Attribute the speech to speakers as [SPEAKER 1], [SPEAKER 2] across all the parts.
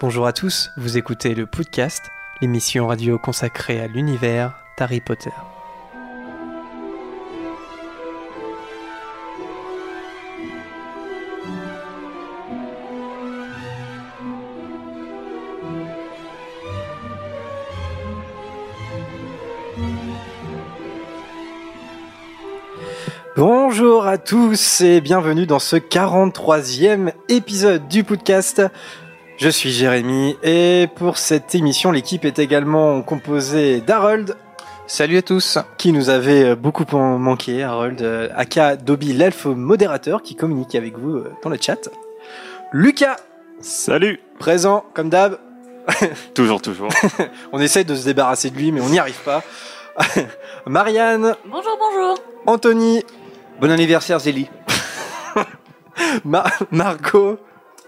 [SPEAKER 1] Bonjour à tous, vous écoutez le podcast, l'émission radio consacrée à l'univers d'Harry Potter. Bonjour à tous et bienvenue dans ce 43e épisode du podcast. Je suis Jérémy et pour cette émission, l'équipe est également composée d'Harold.
[SPEAKER 2] Salut à tous.
[SPEAKER 1] Qui nous avait beaucoup manqué, Harold, euh, aka Dobby, l'elfe modérateur qui communique avec vous euh, dans le chat. Lucas.
[SPEAKER 3] Salut.
[SPEAKER 1] Présent, comme d'hab.
[SPEAKER 3] toujours, toujours.
[SPEAKER 1] on essaie de se débarrasser de lui, mais on n'y arrive pas. Marianne.
[SPEAKER 4] Bonjour, bonjour.
[SPEAKER 1] Anthony.
[SPEAKER 2] Bon anniversaire, Zélie.
[SPEAKER 1] Marco.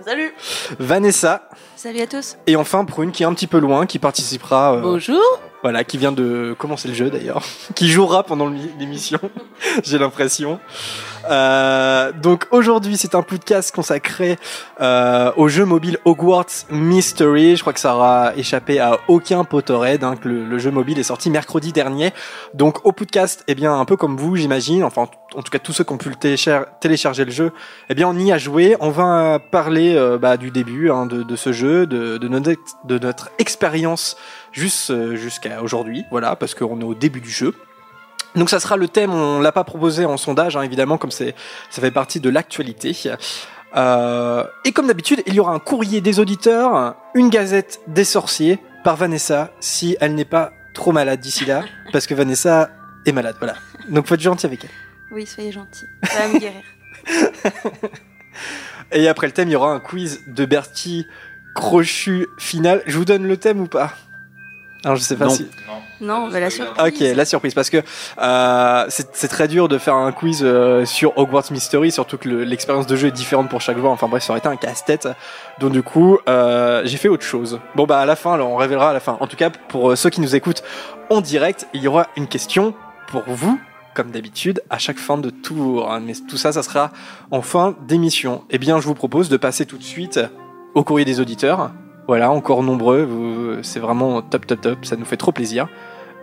[SPEAKER 4] Salut.
[SPEAKER 1] Vanessa.
[SPEAKER 4] Salut à tous.
[SPEAKER 1] Et enfin Prune qui est un petit peu loin, qui participera.
[SPEAKER 4] Euh, Bonjour.
[SPEAKER 1] Voilà, qui vient de commencer le jeu d'ailleurs, qui jouera pendant l'émission, j'ai l'impression. Euh, donc aujourd'hui, c'est un podcast consacré euh, au jeu mobile Hogwarts Mystery. Je crois que ça aura échappé à aucun Potterhead, hein, que le, jeu mobile est sorti mercredi dernier. Donc au podcast, eh bien un peu comme vous, j'imagine, enfin en tout cas tous ceux qui ont pu le télécharger le jeu, eh bien on y a joué. On va parler euh, bah, du début hein, de, de, ce jeu, de, de notre, de notre expérience euh, jusqu'à aujourd'hui, voilà, parce qu'on est au début du jeu. Donc ça sera le thème, on l'a pas proposé en sondage, hein, évidemment, comme c'est, ça fait partie de l'actualité. Euh, et comme d'habitude, il y aura un courrier des auditeurs, une gazette des sorciers par Vanessa, si elle n'est pas trop malade d'ici là, parce que Vanessa est malade, voilà. Donc faut être gentil avec elle.
[SPEAKER 4] Oui, soyez gentil, ça va me guérir.
[SPEAKER 1] et après le thème, il y aura un quiz de Bertie crochu final. Je vous donne le thème ou pas alors je sais pas si.
[SPEAKER 4] Non, bah, la surprise.
[SPEAKER 1] Ok, la surprise, parce que euh, c'est très dur de faire un quiz euh, sur Hogwarts Mystery, surtout que l'expérience de jeu est différente pour chaque joueur. Enfin bref, ça aurait été un casse-tête. Donc du coup, euh, j'ai fait autre chose. Bon bah à la fin, alors on révélera à la fin. En tout cas, pour ceux qui nous écoutent en direct, il y aura une question pour vous. Comme d'habitude, à chaque fin de tour. Mais tout ça, ça sera en fin d'émission. Eh bien, je vous propose de passer tout de suite au courrier des auditeurs. Voilà, encore nombreux, c'est vraiment top, top, top, ça nous fait trop plaisir.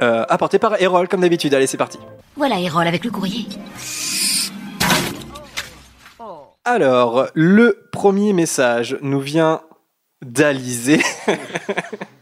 [SPEAKER 1] Euh, apporté par Erol, comme d'habitude. Allez, c'est parti.
[SPEAKER 5] Voilà Erol avec le courrier.
[SPEAKER 1] Alors, le premier message nous vient d'Alizé.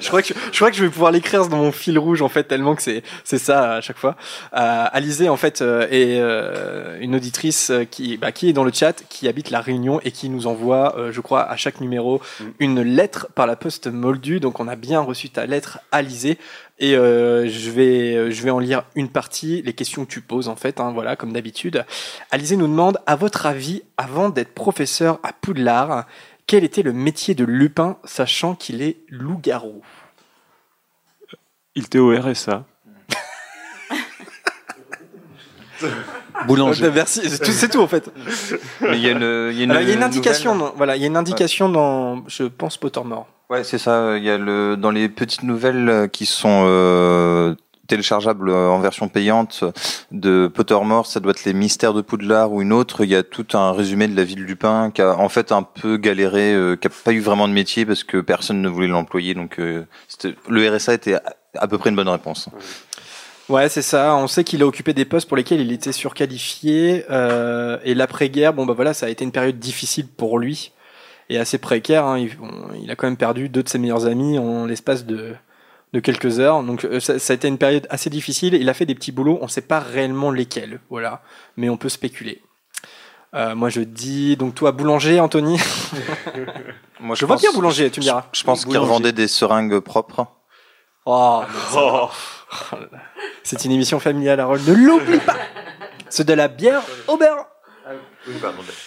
[SPEAKER 1] je crois que je crois que je vais pouvoir l'écrire dans mon fil rouge en fait tellement que c'est c'est ça à chaque fois. Euh, Alizé en fait euh, est euh, une auditrice euh, qui bah, qui est dans le chat, qui habite la Réunion et qui nous envoie, je crois, à chaque numéro mm. une lettre par la poste moldue. Donc on a bien reçu ta lettre, Alizé. Et je vais je vais en lire une partie, les questions que tu poses en fait, hein, voilà comme d'habitude. Alizé nous demande à votre avis, avant d'être professeur à Poudlard, quel était le métier de Lupin, sachant qu'il est loup-garou?
[SPEAKER 3] Il était au RSA.
[SPEAKER 1] Boulanger. Merci, c'est tout en fait.
[SPEAKER 2] il y a
[SPEAKER 1] une, indication, dans, voilà, il y a une indication dans, je pense Pottermore.
[SPEAKER 2] Ouais, c'est ça. Il y a le dans les petites nouvelles qui sont euh, téléchargeable euh, en version payante de Pottermore, ça doit être les mystères de Poudlard ou une autre. Il y a tout un résumé de la vie de Lupin qui a en fait un peu galéré, euh, qui a pas eu vraiment de métier parce que personne ne voulait l'employer. Donc euh, le RSA était à peu près une bonne réponse.
[SPEAKER 1] Ouais, c'est ça. On sait qu'il a occupé des postes pour lesquels il était surqualifié. Euh, et l'après-guerre, bon bah voilà, ça a été une période difficile pour lui et assez précaire. Hein. Il, a quand même perdu deux de ses meilleurs amis en l'espace de de quelques heures. Donc euh, ça, a été une période assez difficile. Il a fait des petits boulots, on ne sait pas réellement lesquels, voilà, mais on peut spéculer. Euh, moi je dis donc toi boulanger Anthony.
[SPEAKER 2] moi je, vois bien boulanger, tu me diras. Je, pense qu'il revendait des seringues propres.
[SPEAKER 1] Oh, oh. c'est une émission familiale Harold, ne l'oublie pas. C'est de la bière au beurre.
[SPEAKER 2] Oui,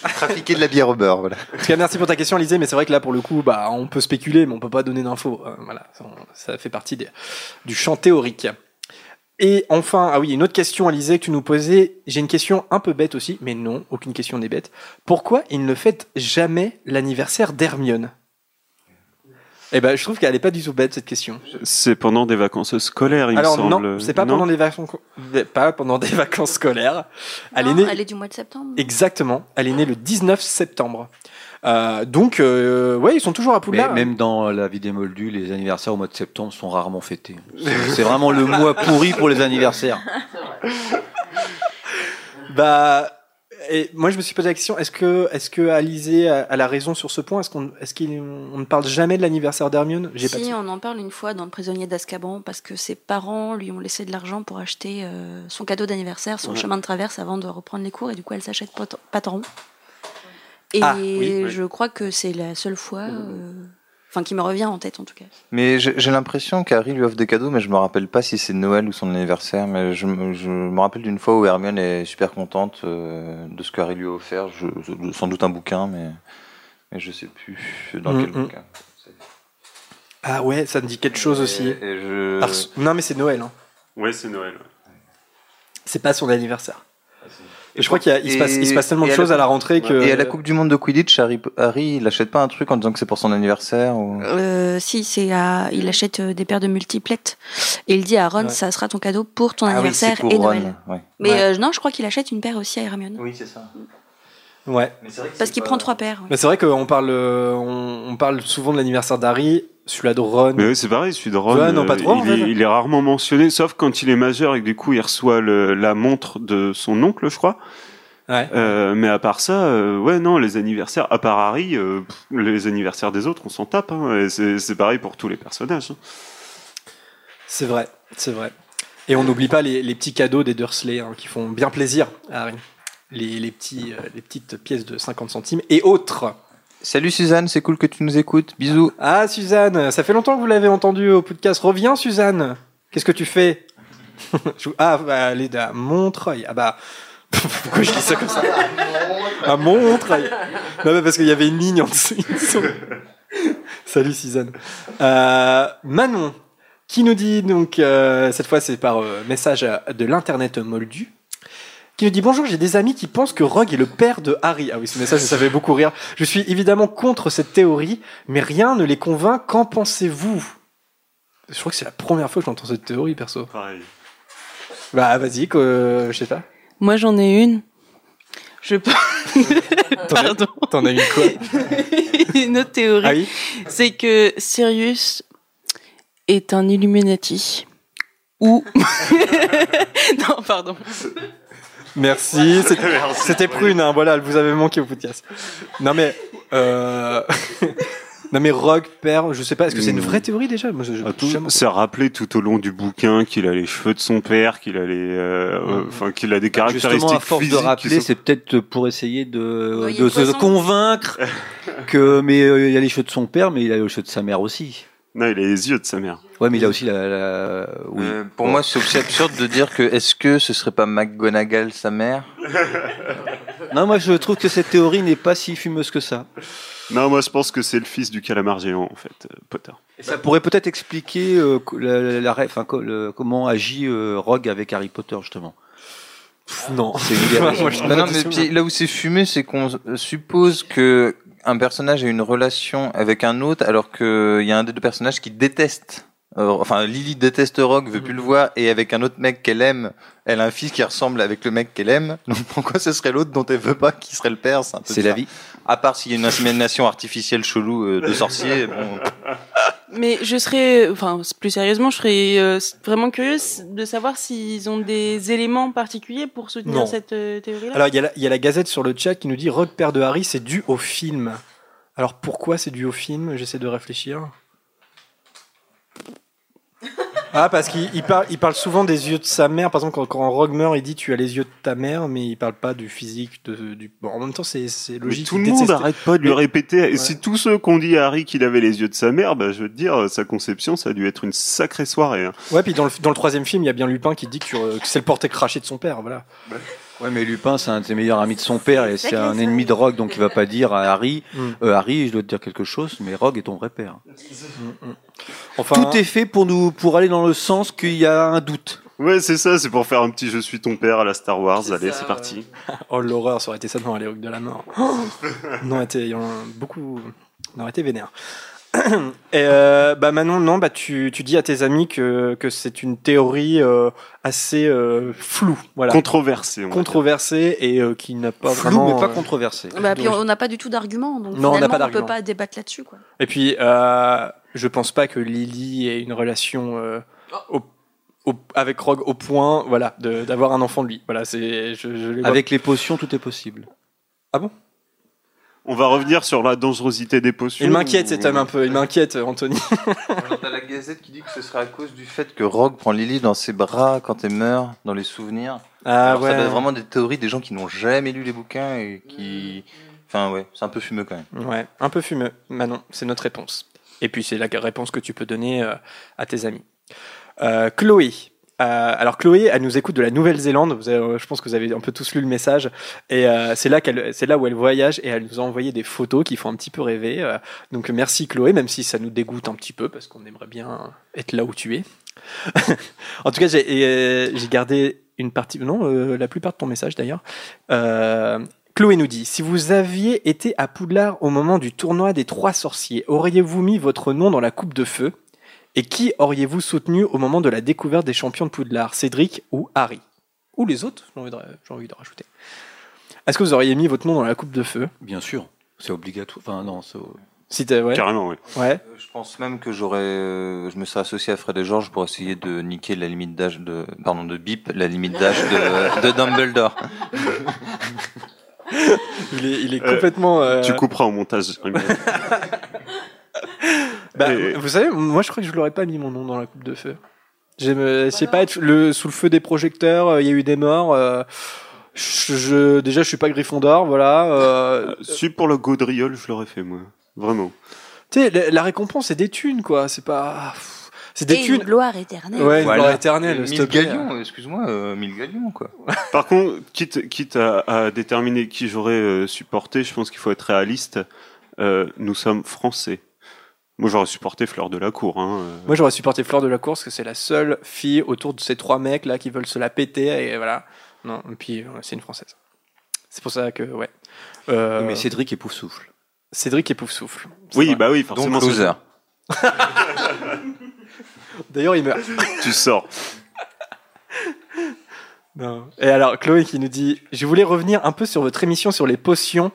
[SPEAKER 2] Trafiquer de la bière au beurre, voilà.
[SPEAKER 1] En tout cas, merci pour ta question, Lisée, mais c'est vrai que là, pour le coup, bah, on peut spéculer, mais on peut pas donner d'infos. Euh, voilà, ça, fait partie du champ théorique. Et enfin, ah oui, une autre question, Alizé, que tu nous posais. J'ai une question un peu bête aussi, mais non, aucune question n'est bête. Pourquoi il ne fête jamais l'anniversaire d'Hermione? Eh ben, je trouve qu'elle n'est pas du tout bête cette question.
[SPEAKER 3] C'est pendant des vacances scolaires, il
[SPEAKER 1] Alors,
[SPEAKER 3] me
[SPEAKER 1] semble. Non, c'est pas pendant des vacances, pas pendant des vacances scolaires.
[SPEAKER 4] Elle est née. Elle est du mois de septembre.
[SPEAKER 1] Exactement. Elle est née le 19 septembre. Euh, donc, euh, ouais, ils sont toujours à Poudlard.
[SPEAKER 5] Mais même dans la vie des Moldus, les anniversaires au mois de septembre sont rarement fêtés. C'est- C'est vraiment le mois pourri pour les anniversaires.
[SPEAKER 1] Bah, et moi, je me suis posé la question est-ce que, est-ce que Alizé a, a la raison sur ce point? Est-ce qu'on, est-ce ne parle jamais de l'anniversaire d'Hermione? J'ai.
[SPEAKER 4] Si, on en parle une fois dans Le prisonnier d'Azkaban parce que ses parents lui ont laissé de l'argent pour acheter euh, son cadeau d'anniversaire sur le
[SPEAKER 3] Ouais.
[SPEAKER 4] chemin de traverse avant de reprendre les cours et du coup elle s'achète Pat- Patron. Et
[SPEAKER 1] Ah, oui, oui.
[SPEAKER 4] je crois que c'est la seule fois, euh, enfin qui me revient en tête en tout cas.
[SPEAKER 2] Mais j'ai l'impression qu'Harry lui offre des cadeaux, mais je me rappelle pas si c'est Noël ou son anniversaire. Mais je, me- je me rappelle d'une fois où Hermione est super contente euh, de ce qu'Harry lui a offert. Je, sans doute un bouquin, mais, mais je sais plus dans
[SPEAKER 1] Mm,
[SPEAKER 2] quel
[SPEAKER 1] mm.
[SPEAKER 2] bouquin.
[SPEAKER 1] Ah ouais, ça me dit quelque chose aussi.
[SPEAKER 2] Et, et je...
[SPEAKER 1] Ars- Non, mais c'est Noël. Hein.
[SPEAKER 3] Ouais, c'est Noël. ouais.
[SPEAKER 1] C'est pas son anniversaire. Et je crois qu'il il se passe, il se passe tellement de choses à la rentrée que.
[SPEAKER 2] Et à la Coupe du Monde de Quidditch, Harry, Harry il achète pas un truc en disant que c'est pour son anniversaire ou...
[SPEAKER 4] Euh, si, c'est à- il achète euh, des paires de multiplettes et il dit à Ron
[SPEAKER 1] Ouais.
[SPEAKER 4] ça sera ton cadeau pour ton
[SPEAKER 2] Ah
[SPEAKER 4] anniversaire
[SPEAKER 2] pour
[SPEAKER 4] et
[SPEAKER 2] Ron,
[SPEAKER 4] Noël.
[SPEAKER 2] ouais.
[SPEAKER 4] Mais
[SPEAKER 1] Ouais.
[SPEAKER 4] euh, non, je crois qu'il achète une paire aussi à Hermione
[SPEAKER 2] Oui, c'est ça.
[SPEAKER 1] Ouais.
[SPEAKER 4] parce qu'il prend trois paires.
[SPEAKER 1] Mais c'est vrai qu'on parle, euh, on, on parle souvent de l'anniversaire d'Harry, celui-là de Ron.
[SPEAKER 3] Mais oui, c'est pareil, celui de Ron,
[SPEAKER 1] Ouais, non, pas
[SPEAKER 3] euh,
[SPEAKER 1] en
[SPEAKER 3] il, est,
[SPEAKER 1] fait.
[SPEAKER 3] il est rarement mentionné, sauf quand il est majeur et que du coup il reçoit le- la montre de son oncle, je crois.
[SPEAKER 1] Ouais.
[SPEAKER 3] Euh, mais à part ça, euh, ouais, non, les anniversaires, à part Harry, euh, pff, les anniversaires des autres, on s'en tape. Hein, c'est pareil pour tous les personnages. hein.
[SPEAKER 1] C'est vrai, c'est vrai. Et on n'oublie pas les, les petits cadeaux des Dursley hein, qui font bien plaisir à Harry. Les, les, petits, les petites pièces de 50 centimes et autres.
[SPEAKER 2] Salut Suzanne, c'est cool que tu nous écoutes. Bisous.
[SPEAKER 1] Ah, Suzanne, ça fait longtemps que vous l'avez entendu au podcast. Reviens, Suzanne. Qu'est-ce que tu fais? Ah, bah, les à Montreuil. Ah, bah. Pourquoi je dis ça comme ça? À Montreuil. Non, parce qu'il y avait une ligne en dessous. Salut, Suzanne. Euh, Manon, qui nous dit donc, euh, cette fois c'est par euh, message de l'internet moldu, qui nous dit bonjour, j'ai des amis qui pensent que Rogue est le père de Harry. Ah oui, ce message, ça fait beaucoup rire. Je suis évidemment contre cette théorie, mais rien ne les convainc. Qu'en pensez-vous? Je crois que c'est la première fois que j'entends cette théorie, perso.
[SPEAKER 3] Pareil.
[SPEAKER 1] Bah, vas-y, que, euh, je sais pas.
[SPEAKER 6] Moi, j'en ai une. Je
[SPEAKER 1] as-
[SPEAKER 6] Pardon.
[SPEAKER 1] T'en as eu quoi?
[SPEAKER 6] Une autre théorie,
[SPEAKER 1] Ah oui?
[SPEAKER 6] C'est que Sirius est un Illuminati. Ou. non, pardon.
[SPEAKER 1] Merci. C'était- C'était prune, hein, voilà, vous avait manqué au podcast. Non mais, euh... non mais Rogue père, je sais pas, est-ce que c'est une vraie théorie déjà? Moi, je- je-
[SPEAKER 3] Ah, C'est rappelé tout au long du bouquin qu'il a les cheveux de son père, qu'il a les, euh, euh, enfin qu'il a des caractéristiques
[SPEAKER 5] Justement, à force de rappeler,
[SPEAKER 3] sont-
[SPEAKER 5] c'est peut-être pour essayer de,
[SPEAKER 4] Noyer
[SPEAKER 5] de se
[SPEAKER 4] poisson.
[SPEAKER 5] que, mais euh, il a les cheveux de son père, mais il a les cheveux de sa mère aussi.
[SPEAKER 3] Non, il a les yeux de sa mère.
[SPEAKER 5] Ouais, mais il a aussi la, la- oui.
[SPEAKER 2] Euh, pour moi, c'est aussi absurde de dire que est-ce que ce serait pas McGonagall sa mère
[SPEAKER 5] Non, moi je trouve que cette théorie n'est pas si fumeuse que ça.
[SPEAKER 3] Non, moi je pense que c'est le fils du calamar géant en fait, euh, Potter.
[SPEAKER 5] Et ça pourrait peut-être expliquer euh, la, la- la- enfin, co- le- comment agit euh, Rogue avec Harry Potter justement.
[SPEAKER 1] Pff, non.
[SPEAKER 5] C'est une
[SPEAKER 2] Bah non, mais puis, là où c'est fumé, c'est qu'on suppose que un personnage a une relation avec un autre, alors qu'il y a un des deux personnages qui déteste. euh, enfin, Lily déteste Rogue, veut plus le voir, et avec un autre mec qu'elle aime, elle a un fils qui ressemble avec le mec qu'elle aime. Donc pourquoi ce serait l'autre dont elle veut pas qui serait le père? C'est un peu
[SPEAKER 5] C'est la vie.
[SPEAKER 2] À part s'il y a une insémination artificielle chelou euh, de sorcier. bon.
[SPEAKER 6] Mais je serais, enfin, plus sérieusement, je serais euh, vraiment curieuse de savoir s'ils ont des éléments particuliers pour soutenir
[SPEAKER 1] Non.
[SPEAKER 6] cette euh, théorie-là.
[SPEAKER 1] Alors, il y, a la- il y a la Gazette sur le chat qui nous dit Rogue père de Harry, c'est dû au film. Alors pourquoi c'est dû au film? J'essaie de réfléchir. Ah, parce qu'il il parle, il parle souvent des yeux de sa mère. Par exemple, quand, quand Rogue meurt, il dit tu as les yeux de ta mère, mais il parle pas du physique. De, du... Bon, en même temps, c'est c'est
[SPEAKER 3] Mais
[SPEAKER 1] logique.
[SPEAKER 3] tout le monde arrête pas de lui
[SPEAKER 1] Mais-
[SPEAKER 3] répéter. Et si tous ceux qu'on dit à Harry qu'il avait les yeux de sa mère, bah, je veux te dire, sa conception, ça a dû être une sacrée soirée. hein.
[SPEAKER 1] Ouais, puis dans le, dans le troisième film, il y a bien Lupin qui dit que, euh, que c'est le porté craché de son père. Voilà.
[SPEAKER 5] Ouais, mais Lupin, c'est un de ses meilleurs amis de son père et c'est un ennemi de Rogue, donc il va pas dire à Harry,
[SPEAKER 1] Mm.
[SPEAKER 5] euh, Harry, je dois te dire quelque chose, mais Rogue est ton vrai père.
[SPEAKER 1] Enfin,
[SPEAKER 5] Tout est fait pour nous, pour aller dans le sens qu'il y a un doute.
[SPEAKER 3] Ouais, c'est ça, c'est pour faire un petit je suis ton père à la Star Wars. Allez, c'est parti.
[SPEAKER 1] Oh l'horreur, ça aurait été ça dans les Rocs de la mort. non, été, il y en a beaucoup, on aurait été vénère. Et euh, bah Manon, non, bah tu, tu dis à tes amis que, que c'est une théorie euh, assez euh, floue, voilà,
[SPEAKER 3] Controversé. on va dire.
[SPEAKER 1] controversée et euh, qui n'a pas
[SPEAKER 5] Flou,
[SPEAKER 1] vraiment.
[SPEAKER 5] mais pas
[SPEAKER 1] euh,
[SPEAKER 5] controversé.
[SPEAKER 4] Bah, puis on n'a pas du tout d'argument, donc
[SPEAKER 1] Non, on n'a
[SPEAKER 4] finalement,
[SPEAKER 1] pas
[SPEAKER 4] on
[SPEAKER 1] d'argument.
[SPEAKER 4] peut pas débattre là-dessus. Quoi.
[SPEAKER 1] Et puis, euh, je pense pas que Lily ait une relation euh, au- au- avec Rogue au point, voilà, de- d'avoir un enfant de lui. Voilà, c'est. Je, je les vois-
[SPEAKER 5] Avec les potions, tout est possible.
[SPEAKER 3] On va revenir sur la dangerosité des potions.
[SPEAKER 1] Il m'inquiète cet homme un peu. Il m'inquiète, Anthony.
[SPEAKER 2] T'as la Gazette qui dit que ce serait à cause du fait que Rogue prend Lily dans ses bras quand elle meurt, dans les souvenirs.
[SPEAKER 1] Ah
[SPEAKER 2] Alors,
[SPEAKER 1] ouais.
[SPEAKER 2] Ça doit être vraiment des théories des gens qui n'ont jamais lu les bouquins et qui. Enfin, ouais, c'est un peu fumeux quand même.
[SPEAKER 1] Ouais, un peu fumeux. Manon, c'est notre réponse. Et puis c'est la réponse que tu peux donner euh, à tes amis. Euh, Chloé. Euh, alors Chloé, elle nous écoute de la Nouvelle-Zélande. Euh, je pense que vous avez un peu tous lu le message. Et euh, c'est là qu'elle, c'est là où elle voyage et elle nous a envoyé des photos qui font un petit peu rêver. Euh, donc merci Chloé, même si ça nous dégoûte un petit peu parce qu'on aimerait bien être là où tu es. en tout cas, j'ai, euh, j'ai gardé une partie, non, la plupart de ton message d'ailleurs. Chloé nous dit Si vous aviez été à Poudlard au moment du tournoi des trois sorciers, auriez-vous mis votre nom dans la coupe de feu? Et qui auriez-vous soutenu au moment de la découverte des champions de Poudlard Cédric ou Harry? Ou les autres, j'ai envie de, j'ai envie de rajouter. Est-ce que vous auriez mis votre nom dans la coupe de feu?
[SPEAKER 5] Bien sûr. C'est obligatoire. Enfin, non, c'est-
[SPEAKER 1] si ouais.
[SPEAKER 3] Carrément, oui.
[SPEAKER 1] ouais.
[SPEAKER 2] Euh, Je pense même que j'aurais, euh, je me serais associé à Fred et Georges pour essayer de niquer la limite d'âge de, pardon, de bip, la limite d'âge de, de Dumbledore.
[SPEAKER 1] Il est, il est
[SPEAKER 3] Euh,
[SPEAKER 1] complètement. euh,
[SPEAKER 3] Tu couperas au montage.
[SPEAKER 1] bah,
[SPEAKER 3] Et-
[SPEAKER 1] Vous savez, moi je crois que je l'aurais pas mis mon nom dans la coupe de feu. J'aime, c'est pas être le, sous le feu des projecteurs, euh, il y a eu des morts. euh, je, je- déjà, je suis pas Gryffondor, voilà. euh,
[SPEAKER 3] Si pour le gaudriole, je l'aurais fait, moi. Vraiment.
[SPEAKER 1] tu sais, la, la récompense, c'est des thunes, quoi. C'est pas. C'est des
[SPEAKER 4] Et une
[SPEAKER 1] thunes.
[SPEAKER 4] gloire éternelle.
[SPEAKER 1] Ouais, une
[SPEAKER 2] Voilà.
[SPEAKER 1] gloire éternelle. s'il te
[SPEAKER 2] 1000
[SPEAKER 1] plaît.
[SPEAKER 2] galions, excuse-moi, euh, 1000 galions, quoi.
[SPEAKER 3] Par contre, quitte, quitte à, à déterminer qui j'aurais euh, supporté, je pense qu'il faut être réaliste. Euh, nous sommes français. Moi, j'aurais supporté Fleur de la Cour. Hein. euh.
[SPEAKER 1] Moi, j'aurais supporté Fleur de la Course, parce que c'est la seule fille autour de ces trois mecs là qui veulent se la péter et voilà. Non, et puis euh, c'est une française. C'est pour ça que ouais. Euh,
[SPEAKER 5] Mais Cédric époustoufle.
[SPEAKER 1] Cédric et Poufsouffle. C'est
[SPEAKER 3] Oui,
[SPEAKER 1] vrai.
[SPEAKER 3] bah oui,
[SPEAKER 2] Donc,
[SPEAKER 3] forcément. c'est-
[SPEAKER 2] loser.
[SPEAKER 1] D'ailleurs, il meurt.
[SPEAKER 3] Tu sors.
[SPEAKER 1] Et alors, Chloé qui nous dit Je voulais revenir un peu sur votre émission sur les potions.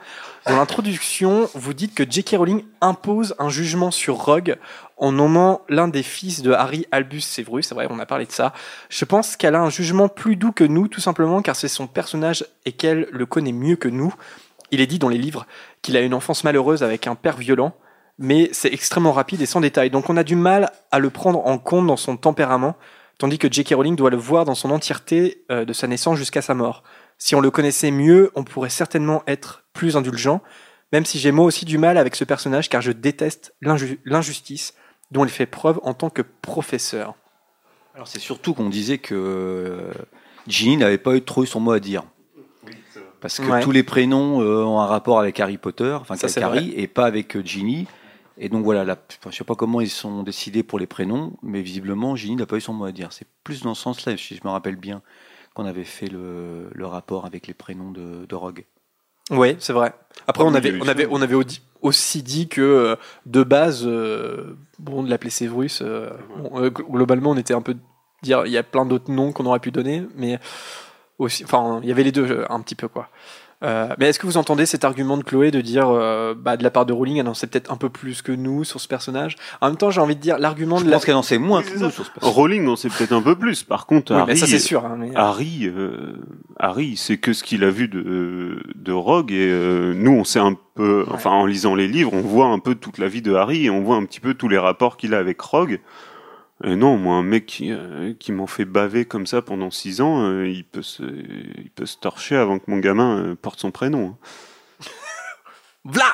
[SPEAKER 1] Dans l'introduction, vous dites que J.K. Rowling impose un jugement sur Rogue en nommant l'un des fils de Harry Albus Severus. C'est vrai, on a parlé de ça. Je pense qu'elle a un jugement plus doux que nous, tout simplement car c'est son personnage et qu'elle le connaît mieux que nous. Il est dit dans les livres qu'il a une enfance malheureuse avec un père violent, mais c'est extrêmement rapide et sans détail. Donc on a du mal à le prendre en compte dans son tempérament tandis que J.K. Rowling doit le voir dans son entièreté euh, de sa naissance jusqu'à sa mort. Si on le connaissait mieux, on pourrait certainement être plus indulgent, même si j'ai moi aussi du mal avec ce personnage car je déteste l'inju- l'injustice dont il fait preuve en tant que professeur.
[SPEAKER 5] Alors c'est surtout qu'on disait que euh, Ginny n'avait pas eu trop eu son mot à dire. Parce que
[SPEAKER 1] Ouais.
[SPEAKER 5] tous les prénoms euh, ont un rapport avec Harry Potter, enfin avec Harry, et pas avec euh, Ginny. Et donc voilà, je sais pas comment ils sont décidés pour les prénoms, mais visiblement Ginny n'a pas eu son mot à dire. C'est plus dans ce sens-là, si je me rappelle bien, qu'on avait fait le, le rapport avec les prénoms de, de Rogue.
[SPEAKER 1] Oui, c'est vrai. Après,
[SPEAKER 3] Oui,
[SPEAKER 1] on avait, on avait, on avait aussi dit que euh, de base, euh, bon, de l'appeler Severus, euh, bon, euh, gl- globalement, on était un peu dire, il y a plein d'autres noms qu'on aurait pu donner, mais aussi, enfin, il y avait les deux un petit peu quoi. Euh, mais est-ce que vous entendez cet argument de Chloé de dire, euh, bah, de la part de Rowling, elle en sait peut-être un peu plus que nous sur ce personnage? En même temps, j'ai envie de dire l'argument
[SPEAKER 5] Je
[SPEAKER 1] de la.
[SPEAKER 5] pense qu'elle en sait moins que
[SPEAKER 3] c'est
[SPEAKER 5] nous sur ce personnage.
[SPEAKER 3] Rowling, on sait peut-être un peu plus. Par contre,
[SPEAKER 1] Oui,
[SPEAKER 3] Harry,
[SPEAKER 1] mais ça c'est sûr. hein, mais-
[SPEAKER 3] Harry, euh, Harry, c'est que ce qu'il a vu de, de Rogue et euh, nous, on sait un peu, enfin, en lisant les livres, on voit un peu toute la vie de Harry et on voit un petit peu tous les rapports qu'il a avec Rogue. Et non, moi, un mec qui, euh, qui m'en fait baver comme ça pendant six ans, euh, il peut se, il peut se torcher avant que mon gamin euh, porte son prénom. hein.
[SPEAKER 1] V'là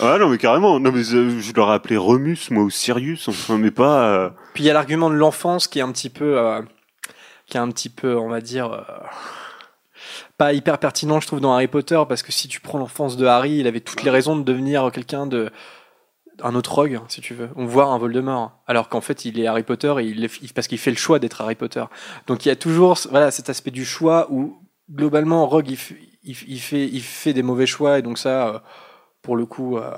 [SPEAKER 3] Ah non, mais carrément. Non, mais euh, je l'aurais appelé Remus, moi, ou Sirius, enfin, mais pas. euh,
[SPEAKER 1] Puis il y a l'argument de l'enfance qui est un petit peu, euh, qui est un petit peu, on va dire, euh, pas hyper pertinent, je trouve, dans Harry Potter, parce que si tu prends l'enfance de Harry, il avait toutes les raisons de devenir quelqu'un de un autre rogue, si tu veux, on voit un Voldemort, alors qu'en fait il est Harry Potter et il, parce qu'il fait le choix d'être Harry Potter. Donc il y a toujours, voilà, cet aspect du choix où globalement Rogue il, fait, des mauvais choix et donc ça, euh, pour le coup, euh,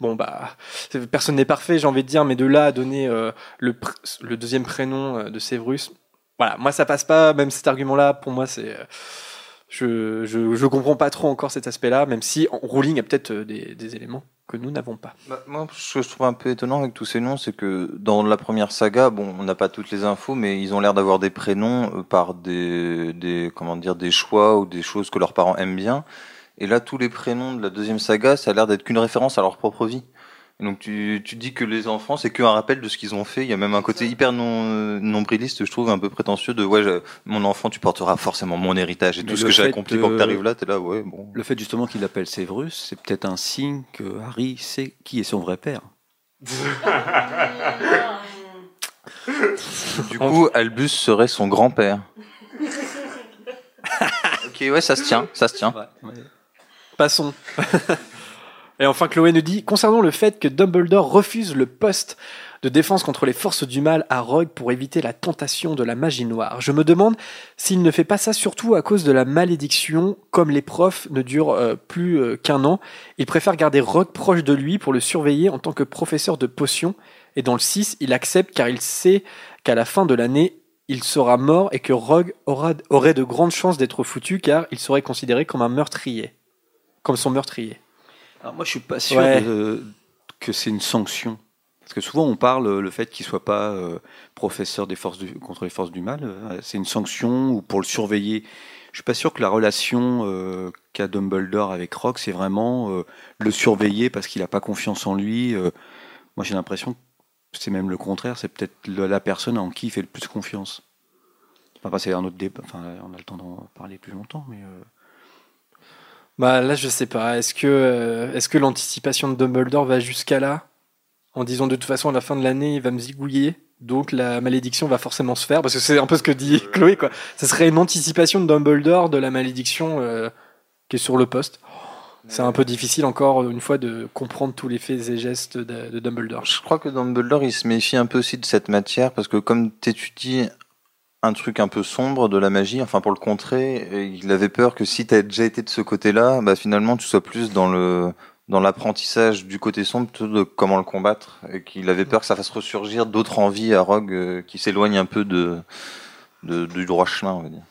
[SPEAKER 1] bon bah personne n'est parfait, j'ai envie de dire, mais de là à donner euh, le, deuxième prénom de Severus, voilà, moi ça passe pas. Même cet argument-là, pour moi, c'est je, je je comprends pas trop encore cet aspect-là, même si en Rowling a peut-être des éléments nous n'avons pas.
[SPEAKER 2] Bah, moi, ce que je trouve un peu étonnant avec tous ces noms, c'est que dans la première saga, bon, on n'a pas toutes les infos, mais ils ont l'air d'avoir des prénoms euh, par des, des, comment dire, des choix ou des choses que leurs parents aiment bien. Et là, tous les prénoms de la deuxième saga, ça a l'air d'être qu'une référence à leur propre vie. Et donc, tu, tu dis que les enfants, c'est qu'un rappel de ce qu'ils ont fait. Il y a même un côté hyper non, nombriliste, je trouve, un peu prétentieux de, ouais, je- mon enfant, tu porteras forcément mon héritage et
[SPEAKER 5] Mais
[SPEAKER 2] tout ce que j'ai accompli pour que
[SPEAKER 5] de-
[SPEAKER 2] tu arrives là, t'es là, ouais, bon.
[SPEAKER 5] Le fait justement qu'il l'appelle Severus, c'est peut-être un signe que Harry sait qui est son vrai père.
[SPEAKER 2] Du coup, Albus serait son grand-père. ok, ouais, ça se tient, ça se tient.
[SPEAKER 1] Passons. Et enfin, Chloé nous dit concernant le fait que Dumbledore refuse le poste de défense contre les forces du mal à Rogue pour éviter la tentation de la magie noire. Je me demande s'il ne fait pas ça surtout à cause de la malédiction, comme les profs ne durent euh, plus euh, qu'un an. Il préfère garder Rogue proche de lui pour le surveiller en tant que professeur de potions. Et dans le 6, il accepte car il sait qu'à la fin de l'année, il sera mort et que Rogue aura, aurait de grandes chances d'être foutu car il serait considéré comme un meurtrier. Comme son meurtrier.
[SPEAKER 5] Alors moi, je suis pas sûr
[SPEAKER 1] Ouais.
[SPEAKER 5] de- que c'est une sanction. Parce que souvent, on parle euh, le fait qu'il soit pas euh, professeur des forces du- contre les forces du mal. euh, c'est une sanction ou pour le surveiller. Je suis pas sûr que la relation euh, qu'a Dumbledore avec Rogue, c'est vraiment le surveiller parce qu'il n'a pas confiance en lui. moi, j'ai l'impression que c'est même le contraire. C'est peut-être la personne en qui il fait le plus confiance. Enfin, c'est un autre débat. Enfin, on a le temps d'en parler plus longtemps, mais. Euh,
[SPEAKER 1] Bah là, je sais pas. Est-ce que, euh, est-ce que l'anticipation de Dumbledore va jusqu'à là? En disant de toute façon, à la fin de l'année, il va me zigouiller. Donc la malédiction va forcément se faire. Parce que c'est un peu ce que dit Chloé, quoi. Ce serait une anticipation de Dumbledore de la malédiction euh, qui est sur le poste. C'est un peu difficile encore une fois de comprendre tous les faits et gestes de, de Dumbledore.
[SPEAKER 2] Je crois que Dumbledore, il se méfie un peu aussi de cette matière parce que comme t'étudies un truc un peu sombre de la magie, enfin pour le contrer, il avait peur que si t'as déjà été de ce côté-là, bah finalement tu sois plus dans le dans l'apprentissage du côté sombre de comment le combattre et qu'il avait peur que ça fasse ressurgir d'autres envies à Rogue euh, qui s'éloignent un peu de, de du droit chemin, on va dire.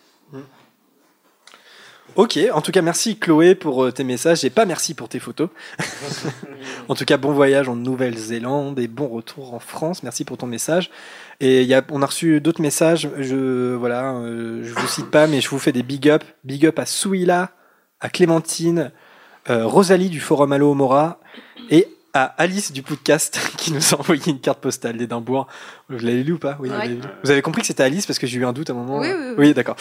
[SPEAKER 1] Ok, en tout cas, merci Chloé pour euh, tes messages et pas merci pour tes photos. en tout cas, bon voyage en Nouvelle-Zélande et bon retour en France. Merci pour ton message. Et il y a, on a reçu d'autres messages. Je voilà, euh, je vous cite pas, mais je vous fais des big up. Big up à Souila, à Clémentine, euh, Rosalie du Forum Allo Mora et à Alice du podcast qui nous a envoyé une carte postale d'Édimbourg. Vous l'avez lu ou pas? Oui, vous,
[SPEAKER 4] Ouais.
[SPEAKER 1] l'avez lu. Vous avez compris que c'était Alice parce que j'ai eu un doute à un moment.
[SPEAKER 4] Oui, oui, oui.
[SPEAKER 1] oui d'accord.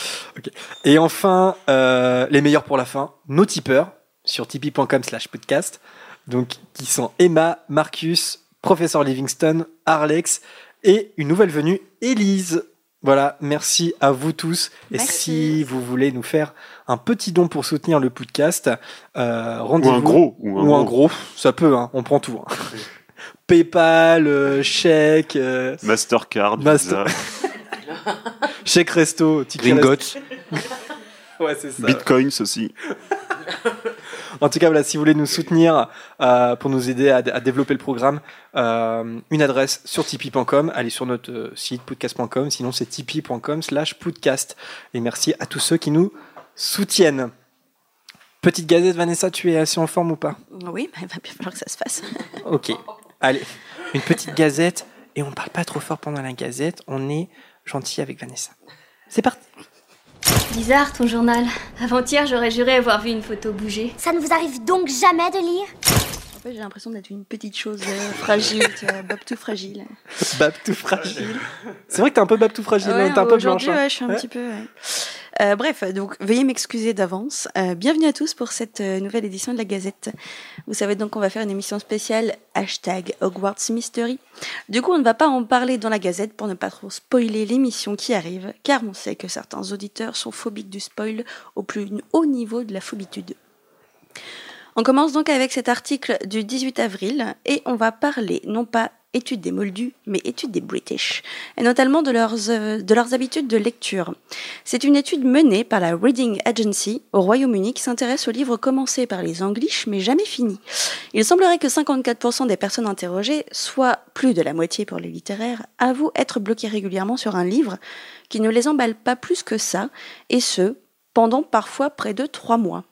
[SPEAKER 1] Et enfin, euh, les meilleurs pour la fin, nos tipeurs sur tipeee.com slash podcast. Donc, qui sont Emma, Marcus, Professeur Livingston, Arlex et une nouvelle venue, Élise. Voilà, merci à vous tous. Et
[SPEAKER 4] Merci.
[SPEAKER 1] si vous voulez nous faire un petit don pour soutenir le podcast, euh,
[SPEAKER 3] Ou
[SPEAKER 1] rendez-vous.
[SPEAKER 3] un gros. Ou un
[SPEAKER 1] Ou un
[SPEAKER 3] gros.
[SPEAKER 1] gros, ça peut, hein, on prend tout. hein. PayPal, euh, chèque, euh,
[SPEAKER 3] Mastercard,
[SPEAKER 1] Master- chèque resto, ticket
[SPEAKER 5] Gringotts.
[SPEAKER 1] resto. Ouais, c'est ça.
[SPEAKER 3] Bitcoins aussi.
[SPEAKER 1] En tout cas, voilà, si vous voulez nous soutenir euh, pour nous aider à, à développer le programme, euh, une adresse sur tipeee.com, allez sur notre euh, site podcast.com, sinon c'est tipeee.com slash podcast. Et merci à tous ceux qui nous soutiennent. Petite gazette, Vanessa, tu es assez en forme ou pas?
[SPEAKER 4] Oui, il va bien falloir que ça se fasse.
[SPEAKER 1] Ok. Allez, une petite gazette, et on parle pas trop fort pendant la gazette, on est gentil avec Vanessa. C'est parti
[SPEAKER 7] Bizarre ton journal. Avant-hier, j'aurais juré avoir vu une photo bouger.
[SPEAKER 8] Ça ne vous arrive donc jamais de lire
[SPEAKER 4] En fait, j'ai l'impression d'être une petite chose euh, fragile, tu vois, Bob tout fragile.
[SPEAKER 1] Bab tout fragile. C'est vrai que t'es un peu Bab tout fragile,
[SPEAKER 4] Ouais,
[SPEAKER 1] hein, t'es un peu blanche.
[SPEAKER 4] aujourd'hui,
[SPEAKER 1] hein.
[SPEAKER 4] ouais, je suis un
[SPEAKER 1] Ouais.
[SPEAKER 4] petit peu. ouais. Euh, bref, donc veuillez m'excuser d'avance. Euh, bienvenue à tous pour cette euh, nouvelle édition de la Gazette. Vous savez donc qu'on va faire une émission spéciale hashtag Hogwarts Mystery. Du coup, on ne va pas en parler dans la Gazette pour ne pas trop spoiler l'émission qui arrive, car on sait que certains auditeurs sont phobiques du spoil au plus haut niveau de la phobitude. On commence donc avec cet article du 18 avril et on va parler non pas étude des Moldus, mais étude des British, et notamment de leurs, euh, de leurs habitudes de lecture. C'est une étude menée par la Reading Agency au Royaume-Uni qui s'intéresse aux livres commencés par les Anglish mais jamais finis. Il semblerait que 54% des personnes interrogées, soit plus de la moitié pour les littéraires, avouent être bloquées régulièrement sur un livre qui ne les emballe pas plus que ça, et ce, pendant parfois près de trois mois.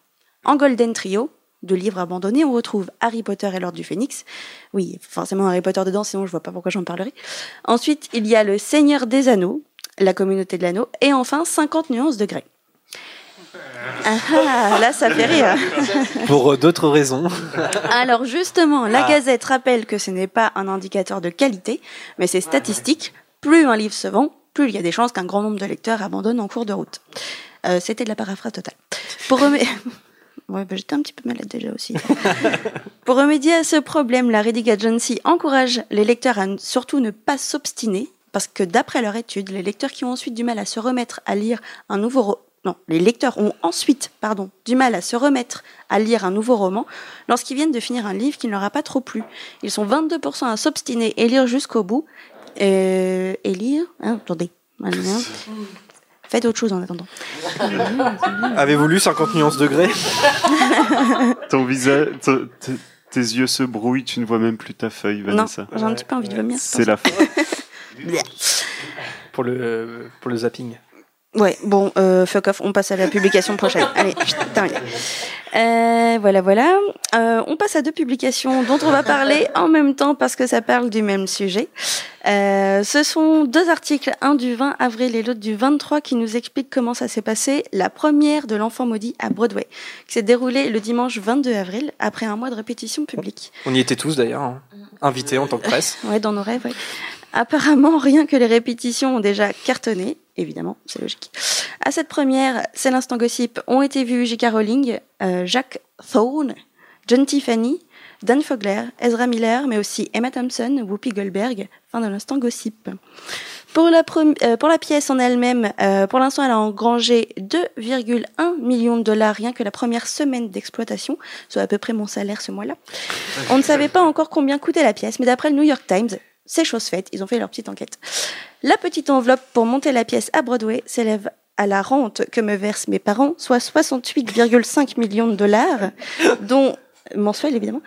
[SPEAKER 4] En Golden Trio, de livres abandonnés, on retrouve Harry Potter et l'Ordre du Phénix. Oui, forcément Harry Potter dedans, sinon je vois pas pourquoi j'en parlerai. Ensuite, il y a Le Seigneur des Anneaux, La Communauté de l'Anneau, et enfin 50 nuances de Grey. Ah, ah, là, ça fait rire.
[SPEAKER 1] Pour euh, d'autres raisons.
[SPEAKER 4] Alors justement, la Gazette rappelle que ce n'est pas un indicateur de qualité, mais c'est statistique. Plus un livre se vend, plus il y a des chances qu'un grand nombre de lecteurs abandonnent en cours de route. Euh, C'était de la paraphrase totale. Pour remé- Bah, j'étais un petit peu malade déjà aussi. Pour remédier à ce problème, la Reading Agency encourage les lecteurs à surtout ne pas s'obstiner, parce que d'après leur étude, les lecteurs qui ont ensuite du mal à se remettre à lire un nouveau non, les lecteurs ont ensuite, pardon, du mal à se remettre à lire un nouveau roman lorsqu'ils viennent de finir un livre qui ne leur a pas trop plu. Ils sont 22% à s'obstiner et lire jusqu'au bout. Euh, et lire hein, Attendez. Faites autre chose en attendant.
[SPEAKER 1] Avez-vous lu 50 nuances de Grey
[SPEAKER 3] Ton visage, tes yeux se brouillent, tu ne vois même plus ta feuille,
[SPEAKER 4] Non,
[SPEAKER 3] Vanessa.
[SPEAKER 4] j'ai un petit peu envie de vomir.
[SPEAKER 3] C'est la fin.
[SPEAKER 1] pour le, pour le zapping.
[SPEAKER 4] Ouais, bon, euh, fuck off, on passe à la publication prochaine. Allez, chut, terminé. Euh, voilà, voilà. Euh, on passe à deux publications dont on va parler en même temps parce que ça parle du même sujet. Euh, ce sont deux articles, un du 20 avril et l'autre du 23, qui nous expliquent comment ça s'est passé. La première de l'enfant maudit à Broadway, qui s'est déroulée le dimanche 22 avril, après un mois de répétition publique.
[SPEAKER 1] On y était tous d'ailleurs, hein. invités en tant que presse.
[SPEAKER 4] Ouais, dans nos rêves, ouais. Apparemment, rien que les répétitions ont déjà cartonné, évidemment, c'est logique. À cette première, c'est l'instant gossip, ont été vus J.K. Rowling, euh, Jacques Thorne, John Tiffany, Dan Fogler, Ezra Miller, mais aussi Emma Thompson, Whoopi Goldberg, fin de l'instant gossip. Pour la, euh, pièce en elle-même, euh, pour l'instant, elle a engrangé 2,1 millions de dollars rien que la première semaine d'exploitation, soit à peu près mon salaire ce mois-là. On ne savait pas encore combien coûtait la pièce, mais d'après le New York Times, c'est chose faite, ils ont fait leur petite enquête. La petite enveloppe pour monter la pièce à Broadway s'élève à la rente que me versent mes parents, soit 68,5 millions de dollars, dont mensuel évidemment,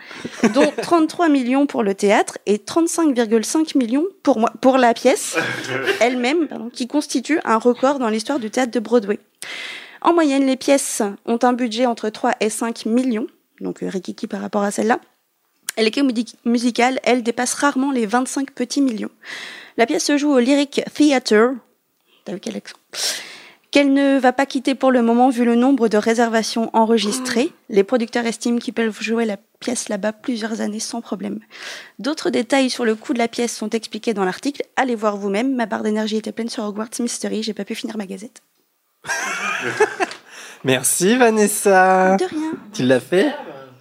[SPEAKER 4] dont 33 millions pour le théâtre et 35,5 millions pour moi, pour la pièce elle-même, qui constitue un record dans l'histoire du théâtre de Broadway. En moyenne, les pièces ont un budget entre 3 et 5 millions, donc euh, rikiki par rapport à celle-là. Comédies musicales, elles, dépassent rarement les 25 petits millions. La pièce se joue au Lyric Theatre, t'as vu quel accent? Qu'elle ne va pas quitter pour le moment vu le nombre de réservations enregistrées. Les producteurs estiment qu'ils peuvent jouer la pièce là-bas plusieurs années sans problème. D'autres détails sur le coût de la pièce sont expliqués dans l'article. Allez voir vous-même. Ma barre d'énergie était pleine sur Hogwarts Mystery. J'ai pas pu finir ma gazette.
[SPEAKER 1] Merci Vanessa.
[SPEAKER 4] De rien.
[SPEAKER 1] Tu l'as fait?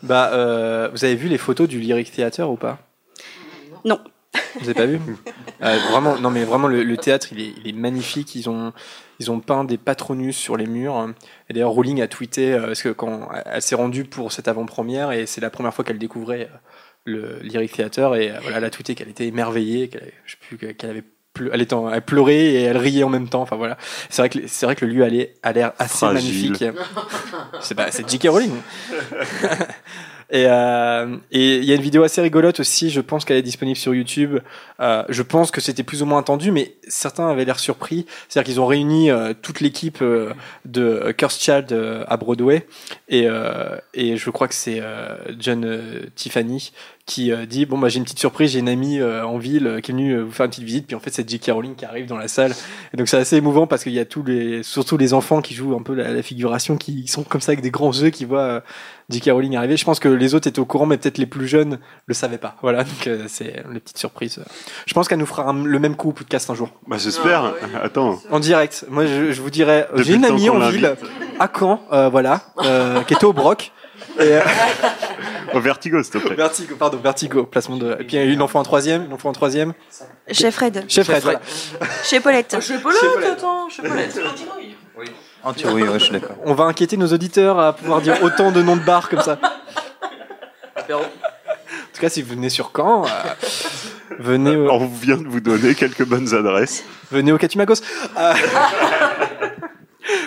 [SPEAKER 1] Bah, euh, vous avez vu les photos du Lyric Theater ou pas?
[SPEAKER 4] Non.
[SPEAKER 1] Vous avez pas vu? Euh, Vraiment, non mais vraiment le, le théâtre il est, il est magnifique. Ils ont ils ont peint des patronus sur les murs. Et d'ailleurs Rowling a tweeté euh, parce que quand elle s'est rendue pour cette avant-première et c'est la première fois qu'elle découvrait le Lyric Theater et voilà elle a tweeté qu'elle était émerveillée, qu'elle je sais plus qu'elle avait elle, était en- elle pleurait et elle riait en même temps. Enfin voilà, c'est vrai que c'est vrai que le lieu allait- a l'air assez
[SPEAKER 3] Fragile.
[SPEAKER 1] magnifique. C'est pas, c'est J.K. Rowling. Et euh, et il y a une vidéo assez rigolote aussi. Je pense qu'elle est disponible sur YouTube. Euh, je pense que c'était plus ou moins attendu, mais certains avaient l'air surpris. C'est-à-dire qu'ils ont réuni euh, toute l'équipe euh, de Cursed Child euh, à Broadway, et euh, et je crois que c'est euh, John euh, Tiffany qui euh, dit bon bah j'ai une petite surprise, j'ai une amie euh, en ville euh, qui est venue euh, vous faire une petite visite, puis en fait c'est J.K. Rowling qui arrive dans la salle. Et donc c'est assez émouvant parce qu'il y a tous les, surtout les enfants qui jouent un peu la, la figuration, qui sont comme ça avec des grands yeux, qui voient euh, J.K. Rowling arriver. Je pense que les autres étaient au courant, mais peut-être les plus jeunes le savaient pas. Voilà, donc euh, c'est une petite surprise. Je pense qu'elle nous fera un- le même coup au podcast un jour.
[SPEAKER 3] Bah, j'espère. Attends.
[SPEAKER 1] En direct. Moi, je, je vous dirais, j'ai une amie en ville, à Caen, euh, voilà, euh, qui était au Broc. Et, euh,
[SPEAKER 3] Au vertigo, s'il te plaît.
[SPEAKER 1] Vertigo, pardon, Vertigo, placement de. Et puis il y a une enfant en troisième, une enfant en troisième.
[SPEAKER 4] Chez Fred.
[SPEAKER 1] Chef Fred, voilà.
[SPEAKER 4] Chez Paulette.
[SPEAKER 6] Je peux le attends, l'être.
[SPEAKER 2] En théorie, ouais, je suis d'accord.
[SPEAKER 1] On va inquiéter nos auditeurs à pouvoir dire autant de noms de bars comme ça. En tout cas, si vous venez sur Caen, euh, venez, au,
[SPEAKER 3] On vient de vous donner quelques bonnes adresses.
[SPEAKER 1] venez au Katimagos. Euh,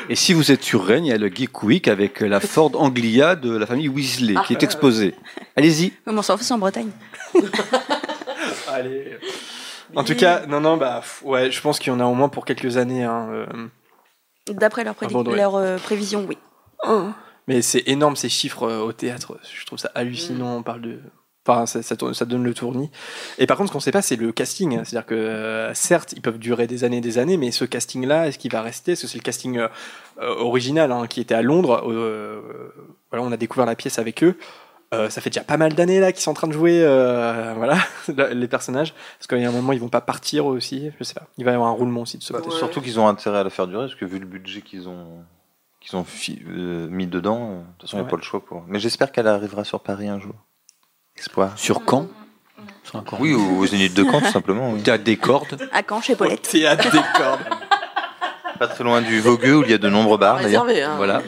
[SPEAKER 5] Et si vous êtes sur Rennes, il y a le Geek Week avec la Ford Anglia de la famille Weasley qui est exposée. Allez-y.
[SPEAKER 4] Mais on s'en fout, c'est en Bretagne.
[SPEAKER 1] allez. En tout cas, non, non, bah, ouais, je pense qu'il y en a au moins pour quelques années. hein, euh,
[SPEAKER 4] D'après
[SPEAKER 1] Ah
[SPEAKER 4] leurs, euh, prévisions, oui.
[SPEAKER 1] Mais c'est énorme ces chiffres euh, au théâtre. Je trouve ça hallucinant. On parle de. Enfin, ça, ça, tourne- ça donne le tournis. Et par contre, ce qu'on sait pas, c'est le casting. C'est-à-dire que, euh, certes, ils peuvent durer des années et des années, mais ce casting-là, est-ce qu'il va rester? Est-ce que c'est le casting euh, euh, original hein, qui était à Londres euh, Voilà, on a découvert la pièce avec eux. Ça fait déjà pas mal d'années là qu'ils sont en train de jouer, voilà, les personnages. Parce qu'il y a un moment, ils vont pas partir aussi. Je sais pas. Il va y avoir un roulement aussi de ce
[SPEAKER 2] Bah,
[SPEAKER 1] côté.
[SPEAKER 2] Surtout qu'ils ont intérêt à la faire durer, parce que vu le budget qu'ils ont, qu'ils ont mis dedans, de toute façon, il n'y
[SPEAKER 1] Ouais.
[SPEAKER 2] a pas le choix. Pour... Mais j'espère qu'elle arrivera sur Paris un jour. Espoir.
[SPEAKER 5] Sur Caen. Sur un Caen.
[SPEAKER 2] Oui, ou aux Zénith de Caen, tout simplement. oui.
[SPEAKER 5] Théâtre des cordes.
[SPEAKER 4] À Caen, chez Paulette.
[SPEAKER 1] Théâtre des cordes.
[SPEAKER 2] Pas très loin du Vogueux, où il y a de nombreux bars, d'ailleurs.
[SPEAKER 9] Réservé, hein.
[SPEAKER 5] Voilà.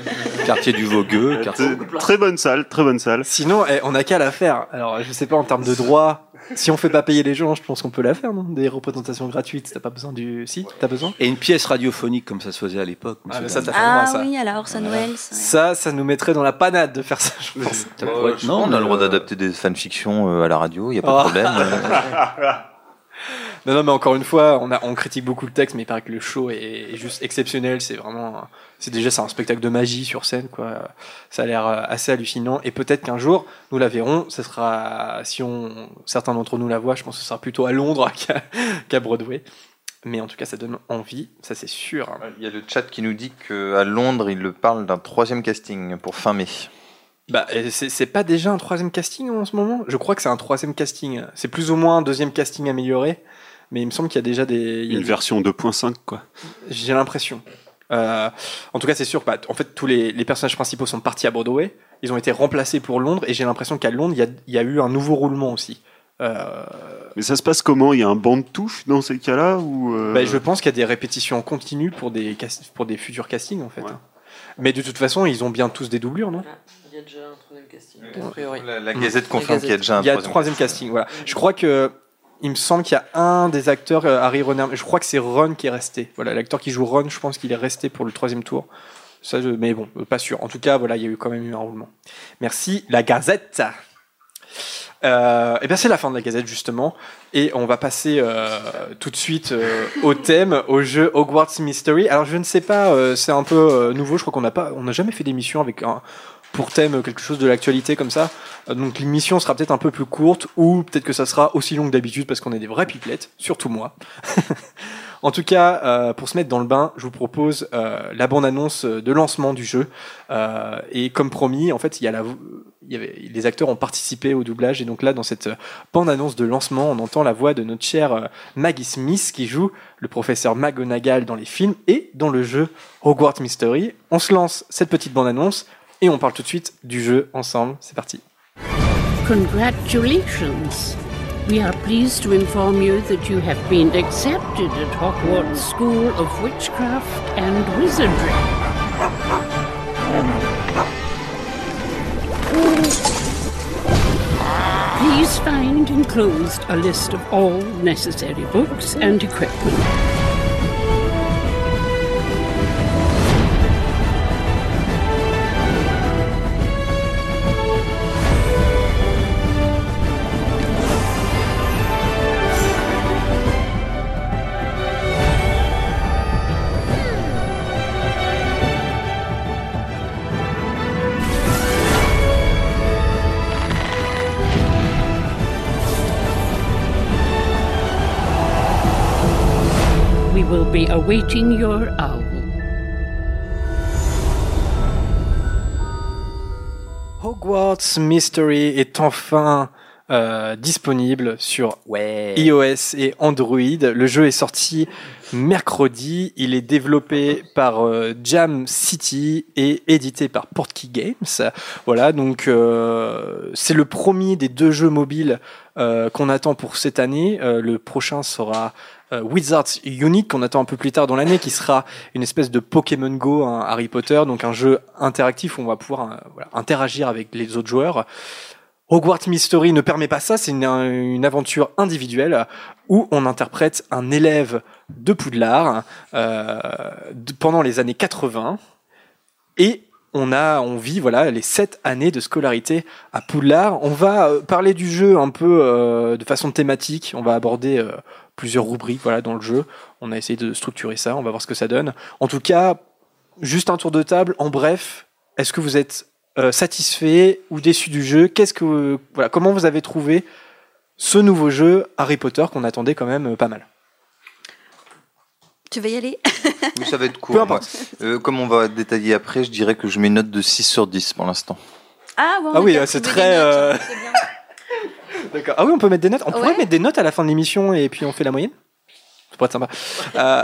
[SPEAKER 5] Quartier du Vogueux. quartier-
[SPEAKER 3] Très- bonne salle, très bonne salle.
[SPEAKER 1] Sinon, eh, on a qu'à la faire. Alors, je sais pas en termes de droit. Si on fait pas payer les gens, je pense qu'on peut la faire, non? Des représentations gratuites. T'as pas besoin du. Si, t'as besoin?
[SPEAKER 5] Et une pièce radiophonique comme ça se faisait à l'époque.
[SPEAKER 1] Ah, mais ça, ça fait
[SPEAKER 4] Ah
[SPEAKER 1] ça.
[SPEAKER 4] oui, alors Orson Welles. ouais.
[SPEAKER 1] Ça, ça nous mettrait dans la panade de faire ça, je pense.
[SPEAKER 5] Non,
[SPEAKER 2] on a le droit
[SPEAKER 5] euh,
[SPEAKER 2] d'adapter des fanfictions euh, à la radio, il n'y a pas de
[SPEAKER 1] Oh.
[SPEAKER 2] problème.
[SPEAKER 1] Non, non, mais encore une fois, on, a, on critique beaucoup le texte, mais il paraît que le show est, est juste exceptionnel. C'est vraiment. C'est déjà c'est un spectacle de magie sur scène, quoi. Ça a l'air euh, assez hallucinant. Et peut-être qu'un jour, nous la verrons. Ce sera. Si on, certains d'entre nous la voient, je pense que ce sera plutôt à Londres qu'à Broadway. Mais en tout cas, ça donne envie, ça c'est sûr.
[SPEAKER 2] Il y a le chat qui nous dit qu'à Londres, il le parle d'un troisième casting pour fin mai.
[SPEAKER 1] Bah, c'est pas déjà un troisième casting en ce moment? Je crois que c'est un troisième casting. C'est plus ou moins un deuxième casting amélioré, mais il me semble qu'il y a déjà des. il y a
[SPEAKER 3] Une version 2.5, quoi.
[SPEAKER 1] J'ai l'impression. Euh, en tout cas, c'est sûr que bah, en fait, tous les, les personnages principaux sont partis à Broadway. Ils ont été remplacés pour Londres, et j'ai l'impression qu'à Londres, il y a, il y a eu un nouveau roulement aussi. Euh,
[SPEAKER 3] Mais ça se passe comment? Il y a un banc de touche dans ces cas-là ou euh,
[SPEAKER 1] bah, je pense qu'il y a des répétitions continues pour des, pour des futurs castings, en fait.
[SPEAKER 3] Ouais.
[SPEAKER 1] Mais de toute façon, ils ont bien tous des doublures, non?
[SPEAKER 9] Il y a déjà un troisième casting, a priori.
[SPEAKER 2] La, la Gazette confirme
[SPEAKER 9] La
[SPEAKER 2] qu'il y a déjà un
[SPEAKER 1] Il y a un
[SPEAKER 2] troisième.
[SPEAKER 1] troisième casting, voilà. Je crois que. Il me semble qu'il y a un des acteurs, euh, Harry Renner, je crois que c'est Ron qui est resté. Voilà, l'acteur qui joue Ron, je pense qu'il est resté pour le troisième tour. Ça, mais bon, euh, pas sûr. En tout cas, voilà, il y a eu quand même eu un roulement. Merci, la Gazette. Euh, et bien c'est la fin de la Gazette justement, et on va passer euh, tout de suite au thème, au jeu Hogwarts Mystery. Alors je ne sais pas, c'est un peu nouveau. Je crois qu'on n'a pas, n'a jamais fait d'émission avec un pour thème quelque chose de l'actualité comme ça. Euh, Donc l'émission sera peut-être un peu plus courte ou peut-être que ça sera aussi long que d'habitude parce qu'on est des vrais pipelettes, surtout moi. en tout cas, euh, pour se mettre dans le bain, je vous propose euh, la bande-annonce de lancement du jeu. Euh, et comme promis, en fait, il y a la, y avait, les acteurs ont participé au doublage et donc là, dans cette bande-annonce de lancement, on entend la voix de notre chère euh, Maggie Smith qui joue le professeur McGonagall dans les films et dans le jeu Hogwarts Mystery. On se lance cette petite bande-annonce et on parle tout de suite du jeu ensemble. C'est parti.
[SPEAKER 10] Congratulations. We are pleased to inform you that you have been accepted at Hogwarts School of Witchcraft and Wizardry. Please find enclosed a list of all necessary books and equipment. Awaiting your owl.
[SPEAKER 1] Hogwarts Mystery est enfin euh, disponible sur iOS et Android. Le jeu est sorti mercredi. Il est développé par euh, Jam City et édité par Portkey Games. Voilà, donc euh, c'est le premier des deux jeux mobiles euh, qu'on attend pour cette année. Euh, le prochain sera euh, Wizards Unique qu'on attend un peu plus tard dans l'année, qui sera une espèce de Pokémon Go, un Harry Potter, donc un jeu interactif où on va pouvoir euh, interagir avec les autres joueurs. Hogwarts Mystery ne permet pas ça, c'est une, aventure individuelle où on interprète un élève de Poudlard euh, pendant les années 80 et on a, on vit voilà les sept années de scolarité à Poudlard. On va euh, parler du jeu un peu de façon thématique. On va aborder plusieurs rubriques voilà dans le jeu. On a essayé de structurer ça. On va voir ce que ça donne. En tout cas, juste un tour de table. En bref, est-ce que vous êtes euh, satisfait ou déçu du jeu? Qu'est-ce que voilà Comment vous avez trouvé ce nouveau jeu Harry Potter qu'on attendait quand même euh, pas mal?
[SPEAKER 4] Tu veux y aller?
[SPEAKER 2] Oui, ça va être court.
[SPEAKER 1] Peu importe.
[SPEAKER 2] moi. Euh, comme on va détailler après, je dirais que je mets une note de 6 sur 10 pour l'instant.
[SPEAKER 4] Ah,
[SPEAKER 1] Ah oui, c'est très, D'accord. Ah oui, on peut mettre des notes. On pourrait mettre des notes à la fin de l'émission et puis on fait la moyenne. Ça pourrait être sympa. Euh,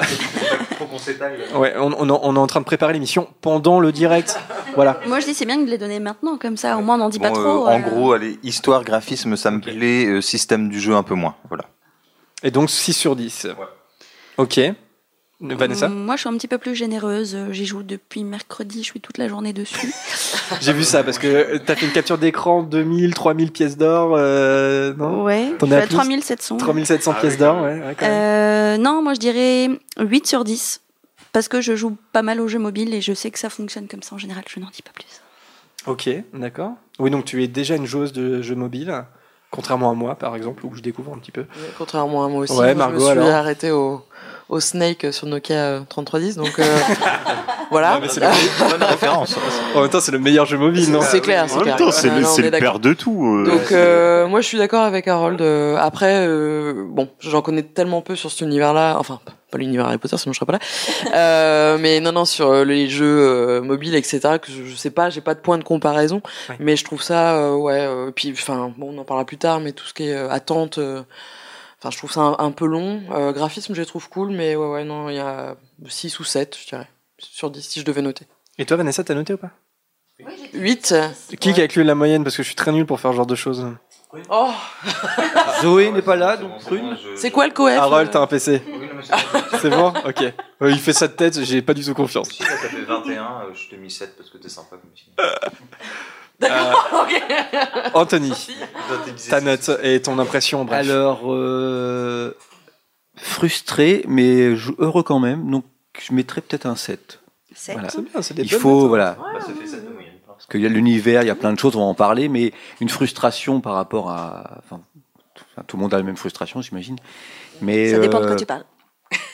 [SPEAKER 2] Faut qu'on s'étale.
[SPEAKER 1] ouais, on, on, on est en train de préparer l'émission pendant le direct. Voilà.
[SPEAKER 4] Moi, je dis c'est bien de les donner maintenant, comme ça, au moins on n'en dit pas trop.
[SPEAKER 2] euh, en
[SPEAKER 4] euh.
[SPEAKER 2] gros, allez, histoire, graphisme, ça me plaît. euh, système du jeu, un peu moins. Voilà.
[SPEAKER 1] Et donc 6 sur 10. Ok. Vanessa
[SPEAKER 4] Mm, Moi, je suis un petit peu plus généreuse. Euh, J'y joue depuis mercredi, je suis toute la journée dessus.
[SPEAKER 1] J'ai vu ça parce que t'as fait une capture d'écran 2000, 3000 pièces d'or. Euh, non
[SPEAKER 4] ouais,
[SPEAKER 1] T'en plus
[SPEAKER 4] 3700.
[SPEAKER 1] 3700
[SPEAKER 3] Ah
[SPEAKER 1] pièces
[SPEAKER 3] oui,
[SPEAKER 1] d'or, ouais. ouais, quand même.
[SPEAKER 4] Euh, non, moi je dirais 8 sur 10. Parce que je joue pas mal aux jeux mobiles et je sais que ça fonctionne comme ça en général. Je n'en dis pas plus.
[SPEAKER 1] Ok, d'accord. Oui, donc tu es déjà une joueuse de jeux mobiles, contrairement à moi, par exemple, où je découvre un petit peu.
[SPEAKER 9] Contrairement à moi aussi,
[SPEAKER 1] Ouais,
[SPEAKER 9] moi,
[SPEAKER 1] Margot,
[SPEAKER 9] je me suis
[SPEAKER 1] alors
[SPEAKER 9] arrêté au, au Snake sur Nokia euh, 3310, donc euh, voilà.
[SPEAKER 1] Non, mais c'est
[SPEAKER 2] Bonne référence.
[SPEAKER 1] En même temps, c'est le meilleur jeu mobile, non?
[SPEAKER 9] C'est clair, c'est
[SPEAKER 3] En
[SPEAKER 9] clair.
[SPEAKER 3] même temps, c'est
[SPEAKER 9] Euh,
[SPEAKER 3] le,
[SPEAKER 9] est
[SPEAKER 3] le père de tout. euh.
[SPEAKER 9] Donc euh, moi je suis d'accord avec Harold. Euh, après, euh, bon, j'en connais tellement peu sur cet univers-là. Enfin, pas l'univers Harry Potter, sinon je serais pas là. Euh, mais non, non, sur euh, les jeux euh, mobiles, etc. Que je, sais pas, j'ai pas de point de comparaison.
[SPEAKER 1] Ouais.
[SPEAKER 9] Mais je trouve ça, euh, ouais. euh, puis, enfin, bon, on en parlera plus tard. Mais tout ce qui est euh, attente. Enfin, je trouve ça un, un peu long. Euh, graphisme, je les trouve cool, mais ouais, ouais, non, il y a 6 ou 7, je dirais, sur 10, si je devais noter.
[SPEAKER 1] Et toi, Vanessa, t'as noté ou pas?
[SPEAKER 9] 8
[SPEAKER 1] Qui qui a calculé la moyenne? Parce que je suis très nul pour faire ce genre de choses.
[SPEAKER 9] Oh
[SPEAKER 5] Zoé n'est pas là, donc prune.
[SPEAKER 9] C'est quoi le coef
[SPEAKER 1] Harold,
[SPEAKER 9] euh
[SPEAKER 1] t'as un PC. C'est bon? Ok. Euh, il fait ça de tête, j'ai pas du tout confiance.
[SPEAKER 2] Si, là, ça fait 21, euh, je t'ai mis 7 parce que t'es sympa comme si.
[SPEAKER 1] Anthony, ta note et ton impression, bref.
[SPEAKER 5] Alors, euh, frustré, mais heureux quand même. Donc, je mettrais peut-être un 7.
[SPEAKER 4] C'est
[SPEAKER 5] Voilà.
[SPEAKER 1] C'est bien, c'est des
[SPEAKER 5] Il
[SPEAKER 1] bonnes
[SPEAKER 5] faut,
[SPEAKER 1] notes.
[SPEAKER 5] voilà.
[SPEAKER 2] Bah, ça fait 7 de moyenne.
[SPEAKER 5] Parce qu'il y a l'univers, il y a plein de choses, on va en parler, mais une frustration par rapport à. Enfin, tout, enfin, tout le monde a la même frustration, j'imagine. Mais,
[SPEAKER 4] Ça dépend de
[SPEAKER 5] euh,
[SPEAKER 4] quoi tu parles.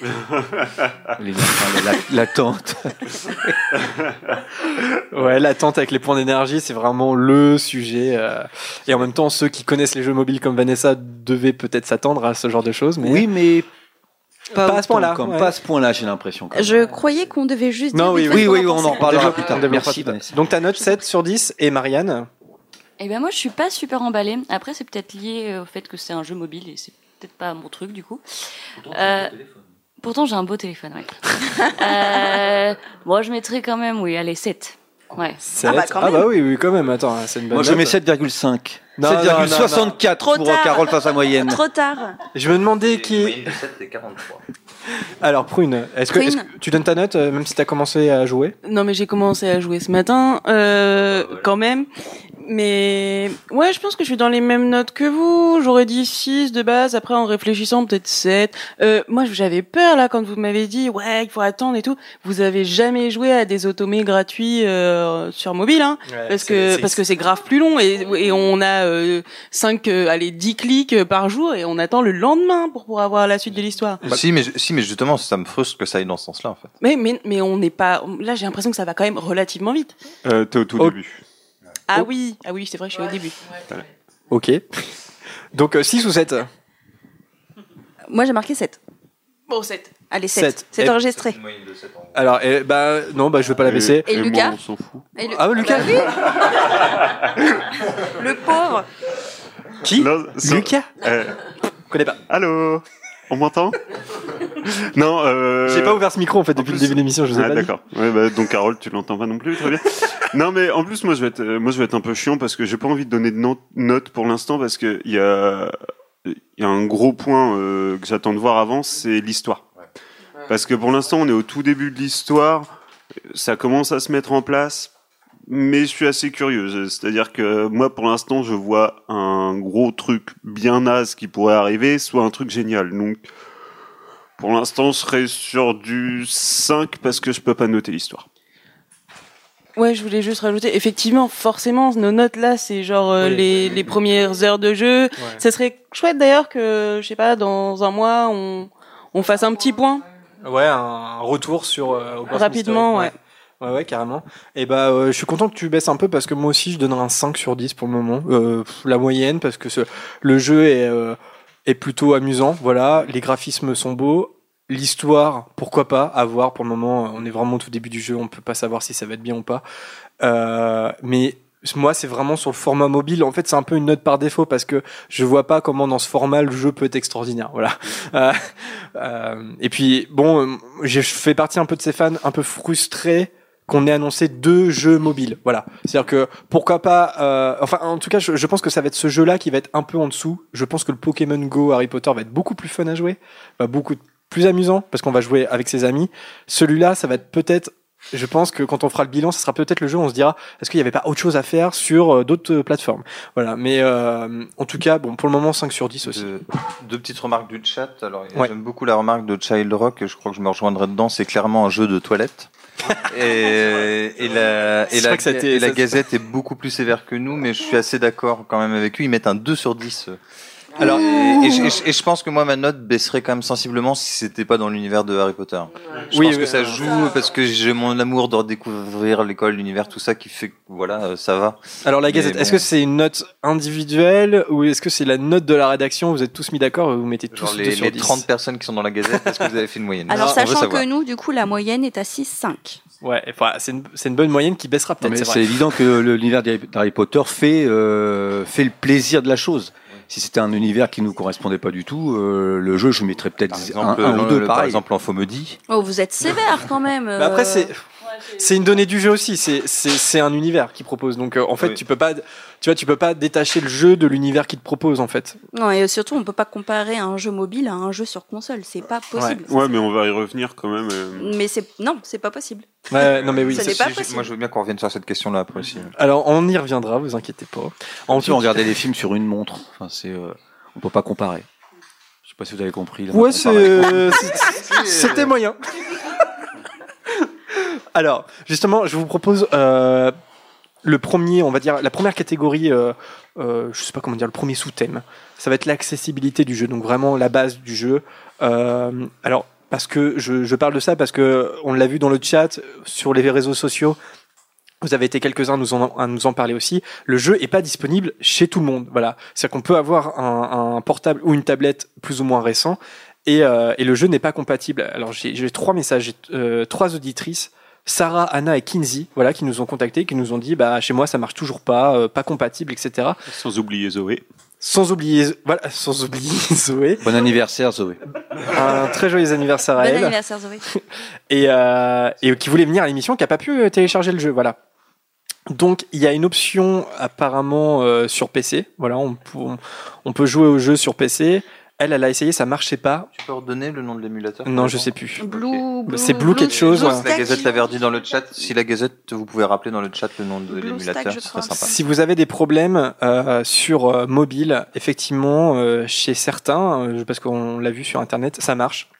[SPEAKER 5] les- la- la- L'attente.
[SPEAKER 1] Ouais, l'attente avec les points d'énergie, c'est vraiment le sujet. euh, Et en même temps, ceux qui connaissent les jeux mobiles comme Vanessa devaient peut-être s'attendre à ce genre de choses. Mais
[SPEAKER 5] Oui, mais.
[SPEAKER 1] Pas à ce point-là,
[SPEAKER 5] comme-
[SPEAKER 1] ouais.
[SPEAKER 5] Pas à ce point-là, j'ai l'impression.
[SPEAKER 4] Je croyais qu'on devait juste.
[SPEAKER 1] Non,
[SPEAKER 4] dire
[SPEAKER 1] oui,
[SPEAKER 5] oui, oui, on en reparlera plus tard. Merci. Vanessa.
[SPEAKER 1] Donc ta note 7 sur 10 et Marianne
[SPEAKER 11] Eh ben moi je suis pas super emballée. Après c'est peut-être lié au fait que c'est un jeu mobile et c'est peut-être pas mon truc du coup. Euh, pourtant j'ai un beau téléphone, ouais. euh, moi je mettrais quand même, oui, allez 7. Ouais.
[SPEAKER 1] 7.
[SPEAKER 4] bah, quand
[SPEAKER 1] Ah bah oui, oui, quand même, attends, c'est une bonne
[SPEAKER 5] Moi, je mets 7,5.
[SPEAKER 1] Non, non, non,
[SPEAKER 5] 7,64
[SPEAKER 4] Trop
[SPEAKER 5] pour
[SPEAKER 4] tard.
[SPEAKER 5] Carole face à moyenne.
[SPEAKER 4] Trop tard.
[SPEAKER 1] Je me demandais qui...
[SPEAKER 2] Moyenne de 7 et 43.
[SPEAKER 1] Alors Prune, est-ce que,
[SPEAKER 4] Prune.
[SPEAKER 1] est-ce que tu donnes ta note euh, même si t'as commencé à jouer?
[SPEAKER 6] Non, mais j'ai commencé à jouer ce matin, euh,
[SPEAKER 2] Ah
[SPEAKER 6] quand même. Mais ouais, je pense que je suis dans les mêmes notes que vous. J'aurais dit 6 de base. Après, en réfléchissant, peut-être 7. Euh, moi, j'avais peur là quand vous m'avez dit ouais, il faut attendre et tout. Vous avez jamais joué à des automés gratuits euh, sur mobile, hein parce que parce que c'est grave plus long et, et on a euh, 5 allez 10 clics euh, par jour et on attend le lendemain pour pouvoir avoir la suite de l'histoire.
[SPEAKER 2] Si, mais, si, mais justement, ça me frustre que ça aille dans ce sens-là, en fait.
[SPEAKER 6] Mais mais mais on n'est pas là, j'ai l'impression que ça va quand même relativement vite.
[SPEAKER 3] Euh, T'es au tout
[SPEAKER 1] Oh.
[SPEAKER 3] début.
[SPEAKER 6] Ah oui, ah oui, c'est vrai, je suis au début.
[SPEAKER 1] Ok. Donc 6 ou 7
[SPEAKER 4] Moi, j'ai marqué 7.
[SPEAKER 6] Bon, 7.
[SPEAKER 4] Allez, 7.
[SPEAKER 1] Sept.
[SPEAKER 4] C'est
[SPEAKER 1] Et-
[SPEAKER 4] enregistré.
[SPEAKER 2] Une moyenne de 7 en
[SPEAKER 1] Alors, eh, bah non, bah je vais pas la baisser.
[SPEAKER 4] Et
[SPEAKER 3] moi,
[SPEAKER 4] Lucas
[SPEAKER 3] on s'en fout.
[SPEAKER 4] Et le...
[SPEAKER 1] Ah ouais, Lucas
[SPEAKER 4] Bah oui. Le pauvre.
[SPEAKER 1] Qui?
[SPEAKER 3] Non, ça-
[SPEAKER 1] Lucas?
[SPEAKER 3] Euh,
[SPEAKER 1] Je connais pas.
[SPEAKER 3] allô? On m'entend Non, euh...
[SPEAKER 1] J'ai pas ouvert ce micro en fait depuis
[SPEAKER 3] plus-
[SPEAKER 1] le début de l'émission, je vous ai
[SPEAKER 3] Ah,
[SPEAKER 1] pas dit.
[SPEAKER 3] d'accord. Ouais, bah, donc Carole, tu l'entends pas non plus, très bien. non, mais en plus, moi, je vais être, euh, moi, je vais être un peu chiant parce que j'ai pas envie de donner de no- notes pour l'instant parce que il y a, il y a un gros point euh, que j'attends de voir avant, c'est l'histoire. Parce que pour l'instant, on est au tout début de l'histoire, ça commence à se mettre en place. Mais je suis assez curieuse. C'est-à-dire que moi, pour l'instant, je vois un gros truc bien naze qui pourrait arriver, soit un truc génial. Donc, pour l'instant, je serais sur du 5 parce que je peux pas noter l'histoire.
[SPEAKER 6] Ouais, je voulais juste rajouter, effectivement, forcément, nos notes là, c'est genre euh, les, les premières heures de jeu. Ça serait chouette d'ailleurs que, je sais pas, dans un mois, on, on fasse un petit point.
[SPEAKER 1] Ouais, un retour sur euh,
[SPEAKER 6] Rapidement,
[SPEAKER 1] Mystery. ouais. Ouais, ouais, carrément. Et bah, euh, je suis content que tu baisses un peu parce que moi aussi, je donnerais un 5 sur 10 pour le moment. Euh, la moyenne, parce que ce, le jeu est, euh, est plutôt amusant. Voilà, les graphismes sont beaux. L'histoire, pourquoi pas, à voir pour le moment. On est vraiment au tout début du jeu, on peut pas savoir si ça va être bien ou pas. Euh, mais moi, c'est vraiment sur le format mobile. En fait, c'est un peu une note par défaut parce que je vois pas comment dans ce format le jeu peut être extraordinaire. Voilà. Euh, euh, et puis, bon, euh, je fais partie un peu de ces fans un peu frustrés qu'on ait annoncé deux jeux mobiles. Voilà. C'est-à-dire que pourquoi pas. euh, enfin, en tout cas, je, je pense que ça va être ce jeu-là qui va être un peu en dessous. Je pense que le Pokémon Go Harry Potter va être beaucoup plus fun à jouer, va beaucoup plus amusant parce qu'on va jouer avec ses amis. Celui-là, ça va être peut-être. Je pense que quand on fera le bilan, ce sera peut-être le jeu où on se dira est-ce qu'il n'y avait pas autre chose à faire sur euh, d'autres euh, plateformes? Voilà. Mais euh, en tout cas, bon, pour le moment, 5 sur 10 aussi.
[SPEAKER 2] Deux, deux petites remarques du chat. Alors,
[SPEAKER 1] Ouais.
[SPEAKER 2] j'aime beaucoup la remarque de Child Rock. Je crois que je me rejoindrai dedans. C'est clairement un jeu de toilette. Et, et la, et la,
[SPEAKER 1] ça
[SPEAKER 2] et la Gazette est beaucoup plus sévère que nous, mais je suis assez d'accord quand même avec lui. Ils mettent un 2 sur 10.
[SPEAKER 1] Alors-
[SPEAKER 2] et, et je- et je- et je pense que moi, ma note baisserait quand même sensiblement si c'était pas dans l'univers de Harry Potter. Je
[SPEAKER 1] Oui,
[SPEAKER 2] pense
[SPEAKER 1] oui.
[SPEAKER 2] que ça joue parce que j'ai mon amour de redécouvrir l'école, l'univers, tout ça qui fait que voilà, euh, ça va.
[SPEAKER 1] Alors la
[SPEAKER 2] Mais
[SPEAKER 1] Gazette,
[SPEAKER 2] bon.
[SPEAKER 1] est-ce que c'est une note individuelle ou est-ce que c'est la note de la rédaction? Vous êtes tous mis d'accord et vous mettez tous
[SPEAKER 2] Genre
[SPEAKER 1] 2
[SPEAKER 2] les,
[SPEAKER 1] sur
[SPEAKER 2] les
[SPEAKER 1] 10
[SPEAKER 2] 30 personnes qui sont dans la Gazette, est-ce que vous avez fait une moyenne?
[SPEAKER 4] Alors,
[SPEAKER 2] On veut
[SPEAKER 4] sachant
[SPEAKER 2] savoir.
[SPEAKER 4] que nous, du coup, la moyenne est à 6-5.
[SPEAKER 1] Ouais, enfin, c'est une, c'est une bonne moyenne qui baissera
[SPEAKER 5] Non,
[SPEAKER 1] peut-être.
[SPEAKER 5] mais
[SPEAKER 1] c'est
[SPEAKER 5] évident que le- l'univers d'Harry d'Harry Potter fait, euh, fait le plaisir de la chose. Si c'était un univers qui nous correspondait pas du tout, euh, le jeu, je mettrais peut-être un, ou deux
[SPEAKER 2] par
[SPEAKER 5] pareil.
[SPEAKER 2] exemple, Infomodie.
[SPEAKER 4] Oh, vous êtes sévère quand même.
[SPEAKER 1] Mais après,
[SPEAKER 4] euh.
[SPEAKER 1] c'est c'est une donnée du jeu aussi. C'est un univers qui propose. Donc euh, en fait,
[SPEAKER 2] Oui.
[SPEAKER 1] tu peux pas tu vois tu peux pas détacher le jeu de l'univers qui te propose en fait.
[SPEAKER 4] Non, et surtout, on peut pas comparer un jeu mobile à un jeu sur console. C'est pas possible.
[SPEAKER 3] Ouais, mais on va y revenir quand même. euh.
[SPEAKER 4] Mais c'est non, c'est pas possible.
[SPEAKER 1] Ouais, non mais oui.
[SPEAKER 4] Ça pas
[SPEAKER 2] Si,
[SPEAKER 4] possible.
[SPEAKER 2] Moi, je veux bien qu'on revienne sur cette question-là après aussi.
[SPEAKER 1] Alors on y reviendra, vous inquiétez pas. En
[SPEAKER 5] En
[SPEAKER 1] tout
[SPEAKER 5] on regardait les films sur une montre. Enfin, c'est, euh, on peut pas comparer. Je sais pas si vous avez compris. là,
[SPEAKER 1] Ouais, c'est- c'était moyen. Alors, justement, je vous propose euh, le premier, on va dire, la première catégorie, euh, euh, je sais pas comment dire, le premier sous-thème. Ça va être l'accessibilité du jeu, donc vraiment la base du jeu. Euh, alors, parce que je, parle de ça parce que on l'a vu dans le chat, sur les réseaux sociaux. Vous avez été quelques-uns nous en, à nous en parler aussi. Le jeu est pas disponible chez tout le monde. Voilà, c'est-à-dire qu'on peut avoir un, portable ou une tablette plus ou moins récent et, euh, le jeu n'est pas compatible. Alors j'ai trois messages, trois auditrices, Sarah, Anna et Kinsey, voilà, qui nous ont contactés, qui nous ont dit, bah chez moi ça marche toujours pas, euh, pas compatible, etc.
[SPEAKER 3] Sans oublier Zoé.
[SPEAKER 1] Sans oublier, voilà, sans oublier Zoé.
[SPEAKER 5] Bon anniversaire, Zoé.
[SPEAKER 1] Un très joyeux anniversaire à
[SPEAKER 4] Bon
[SPEAKER 1] elle.
[SPEAKER 4] anniversaire, Zoé.
[SPEAKER 1] et, euh, et qui voulait venir à l'émission, qui a pas pu euh, télécharger le jeu, voilà. Donc il y a une option apparemment euh, sur PC, voilà, on, peut- on, on peut jouer au jeu sur PC. Elle, elle a essayé, ça marchait pas.
[SPEAKER 2] Tu peux redonner le nom de l'émulateur
[SPEAKER 1] Non, je sais plus.
[SPEAKER 4] Blue, Blue-
[SPEAKER 1] C'est Blue quelque chose,
[SPEAKER 4] Blue.
[SPEAKER 2] La Gazette l'avait redit dans le chat. Si la Gazette, vous pouvez rappeler dans le chat le nom de l'émulateur, ce serait sympa.
[SPEAKER 1] Si vous avez des problèmes euh, sur euh, mobile, effectivement, euh, chez certains, euh, parce qu'on l'a vu sur Internet, ça marche.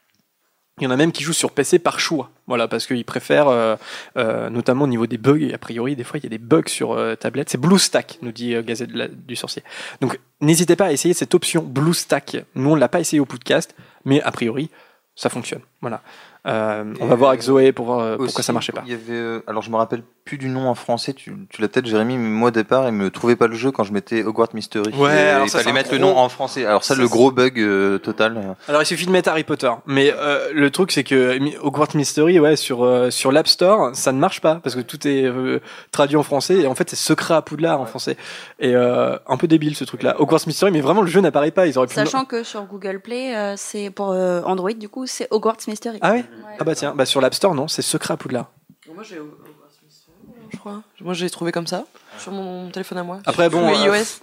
[SPEAKER 1] Il y en a même qui jouent sur PC par choix, voilà, parce qu'ils préfèrent, euh, euh, notamment au niveau des bugs. Et a priori, des fois, il y a des bugs sur euh, tablette. C'est BlueStack, nous dit Gazette la- du Sorcier. Donc, n'hésitez pas à essayer cette option BlueStack. Nous, on l'a pas essayé au podcast, mais a priori, ça fonctionne. Voilà. On va voir avec Zoé pour voir pourquoi ça marchait pas.
[SPEAKER 2] Il y avait, alors je me rappelle plus du nom en français. Tu, tu l'as peut-être Jérémy, mais moi au départ, il me trouvait pas le jeu quand je mettais Hogwarts Mystery.
[SPEAKER 1] Ouais,
[SPEAKER 2] Et
[SPEAKER 1] alors
[SPEAKER 2] il
[SPEAKER 1] ça,
[SPEAKER 2] fallait mettre le nom en français. Alors ça,
[SPEAKER 1] Ça,
[SPEAKER 2] le gros bug euh, total.
[SPEAKER 1] Alors il suffit de mettre Harry Potter, mais euh, le truc c'est que Mi- Hogwarts Mystery, ouais, sur euh, sur l'App Store, ça ne marche pas parce que tout est euh, traduit en français et en fait c'est secret à Poudlard en français et euh, un peu débile ce truc-là. Hogwarts Mystery, mais vraiment le jeu n'apparaît pas. Ils auraient pu.
[SPEAKER 4] Sachant que sur Google Play, euh, c'est pour euh, Android, du coup, c'est Hogwarts Mystery.
[SPEAKER 1] Ah ouais. Ah bah tiens, bah sur l'App Store non, c'est secret à Poudlard.
[SPEAKER 9] Moi, j'ai je crois. Moi, j'ai trouvé comme ça sur mon téléphone à moi.
[SPEAKER 1] Après, bon,
[SPEAKER 9] le
[SPEAKER 1] euh,
[SPEAKER 9] iOS.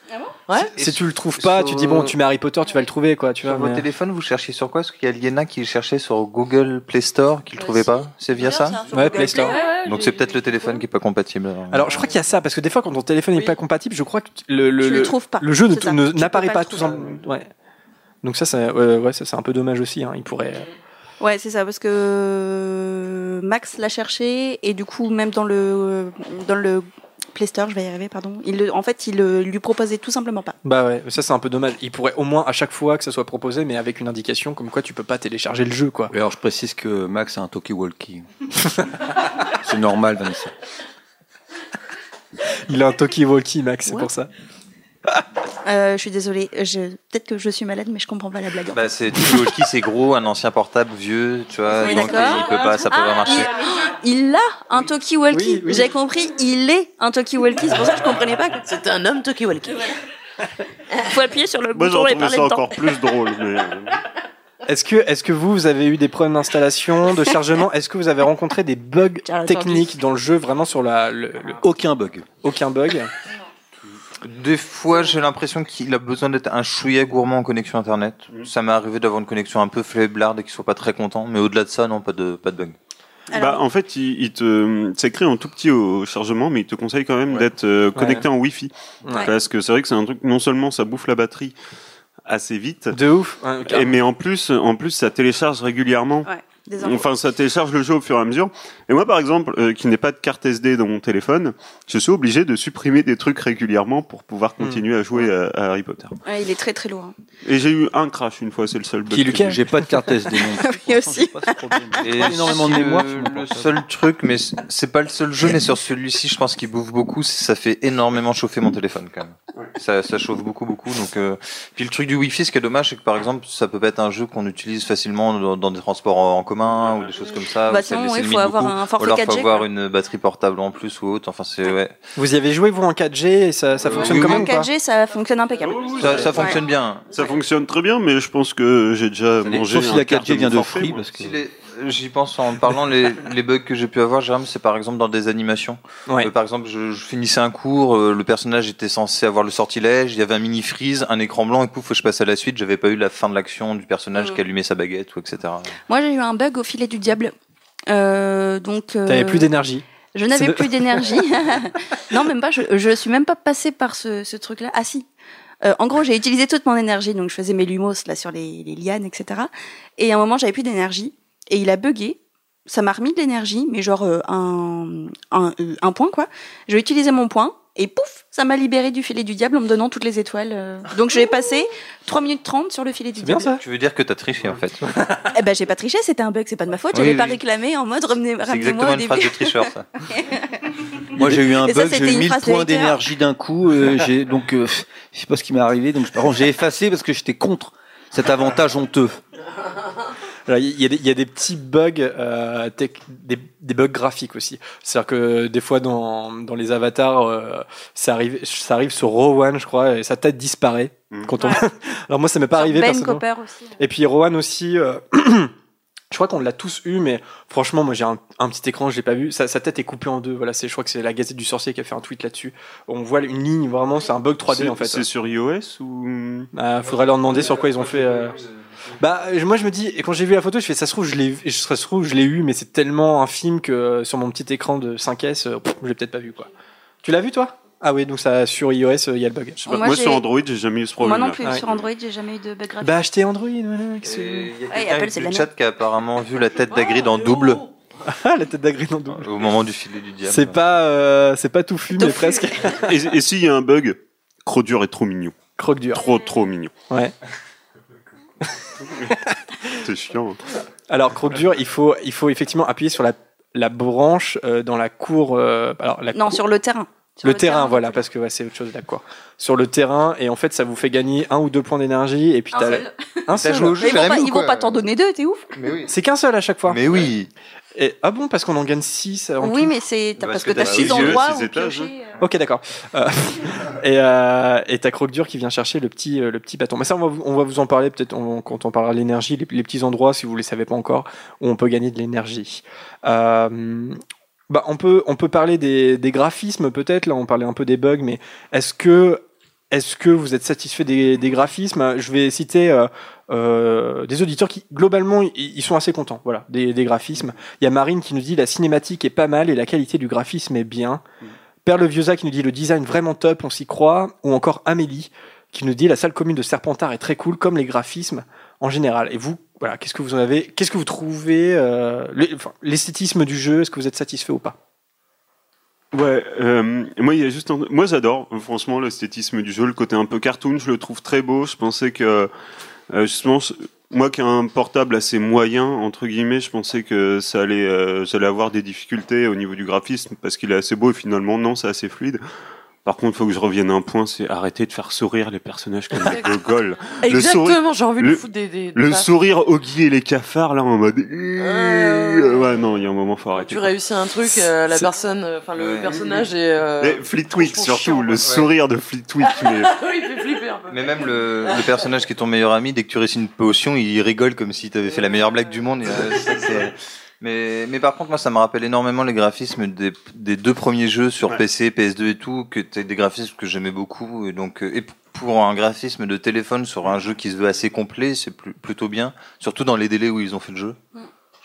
[SPEAKER 9] Ouais.
[SPEAKER 1] Si tu le trouves pas, tu dis bon, tu mets Harry Potter, tu vas le trouver quoi, tu
[SPEAKER 2] Sur
[SPEAKER 1] vois.
[SPEAKER 2] votre
[SPEAKER 1] mais-
[SPEAKER 2] téléphone, vous cherchiez sur quoi? Parce qu'il y a Liena qui cherchait sur Google Play Store, qui le trouvait pas. C'est via ça?
[SPEAKER 1] Ouais, Play Store.
[SPEAKER 2] Donc c'est peut-être le téléphone qui est pas compatible. alors.
[SPEAKER 1] Alors, je crois qu'il y a ça, parce que des fois, quand ton téléphone n'est pas compatible, je crois que le, le,
[SPEAKER 4] Tu le trouves pas.
[SPEAKER 1] le jeu n'apparaît
[SPEAKER 4] pas
[SPEAKER 1] tout ouais. Donc ça, ça, ouais, ouais, ça c'est un peu dommage aussi. Hein. Il pourrait.
[SPEAKER 4] Ouais, c'est ça, parce que Max l'a cherché et du coup, même dans le dans le Play Store, je vais y arriver, pardon. Il, le- en fait, il le- lui proposait tout simplement pas.
[SPEAKER 1] Bah ouais, ça c'est un peu dommage. Il pourrait au moins à chaque fois que ça soit proposé, mais avec une indication comme quoi tu peux pas télécharger le jeu, quoi.
[SPEAKER 5] Et alors je précise que Max a un talkie-walkie. c'est normal, Vanessa.
[SPEAKER 1] Il a un talkie-walkie, Max, c'est pour ça.
[SPEAKER 4] Euh, je suis désolée, je... peut-être que je suis malade, mais je comprends pas la blague.
[SPEAKER 2] Bah, c'est Walkie, c'est gros, un ancien portable vieux, tu vois.
[SPEAKER 4] Oui,
[SPEAKER 2] donc il peut pas, ça peut pas marcher.
[SPEAKER 4] Il a un talkie-walkie.
[SPEAKER 1] Oui, oui.
[SPEAKER 4] J'ai compris, il est un talkie-walkie. C'est pour ça que je comprenais pas. que-
[SPEAKER 9] C'est un homme Toki Walkie.
[SPEAKER 4] Faut appuyer sur le
[SPEAKER 3] Moi,
[SPEAKER 4] bouton et
[SPEAKER 3] trouvé
[SPEAKER 4] parler
[SPEAKER 3] ça
[SPEAKER 4] dedans.
[SPEAKER 3] encore plus drôle. Mais... euh,
[SPEAKER 1] Est-ce que, est-ce que vous, vous avez eu des problèmes d'installation, de chargement? Est-ce que vous avez rencontré des bugs techniques dans le jeu, vraiment sur la, le, le-
[SPEAKER 5] Aucun bug.
[SPEAKER 1] aucun bug?
[SPEAKER 2] Des fois, j'ai l'impression qu'il a besoin d'être un chouïa gourmand en connexion internet. Ça m'est arrivé d'avoir une connexion un peu faiblarde et qu'il soit pas très content, mais au-delà de ça, non, pas de, pas de bug.
[SPEAKER 4] Alors-
[SPEAKER 3] Bah, en fait, il, il te, c'est écrit en tout petit au chargement, mais il te conseille quand même
[SPEAKER 1] Ouais.
[SPEAKER 3] d'être euh, connecté en Wi-Fi.
[SPEAKER 1] Ouais.
[SPEAKER 3] Parce que c'est vrai que c'est un truc, non seulement ça bouffe la batterie assez vite,
[SPEAKER 1] De ouf.
[SPEAKER 3] Et, mais en plus, en plus, ça télécharge régulièrement.
[SPEAKER 4] Des.
[SPEAKER 3] Enfin, ça télécharge le jeu au fur et à mesure. Et moi, par exemple, euh, qui n'ai pas de carte SD dans mon téléphone, je suis obligé de supprimer des trucs régulièrement pour pouvoir
[SPEAKER 1] Hmm.
[SPEAKER 3] continuer à jouer à, à Harry Potter.
[SPEAKER 4] Ouais, il est très très lourd. hein.
[SPEAKER 3] Et j'ai eu un crash une fois, c'est le seul bug.
[SPEAKER 1] Qui, Lucas
[SPEAKER 3] j'ai
[SPEAKER 5] pas de carte SD. non.
[SPEAKER 4] Oui, aussi.
[SPEAKER 5] Pas ce.
[SPEAKER 2] Et
[SPEAKER 5] énormément de
[SPEAKER 2] le-
[SPEAKER 5] mémoire.
[SPEAKER 2] Le seul truc, mais c'est pas le seul jeu, mais sur celui-ci, je pense qu'il bouffe beaucoup. Ça fait énormément chauffer mon téléphone quand même. Ça, ça chauffe beaucoup, beaucoup. Donc, euh, puis le truc du Wi-Fi, ce qui est dommage, c'est que par exemple, ça peut pas être un jeu qu'on utilise facilement dans, dans des transports en en commun ou des choses comme ça.
[SPEAKER 4] Bah
[SPEAKER 2] ça
[SPEAKER 4] sinon,
[SPEAKER 2] laisse
[SPEAKER 4] ouais, faut avoir
[SPEAKER 2] beaucoup.
[SPEAKER 4] un
[SPEAKER 2] Ou
[SPEAKER 4] forfait
[SPEAKER 2] alors,
[SPEAKER 4] 4G.
[SPEAKER 2] faut avoir
[SPEAKER 4] quoi.
[SPEAKER 2] une batterie portable en plus ou autre. Enfin, c'est ouais.
[SPEAKER 1] Vous y avez joué vous en 4G et ça, ça fonctionne
[SPEAKER 2] oui,
[SPEAKER 1] même
[SPEAKER 4] En
[SPEAKER 1] ou pas
[SPEAKER 4] 4G, ça fonctionne impeccable.
[SPEAKER 2] Ça, ça fonctionne bien.
[SPEAKER 3] Ça fonctionne très bien, mais je pense que j'ai déjà mangé.
[SPEAKER 5] Sauf si la
[SPEAKER 3] quart
[SPEAKER 5] 4G vient de Free, parce que
[SPEAKER 2] Si les- J'y pense en parlant, les, les bugs que j'ai pu avoir, Jérôme, c'est par exemple dans des animations.
[SPEAKER 1] Ouais.
[SPEAKER 2] Euh, par exemple, je, je finissais un cours, euh, le personnage était censé avoir le sortilège, il y avait un mini freeze, un écran blanc, et pouf, faut que je passe à la suite, j'avais pas eu la fin de l'action du personnage qui allumait sa baguette ou etc.
[SPEAKER 4] Moi, j'ai eu un bug au filet du diable. Euh, donc. euh,
[SPEAKER 1] T'avais plus d'énergie.
[SPEAKER 4] Je n'avais plus d'énergie. non, même pas. Je, je suis même pas passée par ce, ce truc-là. Ah si. Euh, en gros, j'ai utilisé toute mon énergie, donc je faisais mes lumos là sur les, les lianes, etc. Et à un moment, j'avais plus d'énergie et il a bugué. Ça m'a remis de l'énergie, mais genre euh, un, un, euh, un point quoi. J'ai utilisé mon point et pouf, ça m'a libéré du filet du diable en me donnant toutes les étoiles. euh. Donc j'ai passé 3 minutes 30 sur le filet du
[SPEAKER 1] C'est bien
[SPEAKER 4] diable.
[SPEAKER 1] ça
[SPEAKER 2] Tu veux dire que t'as triché en fait
[SPEAKER 4] Eh ben j'ai pas triché, c'était un bug, c'est pas de ma faute. J'avais
[SPEAKER 2] oui.
[SPEAKER 4] pas réclamé en mode ramenez,
[SPEAKER 2] C'est
[SPEAKER 4] ramenez-moi
[SPEAKER 2] exactement
[SPEAKER 4] au
[SPEAKER 2] une phrase de tricheur ça.
[SPEAKER 5] Moi j'ai eu un
[SPEAKER 4] Et
[SPEAKER 5] bug, j'ai eu
[SPEAKER 4] une
[SPEAKER 5] 1000
[SPEAKER 4] phrase de
[SPEAKER 5] points d'énergie d'un coup, euh, j'ai donc euh, je sais pas ce qui m'est arrivé, donc par contre j'ai effacé parce que j'étais contre cet avantage honteux.
[SPEAKER 1] Alors, Il y, a des- il y a des petits bugs, euh, tech- des, des bugs graphiques aussi. C'est-à-dire que des fois dans, dans les avatars, euh, ça, arrive, ça arrive sur Rowan, je crois, et sa tête disparaît.
[SPEAKER 3] Mm.
[SPEAKER 1] Quand on... Alors moi, ça m'est pas arrivé
[SPEAKER 4] ben. Copper aussi.
[SPEAKER 1] Et puis Rowan aussi, euh, je crois qu'on l'a tous eu, mais franchement, moi j'ai un, un petit écran, je l'ai pas vu. Sa, sa tête est coupée en deux. Voilà, c'est, je crois que c'est la Gazette du Sorcier qui a fait un tweet là-dessus. On voit une ligne, vraiment, c'est un bug 3D
[SPEAKER 3] C'est-
[SPEAKER 1] en fait.
[SPEAKER 3] C'est sur iOS ou?
[SPEAKER 1] Bah, faudrait leur demander sur quoi ils ont fait. euh, Bah, euh, moi je me dis, et quand j'ai vu la photo, je fais, ça se trouve, je l'ai, ça se trouve, je l'ai eu, mais c'est tellement infime que euh, sur mon petit écran de 5S, euh, je l'ai peut-être pas vu quoi. Tu l'as vu toi? Ah oui, donc ça sur iOS, euh, il y a le bug.
[SPEAKER 3] Je sais pas,
[SPEAKER 4] Moi,
[SPEAKER 3] sur Android, j'ai jamais eu ce problème.
[SPEAKER 4] Moi non plus,
[SPEAKER 1] Ouais.
[SPEAKER 4] sur Android, j'ai jamais eu de bug graphique.
[SPEAKER 1] Bah, achetez Android, voilà. qu'est-ce que-
[SPEAKER 2] Et Il y a
[SPEAKER 4] Ouais, Apple, c'est
[SPEAKER 2] le chat qui a apparemment vu la tête d'Agrid en double
[SPEAKER 1] Ah, la tête d'agri dans le double.
[SPEAKER 2] au moment du filet du diable.
[SPEAKER 1] C'est pas, euh, c'est pas tout mais
[SPEAKER 4] Tofu.
[SPEAKER 1] presque.
[SPEAKER 3] Et, et s'il y a un bug, Crodur est trop mignon.
[SPEAKER 1] Croque dur.
[SPEAKER 3] Trop, trop mignon.
[SPEAKER 1] Ouais.
[SPEAKER 3] C'est chiant.
[SPEAKER 1] Alors, croque dur, il faut, il faut effectivement appuyer sur la, la branche euh, dans la cour. euh, alors, la
[SPEAKER 4] Non,
[SPEAKER 1] cour-
[SPEAKER 4] sur le terrain. Sur
[SPEAKER 1] le, terrain, voilà, parce que ouais, c'est autre chose, d'accord. Sur le terrain, et en fait, ça vous fait gagner un ou deux points d'énergie, et puis
[SPEAKER 4] Un
[SPEAKER 1] t'as
[SPEAKER 4] seul.
[SPEAKER 1] un seul.
[SPEAKER 2] joué au
[SPEAKER 4] Mais
[SPEAKER 2] jeu
[SPEAKER 4] ils vont,
[SPEAKER 2] Jérémy,
[SPEAKER 4] pas,
[SPEAKER 2] ou
[SPEAKER 4] ils
[SPEAKER 2] quoi
[SPEAKER 4] vont pas t'en donner deux, t'es ouf.
[SPEAKER 2] Mais oui.
[SPEAKER 1] C'est qu'un seul à chaque fois.
[SPEAKER 2] Mais oui.
[SPEAKER 1] Et, ah bon, parce qu'on en gagne 6
[SPEAKER 4] Oui, mais c'est
[SPEAKER 2] Parce
[SPEAKER 4] parce que
[SPEAKER 2] que
[SPEAKER 4] t'as
[SPEAKER 2] t'as
[SPEAKER 4] six
[SPEAKER 3] six
[SPEAKER 4] endroits
[SPEAKER 3] yeux, six
[SPEAKER 4] où
[SPEAKER 3] étages,
[SPEAKER 4] piocher. euh.
[SPEAKER 1] Ok, d'accord. Euh, et euh, et t'as Croque Dur qui vient chercher le petit, euh, le petit bâton. Mais ça, on va, vous- on va vous en parler peut-être on- quand on parlera de l'énergie, les, les petits endroits, si vous ne les savez pas encore, où on peut gagner de l'énergie. Bah, on, peut, on peut parler des, des graphismes peut-être, là on parlait un peu des bugs, mais est-ce que est-ce que vous êtes satisfait des, des graphismes? Je vais citer euh, euh, des auditeurs qui, globalement, ils- sont assez contents. Voilà, des, des graphismes. Il y a Marine qui nous dit la cinématique est pas mal et la qualité du graphisme est bien. Perle Vieuxa qui nous dit le design vraiment top, on s'y croit. Ou encore Amélie qui nous dit la salle commune de Serpentard est très cool, comme les graphismes en général. Et vous, voilà, qu'est-ce que vous en avez Qu'est-ce que vous trouvez euh, L'esthétisme du jeu, est-ce que vous êtes satisfait ou pas?
[SPEAKER 3] Ouais, euh, moi il y a juste un... moi j'adore franchement l'esthétisme du jeu, le côté un peu cartoon, je le trouve très beau. Je pensais que euh, justement moi qui ai un portable assez moyen entre guillemets, je pensais que ça allait euh, j'allais avoir des difficultés au niveau du graphisme parce qu'il est assez beau et finalement non, c'est assez fluide. Par contre, il faut que je revienne à un point, c'est arrêter de faire sourire les personnages comme des gogoles. Le sourire-
[SPEAKER 9] Exactement, j'ai envie de
[SPEAKER 3] le-
[SPEAKER 9] foutre des, des, des
[SPEAKER 3] Le
[SPEAKER 9] baffes.
[SPEAKER 3] sourire Oggy et les cafards là en mode ouais non, il y a un moment faut arrêter.
[SPEAKER 9] Tu réussis un truc, euh, la
[SPEAKER 3] C'est-
[SPEAKER 9] personne, euh, enfin le
[SPEAKER 2] Ouais.
[SPEAKER 9] personnage est. euh,
[SPEAKER 3] Mais Fleetwick surtout,
[SPEAKER 9] chiant,
[SPEAKER 3] le sourire de Fleetwick mais
[SPEAKER 9] oui, il fait flipper un peu.
[SPEAKER 2] Mais même le, le personnage qui est ton meilleur ami, dès que tu réussis une potion, il rigole comme si tu avais fait la meilleure blague du monde. et, euh, ça, c'est- mais, mais par contre, moi, ça me rappelle énormément les graphismes des, des deux premiers jeux sur
[SPEAKER 3] Ouais.
[SPEAKER 2] PC, PS2 et tout, que des graphismes que j'aimais beaucoup. Et donc, euh, et pour un graphisme de téléphone sur un jeu qui se veut assez complet, c'est plutôt bien. Surtout dans les délais où ils ont fait le jeu. Je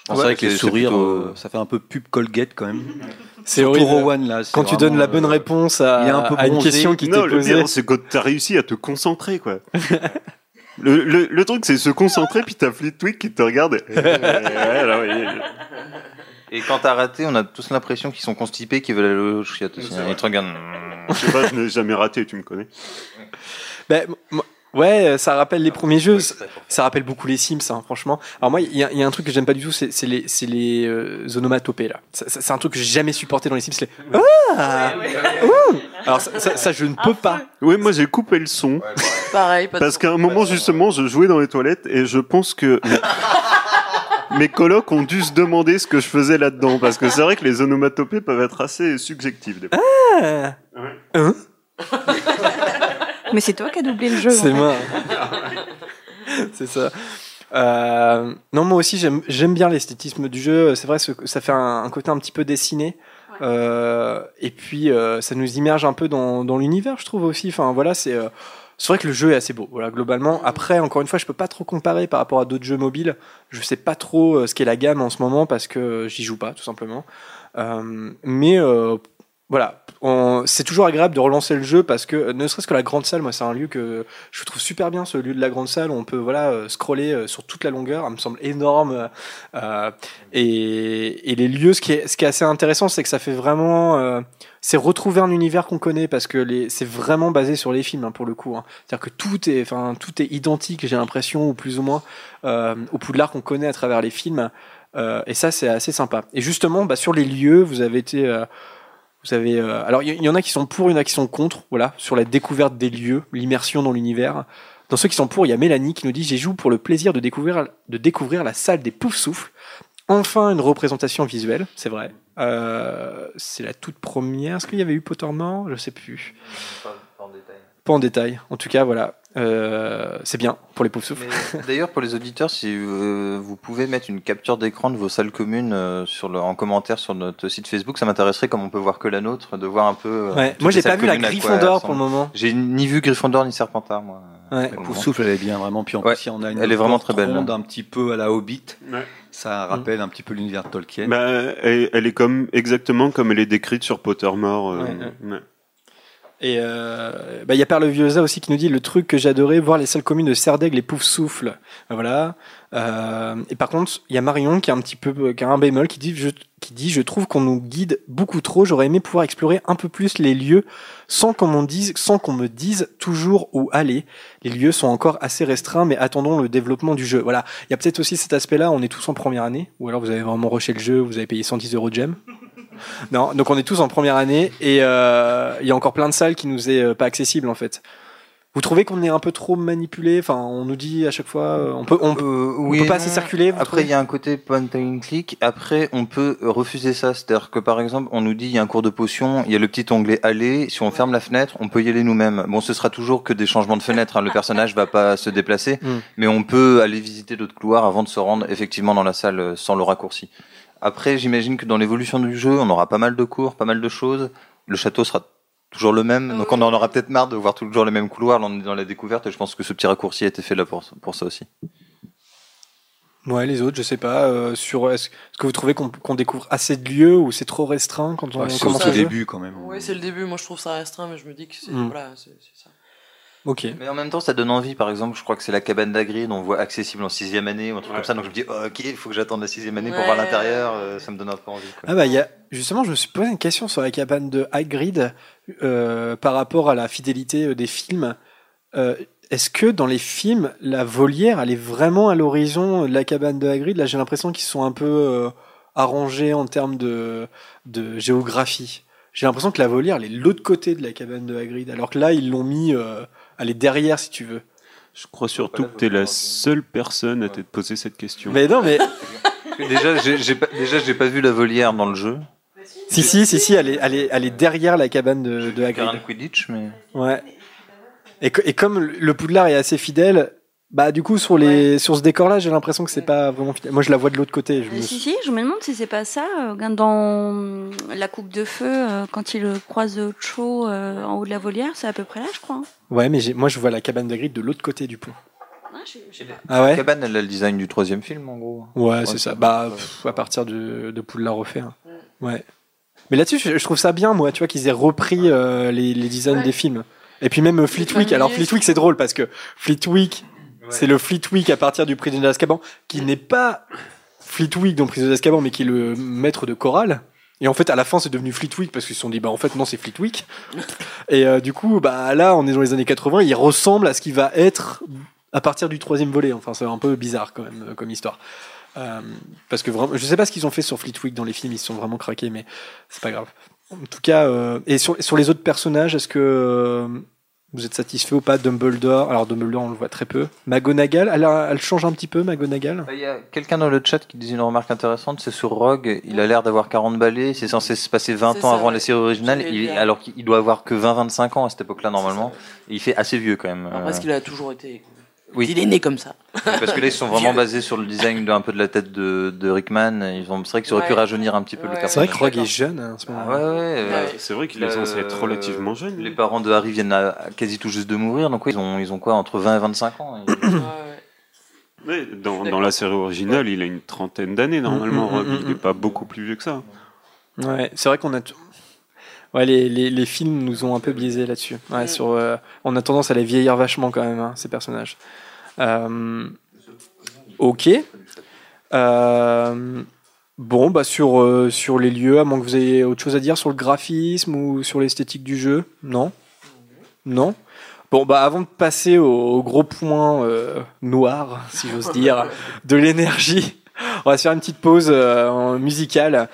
[SPEAKER 2] penserais
[SPEAKER 5] avec les
[SPEAKER 2] c'est
[SPEAKER 5] sourires,
[SPEAKER 2] plutôt-
[SPEAKER 5] euh, ça fait un peu pub Colgate quand même.
[SPEAKER 1] C'est horrible.
[SPEAKER 5] Rowan, là, c'est
[SPEAKER 1] Quand tu donnes la bonne
[SPEAKER 5] euh,
[SPEAKER 1] réponse à,
[SPEAKER 5] un peu
[SPEAKER 1] à une question qui
[SPEAKER 3] non,
[SPEAKER 1] t'est
[SPEAKER 3] le
[SPEAKER 1] posée.
[SPEAKER 3] pire, c'est quand t'as réussi à te concentrer, quoi. le, le, le truc, c'est se concentrer, puis t'as Fleetwick qui te regarde. et- Ouais, alors, il-
[SPEAKER 2] Et quand t'as raté, on a tous l'impression qu'ils sont constipés, qu'ils veulent aller aux chiottes hein. Ils te regardent.
[SPEAKER 3] Je sais pas, je n'ai jamais raté, tu me connais.
[SPEAKER 1] Ben, m- ouais, ça rappelle les premiers jeux. Ça, ça rappelle beaucoup les Sims, hein, franchement. Alors moi, il y, a- il y a un truc que j'aime pas du tout, c'est c'est les, c'est les euh, onomatopées là. Ça- ça- C'est un truc que j'ai jamais supporté dans les Sims. Les... Ah Ouh Alors ça, ça- ça, je ne peux pas.
[SPEAKER 3] Oui, moi j'ai coupé le son.
[SPEAKER 9] Pareil, pas de
[SPEAKER 3] Parce qu'à un moment, justement, je jouais dans les toilettes et je pense que mes colocs ont dû se demander ce que je faisais là-dedans. Parce que c'est vrai que les onomatopées peuvent être assez subjectives. Des fois.
[SPEAKER 1] Ah Hein?
[SPEAKER 4] Mais c'est toi qui as doublé le jeu.
[SPEAKER 1] C'est moi. c'est ça. Euh, non, moi aussi, j'aime bien l'esthétisme du jeu. C'est vrai, ça fait un, un côté un petit peu dessiné. Euh, et puis, euh, ça nous immerge un peu dans, dans l'univers, je trouve aussi. Enfin, voilà, c'est c'est vrai que le jeu est assez beau. Voilà, globalement. Après, encore une fois, je peux pas trop comparer par rapport à d'autres jeux mobiles. Je sais pas trop ce qu'est la gamme en ce moment parce que j'y joue pas, tout simplement. Mais voilà, c'est toujours agréable de relancer le jeu parce que ne serait-ce que la grande salle, moi c'est un lieu que je trouve super bien, ce lieu de la grande salle on peut voilà euh, scroller euh, sur toute la longueur, ça me semble énorme. euh, et, et les lieux, ce qui est, ce qui est assez intéressant, c'est que ça fait vraiment, euh, c'est retrouver un univers qu'on connaît parce que c'est vraiment basé sur les films hein, pour le coup. hein. C'est-à-dire que tout est, enfin tout est identique, j'ai l'impression, ou plus ou moins, euh, au Poudlard qu'on connaît à travers les films. Euh, et ça, c'est assez sympa. Et justement, bah, sur les lieux, vous avez été euh, vous avez, euh, alors il y, en a qui sont pour, il y en a qui sont contre, voilà, sur la découverte des lieux, l'immersion dans l'univers. Dans ceux qui sont pour, il y a Mélanie qui nous dit J'y joue pour le plaisir de découvrir, de découvrir la salle des poufs souffles. Enfin, une représentation visuelle, c'est vrai. Euh, c'est la toute première. Est-ce qu'il y avait eu Pottermore? Je sais plus. Pas en détail. En tout cas, voilà. Euh, c'est bien pour les poufs souffles.
[SPEAKER 2] D'ailleurs, pour les auditeurs, si euh, vous pouvez mettre une capture d'écran de vos salles communes euh, sur le, en commentaire sur notre site Facebook, ça m'intéresserait, comme on peut voir que la nôtre, de voir un peu. euh,
[SPEAKER 1] Ouais. Moi, j'ai pas vu la Gryffondor pour le moment.
[SPEAKER 2] J'ai ni vu Gryffondor ni Serpentard, moi.
[SPEAKER 1] Ouais.
[SPEAKER 2] Pour moment.
[SPEAKER 5] souffle, elle est bien vraiment. Puis en
[SPEAKER 2] Ouais.
[SPEAKER 5] plus, on a une
[SPEAKER 2] Elle est vraiment très belle,
[SPEAKER 5] ronde,
[SPEAKER 2] là.
[SPEAKER 5] un petit peu à la Hobbit.
[SPEAKER 3] Ouais.
[SPEAKER 5] Ça rappelle un petit peu l'univers de Tolkien.
[SPEAKER 3] Bah, elle, elle est comme, exactement comme elle est décrite sur Pottermore. Euh.
[SPEAKER 1] Et euh, bah, il y a Perle Viosa aussi qui nous dit le truc que j'adorais, voir les salles communes de Serdaigle et Pouf Souffle. Voilà. Euh, et par contre, il y a Marion qui a un petit peu, qui a un bémol, qui dit, je, qui dit, je trouve qu'on nous guide beaucoup trop. J'aurais aimé pouvoir explorer un peu plus les lieux sans qu'on m'en dise, sans qu'on me dise toujours où aller. Les lieux sont encore assez restreints, mais attendons le développement du jeu. Voilà. Il y a peut-être aussi cet aspect-là. On est tous en première année, ou alors vous avez vraiment rushé le jeu, vous avez payé 110 euros de gem. Non, donc on est tous en première année et euh, il y a encore plein de salles qui nous est euh, pas accessibles en fait. Vous trouvez qu'on est un peu trop manipulé? Enfin, on nous dit à chaque fois, euh, on peut, on, peut-
[SPEAKER 2] Euh,
[SPEAKER 1] on
[SPEAKER 2] oui
[SPEAKER 1] peut
[SPEAKER 2] et
[SPEAKER 1] pas assez
[SPEAKER 2] non.
[SPEAKER 1] circuler. vous
[SPEAKER 2] Après, il y a un côté point and click. Après, on peut refuser ça. C'est-à-dire que par exemple, on nous dit il y a un cours de potion, il y a le petit onglet aller. Si on ferme la fenêtre, on peut y aller nous-mêmes. Bon, ce sera toujours que des changements de fenêtre. hein. Le personnage va pas se déplacer,
[SPEAKER 1] Mm.
[SPEAKER 2] mais on peut aller visiter d'autres couloirs avant de se rendre effectivement dans la salle sans le raccourci. Après, j'imagine que dans l'évolution du jeu, on aura pas mal de cours, pas mal de choses. Le château sera toujours le même. Donc on en aura peut-être marre de voir toujours les mêmes couloirs dans, dans la découverte. Et je pense que ce petit raccourci a été fait là pour, pour ça aussi.
[SPEAKER 1] Ouais, les autres, je sais pas. euh, sur est-ce est-ce que vous trouvez qu'on qu'on découvre assez de lieux ou c'est trop restreint quand on
[SPEAKER 5] Ouais, c'est
[SPEAKER 1] commence
[SPEAKER 5] au
[SPEAKER 1] le jeu
[SPEAKER 5] début quand même.
[SPEAKER 9] Oui, c'est le début. Moi, je trouve ça restreint, mais je me dis que c'est
[SPEAKER 1] Mm.
[SPEAKER 9] voilà, c'est c'est ça.
[SPEAKER 1] Ok.
[SPEAKER 2] Mais en même temps, ça donne envie. Par exemple, je crois que c'est la cabane d'Agrid, on voit accessible en sixième année ou un truc comme ça. Donc je me dis, oh, ok, il faut que j'attende la sixième année pour voir l'intérieur. euh, ça me donne un peu envie. quoi.
[SPEAKER 1] Ah bah il y a justement, je me suis posé une question sur la cabane de Hagrid euh, par rapport à la fidélité euh, des films. Euh, Est-ce que dans les films, la volière, elle est vraiment à l'horizon de la cabane de Hagrid? Là, j'ai l'impression qu'ils sont un peu euh, arrangés en termes de, de géographie. J'ai l'impression que la volière, elle est de l'autre côté de la cabane de Hagrid, alors que là, ils l'ont mis, elle est derrière, si tu veux.
[SPEAKER 3] Je crois surtout que t'es la seule personne à t'être posé cette question.
[SPEAKER 1] Mais non, mais
[SPEAKER 2] déjà, j'ai j'ai pas, déjà, j'ai pas vu la volière dans le jeu.
[SPEAKER 1] si, si, si, si, elle est, elle est, elle est derrière la cabane de, de Hagrid.
[SPEAKER 2] Quidditch, mais.
[SPEAKER 1] Ouais. Et, et comme le Poudlard est assez fidèle, bah du coup sur les sur ce décor-là, j'ai l'impression que c'est pas vraiment. Moi, je la vois de l'autre côté. Je me
[SPEAKER 4] Euh, Si, si, je me demande si c'est pas ça. euh, dans euh, la coupe de feu, euh, quand il croise Cho en haut de la volière, c'est à peu près là, je crois. hein.
[SPEAKER 1] Ouais, mais moi, je vois la cabane d'Agrid de l'autre côté du pont.
[SPEAKER 4] Ah, je- je-
[SPEAKER 1] Ah
[SPEAKER 2] La
[SPEAKER 1] ouais.
[SPEAKER 2] cabane, elle a le design du troisième film, en gros.
[SPEAKER 1] Ouais, c'est ça. Bah, pff, à partir de, de Poudlard refait. hein. Ouais. Mais là-dessus, je, trouve ça bien, moi, tu vois, qu'ils aient repris euh, les, les designs
[SPEAKER 9] Ouais.
[SPEAKER 1] des films. Et puis même Fleetwick. Alors Fleetwick, c'est drôle parce que Fleetwick, c'est le Fleetwick à partir du prisonnier d'Azkaban, qui n'est pas Fleetwick dans Prisonnier d'Azkaban, mais qui est le maître de chorale. Et en fait, à la fin, c'est devenu Fleetwick parce qu'ils se sont dit, bah en fait, non, c'est Fleetwick. Et euh, du coup, bah là, on est dans les années 80, il ressemble à ce qui va être à partir du troisième volet. Enfin, c'est un peu bizarre quand même euh, comme histoire. Euh, parce que vraiment, je sais pas ce qu'ils ont fait sur Fleetwick dans les films, ils se sont vraiment craqués, mais c'est pas grave. En tout cas, euh, et sur, sur les autres personnages, est-ce que vous êtes satisfait ou pas Dumbledore, alors Dumbledore, on le voit très peu. McGonagall, elle, a- elle change un petit peu, McGonagall?
[SPEAKER 2] Bah, Il y a quelqu'un dans le chat qui disait une remarque intéressante, c'est sur Rogue, il a l'air d'avoir 40 balais, c'est censé se passer 20
[SPEAKER 9] C'est
[SPEAKER 2] ans
[SPEAKER 9] ça,
[SPEAKER 2] avant
[SPEAKER 9] ouais.
[SPEAKER 2] la série originale, il-
[SPEAKER 9] dire.
[SPEAKER 2] alors qu'il doit avoir que 20-25 ans à cette époque-là normalement, et il fait assez vieux quand même. Euh,
[SPEAKER 9] Parce qu'il a toujours été.
[SPEAKER 2] Oui.
[SPEAKER 9] Il est né comme ça.
[SPEAKER 2] Parce que là ils sont vraiment basés sur le design d'un peu de la tête de, de Rickman, ils ont, c'est vrai qu'ils auraient pu rajeunir un petit peu le
[SPEAKER 9] Ouais.
[SPEAKER 1] C'est vrai que Rogue est jeune hein, en ce moment.
[SPEAKER 2] Ah ouais, ouais, euh,
[SPEAKER 9] Ouais.
[SPEAKER 3] C'est vrai qu'il est censé être relativement jeune.
[SPEAKER 2] Les parents de Harry viennent à, à quasi tout juste de mourir, donc ils ont, ils ont quoi, entre 20 et 25 ans et-.
[SPEAKER 3] Mais dans, dans la série originale, il a une trentaine d'années normalement.
[SPEAKER 1] Mm, mm, mm,
[SPEAKER 3] il n'est pas beaucoup plus vieux que ça.
[SPEAKER 1] Ouais, c'est vrai qu'on a. Ouais, les, les, les films nous ont un peu biaisés là-dessus. Ouais, sur, euh, on a tendance à les vieillir vachement quand même, hein, ces personnages. Euh, ok. Euh, bon, bah sur, euh, sur les lieux, à moins que vous ayez autre chose à dire sur le graphisme ou sur l'esthétique du jeu Non? Non? Bon, bah avant de passer au, au gros point noir, si j'ose dire, de l'énergie, on va se faire une petite pause euh, musicale.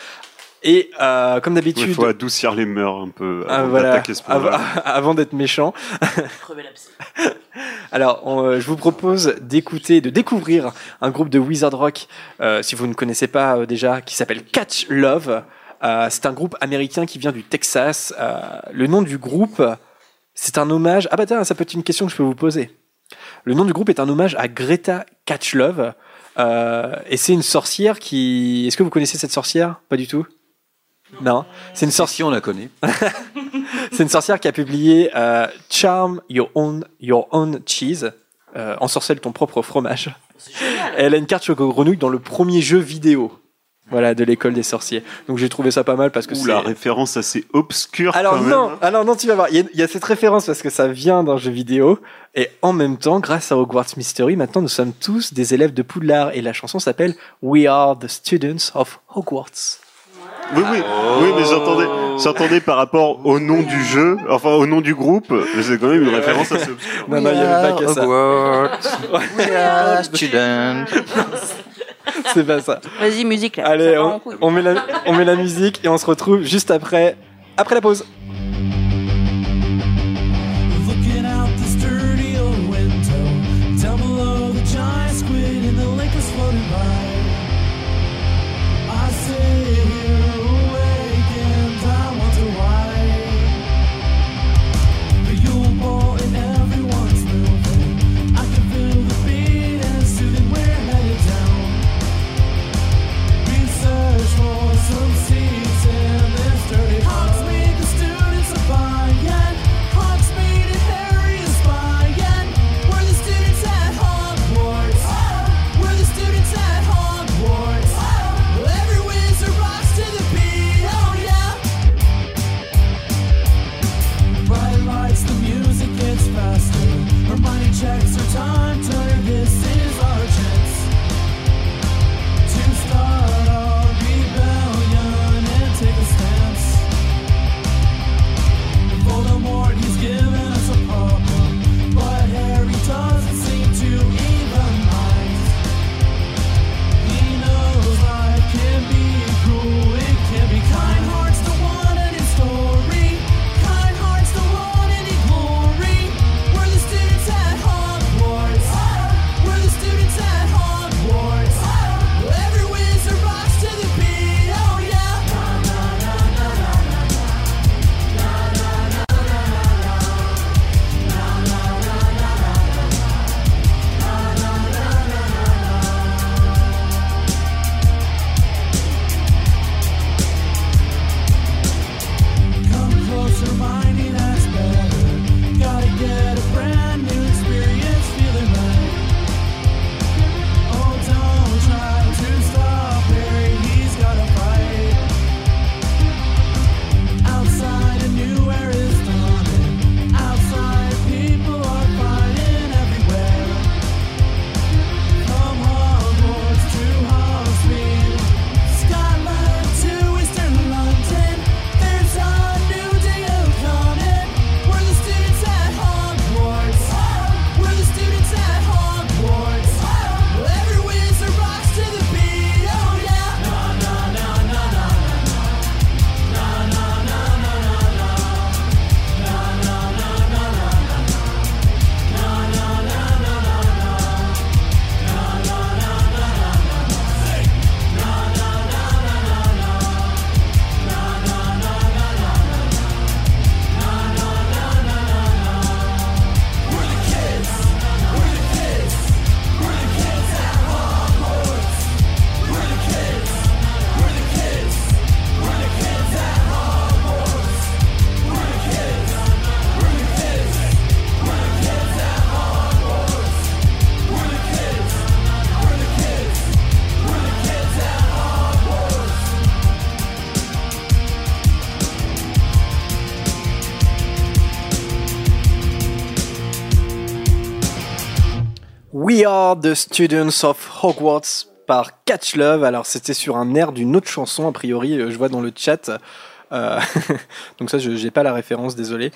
[SPEAKER 1] Et euh, comme
[SPEAKER 3] Il
[SPEAKER 1] d'habitude,
[SPEAKER 3] faut adoucir les mœurs un peu
[SPEAKER 1] ah,
[SPEAKER 3] avant
[SPEAKER 1] voilà,
[SPEAKER 3] d'attaquer ce
[SPEAKER 1] av- avant d'être méchant. Alors, on, euh, je vous propose d'écouter, de découvrir un groupe de Wizard Rock, euh, si vous ne connaissez pas euh, déjà, qui s'appelle Catch Love. Euh, c'est un groupe américain qui vient du Texas. Euh, le nom du groupe, c'est un hommage. Ah bah tiens, ça peut être une question que je peux vous poser. Le nom du groupe est un hommage à Greta Catch Love. Euh, et c'est une sorcière qui. Est-ce que vous connaissez cette sorcière? Pas du tout? Non, c'est une sorcière.
[SPEAKER 5] Si on la connaît.
[SPEAKER 1] C'est une sorcière qui a publié euh, Charm Your Own, Your Own Cheese, euh, ensorcelle ton propre fromage. Elle a une carte choco grenouille dans le premier jeu vidéo. Voilà, de l'école des sorciers. Donc j'ai trouvé ça pas mal parce que
[SPEAKER 3] Ouh,
[SPEAKER 1] c'est.
[SPEAKER 3] la référence assez obscure.
[SPEAKER 1] Alors
[SPEAKER 3] quand même.
[SPEAKER 1] non, alors non, tu vas voir. Il y, a- il y a cette référence parce que ça vient d'un jeu vidéo. Et en même temps, grâce à Hogwarts Mystery, maintenant nous sommes tous des élèves de Poudlard. Et la chanson s'appelle We Are the Students of Hogwarts.
[SPEAKER 3] Oui, oui, oui, mais j'entendais, j'entendais par rapport au nom du jeu, enfin au nom du groupe, mais c'est quand même une référence assez obscure.
[SPEAKER 1] Non, non, il n'y avait pas que ça.
[SPEAKER 2] Hogwarts, we are students.
[SPEAKER 1] C'est pas ça.
[SPEAKER 4] Vas-y, musique là.
[SPEAKER 1] Allez, on met la, on met la musique et on se retrouve juste après, après la pause. Are the Students of Hogwarts par Catch Love. Alors c'était sur un air d'une autre chanson, a priori, euh, je vois dans le chat. Euh, donc ça, je n'ai pas la référence, désolé.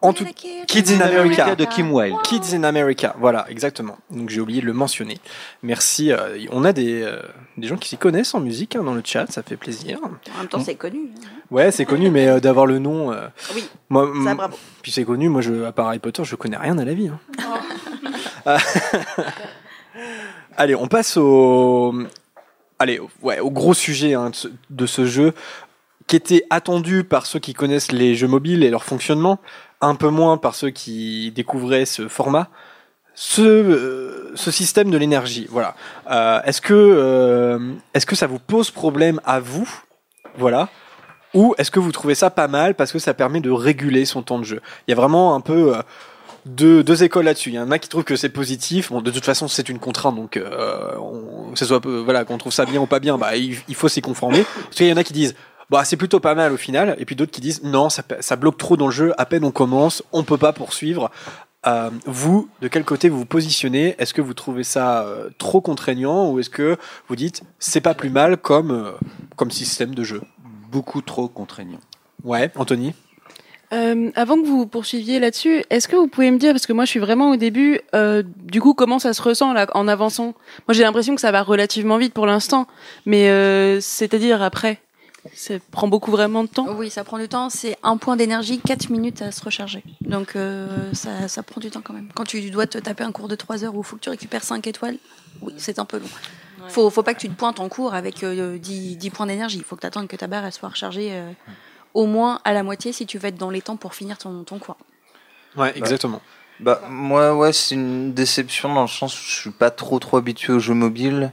[SPEAKER 1] En tout Kids in America
[SPEAKER 5] de Kim Wilde.
[SPEAKER 1] Kids in America, voilà, exactement. Donc j'ai oublié de le mentionner. Merci. euh, on a des, euh, des gens qui s'y connaissent en musique hein, dans le chat, ça fait plaisir.
[SPEAKER 4] En même temps, c'est connu. hein.
[SPEAKER 1] Ouais, c'est connu, mais euh, d'avoir le nom. euh,
[SPEAKER 4] Oui,
[SPEAKER 1] moi,
[SPEAKER 4] ça, bravo.
[SPEAKER 1] Puis c'est connu, moi, je, à part Harry Potter, je connais rien à la vie. hein. Euh, Allez, on passe au, allez, ouais, au gros sujet hein, de, ce, jeu, qui était attendu par ceux qui connaissent les jeux mobiles et leur fonctionnement, un peu moins par ceux qui découvraient ce format. Ce, euh, système de l'énergie, voilà. Euh, est-ce que, euh, est-ce que ça vous pose problème à vous, voilà, ou est-ce que vous trouvez ça pas mal parce que ça permet de réguler son temps de jeu? Il y a vraiment un peu deux, deux écoles là-dessus. Il y en a qui trouvent que c'est positif. Bon, de toute façon, c'est une contrainte, donc euh, on, que ce soit peu- voilà qu'on trouve ça bien ou pas bien, bah il, il faut s'y conformer. Parce qu'il y en a qui disent bah c'est plutôt pas mal au final, et puis d'autres qui disent non, ça, ça bloque trop dans le jeu. À peine on commence, on peut pas poursuivre. Euh, vous, de quel côté vous vous positionnez? Est-ce que vous trouvez ça euh, trop contraignant ou est-ce que vous dites c'est pas plus mal comme, euh, comme système de jeu?
[SPEAKER 5] Beaucoup trop contraignant.
[SPEAKER 1] Ouais, Anthony?
[SPEAKER 6] Euh, avant que vous poursuiviez là-dessus, est-ce que vous pouvez me dire, parce que moi je suis vraiment au début, euh, du coup comment ça se ressent là en avançant? Moi j'ai l'impression que ça va relativement vite pour l'instant, mais euh, c'est-à-dire après, ça prend beaucoup vraiment de temps?
[SPEAKER 4] Oui, ça prend du temps. C'est un point d'énergie, 4 minutes à se recharger. Donc ça, ça prend du temps quand même. Quand tu dois te taper un cours de 3 heures où il faut que tu récupères 5 étoiles, oui, c'est un peu long. Faut, faut pas que tu te pointes en cours avec euh, 10, 10 points d'énergie. Il faut que tu attendes que ta barre elle soit rechargée au moins à la moitié si tu veux être dans les temps pour finir ton, ton cours.
[SPEAKER 1] Ouais, exactement.
[SPEAKER 2] Bah moi ouais c'est une déception dans le sens où je suis pas trop trop habitué aux jeux mobiles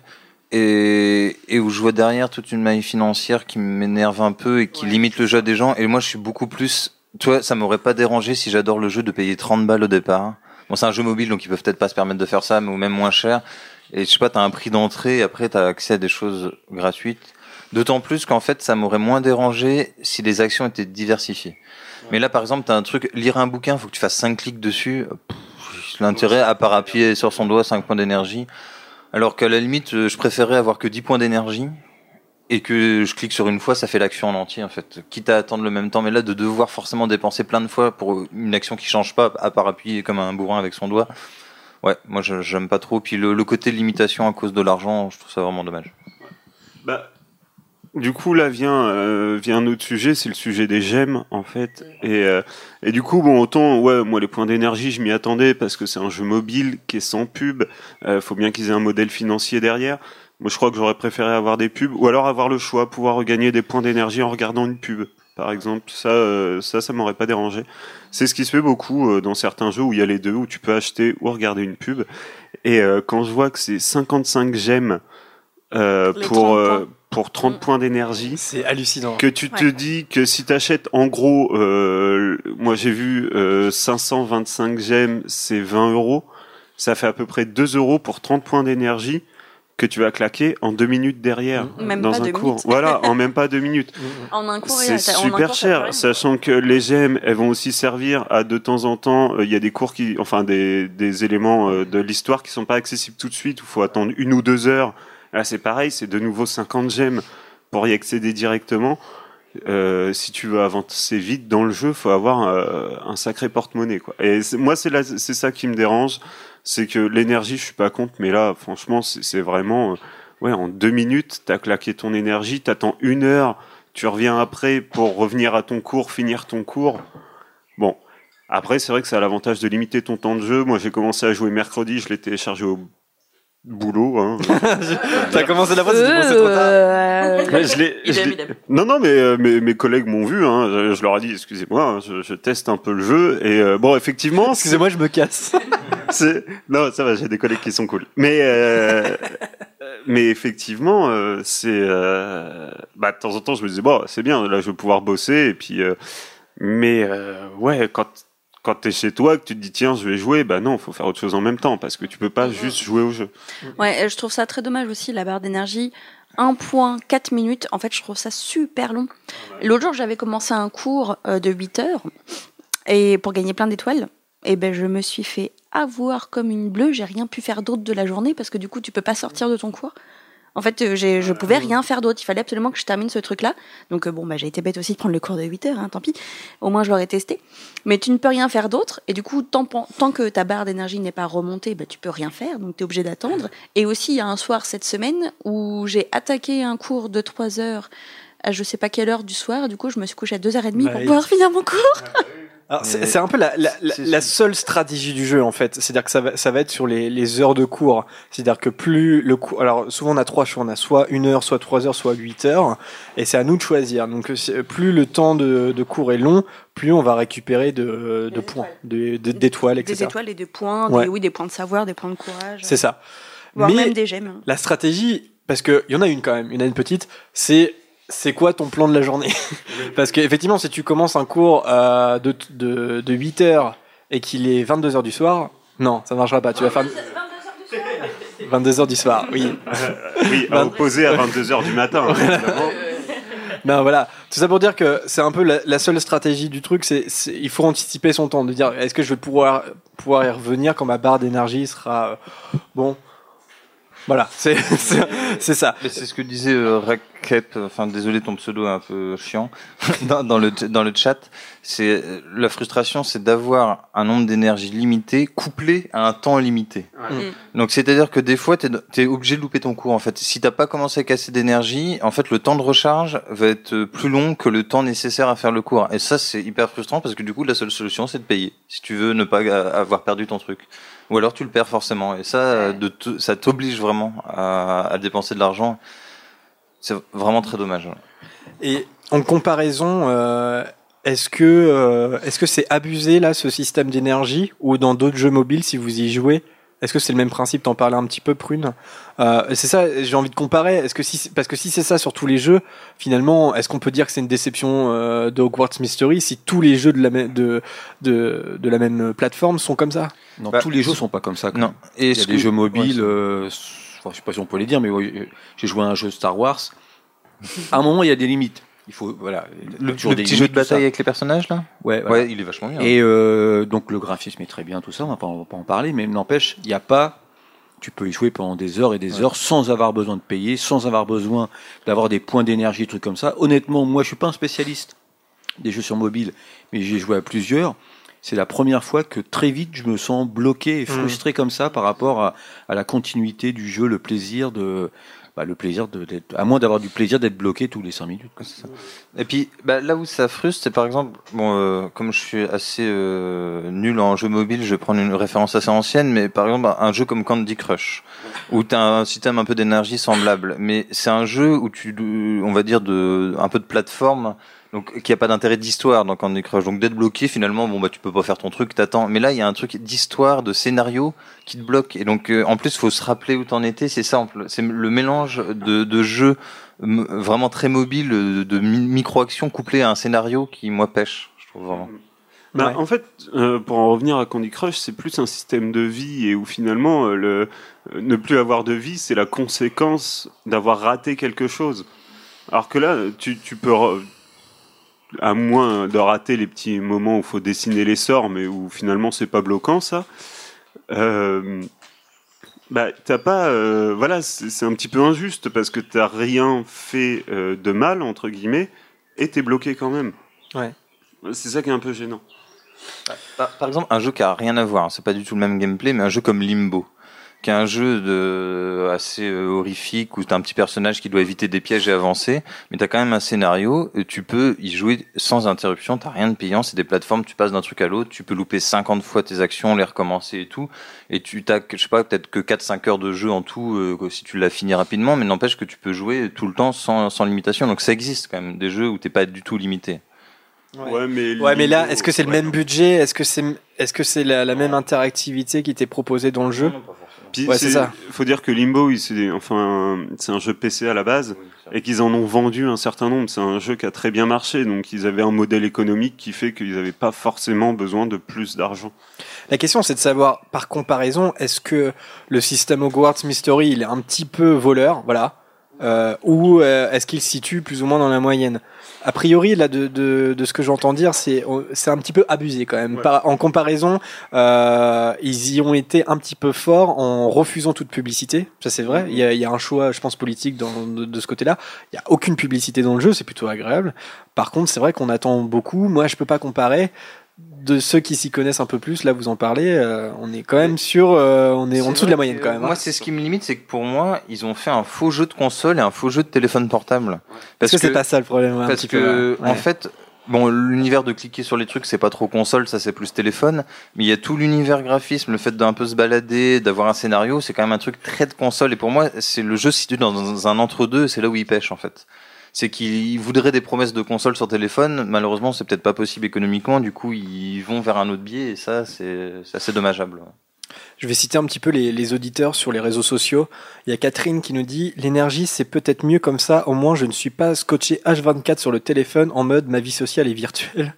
[SPEAKER 2] et, et où je vois derrière toute une maille financière qui m'énerve un peu et qui limite le jeu des gens et moi je suis beaucoup plus tu vois ça m'aurait pas dérangé si j'adore le jeu de payer 30 balles au départ. Bon c'est un jeu mobile donc ils peuvent peut-être pas se permettre de faire ça mais ou même moins cher et je sais pas t'as un prix d'entrée et après t'as accès à des choses gratuites. D'autant plus qu'en fait ça m'aurait moins dérangé si les actions étaient diversifiées. Mais là, par exemple, t'as un truc, lire un bouquin, faut que tu fasses 5 clics dessus. L'intérêt, à part appuyer sur son doigt, 5 points d'énergie. Alors qu'à la limite, euh, je préférais avoir que 10 points d'énergie. Et que je clique sur une fois, ça fait l'action en entier, en fait. Quitte à attendre le même temps. Mais là, de devoir forcément dépenser plein de fois pour une action qui change pas, à part appuyer comme un bourrin avec son doigt. Ouais, moi, j'aime pas trop. Puis le, le côté limitation à cause de l'argent, je trouve ça vraiment dommage.
[SPEAKER 3] Bah, du coup, là vient euh, vient un autre sujet, c'est le sujet des gemmes en fait. Et euh, et du coup, bon, autant ouais, moi les points d'énergie, je m'y attendais parce que c'est un jeu mobile qui est sans pub. Euh, faut bien qu'ils aient un modèle financier derrière. Moi, je crois que j'aurais préféré avoir des pubs ou alors avoir le choix, pouvoir regagner des points d'énergie en regardant une pub. Par exemple, ça, euh, ça, ça m'aurait pas dérangé. C'est ce qui se fait beaucoup euh, dans certains jeux où il y a les deux, où tu peux acheter ou regarder une pub. Et euh, quand je vois que c'est 55 gemmes euh, pour
[SPEAKER 1] 30
[SPEAKER 3] euh,
[SPEAKER 1] points.
[SPEAKER 3] Pour 30 points d'énergie.
[SPEAKER 1] C'est hallucinant.
[SPEAKER 3] Que tu te
[SPEAKER 1] Ouais.
[SPEAKER 3] dis que si t'achètes en gros, euh, moi j'ai vu euh, 525 gemmes, c'est 20 euros. Ça fait à peu près 2 euros pour 30 points d'énergie que tu vas claquer en deux minutes derrière
[SPEAKER 4] Même
[SPEAKER 3] dans
[SPEAKER 4] pas
[SPEAKER 3] un
[SPEAKER 4] deux
[SPEAKER 3] cours.
[SPEAKER 4] minutes.
[SPEAKER 3] Voilà, en même pas deux minutes.
[SPEAKER 4] En un cours,
[SPEAKER 3] C'est super
[SPEAKER 4] cours,
[SPEAKER 3] cher, sachant que les gemmes, elles vont aussi servir à de temps en temps. euh, Il y a des cours qui, enfin des, des éléments euh, de l'histoire qui sont pas accessibles tout de suite. Il faut attendre une ou deux heures. Là, c'est pareil, c'est de nouveau 50 gemmes pour y accéder directement. Euh, si tu veux avancer vite dans le jeu, faut avoir euh, un sacré porte-monnaie, quoi. Et moi, c'est c'est ça qui me dérange, c'est que l'énergie, je suis pas contre, mais là, franchement, c'est c'est vraiment, euh, ouais, en deux minutes, t'as claqué ton énergie, t'attends une heure, tu reviens après pour revenir à ton cours, finir ton cours. Bon. Après, c'est vrai que ça a l'avantage de limiter ton temps de jeu. Moi, j'ai commencé à jouer mercredi, je l'ai téléchargé au boulot. Hein.
[SPEAKER 1] T'as commencé la phrase, c'est trop tard.
[SPEAKER 3] Ouais, je l'ai- je l'ai-. Non, non, mais euh, mes, mes collègues m'ont vu. Hein, je, je leur ai dit, excusez-moi, hein, je, je teste un peu le jeu. Et euh, bon, effectivement,
[SPEAKER 1] Excusez-moi, je me casse.
[SPEAKER 3] c'est non, ça va, j'ai des collègues qui sont cool. Mais euh, mais effectivement, euh, c'est euh, bah de temps en temps, je me disais bon, c'est bien, là, je vais pouvoir bosser. Et puis, euh, mais euh, ouais, quand quand t'es chez toi, que tu te dis tiens, je vais jouer, bah non, faut faire autre chose en même temps parce que tu peux pas juste jouer au jeu.
[SPEAKER 4] Ouais, je trouve ça très dommage aussi, la barre d'énergie. 1 point 4 minutes, en fait, je trouve ça super long. L'autre jour, j'avais commencé un cours euh, de 8 heures et pour gagner plein d'étoiles. et ben je me suis fait avoir comme une bleue. J'ai rien pu faire d'autre de la journée parce que du coup, tu peux pas sortir de ton cours. En fait, euh, j'ai- je pouvais rien faire d'autre. Il fallait absolument que je termine ce truc-là. Donc, euh, bon, bah, j'ai été bête aussi de prendre le cours de 8 heures, hein, tant pis. Au moins, je l'aurais testé. Mais tu ne peux rien faire d'autre. Et du coup, tant, tant que ta barre d'énergie n'est pas remontée, bah, tu peux rien faire. Donc, tu es obligé d'attendre. Et aussi, il y a un soir cette semaine où j'ai attaqué un cours de 3 heures à je sais pas quelle heure du soir. Du coup, je me suis couchée à 2h30
[SPEAKER 1] Bah,
[SPEAKER 4] pour pouvoir finir mon cours.
[SPEAKER 1] Alors, c'est un peu la, la, la, la seule stratégie du jeu en fait. C'est-à-dire que ça va, ça va être sur les, les heures de cours. C'est-à-dire que plus le cours. Alors souvent on a trois choix. On a soit une heure, soit trois heures, soit huit heures. Et c'est à nous de choisir. Donc euh, c'est- plus le temps de, de cours est long, plus on va récupérer de, de points, de- de- d'étoiles, etc.
[SPEAKER 4] Des étoiles et des points.
[SPEAKER 1] Ouais.
[SPEAKER 4] Des, oui, des points de savoir, des points de courage.
[SPEAKER 1] C'est ça.
[SPEAKER 4] Voire
[SPEAKER 1] Mais
[SPEAKER 4] même des gemmes.
[SPEAKER 1] la stratégie, parce qu'il y en a une quand même, il y en a une petite, c'est c'est quoi ton plan de la journée Parce qu'effectivement, si tu commences un cours euh, de, de, de 8 heures et qu'il est 22 heures du soir, non, ça ne marchera pas. Tu vas faire 22 heures du soir, oui.
[SPEAKER 3] oui, à opposer à 22h du matin.
[SPEAKER 1] Ben voilà, tout ça pour dire que c'est un peu la, la seule stratégie du truc, c'est c'est- il faut anticiper son temps, de dire est-ce que je vais pouvoir pouvoir y revenir quand ma barre d'énergie sera euh, bon. Voilà, c'est c'est- c'est ça.
[SPEAKER 2] Mais c'est ce que disait euh, Rakep, enfin désolé ton pseudo est un peu chiant, dans, dans le, dans le chat, c'est euh, la frustration c'est d'avoir un nombre d'énergie limité couplé à un temps limité.
[SPEAKER 1] Mm.
[SPEAKER 2] Donc c'est-à-dire que des fois t'es es obligé de louper ton cours en fait. Si t'as pas commencé à casser d'énergie, en fait le temps de recharge va être plus long que le temps nécessaire à faire le cours. Et ça c'est hyper frustrant parce que du coup la seule solution c'est de payer si tu veux ne pas euh, avoir perdu ton truc. Ou alors tu le perds forcément. Et ça, euh, de ça t'oblige vraiment à, à dépenser de l'argent. C'est vraiment très dommage.
[SPEAKER 1] Et en comparaison, euh, est-ce que euh, est-ce que c'est abusé là ce système d'énergie? Ou dans d'autres jeux mobiles si vous y jouez Est-ce que c'est le même principe T'en parlais un petit peu, Prune? Euh, c'est ça. J'ai envie de comparer. Est-ce que si parce que si c'est ça sur tous les jeux, finalement, est-ce qu'on peut dire que c'est une déception euh, de Hogwarts Mystery si tous les jeux de la même de de, de la même plateforme sont comme ça?
[SPEAKER 5] Non,
[SPEAKER 2] Bah,
[SPEAKER 5] tous les jeux sont pas comme ça.
[SPEAKER 2] Non. Et
[SPEAKER 5] Il y a des
[SPEAKER 2] que-
[SPEAKER 5] jeux mobiles,
[SPEAKER 2] Ouais,
[SPEAKER 5] euh, enfin, je sais pas si on peut les dire, mais ouais, j'ai joué à un jeu Star Wars. À un moment, il y a des limites. Il faut, voilà.
[SPEAKER 2] Le, petit jeu de bataille avec les personnages là?
[SPEAKER 5] Ouais, voilà.
[SPEAKER 2] Ouais, il est vachement bien.
[SPEAKER 5] Et euh, donc le graphisme est très bien, tout ça, on va pas, on va pas en parler, mais n'empêche, il n'y a pas. Tu peux y jouer pendant des heures et des
[SPEAKER 2] Ouais.
[SPEAKER 5] heures sans avoir besoin de payer, sans avoir besoin d'avoir des points d'énergie, des trucs comme ça. Honnêtement, moi, je suis pas un spécialiste des jeux sur mobile, mais j'ai joué à plusieurs. C'est la première fois que très vite je me sens bloqué et frustré comme ça par rapport à, à la continuité du jeu, le plaisir de, bah, le plaisir à moins d'avoir du plaisir d'être bloqué tous les 5 minutes.
[SPEAKER 2] Et puis bah, là où ça frustre, c'est par exemple, bon, euh, comme je suis assez euh, nul en jeu mobile, je vais prendre une référence assez ancienne, mais par exemple un jeu comme Candy Crush, où tu as un système un peu d'énergie semblable, mais c'est un jeu où tu, on va dire de, un peu de plateforme. Donc, qui a pas d'intérêt d'histoire dans Candy Crush. Donc, d'être bloqué, finalement, bon, bah, tu peux pas faire ton truc, t'attends. Mais là, il y a un truc d'histoire, de scénario qui te bloque. Et donc, euh, en plus, faut se rappeler où t'en étais. C'est simple. C'est le mélange de, de jeux vraiment très mobile, de, de mi- micro-action couplé à un scénario qui, moi, pêche. Je trouve vraiment.
[SPEAKER 3] Bah,
[SPEAKER 1] Ouais.
[SPEAKER 3] En fait, euh, pour en revenir à Candy Crush, c'est plus un système de vie et où finalement, euh, le, euh, ne plus avoir de vie, c'est la conséquence d'avoir raté quelque chose. Alors que là, tu, tu peux, à moins de rater les petits moments où il faut dessiner les sorts, mais où finalement c'est pas bloquant ça. Euh, bah, t'as pas, euh, voilà, c'est un petit peu injuste parce que t'as rien fait euh, de mal entre guillemets et t'es bloqué quand même.
[SPEAKER 1] Ouais.
[SPEAKER 3] C'est ça qui est un peu gênant.
[SPEAKER 2] Par, par exemple, un jeu qui a rien à voir, c'est pas du tout le même gameplay, mais un jeu comme Limbo, qui est un jeu de assez euh, horrifique où t'as un petit personnage qui doit éviter des pièges et avancer, mais t'as quand même un scénario, et tu peux y jouer sans interruption, t'as rien de payant, c'est des plateformes, tu passes d'un truc à l'autre, tu peux louper 50 fois tes actions, les recommencer et tout, et tu t'as, je sais pas, peut-être que 4-5 heures de jeu en tout, euh, si tu l'as fini rapidement, mais n'empêche que tu peux jouer tout le temps sans, sans limitation, donc ça existe quand même, des jeux où t'es pas du tout limité.
[SPEAKER 3] Ouais, mais,
[SPEAKER 1] Ouais, mais là, est-ce que c'est le
[SPEAKER 3] ouais.
[SPEAKER 1] même budget? Est-ce que c'est est-ce que c'est la, la même interactivité qui était proposée dans le jeu?
[SPEAKER 3] Puis
[SPEAKER 1] Ouais, c'est ça.
[SPEAKER 3] Faut dire que Limbo, c'est enfin, c'est un jeu PC à la base et qu'ils en ont vendu un certain nombre. C'est un jeu qui a très bien marché, donc ils avaient un modèle économique qui fait qu'ils n'avaient pas forcément besoin de plus d'argent.
[SPEAKER 1] La question, c'est de savoir, par comparaison, est-ce que le système Hogwarts Mystery, il est un petit peu voleur, voilà. euh, ou euh, est-ce qu'il se situe plus ou moins dans la moyenne? A priori, là, de, de, de ce que j'entends dire, c'est c'est un petit peu abusé quand même. Par- en comparaison, euh, ils y ont été un petit peu forts en refusant toute publicité. Ça, c'est vrai. Il y, a, il y a un choix, je pense, politique dans, de, de ce côté-là. Il y a aucune publicité dans le jeu, c'est plutôt agréable. Par contre, c'est vrai qu'on attend beaucoup. Moi, je peux pas comparer. De ceux qui s'y connaissent un peu plus, là vous en parlez, euh, on est quand même sur, euh, on est en dessous de la moyenne quand même. hein.
[SPEAKER 2] Moi, c'est ce qui me limite, c'est que pour moi, ils ont fait un faux jeu de console et un faux jeu de téléphone portable.
[SPEAKER 1] Parce que c'est pas ça le problème, ouais,
[SPEAKER 2] Parce que,
[SPEAKER 1] peu, ouais.
[SPEAKER 2] en fait, bon, l'univers de cliquer sur les trucs, c'est pas trop console, ça c'est plus téléphone. Mais il y a tout l'univers graphisme, le fait d'un peu se balader, d'avoir un scénario, c'est quand même un truc très de console. Et pour moi, c'est le jeu se situe dans un entre-deux, et c'est là où il pêche en fait. C'est qu'ils voudraient des promesses de console sur téléphone. Malheureusement, c'est peut-être pas possible économiquement. Du coup, ils vont vers un autre biais, et ça, c'est assez dommageable.
[SPEAKER 1] Je vais citer un petit peu les, les auditeurs sur les réseaux sociaux. Il y a Catherine qui nous dit L'énergie, c'est peut-être mieux comme ça. Au moins, je ne suis pas scotché H24 sur le téléphone en mode ma vie sociale est virtuelle.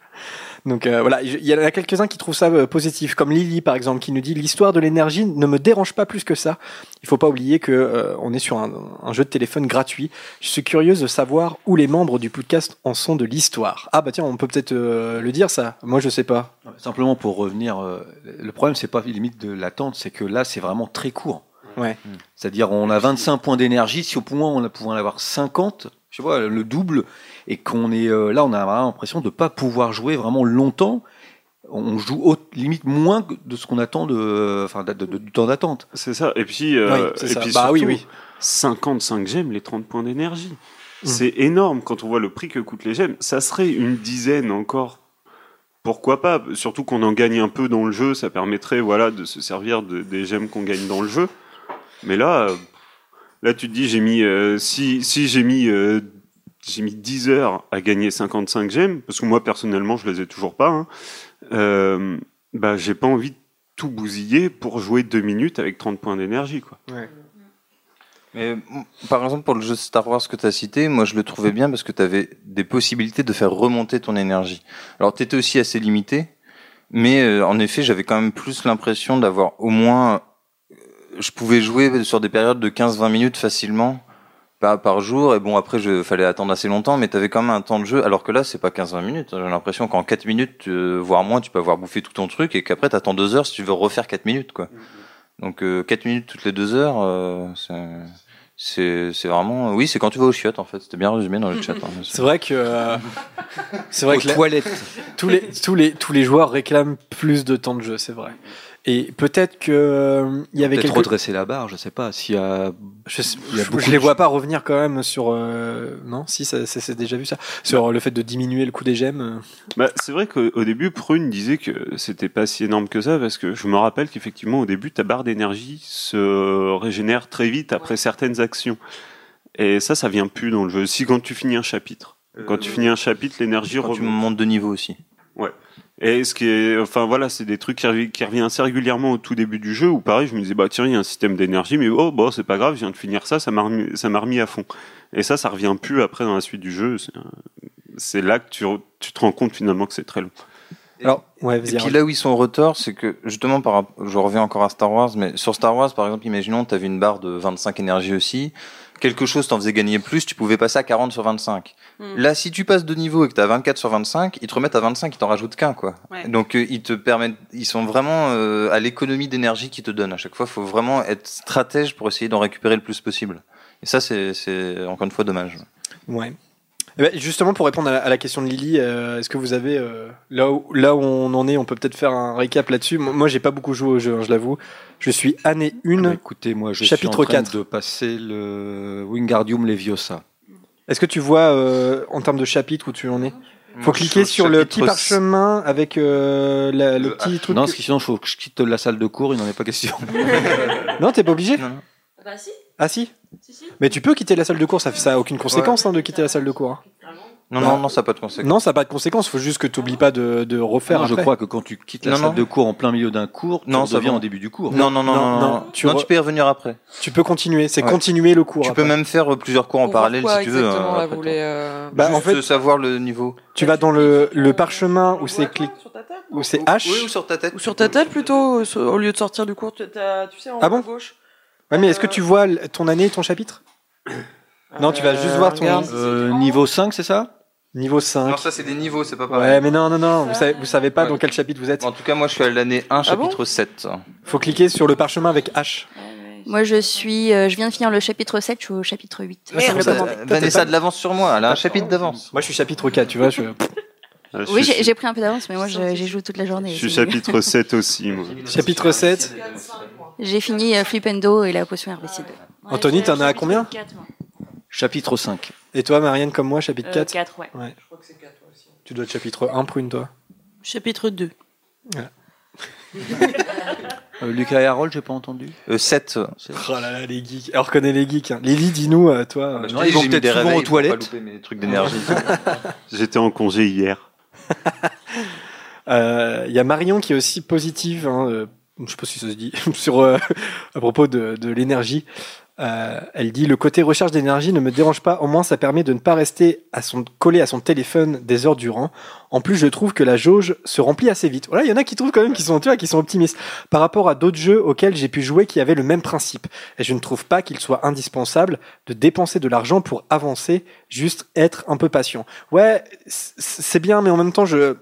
[SPEAKER 1] Donc euh, voilà, il y en a quelques-uns qui trouvent ça euh, positif, comme Lily par exemple, qui nous dit l'histoire de l'énergie ne me dérange pas plus que ça. Il faut pas oublier que euh, on est sur un, un jeu de téléphone gratuit. Je suis curieuse de savoir où les membres du podcast en sont de l'histoire. Ah bah tiens, on peut peut-être euh, le dire ça. Moi je sais pas.
[SPEAKER 5] Simplement pour revenir, euh, le problème c'est pas limite de l'attente, c'est que là c'est vraiment très court.
[SPEAKER 1] Ouais.
[SPEAKER 5] C'est-à-dire on a 25 points d'énergie, si au point on a pouvait en avoir 50, je vois le double, et qu'on est euh, là on a vraiment l'impression de pas pouvoir jouer vraiment longtemps. On joue au- limite moins de ce qu'on attend de, enfin, de- de- du temps d'attente.
[SPEAKER 3] C'est ça. Et puis, euh,
[SPEAKER 5] Oui,
[SPEAKER 3] et
[SPEAKER 5] ça.
[SPEAKER 3] puis
[SPEAKER 5] Bah oui,
[SPEAKER 3] surtout,
[SPEAKER 5] oui.
[SPEAKER 3] 55 gemmes, les 30 points d'énergie.
[SPEAKER 1] Mm.
[SPEAKER 3] C'est énorme quand on voit le prix que coûtent les gemmes. Ça serait une dizaine encore. Pourquoi pas? Surtout qu'on en gagne un peu dans le jeu, ça permettrait voilà de se servir de- des gemmes qu'on gagne dans le jeu. Mais là, euh, là tu te dis j'ai mis euh, si si j'ai mis euh, j'ai mis 10 heures à gagner 55 gemmes parce que moi personnellement je les ai toujours pas. Hein, euh, bah j'ai pas envie de tout bousiller pour jouer deux minutes avec 30 points d'énergie quoi.
[SPEAKER 2] Mais mm, par exemple, pour le jeu Star Wars que tu as cité, moi je le trouvais bien parce que tu avais des possibilités de faire remonter ton énergie. Alors tu étais aussi assez limité, mais euh, en effet, j'avais quand même plus l'impression d'avoir au moins. Je pouvais jouer sur des périodes de 15-20 minutes facilement par, par jour, et bon, après, il fallait attendre assez longtemps, mais tu avais quand même un temps de jeu, alors que là, c'est pas 15-20 minutes. J'ai l'impression qu'en 4 minutes, euh, voire moins, tu peux avoir bouffé tout ton truc, et qu'après, tu attends 2 heures si tu veux refaire 4 minutes, quoi. Donc euh, 4 minutes toutes les 2 heures, euh, c'est- vraiment... Oui, c'est quand tu vas aux chiottes, en fait. C'était bien résumé dans le chat. hein.
[SPEAKER 1] C'est vrai que euh, c'est vrai
[SPEAKER 5] Aux
[SPEAKER 1] que la-
[SPEAKER 5] toilettes.
[SPEAKER 1] tous les tous les tous les joueurs réclament plus de temps de jeu, c'est vrai. Et peut-être que euh, il y avait
[SPEAKER 5] Peut-être
[SPEAKER 1] quelques
[SPEAKER 5] redresser la barre, je sais pas. S'il y a,
[SPEAKER 1] je, sais-
[SPEAKER 5] il y a
[SPEAKER 1] je-
[SPEAKER 5] beaucoup
[SPEAKER 1] je
[SPEAKER 5] de
[SPEAKER 1] les vois pas revenir quand même sur euh, non si ça ça- c'est déjà vu ça sur le fait de diminuer le coût des gemmes. euh.
[SPEAKER 3] Bah, c'est vrai qu'au au début, Prune disait que c'était pas si énorme que ça, parce que je me rappelle qu'effectivement, au début, ta barre d'énergie se régénère très vite après certaines actions. Et ça, ça vient plus dans le jeu. Si quand tu finis un chapitre, quand tu finis un chapitre, l'énergie
[SPEAKER 2] Quand tu
[SPEAKER 3] remonte.
[SPEAKER 2] montes de niveau aussi.
[SPEAKER 3] Ouais. Et ce qui est, enfin voilà, c'est des trucs qui, qui reviennent assez régulièrement au tout début du jeu où pareil, je me disais bah tiens, il y a un système d'énergie, mais oh bon, c'est pas grave, je viens de finir ça, ça m'a remis, ça m'a remis à fond. Et ça, ça revient plus après dans la suite du jeu. C'est, là que tu, tu te rends compte finalement que c'est très long.
[SPEAKER 1] Alors ouais,
[SPEAKER 2] Et puis là où ils sont en retard, c'est que justement, par, je reviens encore à Star Wars, mais sur Star Wars, par exemple, imaginons, tu avais une barre de 25 énergie aussi, quelque chose t'en faisait gagner plus, tu pouvais passer à 40 sur 25.
[SPEAKER 6] Mm.
[SPEAKER 2] Là, si tu passes de niveau et que tu as 24 sur 25, ils te remettent à 25, ils t'en rajoutent qu'un, quoi.
[SPEAKER 6] Ouais.
[SPEAKER 2] Donc, euh, ils te permettent, ils sont vraiment euh, à l'économie d'énergie qu'ils te donnent. À chaque fois, il faut vraiment être stratège pour essayer d'en récupérer le plus possible. Et ça, c'est c'est encore une fois dommage.
[SPEAKER 1] Ouais. Eh ben, justement, pour répondre à la, à la question de Lily, euh, est-ce que vous avez euh, là où là où on en est, on peut peut-être faire un récap là-dessus. Moi, j'ai pas beaucoup joué au jeu, hein, je l'avoue. Je suis année 1
[SPEAKER 5] Ah bah, écoutez, moi, je
[SPEAKER 1] chapitre
[SPEAKER 5] suis en train
[SPEAKER 1] 4.
[SPEAKER 5] de passer le Wingardium Leviosa.
[SPEAKER 1] Est-ce que tu vois euh, en termes de chapitre où tu en es? Faut
[SPEAKER 5] Moi,
[SPEAKER 1] cliquer sur le petit parchemin avec euh, la- le petit truc.
[SPEAKER 5] Non,
[SPEAKER 1] que-
[SPEAKER 5] parce que sinon, il faut que je quitte la salle de cours, il n'en est pas question.
[SPEAKER 1] Non, t'es pas obligé
[SPEAKER 11] Bah si.
[SPEAKER 1] Ah si Mais tu peux quitter la salle de cours, ça, ça a aucune conséquence hein, de quitter la salle de cours. hein.
[SPEAKER 2] Non,
[SPEAKER 1] Bah,
[SPEAKER 2] non, non, ça n'a pas de conséquences.
[SPEAKER 1] Non, ça n'a pas de conséquence, faut juste que tu oublies pas de, de refaire
[SPEAKER 5] Non, je
[SPEAKER 1] après.
[SPEAKER 5] crois que quand tu quittes la
[SPEAKER 2] Non,
[SPEAKER 5] salle
[SPEAKER 2] non.
[SPEAKER 5] de cours en plein milieu d'un cours, tu
[SPEAKER 2] Non, ça
[SPEAKER 5] reviens
[SPEAKER 2] va.
[SPEAKER 5] au début du cours.
[SPEAKER 2] Non, non, non, non, non,
[SPEAKER 1] tu
[SPEAKER 2] non,
[SPEAKER 1] re-
[SPEAKER 2] tu peux y revenir après.
[SPEAKER 1] Tu peux continuer, c'est
[SPEAKER 2] Ouais.
[SPEAKER 1] continuer le cours.
[SPEAKER 2] Tu
[SPEAKER 1] après.
[SPEAKER 2] peux même faire euh, plusieurs cours en parallèle si tu veux.
[SPEAKER 9] exactement,
[SPEAKER 2] hein,
[SPEAKER 9] là,
[SPEAKER 2] après
[SPEAKER 9] vous voulez, euh,
[SPEAKER 1] Bah, en
[SPEAKER 2] Juste
[SPEAKER 1] fait,
[SPEAKER 2] savoir le niveau.
[SPEAKER 1] tu vas dans le, le parchemin où c'est clic, où c'est H.
[SPEAKER 2] Oui, ou sur ta tête.
[SPEAKER 9] Ou sur ta tête plutôt, au lieu de sortir du cours, tu, t'as- tu sais, en
[SPEAKER 1] Ah
[SPEAKER 9] haut
[SPEAKER 1] bon
[SPEAKER 9] à gauche.
[SPEAKER 1] Ouais, mais est-ce que tu vois l- ton année et ton chapitre? Non, tu vas juste voir ton
[SPEAKER 9] regarde.
[SPEAKER 5] Euh, niveau 5, c'est ça?
[SPEAKER 1] Niveau 5.
[SPEAKER 2] Non, ça c'est des niveaux, c'est pas pareil.
[SPEAKER 1] Ouais, mais non, non, non, vous savez, vous savez pas
[SPEAKER 2] Ouais.
[SPEAKER 1] dans quel chapitre vous êtes.
[SPEAKER 2] En tout cas, moi je suis à l'année 1,
[SPEAKER 9] Ah bon?
[SPEAKER 2] chapitre 7.
[SPEAKER 1] Faut cliquer sur le parchemin avec H.
[SPEAKER 4] Moi, je suis, euh, je viens de finir le chapitre 7, je suis au chapitre 8.
[SPEAKER 1] Merde,
[SPEAKER 4] le
[SPEAKER 1] t'es
[SPEAKER 2] Vanessa
[SPEAKER 1] pas-
[SPEAKER 2] de l'avance sur moi, elle a un chapitre d'avance.
[SPEAKER 1] Moi, je suis chapitre 4, tu vois. Je...
[SPEAKER 3] Ah, je
[SPEAKER 4] Oui,
[SPEAKER 3] suis-
[SPEAKER 4] j'ai j'ai pris un peu d'avance, mais moi, je- j'ai joué toute la journée.
[SPEAKER 3] Je suis chapitre 7 aussi, moi.
[SPEAKER 1] chapitre 7.
[SPEAKER 4] J'ai fini euh, Flipendo et la potion RBC2.
[SPEAKER 1] Anthony, t'en as à combien
[SPEAKER 5] Chapitre 5.
[SPEAKER 1] Et toi, Marianne, comme moi, chapitre 4
[SPEAKER 11] 4, ouais.
[SPEAKER 1] Ouais. Tu dois être chapitre 1, prune, toi.
[SPEAKER 6] Chapitre 2.
[SPEAKER 5] Euh, Lucas et Harold, j'ai pas entendu.
[SPEAKER 2] Euh, 7.
[SPEAKER 1] Oh là là, les geeks. Elle reconnaît les geeks. hein. Lily, dis-nous, euh, toi.
[SPEAKER 2] Bah, je
[SPEAKER 5] non,
[SPEAKER 2] te dis,
[SPEAKER 5] ils vont peut-être souvent aux toilettes.
[SPEAKER 2] mes trucs d'énergie.
[SPEAKER 3] J'étais en congé hier.
[SPEAKER 1] Euh, Il y a Marion qui est aussi positive, hein, euh, je sais pas si ça se dit, sur euh, à propos de, de l'énergie. Euh, elle dit le côté recherche d'énergie ne me dérange pas, au moins ça permet de ne pas rester à son, collé à son téléphone des heures durant. En plus, je trouve que la jauge se remplit assez vite. Voilà, il y en a qui trouvent quand même qui sont, tu qui sont optimistes par rapport à d'autres jeux auxquels j'ai pu jouer qui avaient le même principe. Et je ne trouve pas qu'il soit indispensable de dépenser de l'argent pour avancer, juste être un peu patient. Ouais, c'est bien, mais en même temps, je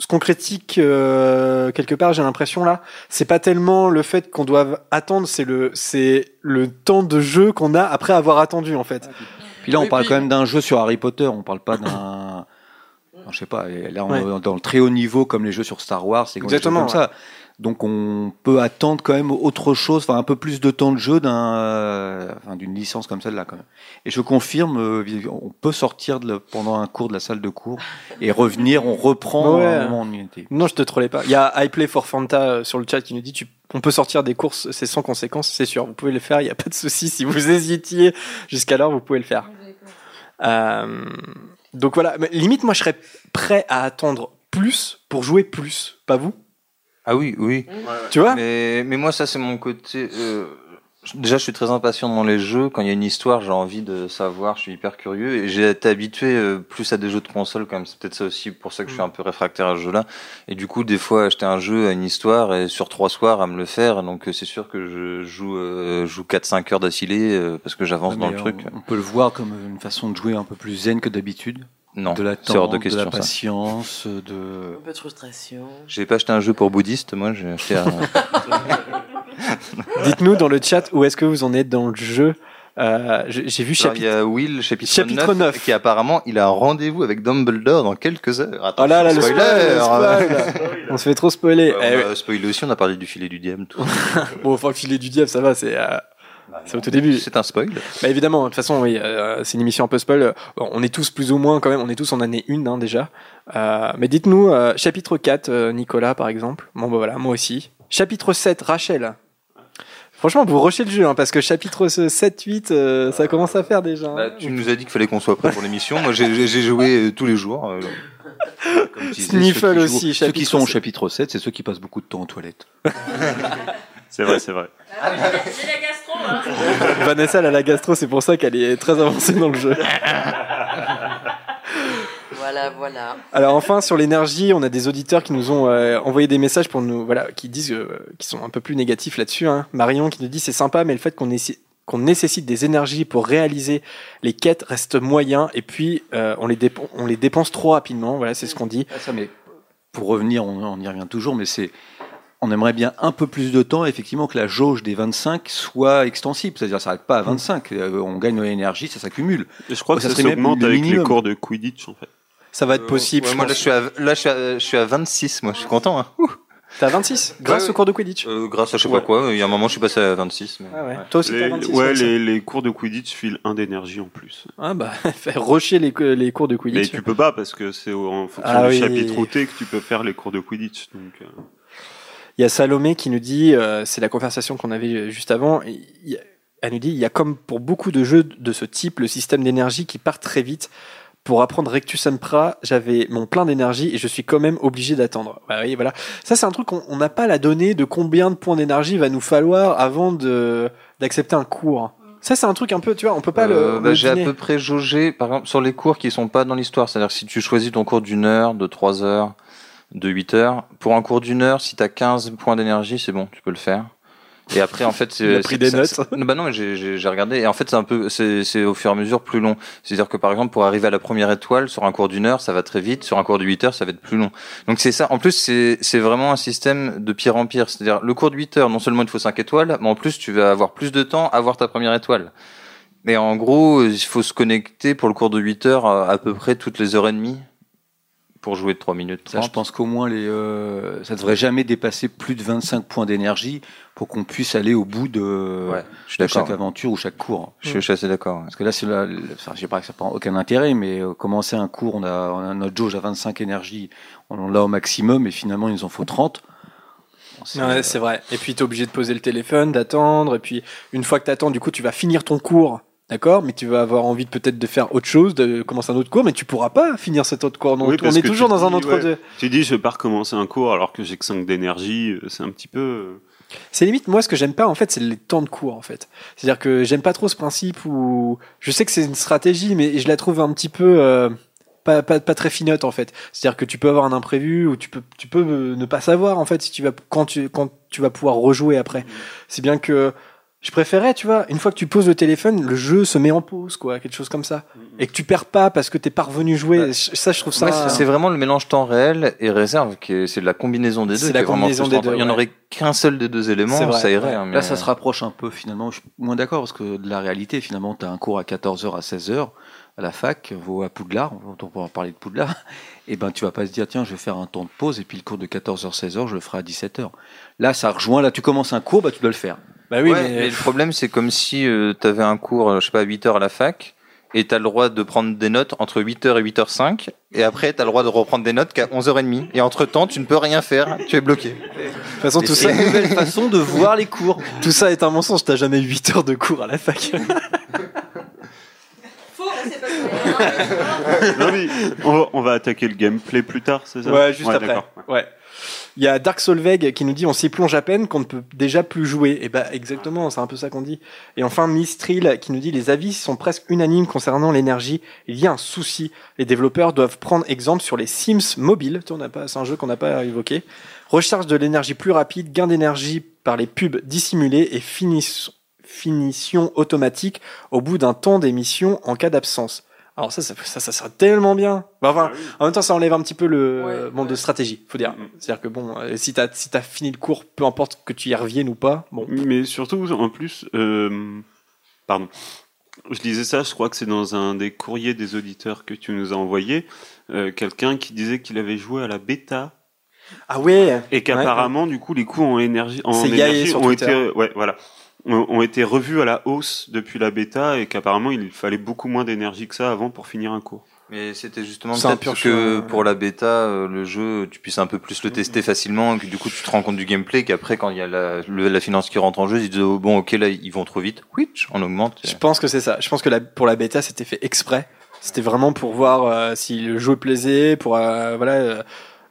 [SPEAKER 1] ce qu'on critique euh, quelque part, j'ai l'impression là, c'est pas tellement le fait qu'on doive attendre, c'est le c'est le temps de jeu qu'on a après avoir attendu en fait.
[SPEAKER 5] Puis là, on
[SPEAKER 9] Oui,
[SPEAKER 5] parle
[SPEAKER 9] puis-
[SPEAKER 5] quand même d'un jeu sur Harry Potter, on parle pas d'un. Je sais pas, là, on
[SPEAKER 1] Ouais.
[SPEAKER 5] est dans le très haut niveau comme les jeux sur Star Wars, c'est
[SPEAKER 1] Exactement,
[SPEAKER 5] comme ça. Donc, on peut attendre quand même autre chose, enfin un peu plus de temps de jeu d'un, euh, enfin, d'une licence comme celle-là quand même. Et je confirme, euh, on peut sortir de pendant un cours de la salle de cours et revenir, on reprend
[SPEAKER 1] Ouais.
[SPEAKER 5] à un moment où on y était.
[SPEAKER 1] Non, je te trollais pas. Il y a I Play for Fanta euh, sur le chat qui nous dit tu on peut sortir des courses, c'est sans conséquence, c'est sûr. Vous pouvez le faire, il n'y a pas de souci. Si vous hésitiez jusqu'alors, vous pouvez le faire. Euh, donc voilà, Mais limite, moi, je serais prêt à attendre plus pour jouer plus. Pas vous?
[SPEAKER 2] Ah oui, oui.
[SPEAKER 1] Tu vois
[SPEAKER 2] Mais, mais moi, ça, c'est mon côté. euh, déjà, je suis très impatient dans les jeux. Quand il y a une histoire, j'ai envie de savoir. Je suis hyper curieux. Et j'ai été habitué euh, plus à des jeux de console, quand même. C'est peut-être ça aussi pour ça que je suis un peu réfractaire à ce jeu-là. Et du coup, des fois, acheter un jeu à une histoire et sur trois soirs à me le faire. Donc, euh, c'est sûr que je joue, euh, joue 4-5 heures d'affilée euh, parce que j'avance
[SPEAKER 5] Ouais,
[SPEAKER 2] dans le truc.
[SPEAKER 5] On, on peut le voir comme une façon de jouer un peu plus zen que d'habitude.
[SPEAKER 2] Non,
[SPEAKER 5] de
[SPEAKER 2] hors
[SPEAKER 5] l'attente,
[SPEAKER 2] de
[SPEAKER 5] la
[SPEAKER 2] ça.
[SPEAKER 5] patience, de.
[SPEAKER 9] Un peu de frustration.
[SPEAKER 2] J'ai pas acheté un jeu pour bouddhiste, moi, j'ai acheté un.
[SPEAKER 1] Dites-nous dans le chat où est-ce que vous en êtes dans le jeu. Euh, j'ai vu
[SPEAKER 2] Alors, Il
[SPEAKER 1] chapitre.
[SPEAKER 2] y a Will, chapitre,
[SPEAKER 1] Chapitre
[SPEAKER 2] 9,
[SPEAKER 1] 9.
[SPEAKER 2] qui apparemment, il a un rendez-vous avec Dumbledore dans quelques heures. Attends,
[SPEAKER 1] Oh là là, le
[SPEAKER 2] spoiler.
[SPEAKER 1] spoil, le spoil. On se fait trop spoiler.
[SPEAKER 2] Ouais,
[SPEAKER 1] Eh
[SPEAKER 2] on a spoilé aussi, on a parlé du filet du diable. Tout.
[SPEAKER 1] Bon, enfin, filet du diable, ça va, c'est euh, c'est au tout début.
[SPEAKER 2] C'est un spoil.
[SPEAKER 1] Bah évidemment, de toute façon, oui, euh, c'est une émission un peu spoil. Bon, on est tous plus ou moins quand même, on est tous en année 1 hein, déjà. Euh, mais dites-nous, euh, chapitre 4, euh, Nicolas par exemple. Bon bah voilà, moi aussi. Chapitre 7, Rachel. Franchement, vous rushez le jeu, hein, parce que chapitre 7, 8, euh, ça commence à faire déjà. hein.
[SPEAKER 2] Bah, tu nous as dit qu'il fallait qu'on soit prêt pour l'émission. Moi, j'ai- joué euh, tous les jours. euh, comme tu disais,
[SPEAKER 1] Sniffle
[SPEAKER 5] Ceux
[SPEAKER 1] aussi,
[SPEAKER 5] jouent- Ceux qui sont au
[SPEAKER 1] 7.
[SPEAKER 5] chapitre 7, c'est ceux qui passent beaucoup de temps aux toilettes.
[SPEAKER 3] C'est vrai, c'est vrai.
[SPEAKER 1] Vanessa, elle a la gastro, c'est pour ça qu'elle est très avancée dans le jeu.
[SPEAKER 9] Voilà, voilà.
[SPEAKER 1] Alors enfin sur l'énergie, on a des auditeurs qui nous ont euh, envoyé des messages pour nous voilà qui disent euh, qui sont un peu plus négatifs là-dessus. Hein. Marion qui nous dit c'est sympa, mais le fait qu'on nécessite qu'on nécessite des énergies pour réaliser les quêtes reste moyen et puis euh, on les dépen- on les dépense trop rapidement. Voilà, c'est ce qu'on dit.
[SPEAKER 5] Ah, ça, mais pour revenir, on, on y revient toujours, mais c'est. On aimerait bien un peu plus de temps, effectivement, que la jauge des 25 soit extensible. C'est-à-dire, ça s'arrête pas à 25. Euh, On gagne de l'énergie, ça s'accumule.
[SPEAKER 3] Et je crois que
[SPEAKER 5] Ça
[SPEAKER 3] ça, s'augmente
[SPEAKER 5] le
[SPEAKER 3] avec les cours de Quidditch, en fait.
[SPEAKER 1] Ça va être possible.
[SPEAKER 2] Ouais,
[SPEAKER 1] je
[SPEAKER 2] moi, là, je suis, à, là je, suis à, je suis à 26. Moi, je suis content. Hein.
[SPEAKER 1] T'es à 26 grâce
[SPEAKER 2] Ouais,
[SPEAKER 1] au cours de Quidditch.
[SPEAKER 2] Euh, grâce à je sais
[SPEAKER 3] Ouais.
[SPEAKER 2] pas quoi. Il y a un moment, je suis passé à 26. Mais...
[SPEAKER 1] Ah ouais.
[SPEAKER 2] ouais.
[SPEAKER 1] Toi aussi t'es à
[SPEAKER 3] Les,
[SPEAKER 1] 26.
[SPEAKER 3] ouais, les, les cours de Quidditch filent un d'énergie en plus.
[SPEAKER 1] Ah bah faire rusher les, les cours de
[SPEAKER 3] Mais
[SPEAKER 1] Quidditch.
[SPEAKER 3] tu peux pas parce que c'est au- en fonction
[SPEAKER 1] Ah
[SPEAKER 3] du
[SPEAKER 1] oui.
[SPEAKER 3] chapitre t'es que tu peux faire les cours de Quidditch. Donc, euh,
[SPEAKER 1] Il y a Salomé qui nous dit, euh, c'est la conversation qu'on avait juste avant, et y elle nous dit, il y a comme pour beaucoup de jeux de ce type, le système d'énergie qui part très vite. Pour apprendre Rectus Sempra, j'avais mon plein d'énergie et je suis quand même obligé d'attendre. Bah oui, voilà. Ça, c'est un truc qu'on on n'a pas la donnée de combien de points d'énergie va nous falloir avant d'accepter un cours. Ça, c'est un truc un peu, tu vois, on peut pas
[SPEAKER 2] Euh,
[SPEAKER 1] le.
[SPEAKER 2] bah,
[SPEAKER 1] le
[SPEAKER 2] J'ai à peu près jaugé, par exemple, sur les cours qui sont pas dans l'histoire. C'est-à-dire que si tu choisis ton cours d'une heure, de trois heures, de 8 heures, pour un cours d'une heure, si tu as 15 points d'énergie, c'est bon, tu peux le faire. Et après, en fait, c'est-
[SPEAKER 1] pris des notes.
[SPEAKER 2] Bah non, mais j'ai- regardé. Et en fait, c'est un peu, c'est au fur et à mesure plus long. C'est-à-dire que par exemple, pour arriver à la première étoile sur un cours d'une heure, ça va très vite. Sur un cours de 8 heures, ça va être plus long. Donc c'est ça. En plus, c'est c'est vraiment un système de pire en pire. C'est-à-dire le cours de 8 heures, non seulement il te faut 5 étoiles, mais en plus tu vas avoir plus de temps à avoir ta première étoile. Mais en gros, il faut se connecter pour le cours de 8 heures à, à peu près toutes les heures et demie pour jouer de 3 minutes.
[SPEAKER 5] Ça, je
[SPEAKER 2] 30.
[SPEAKER 5] pense qu'au moins, les, euh, ça devrait jamais dépasser plus de 25 points d'énergie pour qu'on puisse aller au bout de,
[SPEAKER 2] Ouais, je suis
[SPEAKER 5] de chaque aventure ou chaque cours.
[SPEAKER 2] Je, suis- assez d'accord.
[SPEAKER 5] Parce que là, c'est enfin, je pas que ça prend aucun intérêt, mais euh, commencer un cours, on a, on a notre jauge à 25 énergie, on l'a au maximum, et finalement, il nous en faut 30. Bon, c'est-
[SPEAKER 1] Ouais, c'est vrai. Et puis, tu es obligé de poser le téléphone, d'attendre. Et puis, une fois que tu attends, du coup, tu vas finir ton cours. D'accord Mais tu vas avoir envie de peut-être de faire autre chose, de commencer un autre cours, mais tu pourras pas finir cet autre cours. Donc,
[SPEAKER 3] Oui,
[SPEAKER 1] on est toujours dans un autre.
[SPEAKER 3] ouais, Tu dis, je vais pas recommencer un cours alors que j'ai que 5 d'énergie. euh, C'est un petit peu. euh,
[SPEAKER 1] C'est limite, moi, ce que j'aime pas, en fait, c'est les temps de cours, en fait. C'est-à-dire que j'aime pas trop ce principe où. Je sais que c'est une stratégie, mais je la trouve un petit peu. euh, Pas, pas, pas très finote en fait. C'est-à-dire que tu peux avoir un imprévu ou tu peux, tu peux ne pas savoir en fait si tu vas, quand, tu, quand tu vas pouvoir rejouer après. C'est bien que je préférais, tu vois, une fois que tu poses le téléphone, le jeu se met en pause, quoi, quelque chose comme ça. Et que tu perds pas parce que t'es pas revenu jouer. Ça, je trouve ça.
[SPEAKER 2] Ouais, c'est- vraiment le mélange temps réel et réserve, qui est- c'est la combinaison des deux.
[SPEAKER 1] C'est la combinaison des deux,
[SPEAKER 2] Il y en
[SPEAKER 1] ouais.
[SPEAKER 2] aurait qu'un seul des deux éléments,
[SPEAKER 1] vrai,
[SPEAKER 2] ça irait.
[SPEAKER 1] ouais.
[SPEAKER 2] hein, mais-
[SPEAKER 5] Là, ça se rapproche un peu finalement. Je suis moins d'accord parce que de la réalité, finalement, tu as un cours à 14h à 16h à la fac, ou à Poudlard, on pourra parler de Poudlard, et ben tu vas pas se dire, tiens, je vais faire un temps de pause et puis le cours de 14h-16h, je le ferai à 17h. Là, ça rejoint, là, tu commences un cours, bah, tu dois le faire.
[SPEAKER 1] Bah oui,
[SPEAKER 2] Ouais,
[SPEAKER 1] mais.
[SPEAKER 2] mais le problème, c'est comme si tu avais un cours, euh, je sais pas, à 8 heures à la fac, et tu as le droit de prendre des notes entre 8h et 8h05, et après, tu as le droit de reprendre des notes qu'à 11h30. Et entre-temps, tu ne peux rien faire, tu es bloqué.
[SPEAKER 1] De toute façon, tout
[SPEAKER 5] c'est
[SPEAKER 1] ça.
[SPEAKER 5] une nouvelle façon de voir les cours.
[SPEAKER 1] Tout ça est un mensonge, t'as jamais 8 heures de cours à la fac.
[SPEAKER 3] non, mais on, va, on va attaquer le gameplay plus tard, c'est ça?
[SPEAKER 1] Ouais, juste après. Ouais. Il y a Dark Solveig qui nous dit on s'y plonge à peine qu'on ne peut déjà plus jouer. Et bah exactement, c'est un peu ça qu'on dit. Et enfin Mistril qui nous dit les avis sont presque unanimes concernant l'énergie. Il y a un souci. Les développeurs doivent prendre exemple sur les Sims mobiles. Tu vois, on n'a pas, c'est un jeu qu'on n'a pas évoqué. Recharge de l'énergie plus rapide, gain d'énergie par les pubs dissimulés et finis- finition automatique au bout d'un temps d'émission en cas d'absence. Alors ça, ça, ça, ça serait tellement bien. Bah, enfin, en même temps, ça enlève un petit peu le
[SPEAKER 9] Ouais,
[SPEAKER 1] monde de stratégie, faut dire. C'est-à-dire que bon, euh, si t'as si t'as fini le cours, peu importe que tu y reviennes ou pas, bon.
[SPEAKER 3] Mais surtout, en plus, euh, pardon, je disais ça, je crois que c'est dans un des courriers des auditeurs que tu nous as envoyé, euh, quelqu'un qui disait qu'il avait joué à la bêta
[SPEAKER 1] Ah ouais.
[SPEAKER 3] et qu'apparemment, du coup, les coûts en énergie, en énergie
[SPEAKER 1] sur
[SPEAKER 3] ont
[SPEAKER 1] Twitter.
[SPEAKER 3] été, ouais, voilà, ont, été revus à la hausse depuis la bêta et qu'apparemment, il fallait beaucoup moins d'énergie que ça avant pour finir un cours.
[SPEAKER 2] Mais c'était justement peut-être que
[SPEAKER 1] ouais.
[SPEAKER 2] pour la bêta, euh, le jeu, tu puisses un peu plus le tester facilement, et que du coup tu te rends compte du gameplay, qu'après quand il y a la, le- la finance qui rentre en jeu, ils disent oh, bon ok là ils vont trop vite, Which, on augmente.
[SPEAKER 1] Je pense que c'est ça. Je pense que la, pour la bêta, c'était fait exprès. C'était vraiment pour voir euh, si le jeu plaisait, pour euh, voilà, euh,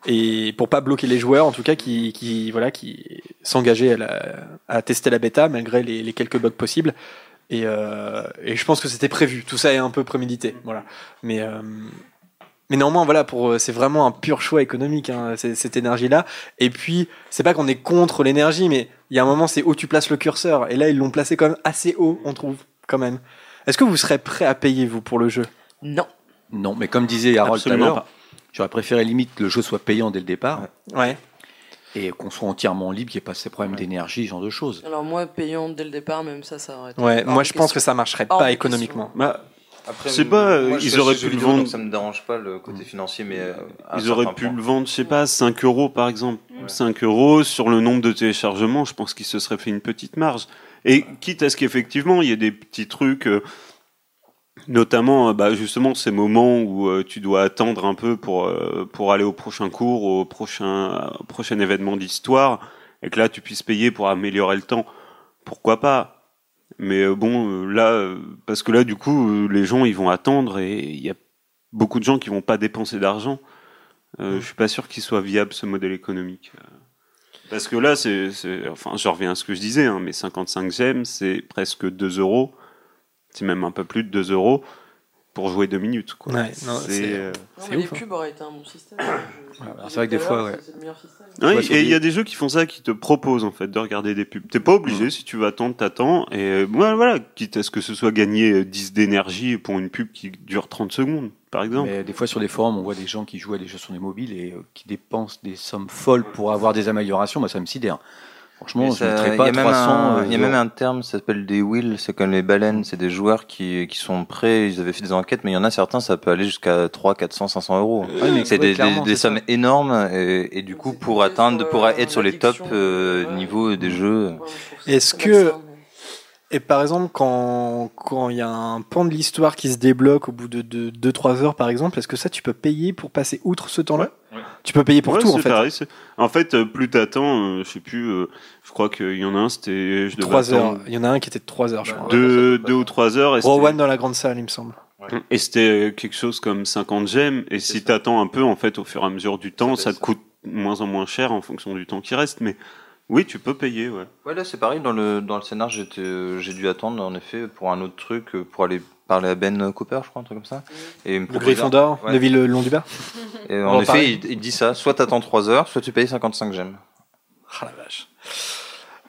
[SPEAKER 1] et pour pas bloquer les joueurs, en tout cas, qui, qui voilà, qui s'engageaient à, la- à tester la bêta malgré les, les quelques bugs possibles. Et, euh, et je pense que c'était prévu. Tout ça est un peu prémédité, voilà. Mais euh, mais néanmoins, voilà, pour c'est vraiment un pur choix économique, hein, cette énergie-là. Et puis, c'est pas qu'on est contre l'énergie, mais il y a un moment, c'est où tu places le curseur. Et là, ils l'ont placé quand même assez haut, on trouve, quand même. Est-ce que vous serez prêt à payer, vous, pour le jeu?
[SPEAKER 9] Non.
[SPEAKER 5] Non, mais comme disait Harold tout à l'heure. J'aurais préféré limite que le jeu soit payant dès le départ
[SPEAKER 1] Ouais.
[SPEAKER 5] et qu'on soit entièrement libre, qu'il n'y ait pas ces problèmes d'énergie, ce genre de choses.
[SPEAKER 9] Alors moi, payant dès le départ, même ça, ça aurait été
[SPEAKER 1] Ouais, moi, je pense que ça marcherait
[SPEAKER 9] Hors
[SPEAKER 1] pas économiquement.
[SPEAKER 3] Bah,
[SPEAKER 2] Après,
[SPEAKER 3] Je sais pas,
[SPEAKER 2] moi, je
[SPEAKER 3] ils auraient pu le
[SPEAKER 2] vidéo,
[SPEAKER 3] vendre.
[SPEAKER 2] ça me dérange pas le côté financier, mais euh,
[SPEAKER 3] Ils auraient pu
[SPEAKER 2] point.
[SPEAKER 3] le vendre, je sais pas, 5 euros par exemple. 5 euros sur le nombre de téléchargements, je pense qu'ils se seraient fait une petite marge. Et quitte à ce qu'effectivement, il y ait des petits trucs, euh, notamment euh, bah, justement ces moments où euh, tu dois attendre un peu pour, euh, pour aller au prochain cours, au prochain, au prochain événement d'histoire, et que là tu puisses payer pour améliorer le temps. Pourquoi pas? Mais euh, bon, euh, là, parce que là, du coup, les gens, ils vont attendre et il y a beaucoup de gens qui vont pas dépenser d'argent. Euh, Je suis pas sûr qu'il soit viable ce modèle économique. Parce que là, c'est, c'est- enfin, je reviens à ce que je disais, hein, mais 55 gemmes, c'est presque 2 euros. C'est même un peu plus de 2 euros pour jouer deux minutes. Quoi.
[SPEAKER 1] Ouais, non, c'est-
[SPEAKER 3] euh,
[SPEAKER 9] Non, mais les pubs auraient été un bon système. Je- je
[SPEAKER 5] alors,
[SPEAKER 9] disais
[SPEAKER 5] c'est vrai que des fois, ouais.
[SPEAKER 9] C'est le meilleur système.
[SPEAKER 3] Ouais, et il y a
[SPEAKER 5] des-
[SPEAKER 3] jeux qui font ça, qui te proposent en fait de regarder des pubs. T'es pas obligé, si tu veux attendre, t'attends. Et euh, voilà, voilà, quitte à ce que ce soit gagner euh, 10 d'énergie pour une pub qui dure 30 secondes, par exemple.
[SPEAKER 5] Mais des fois sur des forums, on voit des gens qui jouent à des jeux sur des mobiles et euh, qui dépensent des sommes folles pour avoir des améliorations. Moi, ça me sidère. Franchement, je
[SPEAKER 2] ça-
[SPEAKER 5] ne mettrais
[SPEAKER 2] Il y
[SPEAKER 5] pas
[SPEAKER 2] a même
[SPEAKER 5] 300.
[SPEAKER 2] un,
[SPEAKER 5] euh,
[SPEAKER 2] il y a même un terme, ça s'appelle des wheels, c'est comme les baleines, c'est des joueurs qui, qui sont prêts, ils avaient fait des enquêtes, mais il y en a certains, ça peut aller jusqu'à 3, 400, 500 euros. C'est
[SPEAKER 5] ouais,
[SPEAKER 2] des, sommes énormes, et, et du coup, pour atteindre, pour être sur les top euh, niveaux des jeux.
[SPEAKER 1] Est-ce que et par exemple quand quand il y a un pan de l'histoire qui se débloque au bout de 2-3 heures par exemple, est-ce que ça tu peux payer pour passer outre ce temps-là? Tu peux payer pour
[SPEAKER 3] Ouais,
[SPEAKER 1] tout en fait.
[SPEAKER 3] pareil, en fait, euh, plus t'attends, euh, je sais plus, euh, je crois qu'il y en a un, c'était. je devais
[SPEAKER 1] 3 heures. Il y en a un qui était de 3 heures je crois.
[SPEAKER 3] Deux, deux ou trois heures. Et
[SPEAKER 1] Rowan dans la grande salle il me semble.
[SPEAKER 3] Et c'était quelque chose comme 50 gemmes. Et si t'attends un peu, en fait, au fur et à mesure du temps, ça te coûte moins en moins cher en fonction du temps qui reste. Mais oui, tu peux payer, ouais.
[SPEAKER 2] Ouais, là, c'est pareil, dans le, dans le scénar, euh, j'ai dû attendre, en effet, pour un autre truc, euh, pour aller à Ben Cooper, je crois, un truc comme ça. Et il me
[SPEAKER 1] Le Gryffondor,
[SPEAKER 2] Ouais.
[SPEAKER 1] Neville le long du bas.
[SPEAKER 2] Et en
[SPEAKER 1] va
[SPEAKER 2] effet, il, il dit ça, soit t'attends 3 heures, soit tu payes 55 gemmes.
[SPEAKER 1] Ah la vache.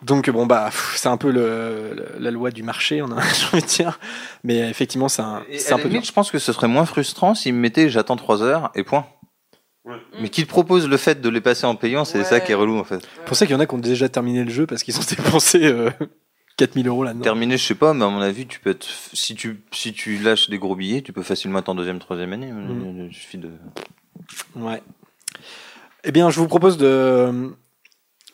[SPEAKER 1] Donc bon bah c'est un peu le, le- la loi du marché, on a envie de dire. Mais effectivement c'est un, c'est peu
[SPEAKER 2] limite, je pense que ce serait moins frustrant s'il me mettait j'attends 3 heures et point. Mais qu'il te propose le fait de les passer en payant, c'est ça qui est relou en fait.
[SPEAKER 1] C'est pour ça qu'il y en a qui ont déjà terminé le jeu parce qu'ils ont dépensé euh, 4000 euros là-dedans.
[SPEAKER 2] Terminé, je sais pas, mais à mon avis, tu peux être, si tu, si tu lâches des gros billets, tu peux facilement être en deuxième, troisième année.
[SPEAKER 1] Mm.
[SPEAKER 2] Il suffit de.
[SPEAKER 1] Ouais. Eh bien, je vous propose de.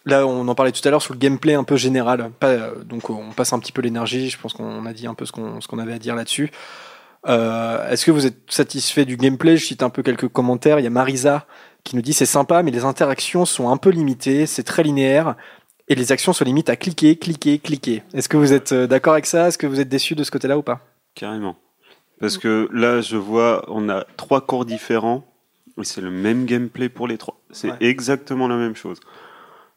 [SPEAKER 1] Là, on en parlait tout à l'heure sur le gameplay un peu général. Pas, euh, donc, on passe un petit peu l'énergie. Je pense qu'on a dit un peu ce qu'on qu'on avait à dire là-dessus. Euh, Est-ce que vous êtes satisfait du gameplay? Je cite un peu quelques commentaires. Il y a Marisa qui nous dit c'est sympa, mais les interactions sont un peu limitées. C'est très linéaire. Et les actions se limitent à cliquer, cliquer, cliquer. Est-ce que vous êtes euh, d'accord avec ça? Est-ce que vous êtes déçu de ce côté-là ou pas?
[SPEAKER 3] Carrément. Parce que là, je vois, on a trois cours différents, et c'est le même gameplay pour les trois. C'est
[SPEAKER 1] Ouais.
[SPEAKER 3] exactement la même chose.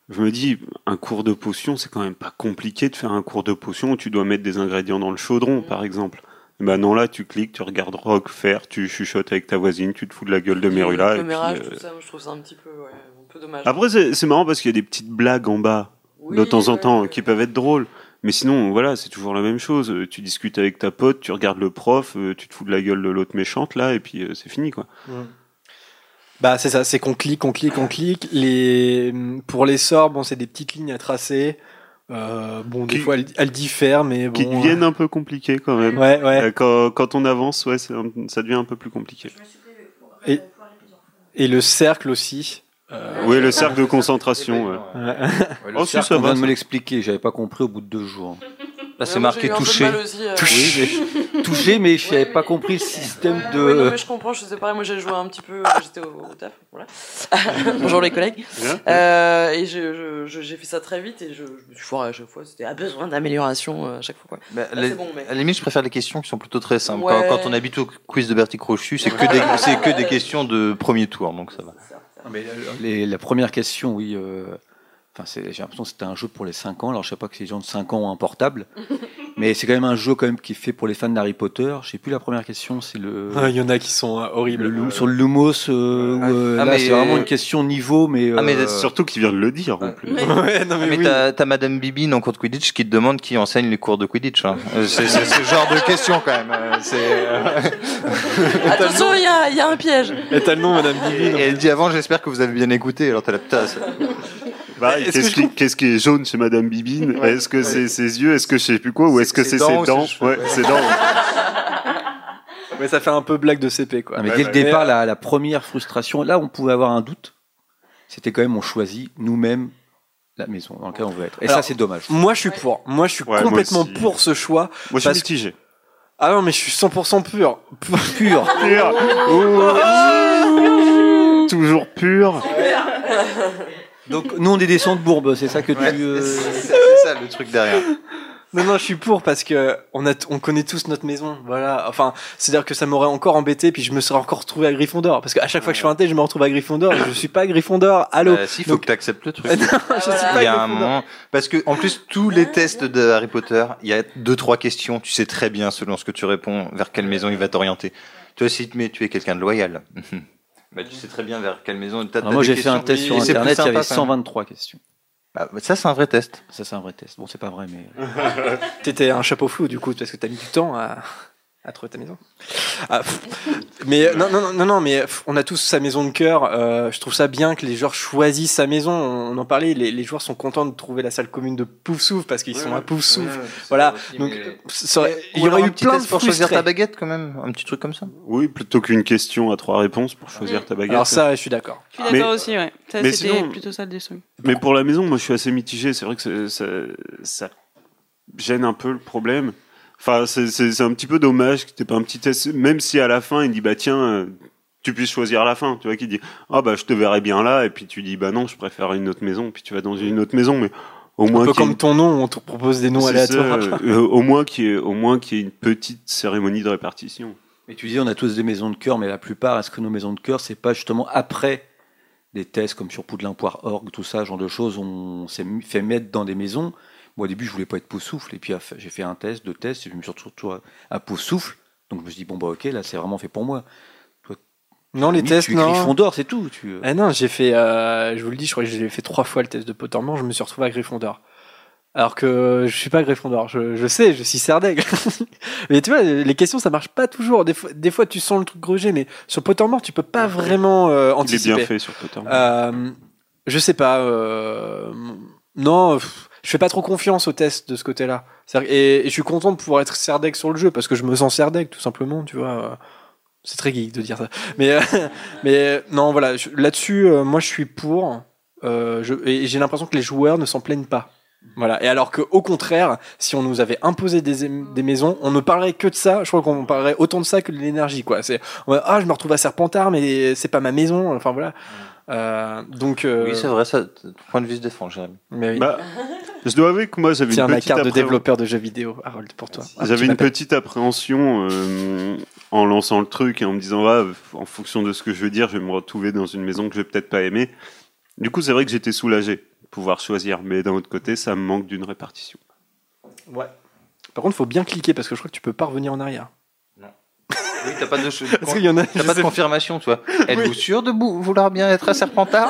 [SPEAKER 3] Je me dis, un cours de potion, c'est quand même pas compliqué de faire un cours de potion où tu dois mettre des ingrédients dans le chaudron, par exemple. Ben non, là, tu cliques, tu regardes Rock faire, tu chuchotes avec ta voisine, tu te fous de la gueule de Merula.
[SPEAKER 9] Le
[SPEAKER 3] et puis,
[SPEAKER 9] commérage,
[SPEAKER 3] euh,
[SPEAKER 9] tout ça, moi, je trouve ça un petit peu, ouais, un peu dommage.
[SPEAKER 3] Après, c'est marrant parce qu'il y a des petites blagues en bas, de temps en temps, qui peuvent être drôles. Mais sinon, voilà, c'est toujours la même chose. Euh, Tu discutes avec ta pote, tu regardes le prof, euh, tu te fous de la gueule de l'autre méchante, là, et puis euh, c'est fini, quoi.
[SPEAKER 1] Bah c'est ça, c'est qu'on clique, on clique, on clique. Les pour les sorts, bon c'est des petites lignes à tracer. Euh, bon des
[SPEAKER 3] Qui-
[SPEAKER 1] fois elles, elles diffèrent, mais bon.
[SPEAKER 3] Qui deviennent un peu compliqués quand même.
[SPEAKER 1] Ouais, ouais.
[SPEAKER 3] Euh, Quand, quand on avance, ouais, ça devient un peu plus compliqué.
[SPEAKER 1] Et, et le cercle aussi. Euh,
[SPEAKER 3] Oui, le cercle de concentration. ouais.
[SPEAKER 1] Ouais.
[SPEAKER 5] Ouais, le
[SPEAKER 3] Oh,
[SPEAKER 5] cercle,
[SPEAKER 3] ça
[SPEAKER 5] on
[SPEAKER 3] va,
[SPEAKER 5] vient de
[SPEAKER 3] ça.
[SPEAKER 5] me l'expliquer, j'avais pas compris au bout de deux jours.
[SPEAKER 2] Là,
[SPEAKER 9] c'est Ouais, marqué touché. aussi, euh.
[SPEAKER 5] Oui, mais touché, mais je n'avais pas compris le système de.
[SPEAKER 9] Oui, non, mais je comprends, je sais pareil, moi j'ai joué un petit peu, j'étais au, au taf, voilà. Bonjour les collègues. Euh, et je- je- je- j'ai fait ça très vite et je, je me suis foiré à chaque fois, c'était à besoin d'amélioration euh, à chaque fois. Quoi.
[SPEAKER 2] Bah,
[SPEAKER 9] Là,
[SPEAKER 2] les-
[SPEAKER 9] bon, mais...
[SPEAKER 2] À la limite, je préfère les questions qui sont plutôt très simples.
[SPEAKER 9] Ouais.
[SPEAKER 2] Quand, quand on habite au quiz de Bertie Crochu, c'est que, des, que des questions de premier tour, donc ça va.
[SPEAKER 5] Ah, mais les- la première question, oui. euh, j'ai l'impression que c'était un jeu pour les 5 ans. Alors, je sais pas que les gens de 5 ans ont un portable, mais c'est quand même un jeu quand même qui est fait pour les fans d'Harry Potter. Je sais plus la première question, c'est le.
[SPEAKER 1] Ah, Il y en a qui sont euh, horribles.
[SPEAKER 5] le lou- sur le Lumos, euh, euh,
[SPEAKER 2] Ah,
[SPEAKER 5] là,
[SPEAKER 2] mais-
[SPEAKER 5] c'est vraiment une question niveau, mais.
[SPEAKER 2] Ah, mais
[SPEAKER 5] euh,
[SPEAKER 3] Surtout qu'il vient de le dire en plus.
[SPEAKER 1] Ouais, non,
[SPEAKER 2] Ah, mais t'as, t'as Madame Bibi dans cours de Quidditch qui te demande qui enseigne les cours de Quidditch. hein. Euh, C'est, ce genre de question quand même. euh, euh,
[SPEAKER 9] Attention, il y a, il y a un piège.
[SPEAKER 1] Et t'as le nom, Madame Bibi.
[SPEAKER 2] Et elle dit avant, j'espère que vous avez bien écouté. Alors t'as la putain.
[SPEAKER 3] Bah,
[SPEAKER 1] Est-ce
[SPEAKER 3] qu'est-ce, qui, est jaune chez Madame Bibine Est-ce que c'est ses yeux Est-ce que je sais plus quoi Ou est-ce que
[SPEAKER 2] C'est ses dents
[SPEAKER 3] Ouais, ses dents.
[SPEAKER 1] Ouais, ça fait un peu blague de CP quoi.
[SPEAKER 5] non, mais
[SPEAKER 3] Ouais,
[SPEAKER 5] dès
[SPEAKER 3] ouais.
[SPEAKER 5] le départ, la, la première frustration, là, on pouvait avoir un doute. C'était quand même, on choisit nous-mêmes la maison dans laquelle on veut être. Et
[SPEAKER 1] Alors,
[SPEAKER 5] ça, c'est dommage.
[SPEAKER 1] Moi je suis pour. Moi je suis
[SPEAKER 3] Ouais,
[SPEAKER 1] complètement pour ce choix.
[SPEAKER 3] Moi, je suis mitigé.
[SPEAKER 1] Ah non mais je suis 100% pur.
[SPEAKER 5] Pur.
[SPEAKER 3] Pur. Toujours pur.
[SPEAKER 5] Donc, nous, on est des sons de bourbe, c'est ça que tu. Euh,
[SPEAKER 2] c'est, ça le truc derrière.
[SPEAKER 1] Non, non, je suis pour parce que on a, on connaît tous notre maison, voilà. Enfin, c'est-à-dire que ça m'aurait encore embêté, puis je me serais encore retrouvé à Gryffondor, parce qu'à chaque fois que je fais un test, je me retrouve à Gryffondor, et je suis pas à Gryffondor. Allô.
[SPEAKER 2] Euh, si, faut
[SPEAKER 1] Donc-
[SPEAKER 2] que tu acceptes le truc.
[SPEAKER 1] non, je suis pas
[SPEAKER 2] Il y a
[SPEAKER 1] à
[SPEAKER 2] un moment, parce que en plus tous les tests de Harry Potter, il y a deux trois questions. Tu sais très bien selon ce que tu réponds vers quelle maison il va t'orienter. Toi, si mais tu es quelqu'un de loyal, bah tu sais très bien vers quelle maison. t'as-
[SPEAKER 5] Alors
[SPEAKER 2] t'as
[SPEAKER 5] moi, j'ai fait un test sur internet, il y avait
[SPEAKER 2] quand même.
[SPEAKER 5] 123 questions.
[SPEAKER 2] Bah, ça, c'est un vrai test.
[SPEAKER 5] Ça, c'est un vrai test. Bon, c'est pas vrai, mais.
[SPEAKER 1] T'étais un chapeau flou, du coup, parce que t'as mis du temps à, à trouver ta maison. Ah, pff. mais non, non, non, non, non, mais pff, on a tous sa maison de cœur. Euh, je trouve ça bien que les joueurs choisissent sa maison. On en parlait, les, les joueurs sont contents de trouver la salle commune de Poufsouffle parce qu'ils sont à Poufsouffle. voilà. Donc, ça aurait- il y aurait eu plein de
[SPEAKER 2] pour choisir ta baguette quand même, un petit truc comme ça.
[SPEAKER 3] Oui, plutôt qu'une question à trois réponses pour choisir ta baguette.
[SPEAKER 1] Alors ça, je suis d'accord.
[SPEAKER 6] Je suis d'accord
[SPEAKER 3] Mais-
[SPEAKER 6] aussi, ouais. Ça,
[SPEAKER 3] mais
[SPEAKER 6] c'était
[SPEAKER 3] sinon-
[SPEAKER 6] plutôt ça le déçu.
[SPEAKER 3] Mais pour la maison, moi, je suis assez mitigé. C'est vrai que ça gêne un peu le problème. Enfin, c'est- un petit peu dommage que t'aies pas un petit test, même si à la fin, il dit, bah tiens, euh, tu puisses choisir à la fin. Tu vois, qu'il dit, ah bah je te verrai bien là, et puis tu dis, bah non, je préfère une autre maison, puis tu vas dans une autre maison, mais au
[SPEAKER 1] Un
[SPEAKER 3] moins
[SPEAKER 1] peu
[SPEAKER 3] qu'il y ait
[SPEAKER 1] comme ton nom, on te propose des noms
[SPEAKER 3] ça,
[SPEAKER 1] aléatoires.
[SPEAKER 3] euh, au moins qu'il y ait, au moins qu'il y ait une petite cérémonie de répartition.
[SPEAKER 5] Mais tu dis, on a tous des maisons de cœur, mais la plupart, est-ce que nos maisons de cœur, c'est pas justement après des tests comme sur Poudlin.org, tout ça, genre de choses, on s'est fait mettre dans des maisons. Moi, au début, je voulais pas être Poufsouffle, et puis j'ai fait un test, deux tests, et je me suis retrouvé à, Poufsouffle. Donc je me suis dit, bon, bah ok, là, c'est vraiment fait pour moi. Toi,
[SPEAKER 1] Non, les tests,
[SPEAKER 5] tu
[SPEAKER 1] non.
[SPEAKER 5] Gryffondor, c'est tout. Tu...
[SPEAKER 1] Ah non, j'ai fait, euh, je vous le dis, je crois que j'ai fait trois fois le test de Pottermore, je me suis retrouvé à Gryffondor. Alors que je suis pas Gryffondor, je, je sais, je suis Serdaigle. mais tu vois, les questions ça marche pas toujours. Des fois, des fois tu sens le truc gruger, mais sur Pottermore tu peux pas vraiment euh,
[SPEAKER 3] Il est
[SPEAKER 1] anticiper.
[SPEAKER 3] bien fait sur Pottermore.
[SPEAKER 1] Euh, je sais pas. euh, non, pff, je fais pas trop confiance au test de ce côté-là. Et, et je suis content de pouvoir être Serdaigle sur le jeu parce que je me sens Serdaigle tout simplement, tu vois. C'est très geek de dire ça. Mais, mais non, voilà, là-dessus, euh, moi je suis pour. euh, et j'ai l'impression que les joueurs ne s'en plaignent pas. Voilà. Et alors que, au contraire, si on nous avait imposé des, des maisons, on ne parlerait que de ça. Je crois qu'on parlerait autant de ça que de l'énergie, quoi. Ah, je me retrouve à Serpentard, mais c'est pas ma maison. Enfin voilà. Euh, donc. euh,
[SPEAKER 2] Oui, c'est vrai, ça, point de vue se défend, Jérémy.
[SPEAKER 1] mais oui.
[SPEAKER 3] Bah, je dois avouer que moi, j'avais
[SPEAKER 1] Tiens,
[SPEAKER 3] une
[SPEAKER 1] ma
[SPEAKER 3] petite
[SPEAKER 1] carte de développeur de jeux vidéo, Harold, pour toi. Ah,
[SPEAKER 3] J'avais
[SPEAKER 1] tu
[SPEAKER 3] une petite appréhension euh, en lançant le truc et en me disant, ah, en fonction de ce que je veux dire, je vais me retrouver dans une maison que je vais peut-être pas aimer. Du coup, c'est vrai que j'étais soulagé de pouvoir choisir, mais d'un autre côté, ça me manque d'une répartition.
[SPEAKER 1] Ouais. Par contre, faut bien cliquer parce que je crois que tu peux pas revenir en arrière.
[SPEAKER 2] Oui, t'as pas de,
[SPEAKER 1] Parce qu'il y en a-
[SPEAKER 2] t'as
[SPEAKER 1] je
[SPEAKER 2] pas de
[SPEAKER 1] sais-
[SPEAKER 2] confirmation, toi. Êtes-vous sûr de bou- vouloir bien être à Serpentard?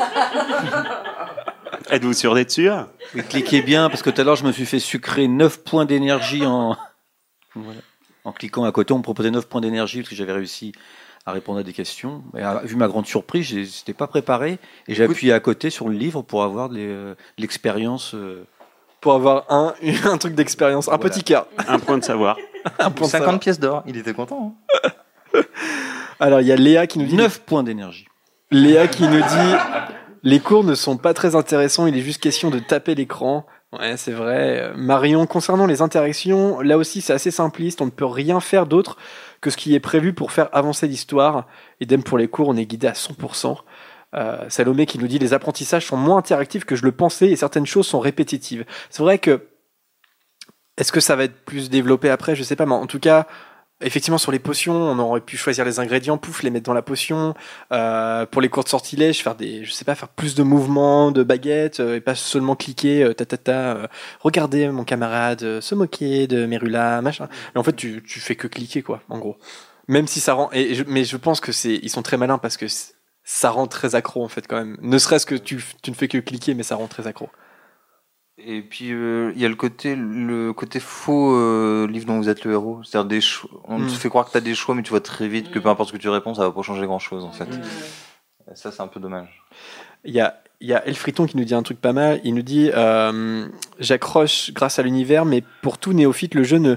[SPEAKER 3] Êtes-vous sûr d'être sûr?
[SPEAKER 5] Oui, cliquez bien, parce que tout à l'heure, je me suis fait sucrer 9 points d'énergie en... Voilà. en cliquant à côté. On me proposait 9 points d'énergie parce que j'avais réussi à répondre à des questions. Et à- vu ma grande surprise, j'ai- j'étais pas préparé et j'ai appuyé à côté sur le livre pour avoir euh, l'expérience. euh,
[SPEAKER 1] Pour avoir un, un truc d'expérience, un
[SPEAKER 5] Voilà.
[SPEAKER 1] petit cœur.
[SPEAKER 3] Un point de savoir.
[SPEAKER 1] Un point de
[SPEAKER 2] 50
[SPEAKER 1] savoir.
[SPEAKER 2] pièces d'or, il était content. hein.
[SPEAKER 1] Alors, il y a Léa qui nous dit.
[SPEAKER 5] 9 points d'énergie.
[SPEAKER 1] Léa qui nous dit Les cours ne sont pas très intéressants, il est juste question de taper l'écran. Ouais, c'est vrai. Marion, concernant les interactions, là aussi c'est assez simpliste, on ne peut rien faire d'autre que ce qui est prévu pour faire avancer l'histoire. Idem pour les cours, on est guidé à 100%. Euh, Salomé qui nous dit les apprentissages sont moins interactifs que je le pensais et certaines choses sont répétitives. C'est vrai que est-ce que ça va être plus développé après? Je sais pas, mais en tout cas, effectivement sur les potions, on aurait pu choisir les ingrédients, pouf, les mettre dans la potion. Euh, pour les cours de sortilège, faire des, je sais pas, faire plus de mouvements, de baguettes, euh, et pas seulement cliquer, euh, ta ta ta, euh, regarder mon camarade, euh, se moquer de Merula, machin. Et en fait, tu, tu fais que cliquer, quoi, en gros. Même si ça rend, et je- mais je pense que c'est, ils sont très malins parce que ça rend très accro, en fait, quand même. Ne serait-ce que tu, tu ne fais que cliquer, mais ça rend très accro.
[SPEAKER 2] Et puis euh, il y a le côté le côté faux euh, livre dont vous êtes le héros, c'est-à-dire des choix. On
[SPEAKER 1] Mm.
[SPEAKER 2] te fait croire que t'as des choix, mais tu vois très vite que peu importe ce que tu réponds, ça va pas changer grand-chose en fait. Et ça c'est un peu dommage.
[SPEAKER 1] Il y a, il y a Elfriton qui nous dit un truc pas mal. Il nous dit euh, J'accroche grâce à l'univers, mais pour tout néophyte, le jeu ne,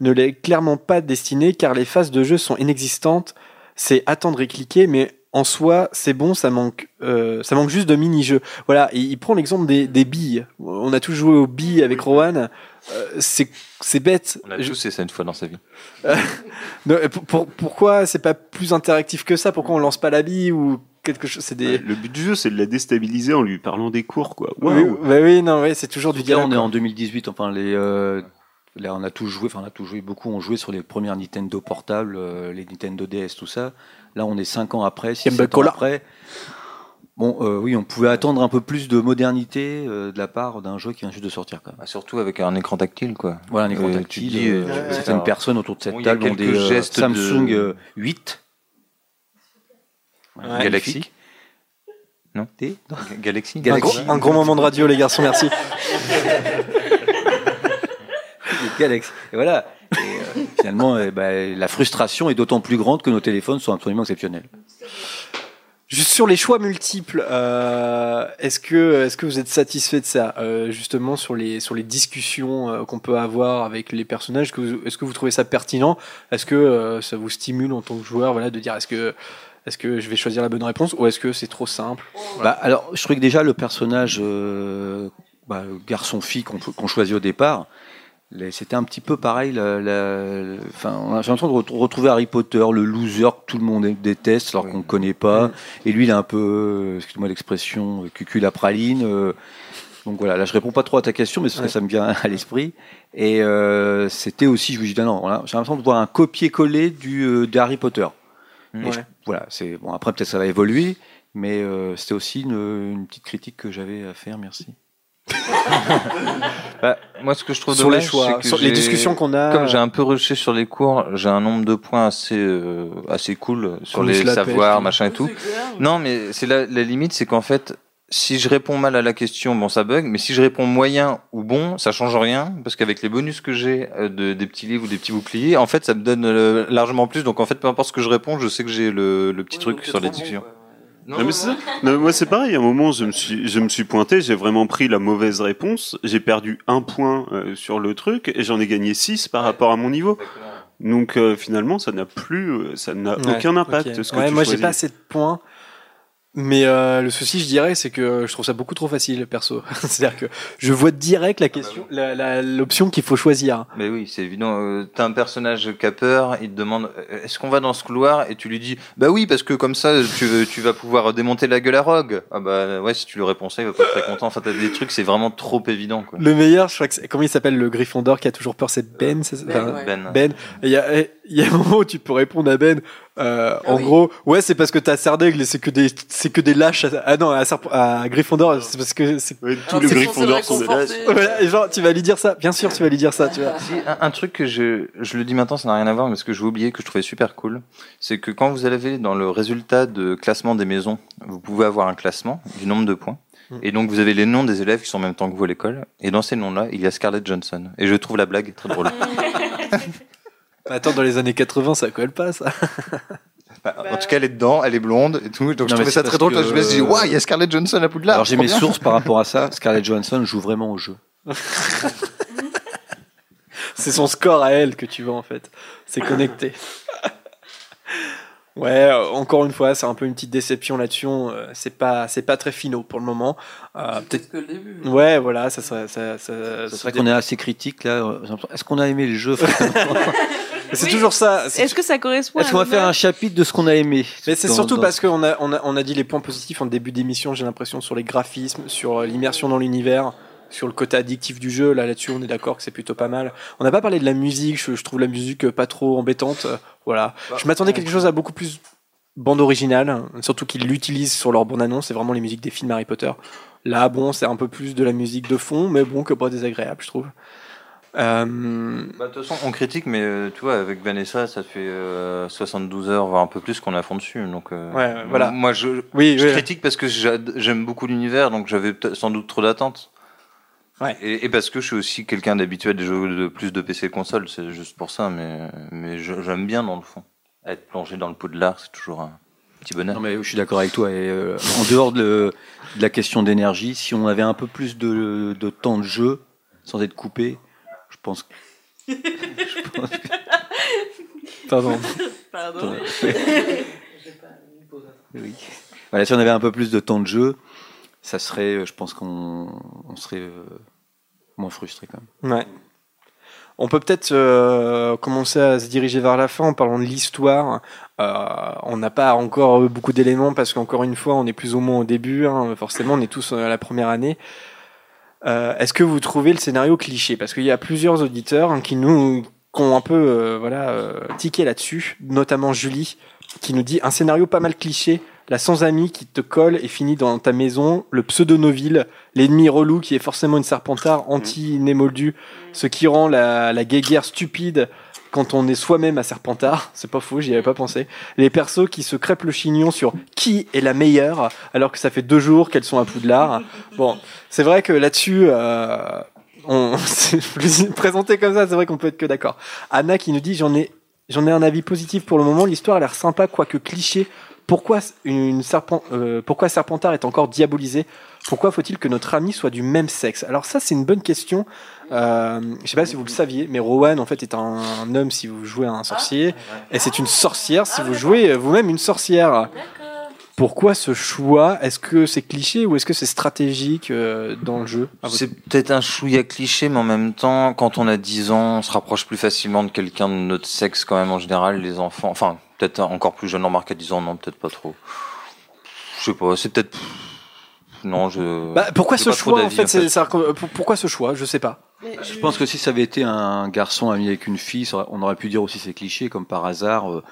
[SPEAKER 1] ne l'est clairement pas destiné car les phases de jeu sont inexistantes. C'est attendre et cliquer, mais en soi, c'est bon, ça manque, euh, ça manque juste de mini-jeux. Voilà, et il prend l'exemple des, des billes. On a tous joué aux billes avec Rowan. Euh, c'est c'est bête.
[SPEAKER 2] On a tous essayé ça une fois dans sa vie.
[SPEAKER 1] Non, et pour- pour- pourquoi c'est pas plus interactif que ça? Pourquoi on lance pas la bille ou quelque chose? C'est des.
[SPEAKER 3] Le but du jeu, c'est de la déstabiliser en lui parlant des cours, quoi.
[SPEAKER 1] Oui, bah oui, non, ouais, c'est toujours du
[SPEAKER 5] Là,
[SPEAKER 1] dialogue.
[SPEAKER 5] on est en 2018, enfin les, euh, Là, on a tout joué, enfin, on a tout joué, beaucoup ont joué sur les premières Nintendo portables, euh, les Nintendo DS, tout ça. Là, on est 5 ans après, 6
[SPEAKER 1] Game Boy
[SPEAKER 5] ans après. Bon, euh, oui, on pouvait attendre un peu plus de modernité euh, de la part d'un jeu qui vient juste de sortir. Quand même.
[SPEAKER 2] Bah, surtout avec un écran tactile, quoi.
[SPEAKER 5] Voilà, un écran
[SPEAKER 2] Euh, tu
[SPEAKER 5] tactile. euh,
[SPEAKER 2] euh, tu peux
[SPEAKER 5] certaines
[SPEAKER 2] faire-
[SPEAKER 5] personnes autour de cette
[SPEAKER 2] Bon,
[SPEAKER 5] table ont des euh,
[SPEAKER 2] gestes de-
[SPEAKER 5] Samsung euh, 8. Voilà,
[SPEAKER 2] Galaxy. Non
[SPEAKER 5] Des-
[SPEAKER 2] Galaxy.
[SPEAKER 1] Un gros, un gros moment de radio, les garçons, merci.
[SPEAKER 5] Galaxy. Et voilà. Et, euh, finalement, eh ben, la frustration est d'autant plus grande que nos téléphones sont absolument exceptionnels.
[SPEAKER 1] Juste sur les choix multiples, euh, est-ce que est-ce que vous êtes satisfait de ça Euh, Justement sur les sur les discussions euh, qu'on peut avoir avec les personnages, est-ce que vous, trouvez ça pertinent? Est-ce que ça vous stimule en tant que joueur, voilà, de dire est-ce que est-ce que je vais choisir la bonne réponse ou est-ce que c'est trop simple?
[SPEAKER 5] Bah, alors, je trouvais que déjà le personnage bah, garçon-fille qu'on choisit au départ, c'était un petit peu pareil. la- la- la- Enfin, a- j'ai l'impression de re- retrouver Harry Potter, le loser que tout le monde déteste alors qu'on ne connaît pas. Et lui, il est un peu, excuse-moi l'expression, cucul à praline. euh, donc voilà, là je réponds pas trop à ta question, mais
[SPEAKER 1] Ouais.
[SPEAKER 5] ça me vient à l'esprit. Et euh, c'était aussi, je me dis, non, voilà, j'ai l'impression de voir un copier-coller du euh, de Harry Potter.
[SPEAKER 1] Ouais.
[SPEAKER 5] je- voilà, c'est bon. Après, peut-être ça va évoluer, mais euh, c'était aussi une, une petite critique que j'avais à faire. Merci.
[SPEAKER 2] Bah, moi, ce que je trouve
[SPEAKER 1] Sur les
[SPEAKER 2] dommage,
[SPEAKER 1] choix,
[SPEAKER 2] c'est que
[SPEAKER 1] sur les discussions qu'on a.
[SPEAKER 2] Comme j'ai un peu rushé sur les cours, j'ai un nombre de points assez euh, assez cool sur les
[SPEAKER 1] la
[SPEAKER 2] savoirs, machin et tout. Non, mais c'est la, la limite, c'est qu'en fait, si je réponds mal à la question, bon, ça bug. Mais si je réponds moyen ou bon, ça change rien, parce qu'avec les bonus que j'ai euh, de, des petits livres ou des petits boucliers, en fait, ça me donne euh, largement plus. Donc en fait, peu importe ce que je réponds, je sais que j'ai le, le petit truc sur les discussions.
[SPEAKER 3] Non, mais c'est ça. Non, mais moi, c'est pareil. À un moment, je me suis, je me suis pointé, j'ai vraiment pris la mauvaise réponse. J'ai perdu un point euh, sur le truc et j'en ai gagné 6 par rapport à mon niveau. Donc, euh, finalement, ça n'a plus, euh, ça n'a
[SPEAKER 1] Ouais,
[SPEAKER 3] aucun impact.
[SPEAKER 1] ok.
[SPEAKER 3] Ce que
[SPEAKER 1] Ouais,
[SPEAKER 3] tu
[SPEAKER 1] moi j'ai pas assez de points. Mais euh, le souci, je dirais, c'est que je trouve ça beaucoup trop facile, perso. C'est-à-dire que je vois direct la question, la- la- l'option qu'il faut choisir.
[SPEAKER 2] Mais oui, c'est évident. Euh, T'as un personnage qui a peur, il te demande euh, est-ce qu'on va dans ce couloir? Et tu lui dis bah oui parce que comme ça tu, tu vas pouvoir démonter la gueule à Rogue. Ah bah ouais si tu lui réponds ça il va pas être très content. Enfin t'as des trucs c'est vraiment trop évident quoi.
[SPEAKER 1] Le meilleur, je crois que c'est, comment il s'appelle le Gryffondor qui a toujours peur, c'est Ben. ça?
[SPEAKER 2] Ben,
[SPEAKER 1] Enfin.
[SPEAKER 2] Ben.
[SPEAKER 1] Ben. Et Il y a, il y a un moment où tu peux répondre à Ben. Euh,
[SPEAKER 2] Ah
[SPEAKER 1] en gros, ouais, c'est parce que t'as Serdaigle et c'est que des, c'est que des lâches. À, ah non, à, Serp- à Gryffondor, c'est parce que c'est.
[SPEAKER 3] tous les Gryffondors sont des lâches.
[SPEAKER 1] Voilà, et genre, tu vas lui dire ça. Bien sûr, tu vas lui dire ça. Tu vois.
[SPEAKER 2] Si, un, un truc que je, je le dis maintenant, ça n'a rien à voir, mais ce que je oublier, que je trouvais super cool, c'est que quand vous allez dans le résultat de classement des maisons, vous pouvez avoir un classement du nombre de points.
[SPEAKER 1] Mm.
[SPEAKER 2] Et donc vous avez les noms des élèves qui sont en même temps que vous à l'école. Et dans ces noms-là, il y a Scarlett Johansson. Et je trouve la blague très drôle.
[SPEAKER 1] Bah, Attends, dans les années 80, ça colle pas, ça.
[SPEAKER 2] Bah, en tout cas, elle est dedans, elle est blonde et tout. Donc je trouvais ça très drôle.
[SPEAKER 5] que-
[SPEAKER 2] je me suis dit, waouh, il y a Scarlett Johansson à Poudlard.
[SPEAKER 5] Alors j'ai mes
[SPEAKER 2] bien.
[SPEAKER 5] sources par rapport à ça. Scarlett Johansson joue vraiment au jeu.
[SPEAKER 1] C'est son score à elle que tu vois en fait. C'est connecté. Ouais, euh, encore une fois, c'est un peu une petite déception là-dessus. euh, C'est pas, c'est pas très finaux pour le moment. Euh, peut-être
[SPEAKER 9] que le début.
[SPEAKER 1] Ouais, voilà, ça serait, ça, ça,
[SPEAKER 5] C'est vrai qu'on est assez critique là. Est-ce qu'on a aimé le jeu
[SPEAKER 1] C'est toujours ça.
[SPEAKER 6] Est-ce que ça correspond
[SPEAKER 5] Est-ce qu'on va faire un chapitre de ce qu'on a aimé
[SPEAKER 1] Mais c'est surtout
[SPEAKER 5] dans-
[SPEAKER 1] parce qu'on a, on a, on a dit les points positifs en début d'émission, j'ai l'impression, sur les graphismes, sur euh, l'immersion dans l'univers, sur le côté addictif du jeu. Là, là-dessus, on est d'accord que c'est plutôt pas mal. On n'a pas parlé de la musique, je, je trouve la musique pas trop embêtante. Voilà. je m'attendais à quelque chose à beaucoup plus bande originale, surtout qu'ils l'utilisent sur leur bande-annonce, c'est vraiment les musiques des films Harry Potter. Là, bon, c'est un peu plus de la musique de fond, mais bon, que pas désagréable, je trouve. Euh,
[SPEAKER 2] Bah, de toute façon, on critique, mais euh, tu vois, avec Vanessa, ça fait euh, 72 heures, voire un peu plus qu'on a fond dessus. Donc, euh,
[SPEAKER 1] Ouais, voilà.
[SPEAKER 2] Moi, je,
[SPEAKER 1] Oui,
[SPEAKER 2] je
[SPEAKER 1] oui.
[SPEAKER 2] critique parce que j'aime beaucoup l'univers, donc j'avais sans doute trop d'attentes.
[SPEAKER 1] Ouais.
[SPEAKER 2] Et, et parce que je suis aussi quelqu'un d'habitué à des jeux de plus de PC console, c'est juste pour ça, mais, mais j'aime bien dans le fond. Être plongé dans le pot de l'art, c'est toujours un petit bonheur.
[SPEAKER 5] Non mais je suis d'accord avec toi. Et, euh, en dehors de, de la question d'énergie, si on avait un peu plus de, de temps de jeu, sans être coupé, je pense. que- je pense que-
[SPEAKER 1] Pardon.
[SPEAKER 6] Pardon.
[SPEAKER 5] Oui. Voilà, si on avait un peu plus de temps de jeu, ça serait, euh, je pense qu'on on serait euh, moins frustré quand même.
[SPEAKER 1] Ouais. On peut peut-être euh, commencer à se diriger vers la fin en parlant de l'histoire. Euh, on n'a pas encore beaucoup d'éléments parce qu'encore une fois, on est plus ou moins au début. hein. Forcément, on est tous à la première année. Euh, Est-ce que vous trouvez le scénario cliché? Parce qu'il y a plusieurs auditeurs hein, qui nous qui ont un peu euh, voilà euh, tiqué là-dessus, notamment Julie qui nous dit un scénario pas mal cliché. La sans amie qui te colle et finit dans ta maison, le pseudo-noville, l'ennemi relou qui est forcément une serpentard anti-némoldu, ce qui rend la, la guéguerre stupide quand on est soi-même à serpentard, c'est pas faux, j'y avais pas pensé. Les persos qui se crêpent le chignon sur qui est la meilleure, alors que ça fait deux jours qu'elles sont à Poudlard. Bon, c'est vrai que là-dessus, euh, on présenté comme ça, c'est vrai qu'on peut être que d'accord. Anna qui nous dit j'en ai j'en ai un avis positif pour le moment. L'histoire a l'air sympa, quoique cliché. Pourquoi une serpent, euh, pourquoi Serpentard est encore diabolisé? Pourquoi faut-il que notre ami soit du même sexe? Alors ça, c'est une bonne question. Euh, je sais pas si vous le saviez, mais Rowan en fait est un, un homme si vous jouez à un sorcier, et c'est une sorcière si vous jouez vous-même une sorcière. Pourquoi ce choix? Est-ce que c'est cliché ou est-ce que c'est stratégique euh, dans le jeu?
[SPEAKER 2] C'est peut-être un chouïa cliché, mais en même temps, quand on a 10 ans, on se rapproche plus facilement de quelqu'un de notre sexe quand même en général, les enfants. Enfin, peut-être encore plus jeune, remarque à 10 ans, non, peut-être pas trop. Je sais pas, c'est peut-être... Non, je...
[SPEAKER 1] Bah, pourquoi ce choix en fait, Pourquoi ce choix? Je sais pas.
[SPEAKER 5] Je pense que si ça avait été un garçon ami avec une fille, on aurait pu dire aussi c'est cliché, comme par hasard. euh,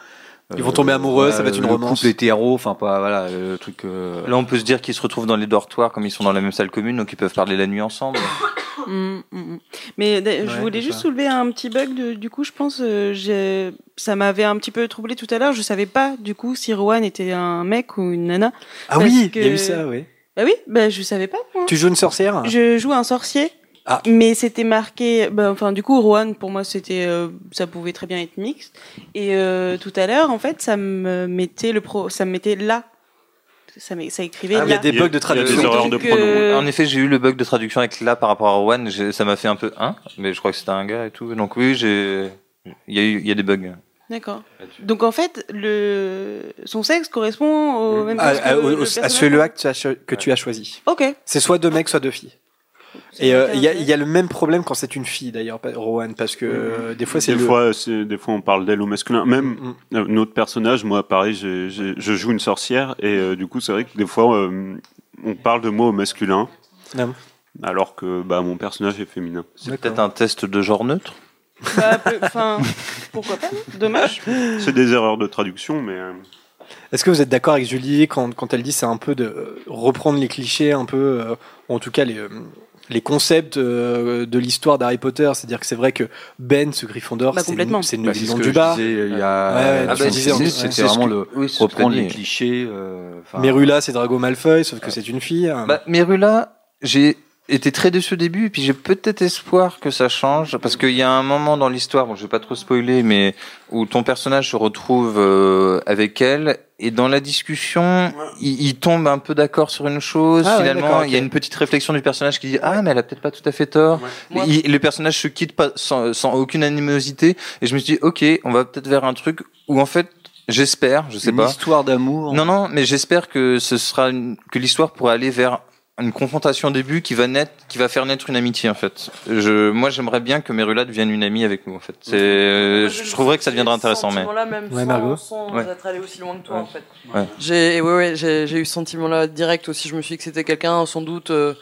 [SPEAKER 1] Ils vont tomber amoureux, ça va être une
[SPEAKER 5] le
[SPEAKER 1] romance.
[SPEAKER 5] couple hétéro, enfin pas voilà le truc. euh,
[SPEAKER 2] Là, on peut se dire qu'ils se retrouvent dans les dortoirs comme ils sont dans la même salle commune, donc ils peuvent parler la nuit ensemble.
[SPEAKER 6] Mm, mm, mm. Mais je voulais juste
[SPEAKER 2] ça.
[SPEAKER 6] soulever un petit bug. de- du coup, je pense, euh, ça m'avait un petit peu troublé tout à l'heure. Je savais pas du coup si Rowan était un mec ou une nana.
[SPEAKER 1] Ah oui, il
[SPEAKER 6] que-
[SPEAKER 1] y a eu ça, oui.
[SPEAKER 6] Bah oui, bah je savais pas. moi.
[SPEAKER 1] Tu joues une sorcière?
[SPEAKER 6] Je joue un sorcier.
[SPEAKER 1] Ah.
[SPEAKER 6] Mais c'était marqué, bah, enfin du coup Rowan pour moi c'était, euh, ça pouvait très bien être mixte. Et euh, tout à l'heure en fait ça me mettait le pro, ça me mettait là, ça, écrivait
[SPEAKER 1] Ah,
[SPEAKER 6] là.
[SPEAKER 1] il y a des bugs de traduction.
[SPEAKER 3] des erreurs de
[SPEAKER 6] Donc,
[SPEAKER 3] pronom.
[SPEAKER 6] euh,
[SPEAKER 2] En effet, j'ai eu le bug de traduction avec là par rapport à Rowan, j'ai- ça m'a fait un peu hein, mais je crois que c'était un gars et tout. Donc oui, j'ai il y a eu il y a des bugs.
[SPEAKER 6] D'accord. Donc en fait le son sexe correspond au même
[SPEAKER 1] à,
[SPEAKER 6] sexe que
[SPEAKER 1] à-
[SPEAKER 6] le
[SPEAKER 1] cho- que tu as choisi.
[SPEAKER 6] Ok.
[SPEAKER 1] C'est soit deux mecs, soit deux filles. Et euh, il y, a- il y a le même problème quand c'est une fille d'ailleurs, Rowan, parce que euh, des fois c'est
[SPEAKER 3] des
[SPEAKER 1] le.
[SPEAKER 3] fois, c'est- des fois, on parle d'elle au masculin. Même euh, notre personnage, moi, pareil, j'ai- j'ai- je joue une sorcière et euh, du coup, c'est vrai que des fois, euh, on parle de moi au masculin,
[SPEAKER 1] Ah.
[SPEAKER 3] alors que bah, mon personnage est féminin.
[SPEAKER 2] C'est peut-être un test de genre neutre.
[SPEAKER 6] Bah, Enfin, pourquoi pas Dommage.
[SPEAKER 3] C'est des erreurs de traduction, mais
[SPEAKER 1] Est-ce que vous êtes d'accord avec Julie quand, quand elle dit c'est un peu de reprendre les clichés, un peu, euh, ou en tout cas les, euh, les concepts euh, de l'histoire d'Harry Potter C'est-à-dire que c'est vrai que Ben, ce Gryffondor,
[SPEAKER 6] Bah,
[SPEAKER 1] c'est
[SPEAKER 6] complètement.
[SPEAKER 1] c'est une
[SPEAKER 5] bah, c'est ce
[SPEAKER 1] vision du
[SPEAKER 5] je
[SPEAKER 1] bas.
[SPEAKER 5] disais, il y a,
[SPEAKER 1] Ouais, ouais, tu
[SPEAKER 5] bah,
[SPEAKER 1] disais,
[SPEAKER 5] c'est-
[SPEAKER 1] ouais.
[SPEAKER 5] c'était
[SPEAKER 2] ce
[SPEAKER 5] vraiment le
[SPEAKER 2] oui,
[SPEAKER 5] reprendre les clichés. euh, enfin,
[SPEAKER 1] Merula, c'est Drago Malfoy, sauf que c'est une fille. hein.
[SPEAKER 2] Bah, Merula, j'ai été très déçu au début, et puis j'ai peut-être espoir que ça change, parce qu'il y a un moment dans l'histoire, bon, je vais pas trop spoiler, mais où ton personnage se retrouve euh, avec elle, et dans la discussion, il, il tombe un peu d'accord sur une chose.
[SPEAKER 1] Ah ouais,
[SPEAKER 2] finalement, il y a une petite réflexion du personnage qui dit ah mais elle a peut-être pas tout à fait tort.
[SPEAKER 9] Moi-
[SPEAKER 2] Il- le personnage se quitte pas sans, sans aucune animosité, et je me suis dit ok, on va peut-être vers un truc où en fait, j'espère, je sais
[SPEAKER 5] une
[SPEAKER 2] pas.
[SPEAKER 5] histoire d'amour.
[SPEAKER 2] Non, non, mais j'espère que ce sera une- que l'histoire pourrait aller vers une confrontation au début qui va naître, qui va faire naître une amitié en fait. Je, moi, j'aimerais bien que Merula devienne une amie avec nous en fait. C'est, je trouverais que ça deviendra intéressant, mais.
[SPEAKER 9] là même
[SPEAKER 1] Ouais,
[SPEAKER 9] sans,
[SPEAKER 1] Margot
[SPEAKER 9] sans
[SPEAKER 2] Ouais.
[SPEAKER 9] être allé aussi loin que toi
[SPEAKER 2] Ouais.
[SPEAKER 9] en fait.
[SPEAKER 2] Ouais.
[SPEAKER 9] J'ai ouais, ouais, j'ai j'ai eu ce sentiment-là direct aussi. Je me suis dit que c'était quelqu'un sans doute euh,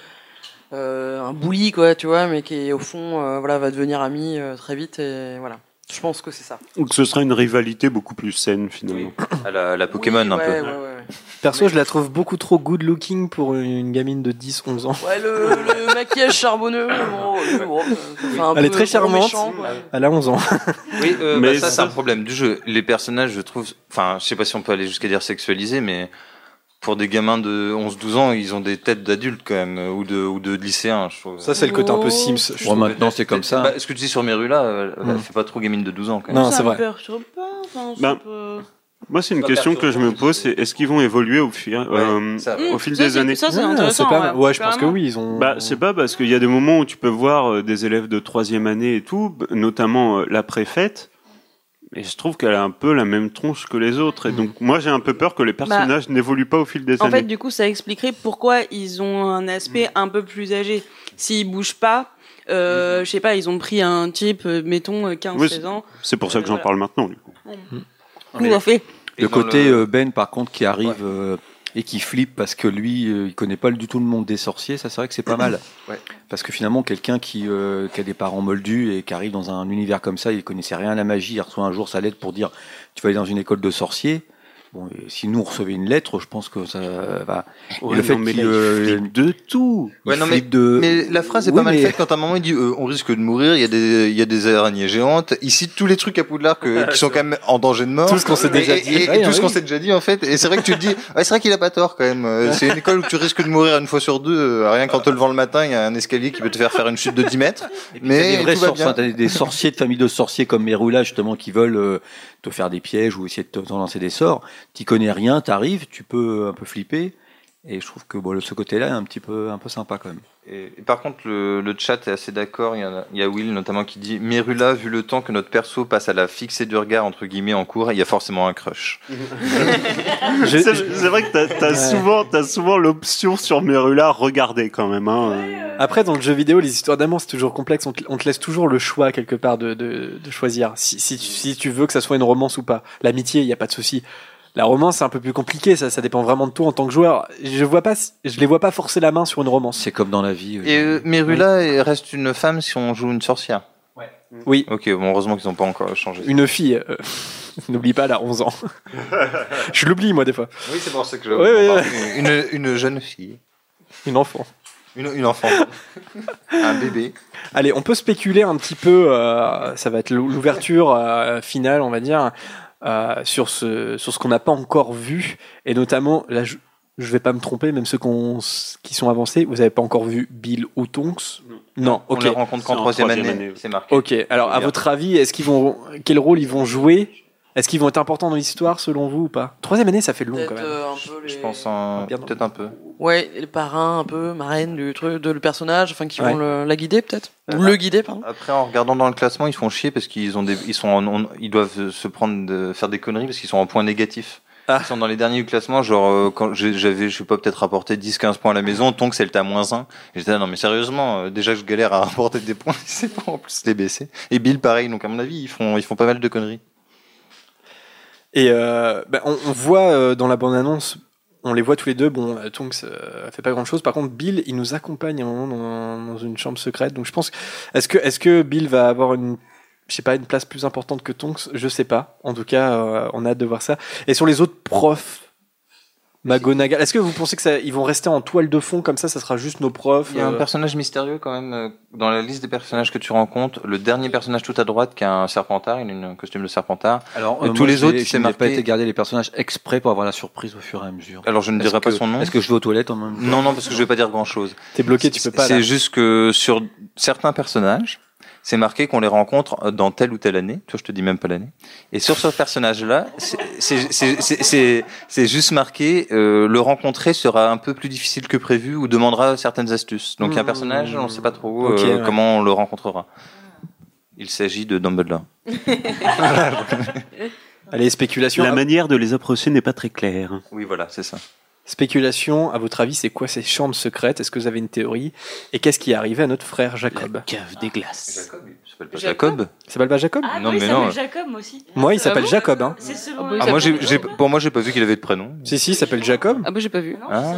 [SPEAKER 9] euh, un bully quoi, tu vois, mais qui au fond euh, voilà va devenir ami euh, très vite et voilà. Je pense que c'est ça.
[SPEAKER 3] donc ce sera une rivalité beaucoup plus saine finalement.
[SPEAKER 2] À la, la Pokémon
[SPEAKER 9] Oui,
[SPEAKER 2] un
[SPEAKER 9] ouais,
[SPEAKER 2] peu.
[SPEAKER 1] Perso, je la trouve beaucoup trop good looking pour une gamine de 10-11 ans.
[SPEAKER 9] Ouais, le, le maquillage charbonneux, bon, bon, ça fait un
[SPEAKER 1] Elle est très charmante.
[SPEAKER 9] méchant, quoi.
[SPEAKER 1] Elle a 11 ans.
[SPEAKER 2] Oui, euh,
[SPEAKER 3] Mais
[SPEAKER 2] bah, ça, c'est un problème du jeu. Les personnages, je trouve, enfin, je sais pas si on peut aller jusqu'à dire sexualisés, mais pour des gamins de 11-12 ans, ils ont des têtes d'adultes quand même, ou de, ou de lycéens, je trouve.
[SPEAKER 1] Ça, c'est le côté un peu Sims. je trouve.
[SPEAKER 5] maintenant c'est comme ça.
[SPEAKER 2] Bah, ce que tu dis sur Merula, euh, elle
[SPEAKER 1] Mm.
[SPEAKER 2] fait pas trop gamine de 12 ans quand même.
[SPEAKER 1] Non,
[SPEAKER 6] ça
[SPEAKER 1] c'est
[SPEAKER 6] me
[SPEAKER 1] vrai.
[SPEAKER 6] perturbe pas. Enfin,
[SPEAKER 3] Ben,
[SPEAKER 6] pas-
[SPEAKER 3] Moi, c'est une
[SPEAKER 2] Pas
[SPEAKER 3] question que je me pose, c'est est-ce qu'ils vont évoluer au fil, euh,
[SPEAKER 2] ça,
[SPEAKER 3] au fil
[SPEAKER 6] ça,
[SPEAKER 3] des années?
[SPEAKER 6] Ça, c'est
[SPEAKER 1] Ouais,
[SPEAKER 6] intéressant.
[SPEAKER 1] pas- ouais, je pense que oui, ils ont.
[SPEAKER 3] Bah, c'est pas parce qu'il y a des moments où tu peux voir euh, des élèves de troisième année et tout, notamment euh, la préfète, et je trouve qu'elle a un peu la même tronche que les autres. Et donc, moi, j'ai un peu peur que les personnages n'évoluent pas au fil des
[SPEAKER 6] Bah, En
[SPEAKER 3] années.
[SPEAKER 6] fait, du coup, ça expliquerait pourquoi ils ont un aspect un peu plus âgé. S'ils bougent pas, euh, je sais pas, ils ont pris un type, mettons, euh, 15-16
[SPEAKER 3] Oui, c'est-
[SPEAKER 6] ans.
[SPEAKER 3] c'est pour ça que j'en
[SPEAKER 6] Voilà.
[SPEAKER 3] parle maintenant, du coup.
[SPEAKER 6] Tout à fait.
[SPEAKER 2] Et
[SPEAKER 5] Le côté
[SPEAKER 2] le-
[SPEAKER 5] euh, Ben, par contre, qui arrive euh, et qui flippe parce que lui, euh, il connaît pas du tout le monde des sorciers, ça c'est vrai que c'est pas mal.
[SPEAKER 2] Ouais.
[SPEAKER 5] Parce que finalement, quelqu'un qui, euh, qui a des parents moldus et qui arrive dans un univers comme ça, il connaissait rien à la magie, il reçoit un jour sa lettre pour dire tu vas aller dans une école de sorciers. Bon, si nous on recevait une lettre, je pense que ça va. Et
[SPEAKER 3] Ouais,
[SPEAKER 5] le fait
[SPEAKER 3] non, mais
[SPEAKER 5] qu'il
[SPEAKER 3] là, il
[SPEAKER 5] euh,
[SPEAKER 3] de tout.
[SPEAKER 5] il
[SPEAKER 2] Ouais, non, mais,
[SPEAKER 5] flippe de-
[SPEAKER 2] mais la phrase est
[SPEAKER 5] Oui,
[SPEAKER 2] pas mal
[SPEAKER 5] mais-
[SPEAKER 2] faite quand à un moment il dit euh, on risque de mourir, il y a des, il y a des araignées géantes. Il cite tous les trucs à Poudlard que, qui sont quand même en danger de mort.
[SPEAKER 1] Tout ce qu'on
[SPEAKER 2] Et-
[SPEAKER 1] déjà dit.
[SPEAKER 2] Et, et
[SPEAKER 5] Ouais,
[SPEAKER 2] tout ce qu'on s'est déjà dit en fait. Et c'est vrai que tu te dis, ouais, c'est vrai qu'il a pas tort quand même. Euh, C'est une école où tu risques de mourir une fois sur deux. Rien qu'en te levant le matin, il y a un escalier qui peut te faire faire une chute de 10 mètres. Mais
[SPEAKER 5] des vrais
[SPEAKER 2] tout va bien.
[SPEAKER 5] des, sorciers de famille de sorciers comme Merula justement qui veulent euh, te faire des pièges ou essayer de te- t'en lancer des sorts. T'y connais rien, t'arrives, tu peux un peu flipper. Et je trouve que bon, ce côté-là est un petit peu, un peu sympa quand même.
[SPEAKER 2] Et, et par contre, le, le chat est assez d'accord. Il y, a, il y a Will notamment qui dit Merula, vu le temps que notre perso passe à la fixée du regard entre guillemets en cours, il y a forcément un crush.
[SPEAKER 1] Je-
[SPEAKER 3] C'est vrai que t'as as
[SPEAKER 1] Ouais.
[SPEAKER 3] souvent, t'as souvent l'option sur Merula, regardez quand même. Hein.
[SPEAKER 1] Après, dans le jeu vidéo, les histoires d'amour, c'est toujours complexe. On te, on te laisse toujours le choix, quelque part, de, de, de choisir. Si, si, tu- si tu veux que ça soit une romance ou pas. L'amitié, il n'y a pas de souci. La romance, c'est un peu plus compliqué. Ça, ça dépend vraiment de toi en tant que joueur. Je vois pas, je les vois pas forcer la main sur une romance.
[SPEAKER 5] C'est comme dans la vie. euh,
[SPEAKER 2] Et euh, Merula elle reste une femme si on joue une sorcière.
[SPEAKER 1] Oui.
[SPEAKER 2] Ok, bon, heureusement qu'ils n'ont pas encore changé. ça.
[SPEAKER 1] Une fille, euh, n'oublie pas, elle a 11 ans. je l'oublie, moi, des fois.
[SPEAKER 2] Oui, c'est pour ça que je.
[SPEAKER 1] Ouais, ouais,
[SPEAKER 2] enfin, Une, une jeune fille.
[SPEAKER 1] Une enfant.
[SPEAKER 2] Une, une enfant. un bébé.
[SPEAKER 1] Allez, on peut spéculer un petit peu, euh, ça va être l'ou- l'ouverture euh, finale, on va dire, euh, sur ce, sur ce qu'on n'a pas encore vu, et notamment, là, je, je vais pas me tromper, même ceux qui sont avancés, vous avez pas encore vu Bill ou Tonks? Non,
[SPEAKER 2] On
[SPEAKER 1] ok.
[SPEAKER 2] les rencontre qu'en troisième année.
[SPEAKER 3] année.
[SPEAKER 2] C'est marqué.
[SPEAKER 1] Ok, alors à votre avis, est-ce qu'ils vont, quel rôle ils vont jouer? Est-ce qu'ils vont être importants dans l'histoire selon vous ou pas? Troisième année, ça fait long quand même.
[SPEAKER 9] euh, un peu les...
[SPEAKER 2] Je pense un...
[SPEAKER 1] Bien.
[SPEAKER 2] peut-être un peu.
[SPEAKER 9] Ouais, les parrains un peu, marraines du truc, de le personnage, enfin qui
[SPEAKER 1] Ouais.
[SPEAKER 9] vont le- la guider peut-être. Ou le guider, pardon.
[SPEAKER 2] Après, en regardant dans le classement, ils font chier parce qu'ils ont des, ils sont, en- ils doivent se prendre, de, faire des conneries parce qu'ils sont en point négatif.
[SPEAKER 1] Ah.
[SPEAKER 2] Ils sont dans les derniers du classement, genre euh, quand j'avais, je sais pas, peut-être rapporté 10-15 points à la maison, donc c'est le à moins 1. Et j'étais là, non mais sérieusement, euh, déjà que je galère à rapporter des points, c'est pas en plus les baisser. Et Bill pareil, donc à mon avis, ils font, ils font pas mal de conneries.
[SPEAKER 1] Et euh, ben, on, on voit euh, dans la bande-annonce, on les voit tous les deux. Bon, euh, Tonks euh, fait pas grand-chose. Par contre, Bill, il nous accompagne un moment dans, dans une chambre secrète. Donc je pense, est-ce que, est-ce que Bill va avoir une, je sais pas, une place plus importante que Tonks? Je sais pas. En tout cas, euh, on a hâte de voir ça. Et sur les autres profs. McGonagall, est-ce que vous pensez que ça, ils vont rester en toile de fond comme ça, ça sera juste nos profs
[SPEAKER 2] Il y a un
[SPEAKER 1] euh,
[SPEAKER 2] personnage mystérieux quand même euh, dans la liste des personnages que tu rencontres. Le dernier personnage tout à droite qui a un serpentard, il a un costume de serpentard.
[SPEAKER 5] Alors,
[SPEAKER 2] Et
[SPEAKER 5] euh,
[SPEAKER 2] tous
[SPEAKER 5] moi,
[SPEAKER 2] les autres, c'est
[SPEAKER 5] n'ai pas
[SPEAKER 2] marqué-
[SPEAKER 5] été garder les personnages exprès pour avoir la surprise au fur et à mesure.
[SPEAKER 2] Alors je ne dirai pas
[SPEAKER 5] que-
[SPEAKER 2] son nom.
[SPEAKER 5] Est-ce que je vais aux toilettes en même temps?
[SPEAKER 2] Non, non, parce que je vais pas dire grand chose.
[SPEAKER 1] T'es bloqué, tu peux pas.
[SPEAKER 2] C'est juste que sur certains personnages, c'est marqué qu'on les rencontre dans telle ou telle année. Toi, je te dis même pas l'année. Et sur ce personnage-là, c'est- juste marqué euh, le rencontrer sera un peu plus difficile que prévu ou demandera certaines astuces. Donc il y a un personnage, on ne sait pas trop euh,
[SPEAKER 1] ouais.
[SPEAKER 2] comment on le rencontrera. Il s'agit de Dumbledore.
[SPEAKER 1] Allez, spéculation.
[SPEAKER 3] La manière de les approcher n'est pas très claire.
[SPEAKER 2] Oui, voilà, c'est ça.
[SPEAKER 1] Spéculation, à votre avis, c'est quoi ces chambres secrètes? Est-ce que vous avez une théorie? Et qu'est-ce qui est arrivé à notre frère Jacob?
[SPEAKER 3] Cave des glaces.
[SPEAKER 2] Jacob, il s'appelle pas Jacob?
[SPEAKER 1] Il s'appelle pas Jacob?
[SPEAKER 11] Ah,
[SPEAKER 2] Non, mais non.
[SPEAKER 11] s'appelle Jacob, moi aussi.
[SPEAKER 1] Moi, il
[SPEAKER 6] Ah
[SPEAKER 1] s'appelle Jacob. Hein.
[SPEAKER 11] C'est selon
[SPEAKER 6] Ah
[SPEAKER 11] le-
[SPEAKER 2] Ah, moi, j'ai, j'ai- pour moi, j'ai pas vu qu'il avait de prénom.
[SPEAKER 1] Si, si, il s'appelle Jacob.
[SPEAKER 6] Ah bah j'ai pas vu.
[SPEAKER 2] Ah.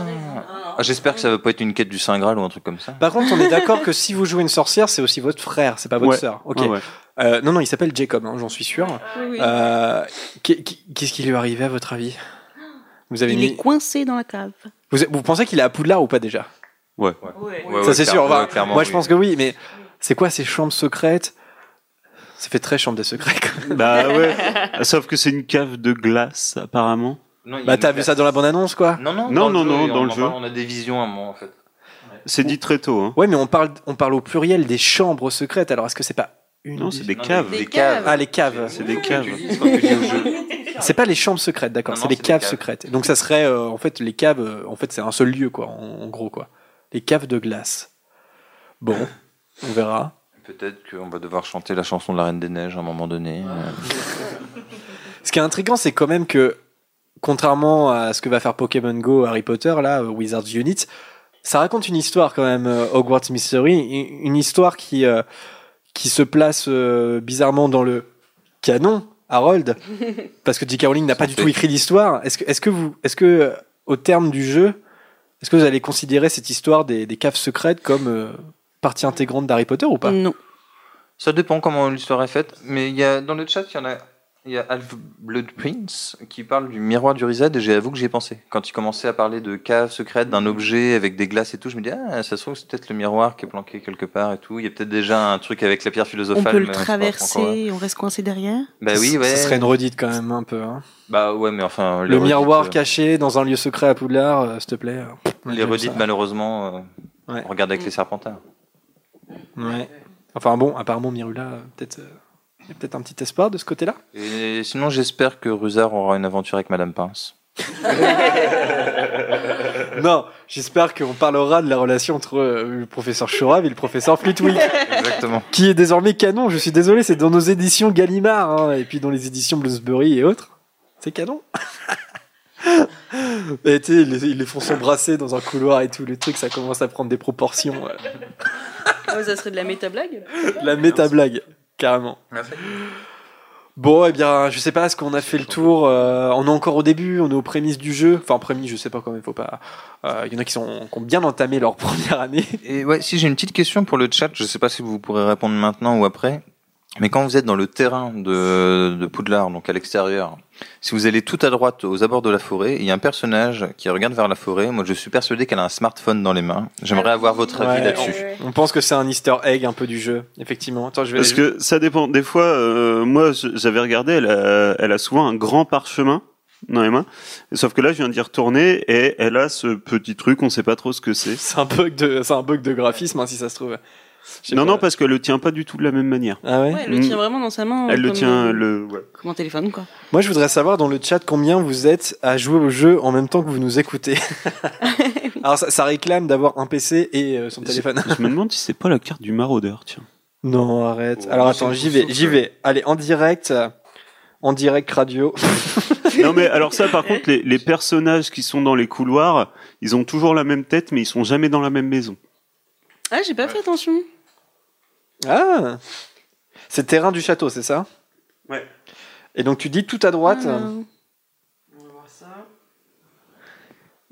[SPEAKER 2] Ah, j'espère que ça va pas être une quête du Saint Graal ou un truc comme ça.
[SPEAKER 1] Par contre, on est d'accord que si vous jouez une sorcière, c'est aussi votre frère, c'est pas votre
[SPEAKER 3] Ouais.
[SPEAKER 1] sœur. Ok.
[SPEAKER 3] Ouais, ouais.
[SPEAKER 1] Euh, non, non, il s'appelle Jacob, hein, j'en suis sûr.
[SPEAKER 6] Oui, oui.
[SPEAKER 1] Euh, qu'est- Qu'est-ce qui lui est arrivé à votre avis? Vous avez
[SPEAKER 6] Il
[SPEAKER 1] mis...
[SPEAKER 6] est coincé dans la cave.
[SPEAKER 1] vous, vous pensez qu'il est à Poudlard ou pas déjà?
[SPEAKER 2] Ouais,
[SPEAKER 1] Ça
[SPEAKER 2] ouais,
[SPEAKER 1] c'est
[SPEAKER 2] clair-
[SPEAKER 1] sûr.
[SPEAKER 2] ouais,
[SPEAKER 1] Bah,
[SPEAKER 2] clairement,
[SPEAKER 1] moi, je pense que oui, mais c'est quoi ces chambres secrètes? Ça fait très chambre des secrets. quand même.
[SPEAKER 3] Bah ouais. Sauf que c'est une cave de glace, apparemment.
[SPEAKER 2] Non,
[SPEAKER 1] Bah, t'as vu ça dans la bande-annonce, quoi?
[SPEAKER 2] Non, non,
[SPEAKER 3] Non,
[SPEAKER 2] dans
[SPEAKER 3] non,
[SPEAKER 2] le jeu,
[SPEAKER 3] non,
[SPEAKER 2] et
[SPEAKER 3] dans
[SPEAKER 2] on
[SPEAKER 3] le jeu.
[SPEAKER 2] parle, On a des visions à un moment, en fait.
[SPEAKER 3] C'est dit très tôt. Hein.
[SPEAKER 1] Ouais, mais on parle, on parle au pluriel des chambres secrètes. Alors, est-ce que c'est pas une
[SPEAKER 3] Non,
[SPEAKER 1] des-
[SPEAKER 3] c'est des
[SPEAKER 2] Non,
[SPEAKER 3] caves.
[SPEAKER 2] Des,
[SPEAKER 6] Des
[SPEAKER 2] caves.
[SPEAKER 6] caves.
[SPEAKER 1] Ah, les caves.
[SPEAKER 3] C'est des caves.
[SPEAKER 2] C'est pas
[SPEAKER 1] les chambres secrètes, d'accord. C'est les caves
[SPEAKER 2] caves.
[SPEAKER 1] secrètes. Donc ça serait, euh, en fait, les caves. euh, en fait, c'est un seul lieu, quoi. En, en gros, quoi. Les caves de glace. Bon, on verra.
[SPEAKER 2] Peut-être qu'on va devoir chanter la chanson de la Reine des Neiges à un moment donné. euh.
[SPEAKER 1] Ce qui est intriguant, c'est quand même que, contrairement à ce que va faire Pokémon Go, Harry Potter, là, euh, Wizards Unit, ça raconte une histoire quand même, euh, Hogwarts Mystery, une une histoire qui, euh, qui se place euh, bizarrement dans le canon, Harold, parce que J.K. Rowling n'a pas du
[SPEAKER 2] fait.
[SPEAKER 1] tout écrit l'histoire. Est-ce que, est-ce que vous, est-ce que, euh, au terme du jeu, est-ce que vous allez considérer cette histoire des, des caves secrètes comme euh, partie intégrante d'Harry Potter ou pas?
[SPEAKER 6] Non.
[SPEAKER 2] Ça dépend comment l'histoire est faite, mais il y a, dans le chat, il y en a. Il y a Alf Blood Prince qui parle du miroir du Rizad et j'avoue que j'y ai pensé. Quand il commençait à parler de cave secrète, d'un objet avec des glaces et tout, je me dis, ah, ça se trouve, c'est peut-être le miroir qui est planqué quelque part et tout. Il y a peut-être déjà un truc avec la pierre
[SPEAKER 6] On
[SPEAKER 2] philosophale.
[SPEAKER 6] peut le
[SPEAKER 2] mais c'est pas encore-
[SPEAKER 6] traverser, on reste coincé derrière.
[SPEAKER 2] Bah oui, ouais.
[SPEAKER 1] Ce serait une redite quand même un peu. hein.
[SPEAKER 2] Bah ouais, mais enfin.
[SPEAKER 1] Le
[SPEAKER 2] redites,
[SPEAKER 1] miroir
[SPEAKER 2] euh,
[SPEAKER 1] caché dans un lieu secret à Poudlard, euh, s'il te plaît. euh,
[SPEAKER 2] Les redites,
[SPEAKER 1] ça.
[SPEAKER 2] malheureusement, euh,
[SPEAKER 1] Ouais.
[SPEAKER 2] on regarde avec les serpentards.
[SPEAKER 1] Ouais. Enfin bon, apparemment Mirula, peut-être, euh, il y a peut-être un petit espoir de ce côté-là.
[SPEAKER 2] Et sinon, j'espère que Rusard aura une aventure avec Madame Pince.
[SPEAKER 1] non, j'espère qu'on parlera de la relation entre euh, le professeur Chourave et le professeur Flitwick.
[SPEAKER 2] Exactement.
[SPEAKER 1] Qui est désormais canon, je suis désolé, c'est dans nos éditions Gallimard, hein, et puis dans les éditions Bloomsbury et autres. C'est canon. et tu sais, ils, les- ils les font s'embrasser dans un couloir et tout, le truc, ça commence à prendre des proportions. euh,
[SPEAKER 6] Ah, ça serait de la méta-blague
[SPEAKER 1] la méta-blague, carrément. Bon, eh bien, je sais pas, est-ce qu'on a fait le tour euh, On est encore au début, on est aux prémices du jeu. Enfin, prémices, je sais pas comment il faut pas. euh, Il y en a qui, sont, qui ont bien entamé leur première année.
[SPEAKER 2] Et ouais, si j'ai une petite question pour le chat, je sais pas si vous pourrez répondre maintenant ou après. Mais quand vous êtes dans le terrain de, de Poudlard, donc à l'extérieur, si vous allez tout à droite aux abords de la forêt, il y a un personnage qui regarde vers la forêt. Moi, je suis persuadé qu'elle a un smartphone dans les mains. J'aimerais avoir votre avis
[SPEAKER 1] Ouais,
[SPEAKER 2] là-dessus.
[SPEAKER 1] On pense que c'est un easter egg un peu du jeu, effectivement. Attends, je vais.
[SPEAKER 3] Parce que ça dépend. Des fois, euh, moi, j'avais regardé, elle a, elle a souvent un grand parchemin dans les mains. Sauf que là, je viens d'y retourner et elle a ce petit truc, on sait pas trop ce que c'est.
[SPEAKER 1] C'est un bug de, c'est un bug de graphisme, hein, si ça se trouve.
[SPEAKER 3] Non,
[SPEAKER 1] pas.
[SPEAKER 3] non, parce qu'elle le tient pas du tout de la même manière.
[SPEAKER 1] Ah ouais,
[SPEAKER 6] Ouais, elle le tient vraiment dans sa main.
[SPEAKER 3] Elle le tient,
[SPEAKER 6] euh,
[SPEAKER 3] le, ouais.
[SPEAKER 6] Comme un téléphone, quoi.
[SPEAKER 1] Moi, je voudrais savoir dans le chat combien vous êtes à jouer au jeu en même temps que vous nous écoutez. Alors, ça, ça réclame d'avoir un PC et euh, son téléphone.
[SPEAKER 3] Je me demande si c'est pas la carte du maraudeur, tiens.
[SPEAKER 1] Non, arrête.
[SPEAKER 3] Oh,
[SPEAKER 1] Alors attends, j'y vais, j'y vais. Allez, en direct, en direct radio.
[SPEAKER 3] non mais alors ça par contre les, les personnages qui sont dans les couloirs ils ont toujours la même tête mais ils sont jamais dans la même maison
[SPEAKER 6] Ah, j'ai pas fait attention.
[SPEAKER 1] Ah, c'est terrain du château, c'est ça?
[SPEAKER 3] Ouais.
[SPEAKER 1] Et donc tu dis tout à droite.
[SPEAKER 6] Ah.
[SPEAKER 1] euh,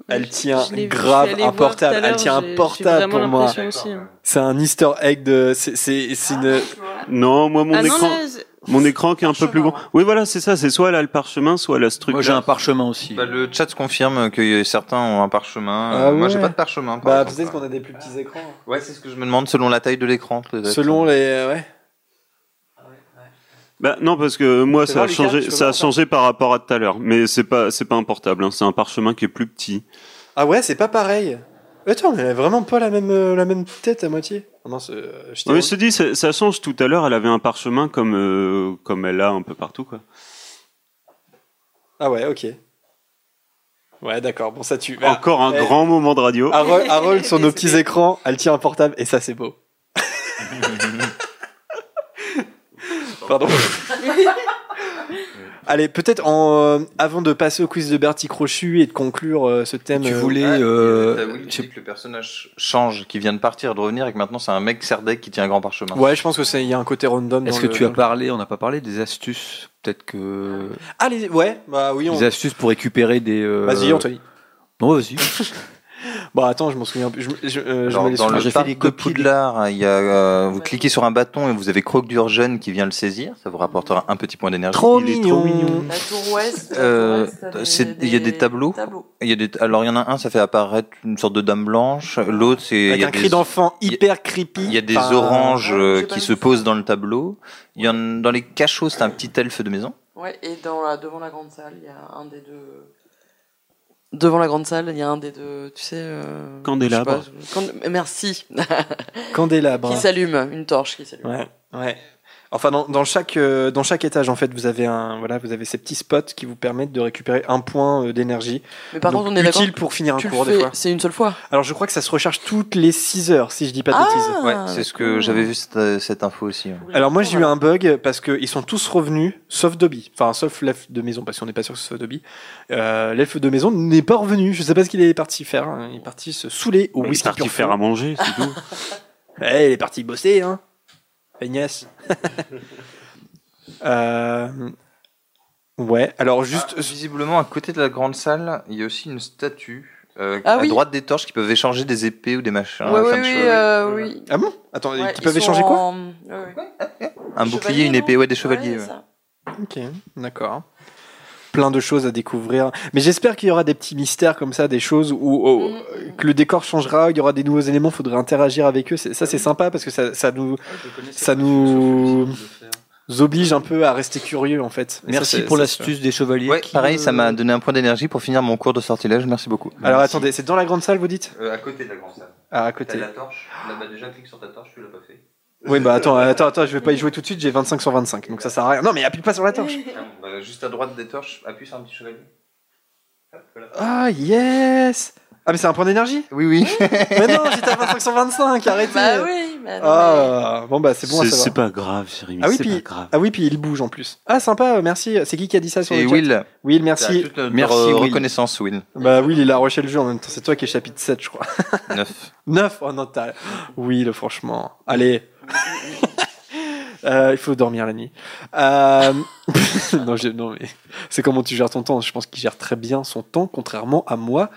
[SPEAKER 1] Elle tient
[SPEAKER 6] vu,
[SPEAKER 1] grave un portable. Elle tient un portable pour moi.
[SPEAKER 6] hein.
[SPEAKER 1] C'est un Easter egg de. C'est c'est c'est une.
[SPEAKER 3] non moi mon
[SPEAKER 6] Ah non,
[SPEAKER 3] écran
[SPEAKER 6] là,
[SPEAKER 3] mon écran qui est un peu plus grand oui voilà c'est ça c'est soit elle a le parchemin soit elle a ce truc
[SPEAKER 5] Moi, j'ai un parchemin aussi.
[SPEAKER 2] Bah, le chat confirme que certains ont un parchemin.
[SPEAKER 1] Ah
[SPEAKER 2] Moi, j'ai pas de parchemin. par
[SPEAKER 1] Bah peut-être qu'on a des plus petits écrans.
[SPEAKER 2] Ouais, c'est ce que je me demande selon la taille de l'écran.
[SPEAKER 1] Selon les. Ouais.
[SPEAKER 3] Bah non parce que moi ça a changé ça a changé par rapport à tout à l'heure mais c'est pas c'est pas un portable hein, c'est un parchemin qui est plus petit
[SPEAKER 1] Ah ouais, c'est pas pareil. Attends, mais elle a vraiment pas la même euh, la même tête à moitié. Oh non, euh, je
[SPEAKER 3] je te dis ça, ça change tout à l'heure elle avait un parchemin comme euh, comme elle a un peu partout quoi
[SPEAKER 1] Ah ouais, ok. Ouais, d'accord. Bon, ça tue.
[SPEAKER 3] encore un
[SPEAKER 1] Eh,
[SPEAKER 3] grand moment de radio
[SPEAKER 1] Harold, Harold, sur nos petits écrans, elle tient un portable et ça, c'est beau. Pardon. Allez, peut-être en, euh, avant de passer au quiz de Bertie Crochu et de conclure euh, ce thème.
[SPEAKER 5] Tu
[SPEAKER 1] euh,
[SPEAKER 5] voulais.
[SPEAKER 2] Ah,
[SPEAKER 5] euh,
[SPEAKER 2] dit que le personnage change, qui vient de partir et de revenir, et que maintenant c'est un mec Serdec qui tient un grand parchemin.
[SPEAKER 1] Ouais, je pense que c'est il y a un côté random.
[SPEAKER 5] Est-ce que
[SPEAKER 1] le-
[SPEAKER 5] tu as parlé On n'a pas parlé des astuces. Peut-être que.
[SPEAKER 1] Ah les... ouais, bah oui. On...
[SPEAKER 5] Des astuces pour récupérer des. euh,
[SPEAKER 1] Vas-y, Anthony.
[SPEAKER 5] Non, vas-y.
[SPEAKER 1] Bah attends, je m'en souviens plus. Je, je, euh, je
[SPEAKER 2] Alors, dans le
[SPEAKER 5] j'ai fait
[SPEAKER 2] parc
[SPEAKER 5] des
[SPEAKER 2] de
[SPEAKER 5] copies de-
[SPEAKER 2] Poudlard, il y a, euh, vous cliquez sur un bâton et vous avez Croc d'Urgène qui vient le saisir. Ça vous rapportera un petit point d'énergie.
[SPEAKER 1] Trop
[SPEAKER 3] Il est trop mignon.
[SPEAKER 9] La tour ouest. la
[SPEAKER 2] Euh,
[SPEAKER 9] tour ouest, t'as
[SPEAKER 2] c'est- il y a des tableaux.
[SPEAKER 9] tableaux.
[SPEAKER 2] Il y a des, alors il y en a un, ça fait apparaître une sorte de dame blanche. L'autre, c'est il
[SPEAKER 1] Avec
[SPEAKER 2] y a
[SPEAKER 1] un
[SPEAKER 2] des-
[SPEAKER 1] cri d'enfant hyper creepy.
[SPEAKER 2] Il y a des oranges
[SPEAKER 9] pas
[SPEAKER 2] qui se posent dans le tableau. Il y en dans les cachots, c'est un petit elfe de maison.
[SPEAKER 9] Ouais, et dans la, devant la grande salle, il y a un des deux. Devant la grande salle, il y a un des deux, tu sais. Euh...
[SPEAKER 3] Candélabre.
[SPEAKER 9] je sais pas, Cand- Merci.
[SPEAKER 1] Candélabre.
[SPEAKER 9] qui s'allume, une torche qui s'allume.
[SPEAKER 1] Ouais, ouais. Enfin, dans, dans chaque euh, dans chaque étage, en fait, vous avez un voilà, vous avez ces petits spots qui vous permettent de récupérer un point euh, d'énergie.
[SPEAKER 9] Mais par contre, on est d'accord.
[SPEAKER 1] utile pour finir un
[SPEAKER 9] tu le
[SPEAKER 1] cours des
[SPEAKER 9] fais-
[SPEAKER 1] fois.
[SPEAKER 9] C'est une seule fois.
[SPEAKER 1] Alors, je crois que ça se recharge toutes les 6 heures, si je dis pas de
[SPEAKER 9] Ah,
[SPEAKER 1] bêtises.
[SPEAKER 2] Ouais, c'est ce que j'avais vu cette, cette info aussi. ouais.
[SPEAKER 1] Alors moi j'ai eu un bug parce qu'ils sont tous revenus, sauf Dobby. Enfin sauf l'elfe de maison, parce qu'on n'est pas sûr que ce soit Dobby. Euh, l'elfe de maison n'est pas revenu. Je sais pas ce qu'il est parti faire. hein. Il est parti se saouler au
[SPEAKER 3] il est
[SPEAKER 1] whisky
[SPEAKER 3] parti
[SPEAKER 1] pur
[SPEAKER 3] faire
[SPEAKER 1] fond.
[SPEAKER 3] à manger c'est tout
[SPEAKER 1] Eh, il est parti bosser, hein. Agnès. euh... Ouais, alors juste...
[SPEAKER 2] Ah, visiblement, à côté de la grande salle, il y a aussi une statue Euh,
[SPEAKER 9] Ah
[SPEAKER 2] à
[SPEAKER 9] oui.
[SPEAKER 2] droite des torches qui peuvent échanger des épées ou des machins.
[SPEAKER 9] Ouais,
[SPEAKER 2] de
[SPEAKER 9] oui, euh, oui.
[SPEAKER 1] Ah bon? Attends,
[SPEAKER 9] Ouais,
[SPEAKER 1] qui
[SPEAKER 9] ils
[SPEAKER 1] peuvent échanger quoi?
[SPEAKER 9] en- ouais, ouais.
[SPEAKER 2] Un
[SPEAKER 9] Des
[SPEAKER 2] bouclier, une épée, ouais, des chevaliers.
[SPEAKER 9] Ouais,
[SPEAKER 2] ouais.
[SPEAKER 9] ça.
[SPEAKER 1] Ok, d'accord. Plein de choses à découvrir. Mais j'espère qu'il y aura des petits mystères comme ça, des choses où, où-
[SPEAKER 9] Mm.
[SPEAKER 1] que le décor changera, il y aura des nouveaux éléments, faudrait interagir avec eux. Ça, c'est sympa parce que ça, ça nous, ça nous oblige un peu à rester curieux en fait. Et
[SPEAKER 5] Merci pour l'astuce des chevaliers.
[SPEAKER 2] Ouais,
[SPEAKER 5] qui,
[SPEAKER 2] pareil, ça m'a donné un point d'énergie pour finir mon cours de sortilège. Merci beaucoup.
[SPEAKER 1] Alors attendez, c'est dans la grande salle, vous dites?
[SPEAKER 2] Euh, à côté de la grande salle.
[SPEAKER 1] Ah, à côté.
[SPEAKER 2] torche? Là-bas, déjà, clique sur ta torche, tu l'as pas fait.
[SPEAKER 1] Oui, bah attends, attends, attends, je vais pas y jouer tout de suite, j'ai 25 sur 25, donc ça sert à rien. Non, mais appuie pas sur la torche.
[SPEAKER 2] Bah, juste à droite des torches, appuie sur un petit chevalier. Voilà.
[SPEAKER 1] Ah, yes Ah, mais c'est un point d'énergie?
[SPEAKER 2] Oui, oui.
[SPEAKER 1] Mais non, j'étais à 25 sur 25, arrêtez
[SPEAKER 9] Bah oui, bah non,
[SPEAKER 1] Ah, bon bah c'est bon à
[SPEAKER 3] C'est
[SPEAKER 1] savoir.
[SPEAKER 3] c'est pas grave, Jérémy.
[SPEAKER 1] Ah oui,
[SPEAKER 3] c'est
[SPEAKER 1] puis,
[SPEAKER 3] pas grave.
[SPEAKER 1] ah oui, puis il bouge en plus. Ah, sympa, merci. C'est qui qui a dit ça sur
[SPEAKER 2] Et
[SPEAKER 1] le chat?
[SPEAKER 2] Will.
[SPEAKER 1] Will,
[SPEAKER 2] T'as
[SPEAKER 1] merci.
[SPEAKER 2] toute notre
[SPEAKER 5] Merci,
[SPEAKER 2] re-
[SPEAKER 5] Will.
[SPEAKER 2] reconnaissance, Will.
[SPEAKER 1] Bah, Will, il a rushé le jeu en même temps. C'est toi qui es chapitre 7, je crois.
[SPEAKER 2] 9.
[SPEAKER 1] 9 Oh non, t'as. Will, franchement. Allez. Euh, il faut dormir la nuit. Euh... non, mais c'est comment tu gères ton temps. Je pense qu'il gère très bien son temps, contrairement à moi,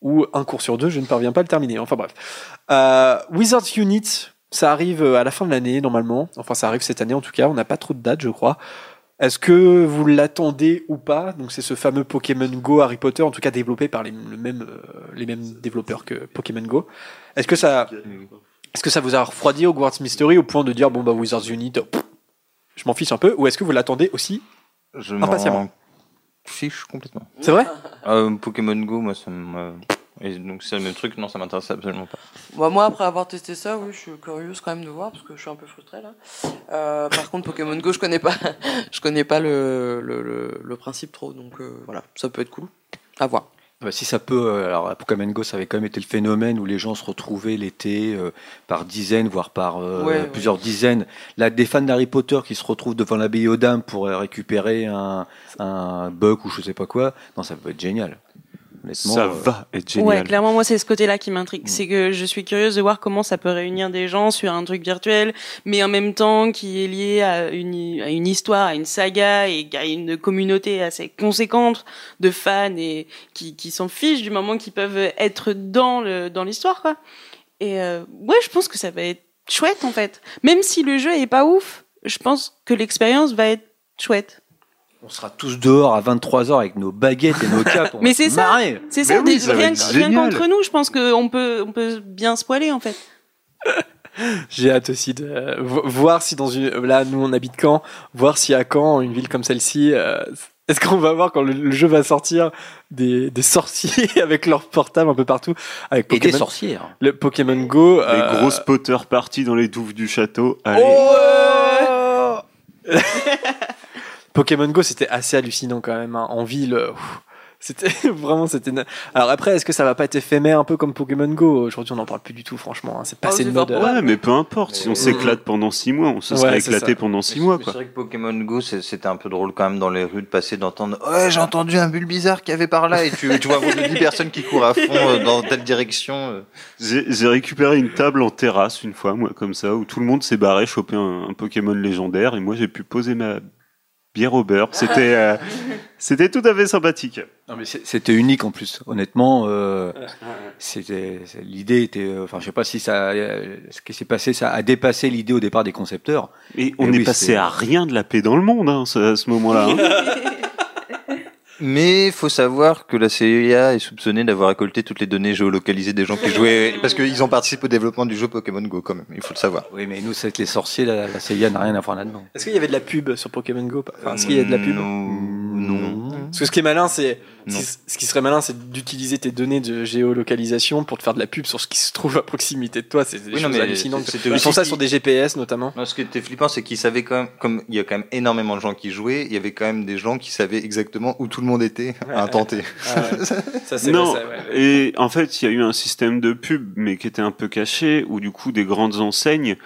[SPEAKER 1] où un cours sur deux, je ne parviens pas à le terminer. Enfin bref. Euh, Wizards Unit, ça arrive à la fin de l'année, normalement. Enfin, ça arrive cette année en tout cas. On n'a pas trop de dates, je crois. Est-ce que vous l'attendez ou pas? Donc, c'est ce fameux Pokémon Go Harry Potter, en tout cas développé par les, euh, les mêmes développeurs que Pokémon Go. Est-ce que ça, est-ce que ça vous a refroidi Hogwarts Mystery au point de dire bon bah Wizards Unit, pff, je m'en fiche un peu, ou est-ce que vous l'attendez aussi
[SPEAKER 2] Je
[SPEAKER 1] Impatiemment.
[SPEAKER 2] m'en fiche complètement.
[SPEAKER 1] C'est vrai
[SPEAKER 2] Euh, Pokémon Go, moi, ça me. Et donc, c'est le même truc, non, ça m'intéresse absolument pas.
[SPEAKER 9] Bah, moi, après avoir testé ça, oui, je suis curieuse quand même de voir parce que je suis un peu frustrée là. Euh, par contre, Pokémon Go, je connais pas, je connais pas le, le, le, le principe trop, donc euh, voilà, ça peut être cool. À voir.
[SPEAKER 5] Bah, si ça peut, euh, alors à Pokémon Go, ça avait quand même été le phénomène où les gens se retrouvaient l'été euh, par dizaines, voire par euh,
[SPEAKER 9] Ouais, ouais.
[SPEAKER 5] plusieurs dizaines. Là, des fans d'Harry Potter qui se retrouvent devant l'abbaye aux dames pour euh, récupérer un, un bug ou je sais pas quoi, non, ça peut être génial. Honnêtement,
[SPEAKER 3] Ça
[SPEAKER 5] euh,
[SPEAKER 3] va être génial.
[SPEAKER 6] Ouais, clairement, moi, c'est ce côté-là qui m'intrigue.
[SPEAKER 5] Mm.
[SPEAKER 6] C'est que je suis curieuse de voir comment ça peut réunir des gens sur un truc virtuel, mais en même temps qui est lié à une, à une histoire, à une saga et à une communauté assez conséquente de fans et qui, qui s'en fichent du moment qu'ils peuvent être dans le, dans l'histoire, quoi. Et euh, ouais, je pense que ça va être chouette, en fait. Même si le jeu est pas ouf, je pense que l'expérience va être chouette.
[SPEAKER 5] On sera tous dehors à 23h avec nos baguettes et nos capes. on
[SPEAKER 6] Mais c'est
[SPEAKER 5] se
[SPEAKER 6] ça. C'est ça,
[SPEAKER 3] oui,
[SPEAKER 6] des-
[SPEAKER 3] ça
[SPEAKER 6] rien, qu'entre nous, je pense qu'on peut, on peut bien spoiler, en fait.
[SPEAKER 1] J'ai hâte aussi de euh, vo- voir si dans une. Là, nous on habite Caen, voir si à Caen, une ville comme celle-ci, euh, est-ce qu'on va voir quand le, le jeu va sortir des, des sorciers avec leur portable un peu partout avec
[SPEAKER 5] Et des
[SPEAKER 1] Pokémon,
[SPEAKER 5] sorcières.
[SPEAKER 1] le Pokémon Go.
[SPEAKER 3] Les
[SPEAKER 1] euh,
[SPEAKER 3] grosses Potter parties dans les douves du château. Allez.
[SPEAKER 1] Oh Pokémon Go, c'était assez hallucinant quand même. hein. En ville, euh, ouf, c'était vraiment c'était. Alors après, est-ce que ça va pas être éphémère un peu comme Pokémon Go? Aujourd'hui, on n'en parle plus du tout, franchement. hein. C'est passé
[SPEAKER 9] c'est
[SPEAKER 1] de mode.
[SPEAKER 3] Ouais, mais peu importe. Si on s'éclate pendant six mois, on se serait
[SPEAKER 1] c'est
[SPEAKER 3] éclaté
[SPEAKER 1] ça.
[SPEAKER 3] pendant six mois,
[SPEAKER 2] Mais
[SPEAKER 3] quoi.
[SPEAKER 2] C'est vrai que Pokémon Go, c'est- c'était un peu drôle quand même dans les rues de passer, d'entendre Ouais, j'ai entendu un bulle bizarre qui avait par là, et tu, tu vois vraiment 10 personnes qui courent à fond euh, dans telle direction. euh.
[SPEAKER 3] J'ai j'ai récupéré une table en terrasse une fois, moi, comme ça, où tout le monde s'est barré choper un, un Pokémon légendaire, et moi j'ai pu poser ma bière au beurre. C'était euh, c'était tout à fait sympathique.
[SPEAKER 5] Non, mais c'était unique en plus. Honnêtement, euh, c'était l'idée était. euh, Enfin, je sais pas si ça, ce qui s'est passé, ça a dépassé l'idée au départ des concepteurs.
[SPEAKER 3] Et on est
[SPEAKER 5] oui,
[SPEAKER 3] passé à rien de la paix dans le monde hein, ce- à ce moment-là. hein.
[SPEAKER 2] Mais faut savoir que la CIA est soupçonnée d'avoir récolté toutes les données géolocalisées des gens qui jouaient, parce qu'ils ont participé au développement du jeu Pokémon Go quand même, il faut le savoir.
[SPEAKER 5] Oui, mais nous, c'est les sorciers, la, la CIA n'a rien à voir là-dedans.
[SPEAKER 1] Est-ce qu'il y avait de la pub sur Pokémon Go? Enfin, Est-ce qu'il y a de la pub?
[SPEAKER 2] Non.
[SPEAKER 1] Parce que ce qui est malin, c'est ce qui- serait malin, c'est d'utiliser tes données de géolocalisation pour te faire de la pub sur ce qui se trouve à proximité de toi. C'est des
[SPEAKER 2] Oui,
[SPEAKER 1] Ils font ça sur des GPS notamment.
[SPEAKER 2] Non, ce qui était flippant, c'est qu'ils savaient quand même, comme il y a quand même énormément de gens qui jouaient, il y avait quand même des gens qui savaient exactement où tout le monde était à tenter.
[SPEAKER 1] Ah ouais. ça c'est
[SPEAKER 3] non,
[SPEAKER 1] vrai, ça, ouais.
[SPEAKER 3] et en fait, il y a eu un système de pub, mais qui était un peu caché, où du coup, des grandes enseignes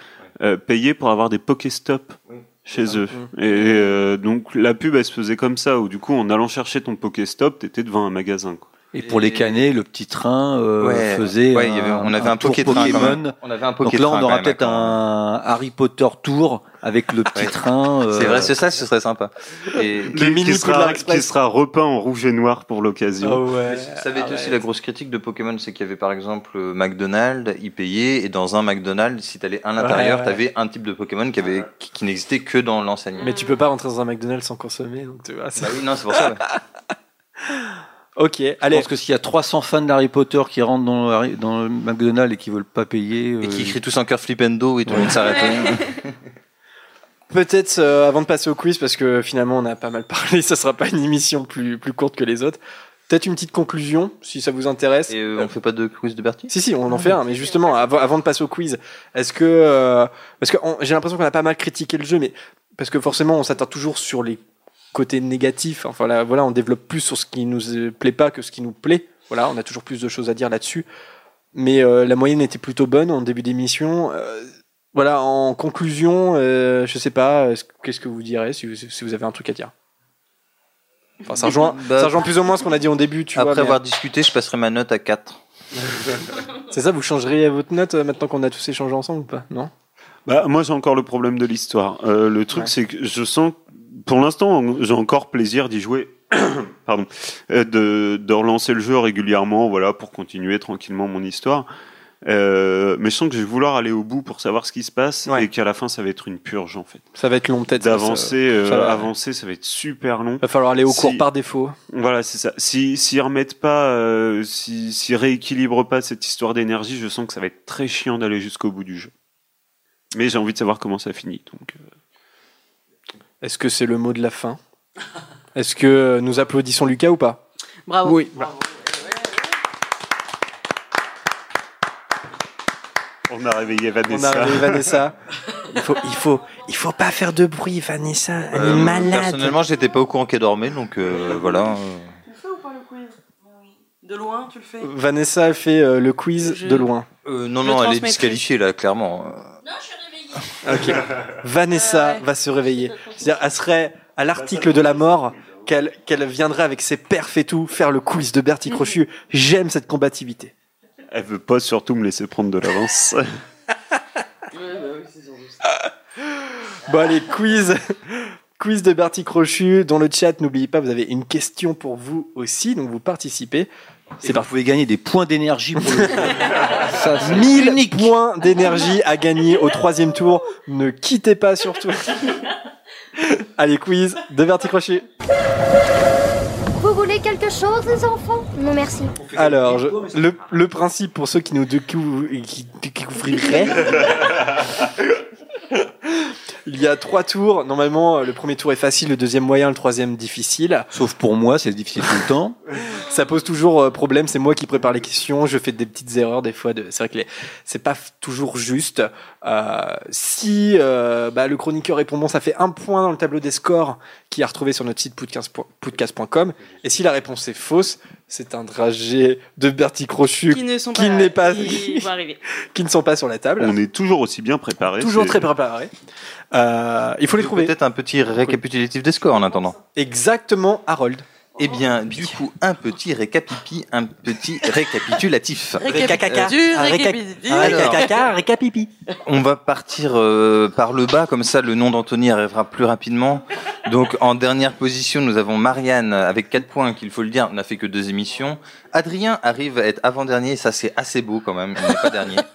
[SPEAKER 3] euh, payaient pour avoir des Pokéstop
[SPEAKER 2] Oui.
[SPEAKER 3] Chez eux. Et euh, donc, la pub, elle se faisait comme ça, où du coup, en allant chercher ton Pokéstop, t'étais devant un magasin. Quoi.
[SPEAKER 5] Et pour les canets, le petit train euh,
[SPEAKER 2] Ouais,
[SPEAKER 5] faisait.
[SPEAKER 2] ouais, y avait- on avait un
[SPEAKER 5] tour
[SPEAKER 2] Pokétrain, quand
[SPEAKER 5] Pokémon.
[SPEAKER 2] même. On avait un
[SPEAKER 5] Donc là, on aura peut-être un Harry Potter tour avec le petit train. euh,
[SPEAKER 2] C'est vrai, c'est ça, ce serait sympa. Et
[SPEAKER 3] Qui- qui sera, qui sera repeint en rouge et noir pour l'occasion.
[SPEAKER 2] Mais Ça avait été aussi la grosse critique de Pokémon, c'est qu'il y avait par exemple McDonald's, y payait, et dans un McDonald's, si t'allais à l'intérieur,
[SPEAKER 1] Ouais, ouais.
[SPEAKER 2] t'avais un type de Pokémon qui avait, qui, qui n'existait que dans l'enseigne.
[SPEAKER 1] Mais tu peux pas rentrer dans un McDonald's sans consommer, donc tu vois.
[SPEAKER 2] Bah oui, non, c'est pour ça.
[SPEAKER 1] Ok,
[SPEAKER 5] Je
[SPEAKER 1] allez.
[SPEAKER 5] pense que s'il y a 300 fans d'Harry Potter qui rentrent dans le, Harry- dans le McDonald's et qui veulent pas payer.
[SPEAKER 2] Et qui crient tous en cœur flipendo et tout le monde s'arrête.
[SPEAKER 1] Peut-être euh, avant de passer au quiz, parce que finalement on a pas mal parlé, ça sera pas une émission plus, plus courte que les autres. Peut-être une petite conclusion, si ça vous intéresse.
[SPEAKER 2] Et euh, on fait pas de quiz de Bertie?
[SPEAKER 1] Si, si, on en fait un, mais justement, avant, avant de passer au quiz, est-ce que. euh, parce que on- j'ai l'impression qu'on a pas mal critiqué le jeu, mais. Parce que forcément, on s'attarde toujours sur les côtés négatifs. Enfin, là, voilà, on développe plus sur ce qui nous euh, plaît pas que ce qui nous plaît. Voilà, on a toujours plus de choses à dire là-dessus. Mais euh, la moyenne était plutôt bonne en début d'émission. Euh, voilà, en conclusion, euh, je sais pas, est-ce- qu'est-ce que vous direz si vous, si vous avez un truc à dire? Enfin, ça rejoint,
[SPEAKER 2] Bah,
[SPEAKER 1] ça rejoint plus ou moins ce qu'on a dit en début, tu
[SPEAKER 2] Après
[SPEAKER 1] vois. mais-
[SPEAKER 2] avoir discuté, je passerai ma note à 4.
[SPEAKER 1] C'est ça, vous changeriez votre note maintenant qu'on a tous échangé ensemble ou pas? Non?
[SPEAKER 3] Bah, moi, j'ai encore le problème de l'histoire. Euh, le truc,
[SPEAKER 1] Ouais.
[SPEAKER 3] c'est que je sens, pour l'instant, j'ai encore plaisir d'y jouer. Pardon. Euh, de, de relancer le jeu régulièrement, voilà, pour continuer tranquillement mon histoire. Euh, mais je sens que je vais vouloir aller au bout pour savoir ce qui se passe et qu'à la fin, ça va être une purge, en fait.
[SPEAKER 1] Ça va être long peut-être.
[SPEAKER 3] D'avancer,
[SPEAKER 1] ça-
[SPEAKER 3] euh,
[SPEAKER 1] ça va.
[SPEAKER 3] avancer, ça va être super long.
[SPEAKER 1] Va falloir aller au
[SPEAKER 3] Si-
[SPEAKER 1] cours par défaut.
[SPEAKER 3] Voilà, c'est ça. Si s'ils remettent pas, euh, si s'ils rééquilibrent pas cette histoire d'énergie, je sens que ça va être très chiant d'aller jusqu'au bout du jeu. Mais j'ai envie de savoir comment ça finit. Donc, euh,
[SPEAKER 1] Est-ce que c'est le mot de la fin Est-ce que euh, nous applaudissons Lucas ou pas
[SPEAKER 6] Bravo.
[SPEAKER 1] Oui.
[SPEAKER 3] on a réveillé
[SPEAKER 1] On
[SPEAKER 3] Vanessa.
[SPEAKER 1] a réveillé Vanessa. Il faut, il faut, il faut pas faire de bruit, Vanessa. Elle
[SPEAKER 2] Euh,
[SPEAKER 1] est malade.
[SPEAKER 2] Personnellement, j'étais pas au courant qu'elle dormait, donc euh, voilà. euh.
[SPEAKER 6] Tu le fais ou pas le quiz De loin, tu le fais
[SPEAKER 1] Vanessa fait euh, le quiz
[SPEAKER 6] Je-
[SPEAKER 1] de loin.
[SPEAKER 2] Euh, non,
[SPEAKER 6] Je
[SPEAKER 2] non, elle est disqualifiée là, clairement.
[SPEAKER 1] Ok. Vanessa va se réveiller. C'est-à-dire, elle serait à l'article de la mort qu'elle qu'elle viendrait avec ses perfs et tout faire le quiz de Bertie Crochu. J'aime cette combativité.
[SPEAKER 3] Elle veut pas surtout me laisser prendre de l'avance.
[SPEAKER 1] Bon allez, quiz. Quiz de Bertie Crochu. Dans le chat, n'oubliez pas, vous avez une question pour vous aussi, donc vous participez.
[SPEAKER 5] C'est vous pouvez gagner des points d'énergie pour le Ça, c'est
[SPEAKER 1] 1000 points d'énergie à gagner au troisième tour. Ne quittez pas surtout. Allez, quiz de Bertie Crochu.
[SPEAKER 8] Vous voulez quelque chose, les enfants? Non, merci.
[SPEAKER 1] Alors, je- le, le principe pour ceux qui nous découvrent, qui découvriraient, il y a trois tours. Normalement, le premier tour est facile, le deuxième moyen, le troisième difficile.
[SPEAKER 5] Sauf pour moi, c'est difficile tout le temps.
[SPEAKER 1] Ça pose toujours euh, problème. C'est moi qui prépare les questions. Je fais des petites erreurs des fois. De... C'est vrai que les... c'est pas toujours juste. Euh, si euh, bah, le chroniqueur répond bon, ça fait un point dans le tableau des scores qui est retrouvé sur notre site podcast.com. Et si la réponse est fausse, c'est un trajet de Bertie Crochu
[SPEAKER 6] Qui ne sont pas
[SPEAKER 1] n'est pas
[SPEAKER 6] qui
[SPEAKER 1] ne sont pas sur la table.
[SPEAKER 3] On est toujours aussi bien préparé.
[SPEAKER 1] Toujours très préparé. Euh, il faut les trouver.
[SPEAKER 2] Peut-être un petit récapitulatif des scores en attendant.
[SPEAKER 1] Exactement, Harold.
[SPEAKER 2] Eh bien, du coup, un petit récapipi, un petit récapitulatif.
[SPEAKER 1] Récacaca. Récacaca, un récapipi.
[SPEAKER 2] On va partir euh, par le bas, comme ça le nom d'Anthony arrivera plus rapidement. Donc en dernière position, nous avons Marianne avec 4 points, qu'il faut le dire, n'a fait que deux émissions. Adrien arrive à être avant-dernier, ça c'est assez beau quand même, il n'est pas dernier.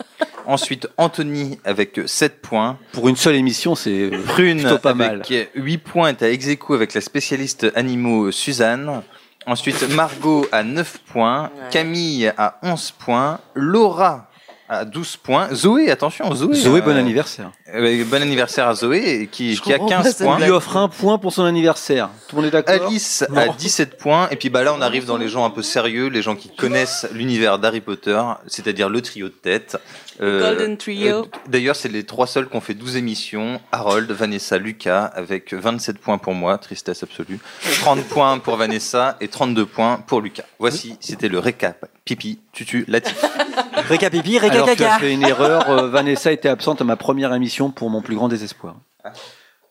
[SPEAKER 2] Ensuite, Anthony avec 7 points.
[SPEAKER 5] Pour une seule émission, c'est
[SPEAKER 2] Prune
[SPEAKER 5] plutôt pas mal.
[SPEAKER 2] avec 8 points est à ex aequo avec la spécialiste animaux Suzanne. Ensuite, Margot à 9 points. Camille à 11 points. Laura à 12 points. Zoé, attention, Zoé.
[SPEAKER 5] Zoé,
[SPEAKER 2] euh,
[SPEAKER 5] bon anniversaire.
[SPEAKER 2] euh, bon anniversaire à Zoé, qui, a
[SPEAKER 9] comprends
[SPEAKER 2] 15
[SPEAKER 9] pas cette
[SPEAKER 2] points.
[SPEAKER 5] On lui offre un point pour son anniversaire. Tout le monde est d'accord
[SPEAKER 2] Alice a 17 points. Et puis bah là, on arrive dans les gens un peu sérieux, les gens qui connaissent l'univers d'Harry Potter, c'est-à-dire le trio de tête. Euh,
[SPEAKER 6] Golden Trio.
[SPEAKER 2] euh, D'ailleurs, c'est les trois seuls qui ont fait 12 émissions. Harold, Vanessa, Lucas, avec 27 points pour moi, tristesse absolue. 30 points pour Vanessa et 32 points pour Lucas. Voici, c'était le récap. Pipi, tutu, latif.
[SPEAKER 1] Récapipi,
[SPEAKER 5] Alors tu as fait une erreur. euh, Vanessa était absente à ma première émission pour mon plus grand désespoir.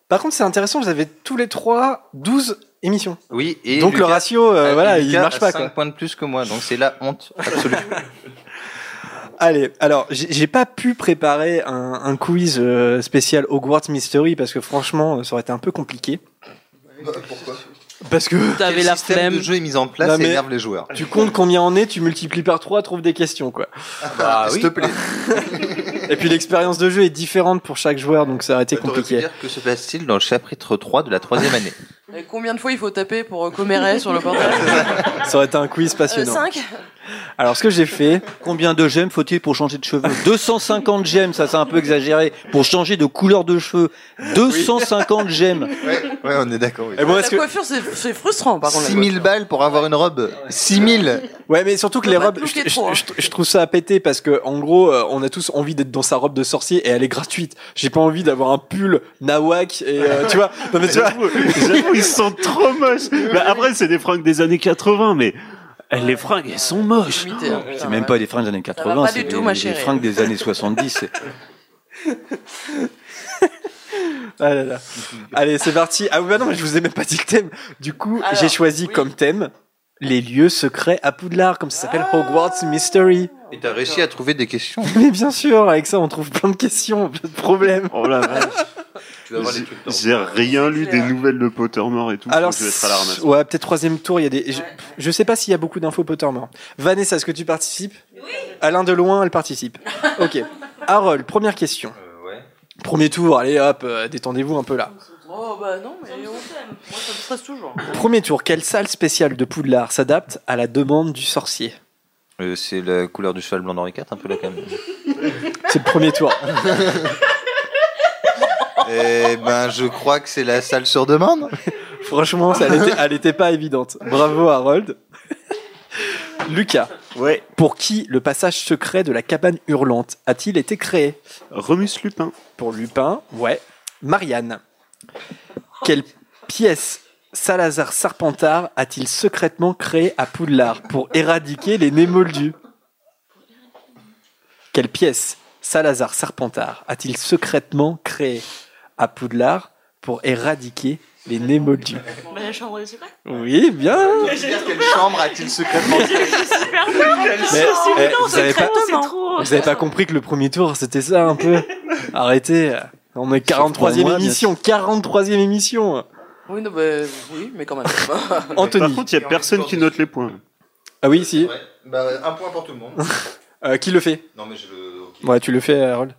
[SPEAKER 1] Par contre, c'est intéressant, vous avez tous les trois 12 émissions.
[SPEAKER 2] Oui, et
[SPEAKER 1] Donc le ratio, euh,
[SPEAKER 2] euh,
[SPEAKER 1] voilà, il
[SPEAKER 2] Lucas
[SPEAKER 1] marche
[SPEAKER 2] a
[SPEAKER 1] pas.
[SPEAKER 2] 5
[SPEAKER 1] Quoi.
[SPEAKER 2] points de plus que moi, donc c'est la honte absolue.
[SPEAKER 1] Allez, alors j'ai pas pu préparer un, un quiz euh, spécial Hogwarts Mystery parce que franchement, ça aurait été un peu compliqué.
[SPEAKER 2] Pourquoi
[SPEAKER 1] Parce que
[SPEAKER 9] T'avais la
[SPEAKER 2] système
[SPEAKER 9] flemme.
[SPEAKER 2] de jeu est mis en place
[SPEAKER 1] Non,
[SPEAKER 2] et
[SPEAKER 1] mais-
[SPEAKER 2] énerve les joueurs.
[SPEAKER 1] tu comptes combien on est, tu multiplies par 3, trouve des questions quoi.
[SPEAKER 2] Ah, S'il te plaît.
[SPEAKER 1] Et puis l'expérience de jeu est différente pour chaque joueur, donc ça aurait été
[SPEAKER 2] pu
[SPEAKER 1] compliqué.
[SPEAKER 2] dire que se passe-t-il dans le chapitre 3 de la troisième année
[SPEAKER 9] Et combien de fois il faut taper pour euh, commérer sur le portable
[SPEAKER 1] Ça aurait été un quiz passionnant.
[SPEAKER 9] 5
[SPEAKER 1] Alors ce que j'ai fait,
[SPEAKER 5] Combien de gemmes faut-il pour changer de cheveux? 250 gemmes, ça c'est un peu exagéré. Pour changer de couleur de cheveux, 250 gemmes.
[SPEAKER 2] ouais, ouais, on est d'accord. Oui.
[SPEAKER 1] et bon,
[SPEAKER 9] La
[SPEAKER 1] que...
[SPEAKER 9] coiffure, c'est frustrant par contre. la
[SPEAKER 2] 6000 balles pour avoir une robe 6000
[SPEAKER 1] ouais, mais surtout que les robes, je, je-
[SPEAKER 9] hein.
[SPEAKER 1] je- je trouve ça à péter parce que en gros, euh, on a tous envie d'être dans sa robe de sorcier et elle est gratuite. J'ai pas envie d'avoir un pull nawak et euh, tu vois. Non mais tu vois.
[SPEAKER 3] Ils sont trop moches. Mais après, c'est des fringues des années 80, mais les fringues, elles sont moches.
[SPEAKER 9] Hein.
[SPEAKER 5] C'est même pas des fringues des années
[SPEAKER 9] va
[SPEAKER 5] 80,
[SPEAKER 9] pas
[SPEAKER 5] c'est des, des fringues des années 70. c'est-
[SPEAKER 1] Ah là là. Allez, c'est parti. Ah oui, bah non, mais je vous ai même pas dit le thème. Du coup, j'ai choisi
[SPEAKER 9] oui.
[SPEAKER 1] comme thème les lieux secrets à Poudlard, comme ça s'appelle
[SPEAKER 9] Ah.
[SPEAKER 1] Hogwarts Mystery.
[SPEAKER 2] Et t'as réussi à trouver des questions.
[SPEAKER 1] Mais bien sûr, avec ça, on trouve plein de questions, plein de problèmes.
[SPEAKER 3] Oh la vache. J'ai- rien lu des nouvelles de Pottermore et tout.
[SPEAKER 1] Alors,
[SPEAKER 3] je vais être à la ramasse.
[SPEAKER 1] ouais, peut-être troisième tour, il y a des. Je, je sais pas s'il y a beaucoup d'infos Pottermore. Vanessa, est-ce que tu participes? Oui. Alain de loin, elle participe. Ok. Harold, première question.
[SPEAKER 2] Euh, ouais.
[SPEAKER 1] Premier tour, allez hop, euh, détendez-vous un peu là.
[SPEAKER 9] Oh bah non, mais on t'aime. Moi ça me stresse toujours.
[SPEAKER 1] Premier tour, quelle salle spéciale de Poudlard s'adapte à la demande du sorcier
[SPEAKER 2] Euh, c'est la couleur du cheval blanc d'Henri IV, un peu là quand même.
[SPEAKER 1] C'est le premier tour.
[SPEAKER 2] Eh ben, je crois que c'est la salle sur demande.
[SPEAKER 1] Franchement, ça, elle, était, elle était pas évidente. Bravo Harold. Lucas,
[SPEAKER 3] Ouais.
[SPEAKER 1] pour qui le passage secret de la cabane hurlante a-t-il été créé?
[SPEAKER 3] Remus Lupin.
[SPEAKER 1] Pour Lupin, ouais. Marianne, quelle pièce Salazar Serpentard a-t-il secrètement créé à Poudlard pour éradiquer les nez moldus Quelle pièce Salazar Serpentard a-t-il secrètement créé à Poudlard pour éradiquer les nez moldus
[SPEAKER 11] Bah, la chambre des secrets.
[SPEAKER 1] Oui, bien.
[SPEAKER 2] Quelle chambre a-t-il secrètement
[SPEAKER 1] Mais, eh, vous avez pas, vous avez pas compris que le premier tour, c'était ça un peu? Arrêtez On est 43e
[SPEAKER 5] pour moi, bien
[SPEAKER 1] émission 43e émission
[SPEAKER 9] Oui, non, bah, oui, mais quand même.
[SPEAKER 1] Anthony
[SPEAKER 3] Par contre, il y a personne qui note les points.
[SPEAKER 1] Ah oui, si.
[SPEAKER 2] Ouais. Bah, un point pour tout le monde.
[SPEAKER 1] Euh, qui le fait?
[SPEAKER 2] Non, mais je le.
[SPEAKER 1] Ouais, tu le fais, Harold.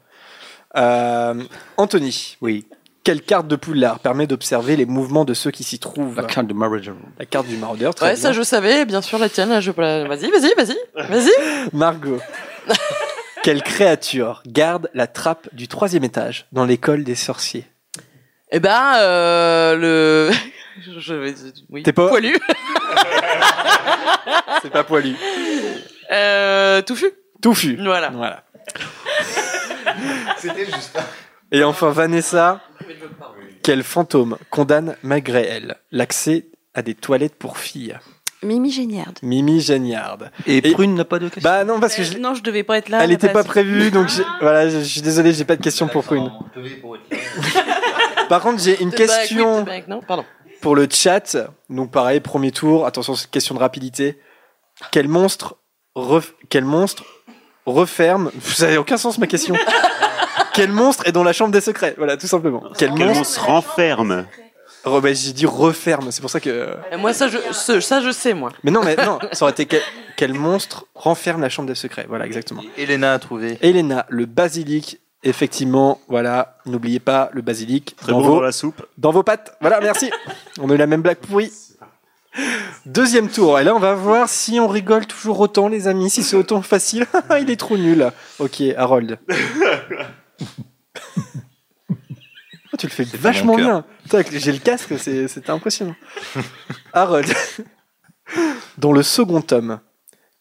[SPEAKER 1] Euh, Anthony,
[SPEAKER 5] Oui,
[SPEAKER 1] quelle carte de Poudlard permet d'observer les mouvements de ceux qui s'y trouvent?
[SPEAKER 5] La carte de Marauder.
[SPEAKER 1] La carte du maraudeur, très
[SPEAKER 9] Ouais, ça je savais, bien sûr, la tienne, je. Vas-y, vas-y, vas-y, vas-y.
[SPEAKER 1] Margot, quelle créature garde la trappe du troisième étage dans l'école des sorciers?
[SPEAKER 9] Eh ben, euh, le... je, je vais... Oui,
[SPEAKER 1] T'es pas-
[SPEAKER 9] poilu.
[SPEAKER 1] C'est pas poilu.
[SPEAKER 9] Euh, touffu.
[SPEAKER 1] Touffu.
[SPEAKER 9] Voilà.
[SPEAKER 1] Voilà.
[SPEAKER 2] C'était juste.
[SPEAKER 1] Et enfin, Vanessa, quel fantôme condamne malgré elle l'accès à des toilettes pour filles?
[SPEAKER 4] Mimi Géniard.
[SPEAKER 1] Mimi Géniard.
[SPEAKER 5] Et,
[SPEAKER 1] Et-
[SPEAKER 5] Prune n'a pas de question.
[SPEAKER 1] Bah non, parce que je-
[SPEAKER 6] Non, je devais pas être là.
[SPEAKER 1] elle n'était pas prévue, donc j'ai- voilà, je je suis désolé, j'ai pas de question pour Prune. Par contre, j'ai une question.
[SPEAKER 9] Non, pardon.
[SPEAKER 1] pour le chat. Donc pareil, premier tour. Attention, c'est une question de rapidité. Quel monstre, ref- quel monstre referme Ça n'a aucun sens ma question. quel monstre est dans la chambre des secrets? Voilà, tout simplement. Quel,
[SPEAKER 3] Quel
[SPEAKER 1] monstre
[SPEAKER 3] monstre renferme?
[SPEAKER 1] Bah, J'ai dit referme. C'est pour ça que.
[SPEAKER 9] Et moi, ça je, ce- ça, je sais, moi.
[SPEAKER 1] Mais non, mais non. Ça aurait été quel, quel monstre renferme la chambre des secrets Voilà, exactement.
[SPEAKER 2] Elena a trouvé.
[SPEAKER 1] Elena, le basilic. Effectivement, voilà. N'oubliez pas le basilic
[SPEAKER 3] Très
[SPEAKER 1] dans
[SPEAKER 3] bon
[SPEAKER 1] vos
[SPEAKER 3] dans la soupe.
[SPEAKER 1] dans vos pattes. Voilà, merci. on a eu la même blague pourrie. Deuxième tour. Et là, on va voir si on rigole toujours autant, les amis, si c'est autant facile. Il est trop nul. Ok, Harold. Oh, tu le fais vachement bien. J'ai le casque, c'est- c'était impressionnant. Harold. Dans le second tome,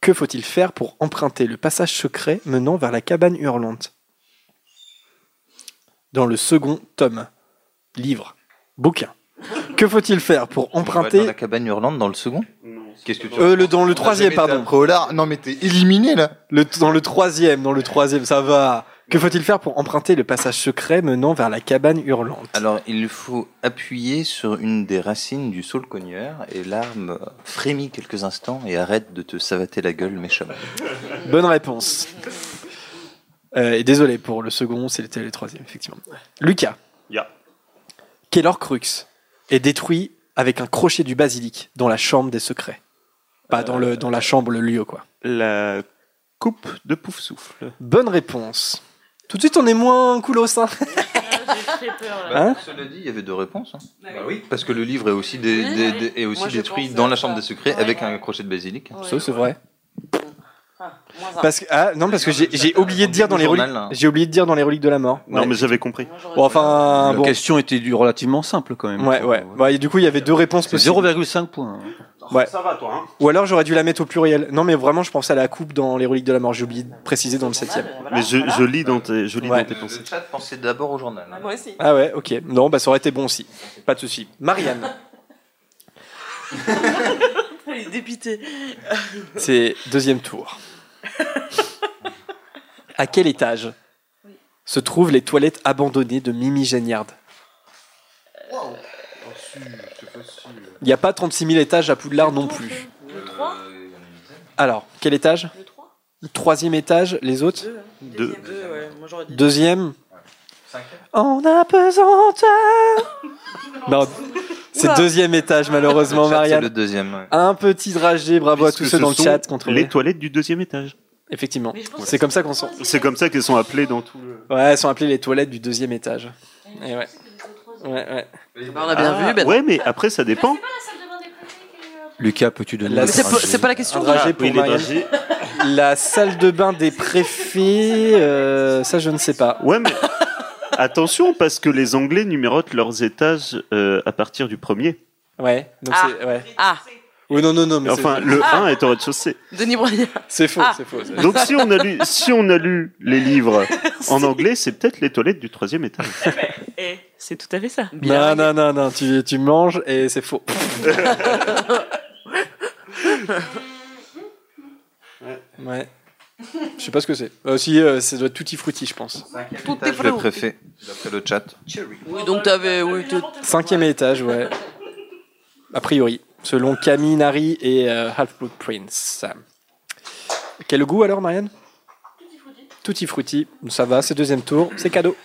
[SPEAKER 1] que faut-il faire pour emprunter le passage secret menant vers la cabane hurlante? Dans le second tome, livre, bouquin. Que faut-il faire pour
[SPEAKER 2] va Dans
[SPEAKER 1] emprunter
[SPEAKER 2] la cabane hurlante dans le second? Qu'est-ce que tu
[SPEAKER 1] euh, le, dans le troisième, pardon.
[SPEAKER 2] lard. Non, mais t'es éliminé là.
[SPEAKER 1] Le, dans le troisième, dans le troisième, ça va. Que faut-il faire pour emprunter le passage secret menant vers la cabane hurlante?
[SPEAKER 2] Alors, il faut appuyer sur une des racines du saule-cogneur et l'arme frémit quelques instants et arrête de te savater la gueule méchamment.
[SPEAKER 1] Bonne réponse. Euh, et désolé pour le second, c'était le troisième, effectivement. Lucas.
[SPEAKER 3] Ya.
[SPEAKER 1] Quel Horcrux est détruit avec un crochet du basilic dans la chambre des secrets? Pas dans, le, dans la chambre, le lieu, quoi.
[SPEAKER 3] La coupe de pouf souffle.
[SPEAKER 1] Bonne réponse. Tout de suite, on est moins cool au sein. Hein
[SPEAKER 2] Cela dit, il y avait deux réponses. hein. Parce que le livre est aussi, dé- dé- dé- est aussi
[SPEAKER 9] Moi, je
[SPEAKER 2] détruit dans la chambre des secrets avec un crochet de basilic.
[SPEAKER 1] Ça, c'est vrai.
[SPEAKER 9] Un.
[SPEAKER 1] Parce que, ah, non, parce que j'ai oublié de dire dans les reliques,
[SPEAKER 2] hein.
[SPEAKER 1] j'ai oublié de dire dans les reliques de la mort.
[SPEAKER 3] Non, mais j'avais compris.
[SPEAKER 1] Bon, enfin,
[SPEAKER 5] La
[SPEAKER 1] bon.
[SPEAKER 5] question était du relativement simple quand même.
[SPEAKER 1] Ouais, ouais. Ouais, et du coup, il y avait deux réponses possibles.
[SPEAKER 5] 0,5 points.
[SPEAKER 1] Ouais.
[SPEAKER 3] Ça va, toi, hein
[SPEAKER 1] Ou alors j'aurais dû la mettre au pluriel. Non, mais vraiment, je pensais à la coupe dans les reliques de la mort. J'ai oublié de préciser dans le septième.
[SPEAKER 3] Mais je, je lis dans tes, je lis
[SPEAKER 1] Ouais.
[SPEAKER 3] dans tes
[SPEAKER 2] Le
[SPEAKER 3] pensées.
[SPEAKER 2] chat pensait d'abord au journal. hein.
[SPEAKER 9] Moi aussi.
[SPEAKER 1] Ah ouais, ok. Non, bah ça aurait été bon aussi. Pas de souci. Marianne,
[SPEAKER 9] Il est dépité.
[SPEAKER 1] c'est deuxième tour. À quel étage se trouvent les toilettes abandonnées de Mimi Géniard Il n'y a pas 36 000 étages à Poudlard non plus.
[SPEAKER 9] Le 3
[SPEAKER 1] Alors, quel étage
[SPEAKER 9] Le 3
[SPEAKER 1] Le troisième étage, les autres
[SPEAKER 3] Deux.
[SPEAKER 9] Deux, ouais. Moi j'aurais dit.
[SPEAKER 1] Deuxième. En apesanteur. Non, c'est deuxième étage malheureusement,
[SPEAKER 2] Le
[SPEAKER 1] Marianne.
[SPEAKER 2] le deuxième. ouais.
[SPEAKER 1] Un petit dragé, bravo à tous ceux
[SPEAKER 3] ce
[SPEAKER 1] dans le
[SPEAKER 3] sont
[SPEAKER 1] chat contre
[SPEAKER 3] Les toilettes du deuxième étage.
[SPEAKER 1] Effectivement. C'est comme ça qu'on sent.
[SPEAKER 3] C'est comme ça qu'elles sont appelées dans tout le.
[SPEAKER 1] Ouais, elles sont appelées les toilettes du deuxième étage. Et ouais. Ouais, ouais.
[SPEAKER 9] Bah, on a bien vu. Ben...
[SPEAKER 3] Ouais, mais après, ça dépend.
[SPEAKER 5] Lucas, peux-tu donner
[SPEAKER 1] La-
[SPEAKER 9] c'est pas,
[SPEAKER 5] trajet
[SPEAKER 9] c'est pas la question.
[SPEAKER 1] Dragé
[SPEAKER 3] Ah,
[SPEAKER 1] pour
[SPEAKER 3] oui.
[SPEAKER 1] La salle de bain des préfets, euh, ça je ne sais pas.
[SPEAKER 3] Ouais, mais attention, parce que les Anglais numérotent leurs étages euh, à partir du premier.
[SPEAKER 1] Ouais, donc
[SPEAKER 9] Ah.
[SPEAKER 1] c'est. Ouais.
[SPEAKER 9] Ah,
[SPEAKER 1] Oui, non, non, non, mais
[SPEAKER 3] Enfin, le
[SPEAKER 9] Ah.
[SPEAKER 3] 1 est au rez-de-chaussée.
[SPEAKER 9] Denis
[SPEAKER 1] c'est faux,
[SPEAKER 9] Ah.
[SPEAKER 1] c'est faux. c'est-
[SPEAKER 3] Donc, si on a lu, si on a lu les livres en anglais, c'est peut-être les toilettes du troisième étage.
[SPEAKER 6] Eh, c'est tout à fait ça.
[SPEAKER 1] Non, non, non, non, tu, tu manges et c'est faux. ouais. Je sais pas ce que c'est. Euh, si, euh, ça doit être tutti frutti, je pense.
[SPEAKER 9] Tout est
[SPEAKER 2] Le préfet, d'après le chat.
[SPEAKER 9] Oui, donc t'avais. Oui,
[SPEAKER 1] Cinquième étage, ouais. A priori, selon Camille Nari et euh, Half-Blood Prince. Quel goût alors, Marianne? Tutti frutti. Ça va, c'est deuxième tour, c'est cadeau.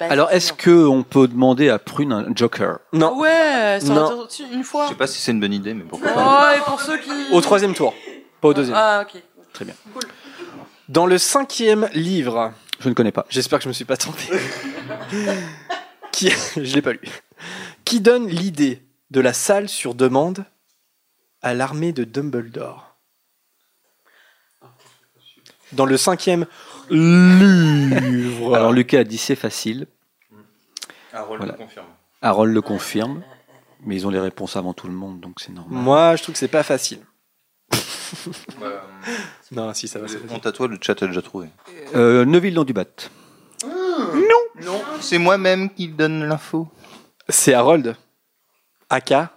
[SPEAKER 5] Alors, est-ce que on peut demander à Prune un Joker?
[SPEAKER 1] Non,
[SPEAKER 9] Ouais, ça
[SPEAKER 1] Non.
[SPEAKER 9] aurait été une fois.
[SPEAKER 2] Je sais pas si c'est une bonne idée, mais pourquoi pas.
[SPEAKER 9] Oh, et pour ceux qui.
[SPEAKER 1] au troisième tour, pas au deuxième.
[SPEAKER 9] Ah, ok.
[SPEAKER 5] Très bien.
[SPEAKER 1] Dans le cinquième livre,
[SPEAKER 5] Je ne connais pas.
[SPEAKER 1] j'espère que je me suis pas trompé. Qui, je l'ai pas lu. Qui donne l'idée de la salle sur demande à l'armée de Dumbledore? Dans le cinquième livre.
[SPEAKER 5] Alors, Lucas a dit c'est facile.
[SPEAKER 2] Harold
[SPEAKER 5] Voilà.
[SPEAKER 2] le confirme.
[SPEAKER 5] Harold le confirme. Mais ils ont les réponses avant tout le monde, donc c'est normal.
[SPEAKER 1] Moi, je trouve que c'est pas facile.
[SPEAKER 2] Bah,
[SPEAKER 1] Non, si ça va.
[SPEAKER 2] honte à toi, le chat a déjà trouvé.
[SPEAKER 5] Euh, Neuville dans du bat.
[SPEAKER 2] Non, c'est moi-même qui donne l'info.
[SPEAKER 1] C'est Harold. Aka.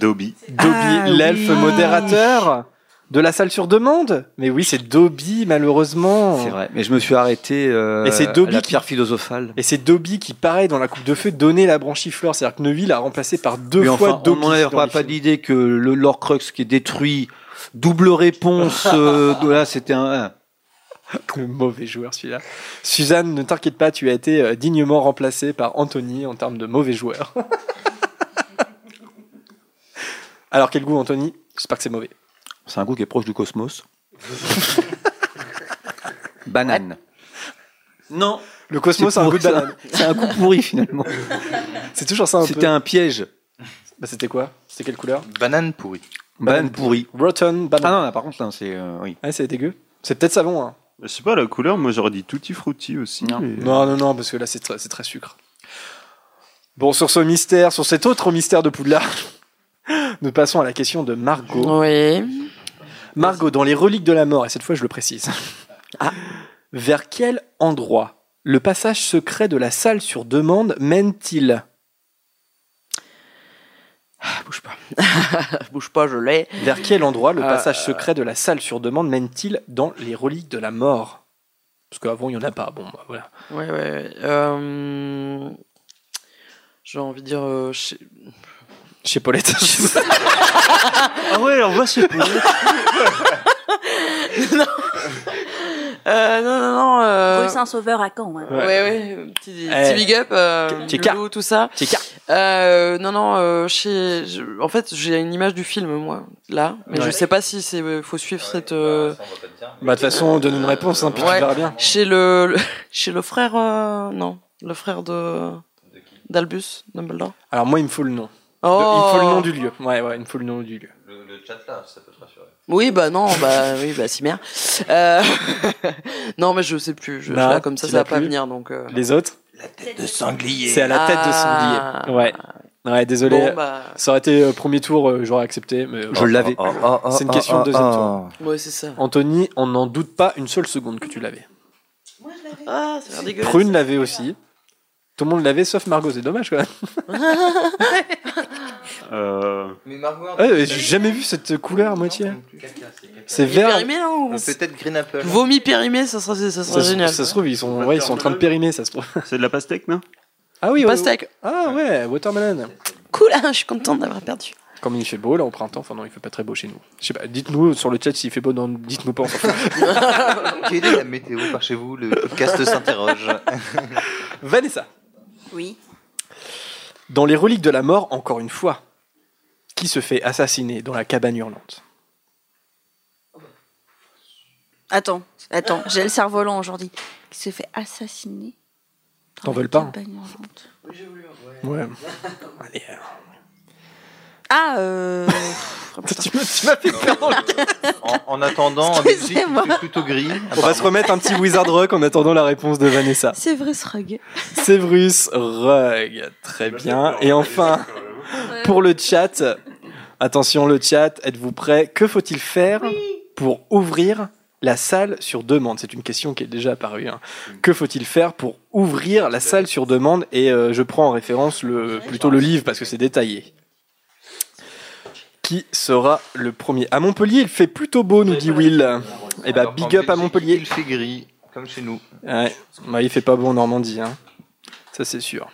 [SPEAKER 3] Dobby.
[SPEAKER 1] Dobby,
[SPEAKER 5] Ah,
[SPEAKER 1] l'elfe
[SPEAKER 5] oui.
[SPEAKER 1] modérateur de la salle sur demande. Mais oui, c'est Dobby, malheureusement.
[SPEAKER 5] C'est vrai. Mais je me suis arrêté euh,
[SPEAKER 1] Et c'est Dobby
[SPEAKER 5] à la
[SPEAKER 1] qui-
[SPEAKER 5] philosophale.
[SPEAKER 1] Et c'est Dobby qui, pareil, dans la coupe de feu, donnait la branchifleur. C'est-à-dire que Neuville a remplacé par deux fois
[SPEAKER 5] enfin,
[SPEAKER 1] Dobby.
[SPEAKER 5] on
[SPEAKER 1] dans
[SPEAKER 5] pas, pas
[SPEAKER 1] films.
[SPEAKER 5] d'idée que le Lord qui est détruit, double réponse. euh, là, c'était un.
[SPEAKER 1] Le mauvais joueur, celui-là. Suzanne, ne t'inquiète pas, tu as été euh, dignement remplacé par Anthony en termes de mauvais joueur. Alors, quel goût, Anthony? J'espère que c'est mauvais.
[SPEAKER 5] C'est un goût qui est proche du cosmos. Banane. Non.
[SPEAKER 1] Le cosmos, c'est un goût de banane.
[SPEAKER 5] C'est un goût pourri finalement.
[SPEAKER 1] C'est toujours ça un peu.
[SPEAKER 5] C'était un piège.
[SPEAKER 1] Bah, c'était quoi? C'était quelle couleur?
[SPEAKER 2] Banane pourrie.
[SPEAKER 5] Banane pourrie.
[SPEAKER 1] Rotten
[SPEAKER 5] Ah
[SPEAKER 1] banane.
[SPEAKER 5] non, là, par contre, là, c'est. euh, oui.
[SPEAKER 1] Ouais, c'est dégueu. C'est peut-être savon, hein.
[SPEAKER 3] Je sais pas, la couleur, moi j'aurais dit tutti frutti aussi.
[SPEAKER 5] Non.
[SPEAKER 3] mais-
[SPEAKER 1] Non, non, non, parce que là, c'est très, c'est très sucre. Bon, sur ce mystère, sur cet autre mystère de Poudlard, nous passons à la question de Margot.
[SPEAKER 9] Oui.
[SPEAKER 1] Margot, dans les reliques de la mort, et cette fois je le précise,
[SPEAKER 9] Ah.
[SPEAKER 1] vers quel endroit le passage secret de la salle sur demande mène-t-il?
[SPEAKER 9] Ah, Bouge pas. Bouge pas, je l'ai.
[SPEAKER 1] Vers quel endroit le
[SPEAKER 9] Euh,
[SPEAKER 1] passage secret de la salle sur demande mène-t-il dans les reliques de la mort? Parce qu'avant, il n'y en a pas. Bon, bah, voilà.
[SPEAKER 9] Ouais, ouais. ouais. Euh, J'ai envie de dire. euh, chez-
[SPEAKER 1] Paulette.
[SPEAKER 3] Ah ouais, on va chez Paulette.
[SPEAKER 9] Euh, non, non, non. Euh...
[SPEAKER 4] Rue Saint-Sauveur à Caen. hein.
[SPEAKER 9] Ouais, ouais, petit,
[SPEAKER 1] Eh.
[SPEAKER 9] petit big up, euh. Loulou, tout ça. Euh, non, non, euh, chez, je- en fait, j'ai une image du film, moi, là, mais je
[SPEAKER 1] Ouais.
[SPEAKER 9] sais pas si c'est, euh, faut suivre cette, euh,
[SPEAKER 1] Bah, de toute façon, donne une réponse, hein, puis
[SPEAKER 9] Ouais.
[SPEAKER 1] tu verras bien.
[SPEAKER 9] chez le, le- chez le frère, euh, non, le frère de, d'Albus, Dumbledore.
[SPEAKER 1] Alors, moi, il me faut le nom.
[SPEAKER 9] Oh.
[SPEAKER 1] De- il me faut le nom du lieu. Ouais, ouais, il me faut le nom du lieu.
[SPEAKER 2] Le, le chat là, ça peut te rassurer.
[SPEAKER 9] Oui, bah non, bah oui, bah si merde. Euh... non, mais je sais plus. Je, là, comme ça, ça va pas venir, donc. euh.
[SPEAKER 1] Les autres
[SPEAKER 2] De sanglier.
[SPEAKER 1] C'est à la tête de
[SPEAKER 9] Ah.
[SPEAKER 1] sanglier. Ouais. Ouais, désolé.
[SPEAKER 9] Bon, bah.
[SPEAKER 1] Ça aurait été euh, premier tour, euh, j'aurais accepté, mais
[SPEAKER 5] Je l'avais.
[SPEAKER 2] Oh, oh, oh,
[SPEAKER 1] c'est une
[SPEAKER 2] oh,
[SPEAKER 1] question de
[SPEAKER 2] oh,
[SPEAKER 1] deuxième
[SPEAKER 2] oh.
[SPEAKER 1] tour.
[SPEAKER 9] Ouais, c'est ça.
[SPEAKER 1] Anthony, on n'en doute pas une seule seconde que tu l'avais.
[SPEAKER 9] Ah, ça a.
[SPEAKER 1] Prune l'avait aussi. Tout le monde l'avait, sauf Margot. C'est dommage quand même.
[SPEAKER 3] Euh,
[SPEAKER 2] Mais Margot,
[SPEAKER 1] Ouais, j'ai jamais vu cette couleur à moitié. C'est vert.
[SPEAKER 9] périmé, là, ou...
[SPEAKER 2] Peut-être Green Apple.
[SPEAKER 9] Vomi périmé, ça serait, ça
[SPEAKER 1] Ça,
[SPEAKER 9] serait
[SPEAKER 1] se-
[SPEAKER 9] génial.
[SPEAKER 1] ça se trouve, ils sont, ouais, ils sont en train de périmer, ça se trouve.
[SPEAKER 3] c'est de la pastèque, non?
[SPEAKER 1] Ah oui, ouais,
[SPEAKER 9] Pastèque.
[SPEAKER 1] Ah ouais, watermelon.
[SPEAKER 9] Cool, hein, je suis contente d'avoir perdu.
[SPEAKER 1] Comme il fait beau là au printemps, enfin non, il fait pas très beau chez nous. Je sais pas, dites-nous sur le chat s'il fait beau, non, dites-nous pas.
[SPEAKER 2] Quelle est la météo par chez vous? Le podcast s'interroge.
[SPEAKER 1] Vanessa.
[SPEAKER 4] Oui.
[SPEAKER 1] Dans les reliques de la mort, encore une fois, qui se fait assassiner dans la cabane hurlante
[SPEAKER 4] Attends, attends, j'ai le cerf-volant aujourd'hui. Qui se fait assassiner.
[SPEAKER 1] T'en veux pas hein
[SPEAKER 4] cabane hurlante.
[SPEAKER 1] Ouais. Allez,
[SPEAKER 4] Ah, euh.
[SPEAKER 1] tu m'as tu m'as fait le
[SPEAKER 2] En, en attendant, en Belgique, il
[SPEAKER 4] Excusez-moi.
[SPEAKER 2] fait plutôt gris.
[SPEAKER 1] On va se remettre un petit Wizard Rock en attendant la réponse de Vanessa.
[SPEAKER 4] Ce rug.
[SPEAKER 1] Severus Rug. Très bien. Et enfin, pour le chat, attention le chat, êtes-vous prêts Que faut-il faire pour ouvrir la salle sur demande? C'est une question qui est déjà apparue. hein. Que faut-il faire pour ouvrir la salle sur demande? Et euh, je prends en référence le, plutôt le livre parce que c'est détaillé. Qui sera le premier À Montpellier, il fait plutôt beau, nous dit Will. Eh ben,
[SPEAKER 2] Alors
[SPEAKER 1] big up à Montpellier.
[SPEAKER 2] Il fait gris, comme chez nous.
[SPEAKER 1] Ouais, bah, il fait pas beau en Normandie, hein. ça c'est sûr.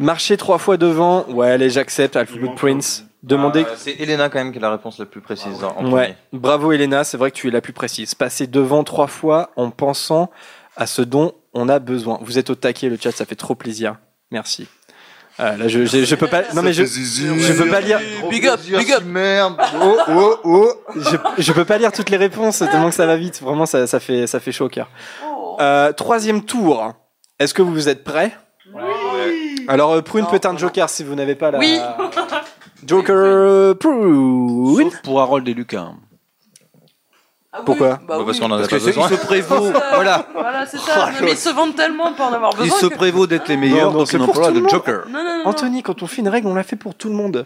[SPEAKER 1] Marcher trois fois devant, ouais, allez, j'accepte, Alphabet Prince. Demandez.
[SPEAKER 2] Euh, c'est Elena quand même qui a la réponse la plus précise. en
[SPEAKER 1] ouais, bravo Elena, c'est vrai que tu es la plus précise. Passer devant trois fois en pensant à ce dont on a besoin. Vous êtes au taquet, le chat, ça fait trop plaisir. Merci. Euh, là, je, je, je peux pas. Non mais je, je peux pas lire.
[SPEAKER 9] Big up, big up.
[SPEAKER 2] Merde. Oh, oh, oh.
[SPEAKER 1] Je, je peux pas lire toutes les réponses tellement que ça va vite. Vraiment, ça, ça fait ça fait chaud au cœur. Euh, troisième tour. Est-ce que vous êtes prêts? Alors, euh, Prune peut un joker si vous n'avez pas la.
[SPEAKER 9] Oui.
[SPEAKER 1] Joker euh, Prune.
[SPEAKER 5] Sauf pour Harold et Lucas.
[SPEAKER 1] Pourquoi
[SPEAKER 9] Bah
[SPEAKER 2] Bah, parce
[SPEAKER 9] oui.
[SPEAKER 2] qu'on en a
[SPEAKER 5] Parce
[SPEAKER 2] pas
[SPEAKER 5] que
[SPEAKER 2] besoin.
[SPEAKER 5] il se prévaut. voilà.
[SPEAKER 9] Voilà, c'est ça. Non, mais ils se vendent tellement pour en avoir
[SPEAKER 5] Il
[SPEAKER 9] besoin.
[SPEAKER 5] se
[SPEAKER 9] que-
[SPEAKER 5] prévaut d'être les meilleurs,
[SPEAKER 1] Non, non,
[SPEAKER 5] donc
[SPEAKER 1] c'est
[SPEAKER 5] il
[SPEAKER 1] pour tout le.
[SPEAKER 5] Joker.
[SPEAKER 9] Non, non, non.
[SPEAKER 1] Anthony, quand on fait une règle, on la fait pour tout le monde.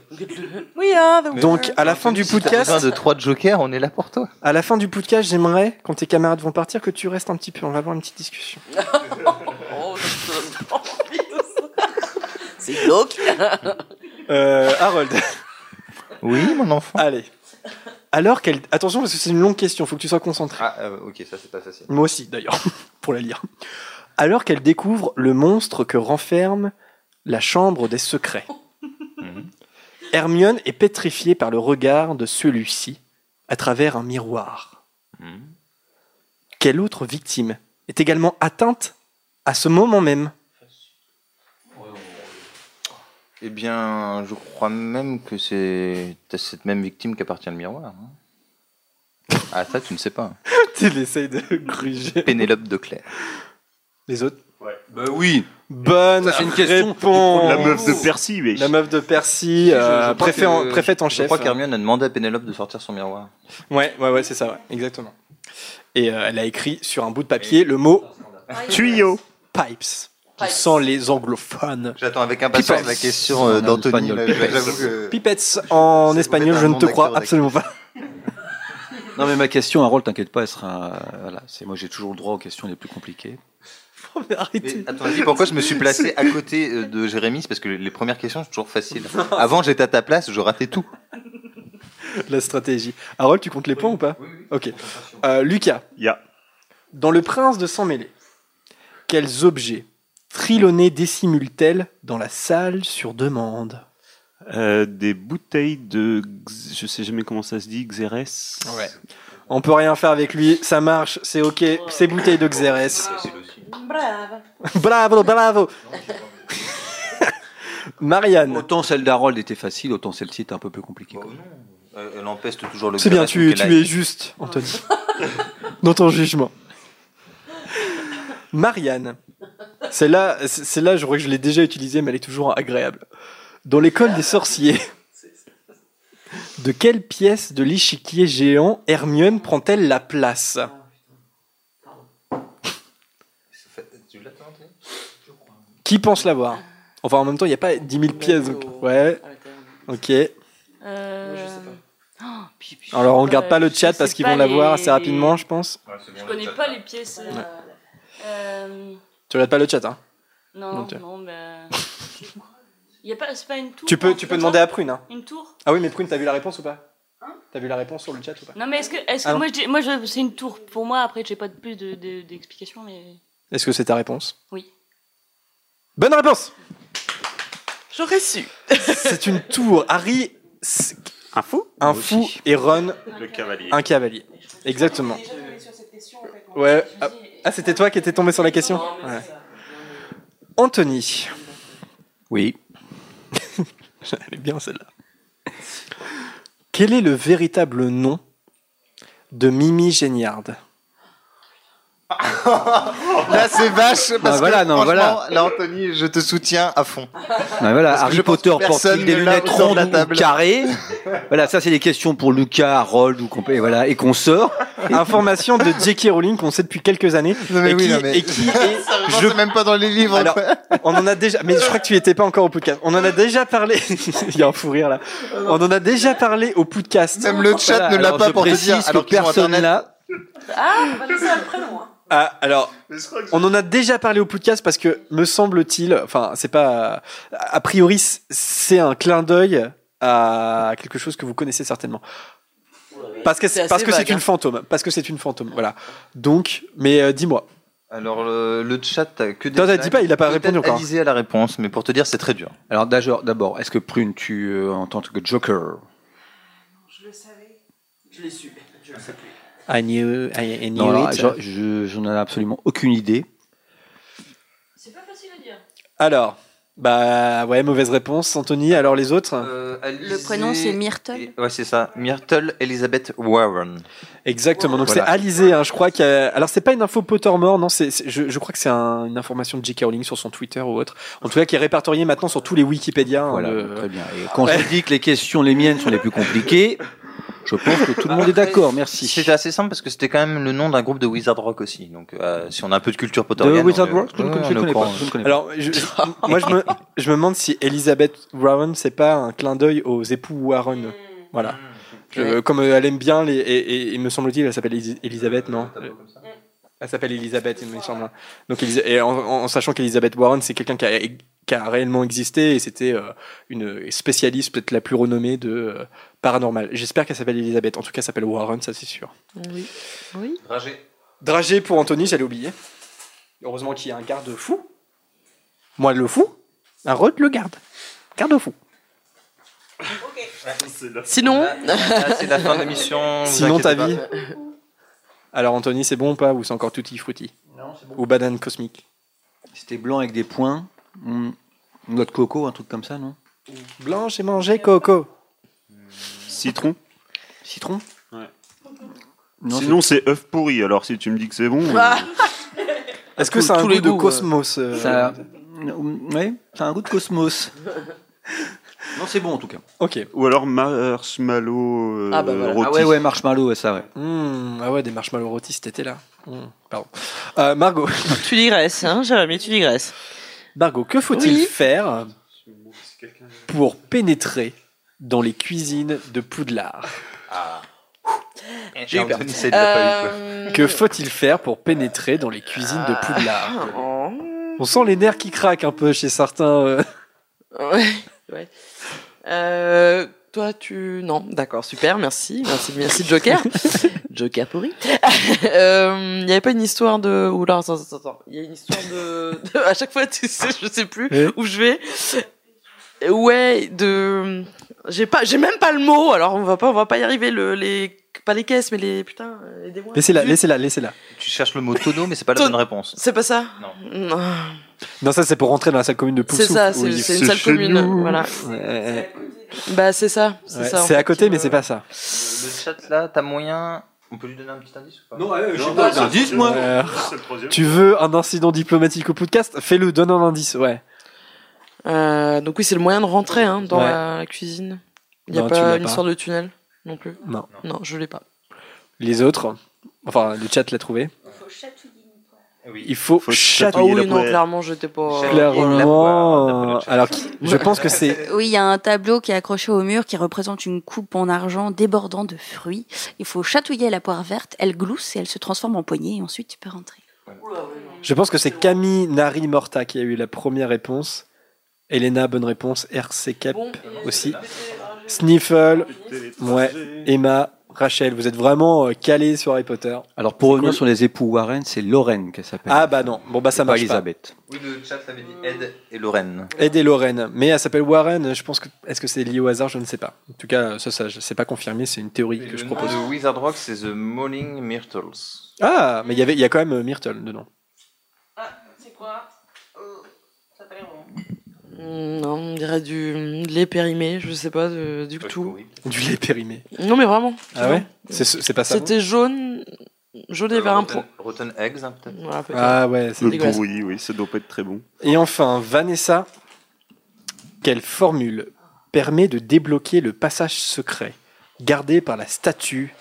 [SPEAKER 9] Oui, hein. donc-
[SPEAKER 1] à la fin du podcast,
[SPEAKER 2] de trois jokers, on est là pour toi.
[SPEAKER 1] à la fin du podcast, j'aimerais, quand tes camarades vont partir, que tu restes un petit peu. On va avoir une petite discussion.
[SPEAKER 9] Oh, je donne pas envie de ça. C'est glauque.
[SPEAKER 1] Euh, Harold.
[SPEAKER 2] Oui, mon enfant.
[SPEAKER 1] Allez. Alors qu'elle. Attention, parce que c'est une longue question, faut que tu sois concentré.
[SPEAKER 2] Ah, euh, ok, ça c'est pas facile.
[SPEAKER 1] Moi aussi, d'ailleurs, pour la lire. Alors qu'elle découvre le monstre que renferme la chambre des secrets.
[SPEAKER 2] Mhm.
[SPEAKER 1] Hermione est pétrifiée par le regard de celui-ci à travers un miroir.
[SPEAKER 2] Mhm.
[SPEAKER 1] Quelle autre victime est également atteinte à ce moment même?
[SPEAKER 2] Eh bien, je crois même que c'est à cette même victime qu'appartient le miroir. hein. Ah, ça, tu ne sais pas.
[SPEAKER 1] Tu l'essayes de gruger.
[SPEAKER 2] Pénélope de Claire.
[SPEAKER 1] Les autres?
[SPEAKER 5] Bah oui.
[SPEAKER 1] Bonne
[SPEAKER 5] Ça, c'est une question
[SPEAKER 1] réponse.
[SPEAKER 3] La meuf de Percy, mais.
[SPEAKER 1] La meuf de Percy, euh,
[SPEAKER 2] je crois
[SPEAKER 1] préfet
[SPEAKER 2] que-
[SPEAKER 1] en, préfète en
[SPEAKER 2] Je
[SPEAKER 1] chef.
[SPEAKER 2] crois qu'Hermione a demandé à Pénélope de sortir son miroir.
[SPEAKER 1] Ouais, ouais, ouais, c'est ça, ouais, exactement. Et euh, elle a écrit sur un bout de papier le mot
[SPEAKER 3] Tuyau.
[SPEAKER 1] pipes. Tu sens les anglophones.
[SPEAKER 2] J'attends avec impatience
[SPEAKER 1] Pipettes.
[SPEAKER 2] la question euh, d'Anthony.
[SPEAKER 5] pipettes.
[SPEAKER 2] J'avoue que.
[SPEAKER 1] Pipettes en espagnol, je ne te crois absolument pas.
[SPEAKER 5] Non mais ma question, Harold, t'inquiète pas, elle sera. voilà, c'est moi j'ai toujours le droit aux questions les plus compliquées.
[SPEAKER 1] Oh, mais arrêtez.
[SPEAKER 2] Mais attends, pourquoi je me suis placé à côté euh, de Jérémy? C'est parce que les premières questions sont toujours faciles. Avant, j'étais à ta place, je ratais tout.
[SPEAKER 1] La stratégie. Harold, tu comptes les points ou pas? Ok. Euh, Lucas,
[SPEAKER 3] Ya.
[SPEAKER 1] Dans Le Prince de sang mêlé, quels objets Trilonnet dissimule-t-elle dans la salle sur demande
[SPEAKER 3] Euh, des bouteilles de. X- Je sais jamais comment ça se dit, Xérès
[SPEAKER 1] Ouais. On peut rien faire avec lui, ça marche, c'est ok, c'est bouteille de Xérès.
[SPEAKER 6] Brave.
[SPEAKER 1] Bravo, bravo Marianne.
[SPEAKER 5] Autant celle d'Harold était facile, autant celle-ci était un peu plus compliquée.
[SPEAKER 2] Euh, Elle empeste toujours le
[SPEAKER 1] C'est bien, tu, tu
[SPEAKER 2] elle
[SPEAKER 1] es juste, Anthony. Dans ton jugement. Marianne. Celle-là, celle-là, je crois que je l'ai déjà utilisée, mais elle est toujours agréable. Dans l'école des sorciers, de quelle pièce de l'échiquier géant Hermione prend-elle la place?
[SPEAKER 2] Tu l'as tenté
[SPEAKER 1] Qui pense l'avoir? Enfin, en même temps, il n'y a pas 10 000 pièces. donc- Ouais. Ok.
[SPEAKER 11] Euh... oh,
[SPEAKER 1] Alors, on
[SPEAKER 11] je sais
[SPEAKER 1] garde
[SPEAKER 11] pas,
[SPEAKER 1] le chat parce qu'ils vont l'avoir assez rapidement, je pense.
[SPEAKER 11] Je connais pas les pièces. euh,
[SPEAKER 1] Ouais.
[SPEAKER 11] euh,
[SPEAKER 1] Tu regardes pas le chat, hein
[SPEAKER 11] Non,
[SPEAKER 1] Donc,
[SPEAKER 11] non, bah. Y a pas, c'est pas une tour.
[SPEAKER 1] Tu peux, tu peux demander à Prune. Hein.
[SPEAKER 11] Une tour
[SPEAKER 1] Ah oui, mais Prune, t'as vu la réponse ou pas? T'as vu la réponse sur le chat ou pas?
[SPEAKER 11] Non, mais est-ce que, est-ce que
[SPEAKER 1] Ah
[SPEAKER 11] moi, je dis- moi, je- c'est une tour. Pour moi, après, j'ai pas de plus de, de- d'explications, mais
[SPEAKER 1] Est-ce que c'est ta réponse?
[SPEAKER 11] Oui.
[SPEAKER 1] Bonne réponse
[SPEAKER 9] J'aurais su.
[SPEAKER 1] C'est une tour. Harry, c'est-
[SPEAKER 3] Un fou?
[SPEAKER 1] Un fou, et Ron,
[SPEAKER 3] Le cavalier.
[SPEAKER 1] un cavalier. Exactement. Ouais. Ah, c'était toi qui étais tombé sur la question Ouais. Anthony.
[SPEAKER 5] Oui.
[SPEAKER 1] Elle est bien celle-là. Quel est le véritable nom de Mimi Géniard?
[SPEAKER 2] Là, c'est vache. Parce
[SPEAKER 5] Ah, voilà,
[SPEAKER 2] que,
[SPEAKER 5] non,
[SPEAKER 2] franchement,
[SPEAKER 5] voilà.
[SPEAKER 2] Là, Anthony, je te soutiens à fond.
[SPEAKER 5] Ben voilà,
[SPEAKER 2] Parce
[SPEAKER 5] Harry Potter porte-t-il des lunettes rondes
[SPEAKER 2] la
[SPEAKER 5] ou
[SPEAKER 2] table.
[SPEAKER 5] carrées Voilà, ça c'est des questions pour Lucas, Harold ou compé- voilà, et qu'on sort.
[SPEAKER 1] Information de J.K. Rowling qu'on sait depuis quelques années.
[SPEAKER 2] Non, mais
[SPEAKER 1] et,
[SPEAKER 2] oui,
[SPEAKER 1] qui,
[SPEAKER 2] non, mais-
[SPEAKER 1] et qui est.
[SPEAKER 2] Sérieusement,
[SPEAKER 1] je-
[SPEAKER 2] même pas dans les livres.
[SPEAKER 1] Alors, on en a déjà, mais je crois que tu étais pas encore au podcast. On en a déjà parlé. Il y a un fou rire là. On en a déjà parlé au podcast.
[SPEAKER 2] Même le chat
[SPEAKER 5] Voilà,
[SPEAKER 2] ne l'a pas pour te dire. Alors
[SPEAKER 5] personne là.
[SPEAKER 6] Ah, on va laisser un prénom.
[SPEAKER 1] Ah, alors, on en a déjà parlé au podcast parce que me semble-t-il, enfin, c'est pas, a priori, c'est un clin d'œil à quelque chose que vous connaissez certainement. Parce que
[SPEAKER 9] C'est
[SPEAKER 1] parce que c'est une
[SPEAKER 9] hein.
[SPEAKER 1] fantôme, parce que c'est une fantôme, voilà. Donc, mais euh, dis-moi.
[SPEAKER 2] Alors, le, le chat, que des.
[SPEAKER 1] Toi, t'as dit pas, il a pas répondu encore.
[SPEAKER 2] Alizé à la réponse, mais pour te dire, c'est très dur.
[SPEAKER 5] Alors d'abord, d'abord, est-ce que Prune, tu euh, en tant que Joker?
[SPEAKER 6] Je le savais. Je l'ai su. Je le sais plus.
[SPEAKER 1] I knew, I, I knew
[SPEAKER 5] Non, alors,
[SPEAKER 1] it.
[SPEAKER 5] je, je- j'en ai absolument aucune idée.
[SPEAKER 11] C'est pas facile à dire.
[SPEAKER 1] Alors, bah ouais, mauvaise réponse, Anthony. Alors les autres
[SPEAKER 2] Euh,
[SPEAKER 4] Le prénom, c'est Myrtle.
[SPEAKER 2] Et- Ouais, c'est ça. Myrtle Elizabeth Warren.
[SPEAKER 1] Exactement. Donc
[SPEAKER 5] Voilà.
[SPEAKER 1] c'est Alizé, hein, je crois a- Alors c'est pas une info Pottermore, non. C'est, c'est- je, je crois que c'est un- une information de J.K. Rowling sur son Twitter ou autre. En tout cas, qui est répertoriée maintenant sur tous les Wikipédia. hein,
[SPEAKER 5] Voilà,
[SPEAKER 1] le-
[SPEAKER 5] très bien. Et quand
[SPEAKER 1] Ouais.
[SPEAKER 5] je dis que les questions, les miennes, sont les plus compliquées, je pense que tout le monde est d'accord. Merci.
[SPEAKER 2] C'était assez simple parce que c'était quand même le nom d'un groupe de Wizard Rock aussi. Donc, euh, si on a un peu de culture potterienne.
[SPEAKER 5] De Wizard
[SPEAKER 2] on
[SPEAKER 5] Rock, je ne connais- pas.
[SPEAKER 1] Alors, je- je- moi, je me, je me demande si Elizabeth Warren, c'est pas un clin d'œil aux époux Warren. Voilà. Je- comme euh, elle aime bien les, et, et- et me semble-t-il, elle s'appelle Elisabeth, non? Elle s'appelle Elisabeth, il me semble. Donc, et en, en sachant qu'Elisabeth Warren, c'est quelqu'un qui a, qui a réellement existé et c'était euh, une spécialiste peut-être la plus renommée de euh, paranormal. J'espère qu'elle s'appelle Elisabeth. En tout cas, elle s'appelle Warren, ça c'est sûr.
[SPEAKER 9] Oui. Oui.
[SPEAKER 1] Dragé pour Anthony, j'allais oublier. Heureusement qu'il y a un garde fou. Moi le fou, un Rod le garde. Garde fou.
[SPEAKER 9] Sinon.
[SPEAKER 2] Là, c'est la fin de l'émission.
[SPEAKER 1] Sinon ta vie.
[SPEAKER 2] pas.
[SPEAKER 1] Alors Anthony, c'est bon ou pas Ou c'est encore tutti frutti
[SPEAKER 5] Non, c'est bon.
[SPEAKER 1] Ou banane cosmique
[SPEAKER 5] C'était blanc avec des points. Hmm. Noix de coco, un truc comme ça, non?
[SPEAKER 1] Blanche et manger coco.
[SPEAKER 3] Citron
[SPEAKER 5] Citron?
[SPEAKER 3] Ouais.
[SPEAKER 5] Non,
[SPEAKER 3] Sinon, c'est œuf pourri. Alors, si tu me dis que c'est bon.
[SPEAKER 9] Ah.
[SPEAKER 1] Est-ce que c'est un
[SPEAKER 5] tous
[SPEAKER 1] goût
[SPEAKER 5] les
[SPEAKER 1] de cosmos euh,
[SPEAKER 5] Ça... Ça a un goût de cosmos. non, c'est bon en tout cas.
[SPEAKER 1] Ok.
[SPEAKER 3] Ou alors marshmallow euh,
[SPEAKER 9] Ah, bah voilà.
[SPEAKER 3] rôti.
[SPEAKER 5] Ah ouais, ouais, marshmallow, ouais, ça, ouais.
[SPEAKER 1] Mmh, ah ouais, des marshmallows rôtis cet été-là. Mmh, pardon. Euh, Margot,
[SPEAKER 9] Tu digresses, hein, Jérémy, tu digresses.
[SPEAKER 1] Margot, que faut-il
[SPEAKER 9] Oui.
[SPEAKER 1] faire pour pénétrer dans les cuisines de Poudlard?
[SPEAKER 2] J'ai eu peur. Anthony, ça, il l'a pas eu.
[SPEAKER 9] Euh,
[SPEAKER 1] Que faut-il faire pour pénétrer dans les cuisines de Poudlard?
[SPEAKER 9] Oh.
[SPEAKER 1] On sent les nerfs qui craquent un peu chez certains. euh.
[SPEAKER 9] Ouais, ouais. Euh, toi, tu. Non, d'accord, super, merci. Merci, merci Joker. Joker pourri. Euh, Il y avait pas une histoire de. Oula, attends, attends, attends. Il y a une histoire de... de- À chaque fois, tu sais, je sais plus
[SPEAKER 1] Oui.
[SPEAKER 9] où je vais. Ouais, de. J'ai pas, j'ai même pas le mot. Alors on va pas, on va pas y arriver. Le, les, pas les caisses, mais les putain, euh, aidez-moi.
[SPEAKER 1] Laissez-la, laissez-la, laissez-la.
[SPEAKER 2] Tu cherches le mot tonneau, mais c'est pas la bonne réponse.
[SPEAKER 9] C'est pas ça.
[SPEAKER 2] Non.
[SPEAKER 9] Non.
[SPEAKER 1] Non, ça c'est pour rentrer dans la salle commune de Poufsouffle.
[SPEAKER 9] C'est ça, c'est une salle commune. Voilà.
[SPEAKER 1] Ouais,
[SPEAKER 9] Bah c'est ça. C'est
[SPEAKER 1] ouais.
[SPEAKER 9] ça. en
[SPEAKER 1] C'est à côté, mais c'est pas ça.
[SPEAKER 2] Le chat là, t'as moyen. On peut lui donner un petit indice ou pas
[SPEAKER 1] Non, ouais,
[SPEAKER 3] je sais pas,
[SPEAKER 5] Indice, moi
[SPEAKER 1] Euh,
[SPEAKER 3] C'est le troisième.
[SPEAKER 1] tu veux un incident diplomatique au podcast Fais-le, donne un indice, ouais.
[SPEAKER 9] Euh, donc oui, c'est le moyen de rentrer hein, dans
[SPEAKER 1] Ouais.
[SPEAKER 9] la cuisine. Il y a
[SPEAKER 1] Non, tu l'as
[SPEAKER 9] pas
[SPEAKER 1] pas.
[SPEAKER 9] une histoire de tunnel non plus.
[SPEAKER 1] Non.
[SPEAKER 9] Non, je l'ai pas.
[SPEAKER 1] Les autres, enfin, le chat l'a trouvé.
[SPEAKER 2] Oui.
[SPEAKER 1] Il faut,
[SPEAKER 3] Faut
[SPEAKER 1] chatouiller.
[SPEAKER 9] Ah
[SPEAKER 3] chatouiller
[SPEAKER 9] oui,
[SPEAKER 3] la
[SPEAKER 9] non, clairement, j'étais pas.
[SPEAKER 1] Clairement. Alors, qui- je pense que c'est.
[SPEAKER 4] Oui, il y a un tableau qui est accroché au mur qui représente une coupe en argent débordant de fruits. Il faut chatouiller la poire verte, elle glousse et elle se transforme en poignée et ensuite tu peux rentrer.
[SPEAKER 1] Je pense que c'est Camille Nari Morta qui a eu la première réponse. Elena, bonne réponse. RC Cap
[SPEAKER 9] Bon.
[SPEAKER 1] aussi. Sniffle, ouais. Emma, Rachel, vous êtes vraiment euh, calés sur Harry Potter.
[SPEAKER 5] Alors pour revenir
[SPEAKER 1] cool.
[SPEAKER 5] sur les époux Warren, c'est Lorraine qu'elle s'appelle.
[SPEAKER 1] Ah bah non, bon bah ça marche pas.
[SPEAKER 5] Elisabeth.
[SPEAKER 2] Oui, le chat avait dit Ed et Lorraine.
[SPEAKER 1] Ed et Lorraine, mais elle s'appelle Warren. Je pense que est-ce que c'est lié au hasard, je ne sais pas. En tout cas, ça, ça, c'est pas confirmé, c'est une théorie que je propose.
[SPEAKER 2] Le Wizard Rock, c'est The Mauling Myrtles.
[SPEAKER 1] Ah, mais il y avait, il y a quand même euh, Myrtle dedans.
[SPEAKER 6] C'est quoi
[SPEAKER 9] Mm, Non, on dirait du de lait périmé, je sais pas, de- du tout.
[SPEAKER 1] Du lait périmé.
[SPEAKER 9] Non, mais vraiment.
[SPEAKER 1] Ah ouais C'est c'est pas ça.
[SPEAKER 9] C'était jaune, jaune et vers un point.
[SPEAKER 2] Rotten Eggs, hein, peut-être.
[SPEAKER 9] Voilà, peut-être.
[SPEAKER 1] Ah ouais, c'est
[SPEAKER 3] Le
[SPEAKER 1] dégueulasse.
[SPEAKER 3] pourri, oui, ça doit pas être très bon.
[SPEAKER 1] Et enfin, Vanessa, quelle formule permet de débloquer le passage secret gardé par la statue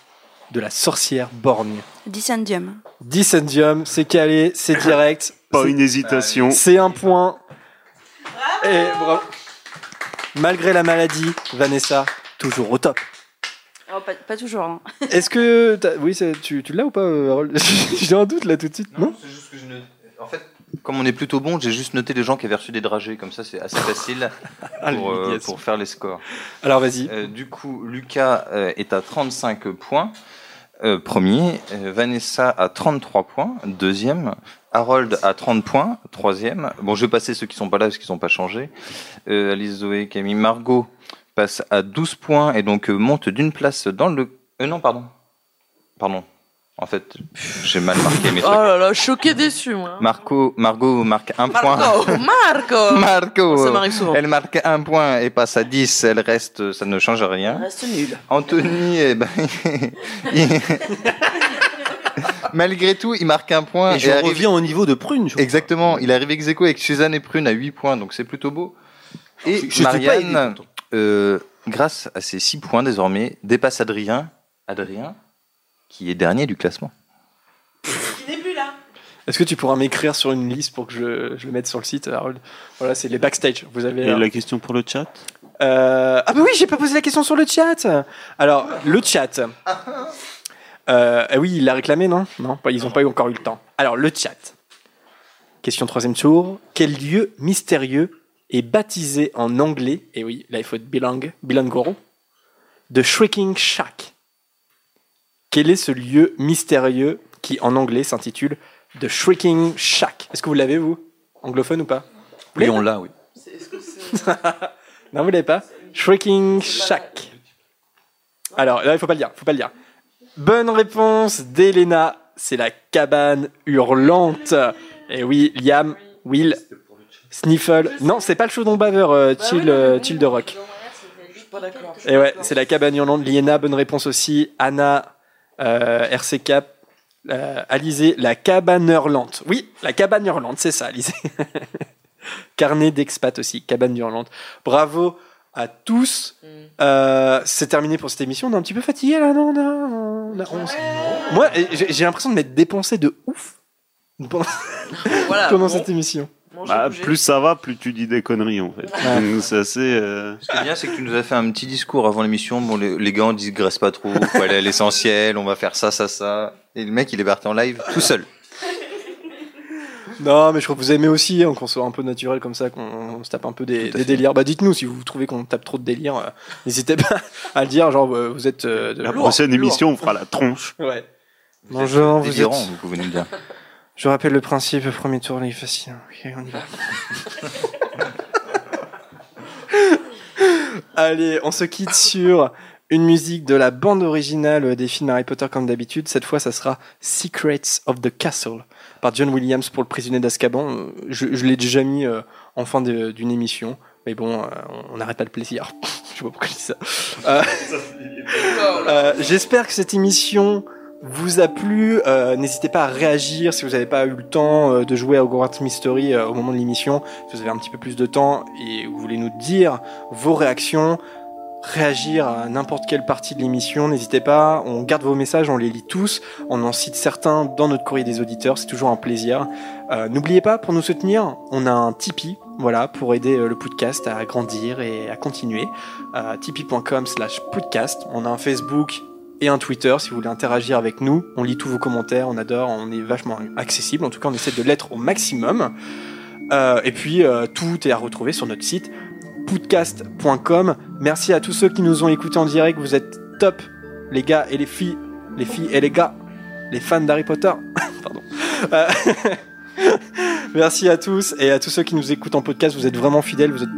[SPEAKER 1] de la sorcière borgne?
[SPEAKER 4] Dissendium.
[SPEAKER 1] Dissendium, c'est calé, c'est direct.
[SPEAKER 3] Pas une hésitation.
[SPEAKER 1] C'est un point. Et bravo. Malgré la maladie, Vanessa, toujours au top.
[SPEAKER 4] Oh, pas, pas toujours. hein.
[SPEAKER 1] Est-ce que. t'as- Oui, c'est- tu, tu l'as ou pas, euh, Harold J'ai un doute là tout de suite, non,
[SPEAKER 2] c'est juste que je ne... En fait, comme on est plutôt bon, j'ai juste noté les gens qui avaient reçu des dragées, comme ça c'est assez facile
[SPEAKER 1] Ah,
[SPEAKER 2] pour, euh,
[SPEAKER 1] l'humiliation.
[SPEAKER 2] pour faire les scores.
[SPEAKER 1] Alors vas-y.
[SPEAKER 2] Euh, du coup, Lucas euh, est à 35 points, euh, premier. Euh, Vanessa à 33 points, deuxième. Harold à 30 points, troisième. Bon, je vais passer ceux qui sont pas là parce qu'ils n'ont pas changé. Euh, Alice, Zoé, Camille, Margot passe à 12 points et donc euh, monte d'une place dans le... Euh, non, pardon. Pardon. En fait, j'ai mal marqué mes
[SPEAKER 9] Oh
[SPEAKER 2] trucs.
[SPEAKER 9] là là, choqué déçu, moi.
[SPEAKER 2] Marco, Margot marque un point.
[SPEAKER 9] Marco, Marco.
[SPEAKER 2] Marco,
[SPEAKER 9] Ça m'arrive souvent.
[SPEAKER 2] elle marque un point et passe à 10, elle reste, ça ne change rien.
[SPEAKER 9] Reste nul.
[SPEAKER 2] Anthony, eh ben, malgré tout, il marque un point.
[SPEAKER 5] Et je
[SPEAKER 2] arrive-
[SPEAKER 5] reviens au niveau de Prune. je crois.
[SPEAKER 2] Exactement, il arrive ex aequo avec Suzanne et Prune à 8 points, donc c'est plutôt beau. Et
[SPEAKER 5] Je- je t'ai pas aidé,
[SPEAKER 2] Marianne, euh, grâce à ses 6 points désormais, dépasse Adrien, Adrien, qui est dernier du classement.
[SPEAKER 6] Qui n'est plus là.
[SPEAKER 1] Est-ce que tu pourras m'écrire sur une liste pour que je, je le mette sur le site, Harold? Voilà, c'est les backstage. Vous avez.
[SPEAKER 3] Et
[SPEAKER 1] euh,
[SPEAKER 3] la question pour le chat?
[SPEAKER 1] Euh, Ah bah oui, j'ai pas posé la question sur le chat. Alors, le chat. Euh, ah oui, il l'a réclamé, non? Non, ils n'ont pas eu encore eu le temps. Alors, le chat. Question troisième tour. Quel lieu mystérieux est baptisé en anglais, et oui, là il faut être bilingue, bilangoro, de Shrieking Shack? Quel est ce lieu mystérieux qui en anglais s'intitule The Shrieking Shack? Est-ce que vous l'avez, vous? Anglophone ou pas? Vous
[SPEAKER 5] Oui, on l'a, oui.
[SPEAKER 1] non, vous l'avez pas? Shrieking Shack. Alors, là, il faut pas le dire, faut pas le dire. Bonne réponse d'Elena, c'est la cabane hurlante. Et oui, Liam, Will, Sniffle. Non, c'est pas le chaudron baveur, euh, chill, euh, chill de rock. Et ouais, c'est la cabane hurlante. Liena, bonne réponse aussi. Anna, euh, RC Cap, euh, Alizé, la cabane hurlante. Oui, la cabane hurlante, c'est ça, Alizé. Carnet d'expat aussi, cabane hurlante. Bravo à tous. Euh, c'est terminé pour cette émission. On est un petit peu fatigué là, non, non, on a- on- Moi, j'ai l'impression de m'être dépensé de ouf pendant,
[SPEAKER 9] Voilà.
[SPEAKER 1] pendant
[SPEAKER 9] bon.
[SPEAKER 1] cette émission.
[SPEAKER 3] Bah, plus ça va, plus tu dis des conneries en fait.
[SPEAKER 1] Ouais.
[SPEAKER 3] C'est assez. euh,
[SPEAKER 2] Ce qui est bien, c'est que tu nous as fait un petit discours avant l'émission. Bon, les, les gars, on digresse pas trop. Faut aller à l'essentiel. On va faire ça, ça, ça. Et le mec, il est parti en live tout seul.
[SPEAKER 1] Non, mais je crois que vous aimez aussi, hein, qu'on soit un peu naturel comme ça, qu'on se tape un peu des, des délires. Bah, dites-nous si vous trouvez qu'on tape trop de délires. euh, N'hésitez pas à le dire, genre, euh, vous êtes. euh, de-
[SPEAKER 3] La
[SPEAKER 1] lourd,
[SPEAKER 3] prochaine
[SPEAKER 1] lourd.
[SPEAKER 3] émission, on fera la tronche.
[SPEAKER 1] Ouais. Bonjour, vous
[SPEAKER 2] Délirant,
[SPEAKER 1] êtes-
[SPEAKER 2] vous pouvez nous le dire.
[SPEAKER 1] Je rappelle le principe, premier tour, il est facile. Ok, on y va. Allez, on se quitte sur une musique de la bande originale des films Harry Potter comme d'habitude. Cette fois, ça sera Secrets of the Castle par John Williams pour le prisonnier d'Azkaban. Je, je l'ai déjà mis euh, en fin d'une émission. Mais bon, euh, on n'arrête pas le plaisir. je sais pas pourquoi je dis ça. Euh, euh, J'espère que cette émission vous a plu. Euh, N'hésitez pas à réagir si vous n'avez pas eu le temps euh, de jouer à Hogwarts Mystery au moment de l'émission. Si vous avez un petit peu plus de temps et vous voulez nous dire vos réactions, réagir à n'importe quelle partie de l'émission, n'hésitez pas. On garde vos messages, on les lit tous. On en cite certains dans notre courrier des auditeurs. C'est toujours un plaisir. Euh, N'oubliez pas, pour nous soutenir, on a un Tipeee. Voilà, pour aider euh, le podcast à grandir et à continuer. Euh, tipeee.com slash podcast. On a un Facebook et un Twitter si vous voulez interagir avec nous. On lit tous vos commentaires, on adore, on est vachement accessible. En tout cas, on essaie de l'être au maximum. Et puis, tout est à retrouver sur notre site podcast.com. Merci à tous ceux qui nous ont écoutés en direct. Vous êtes top, les gars et les filles, les filles et les gars, les fans d'Harry Potter. Pardon. Euh, Merci à tous et à tous ceux qui nous écoutent en podcast. Vous êtes vraiment fidèles. Vous êtes,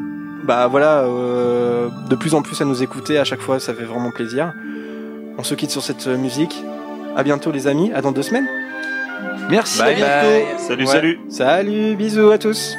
[SPEAKER 1] bah voilà, euh, de plus en plus à nous écouter. À chaque fois, ça fait vraiment plaisir. On se quitte sur cette euh, musique. À bientôt, les amis. À dans deux semaines.
[SPEAKER 5] Merci,
[SPEAKER 1] Bye
[SPEAKER 5] à bientôt.
[SPEAKER 1] bye.
[SPEAKER 3] Salut,
[SPEAKER 1] Ouais.
[SPEAKER 3] salut.
[SPEAKER 1] Salut, bisous à tous.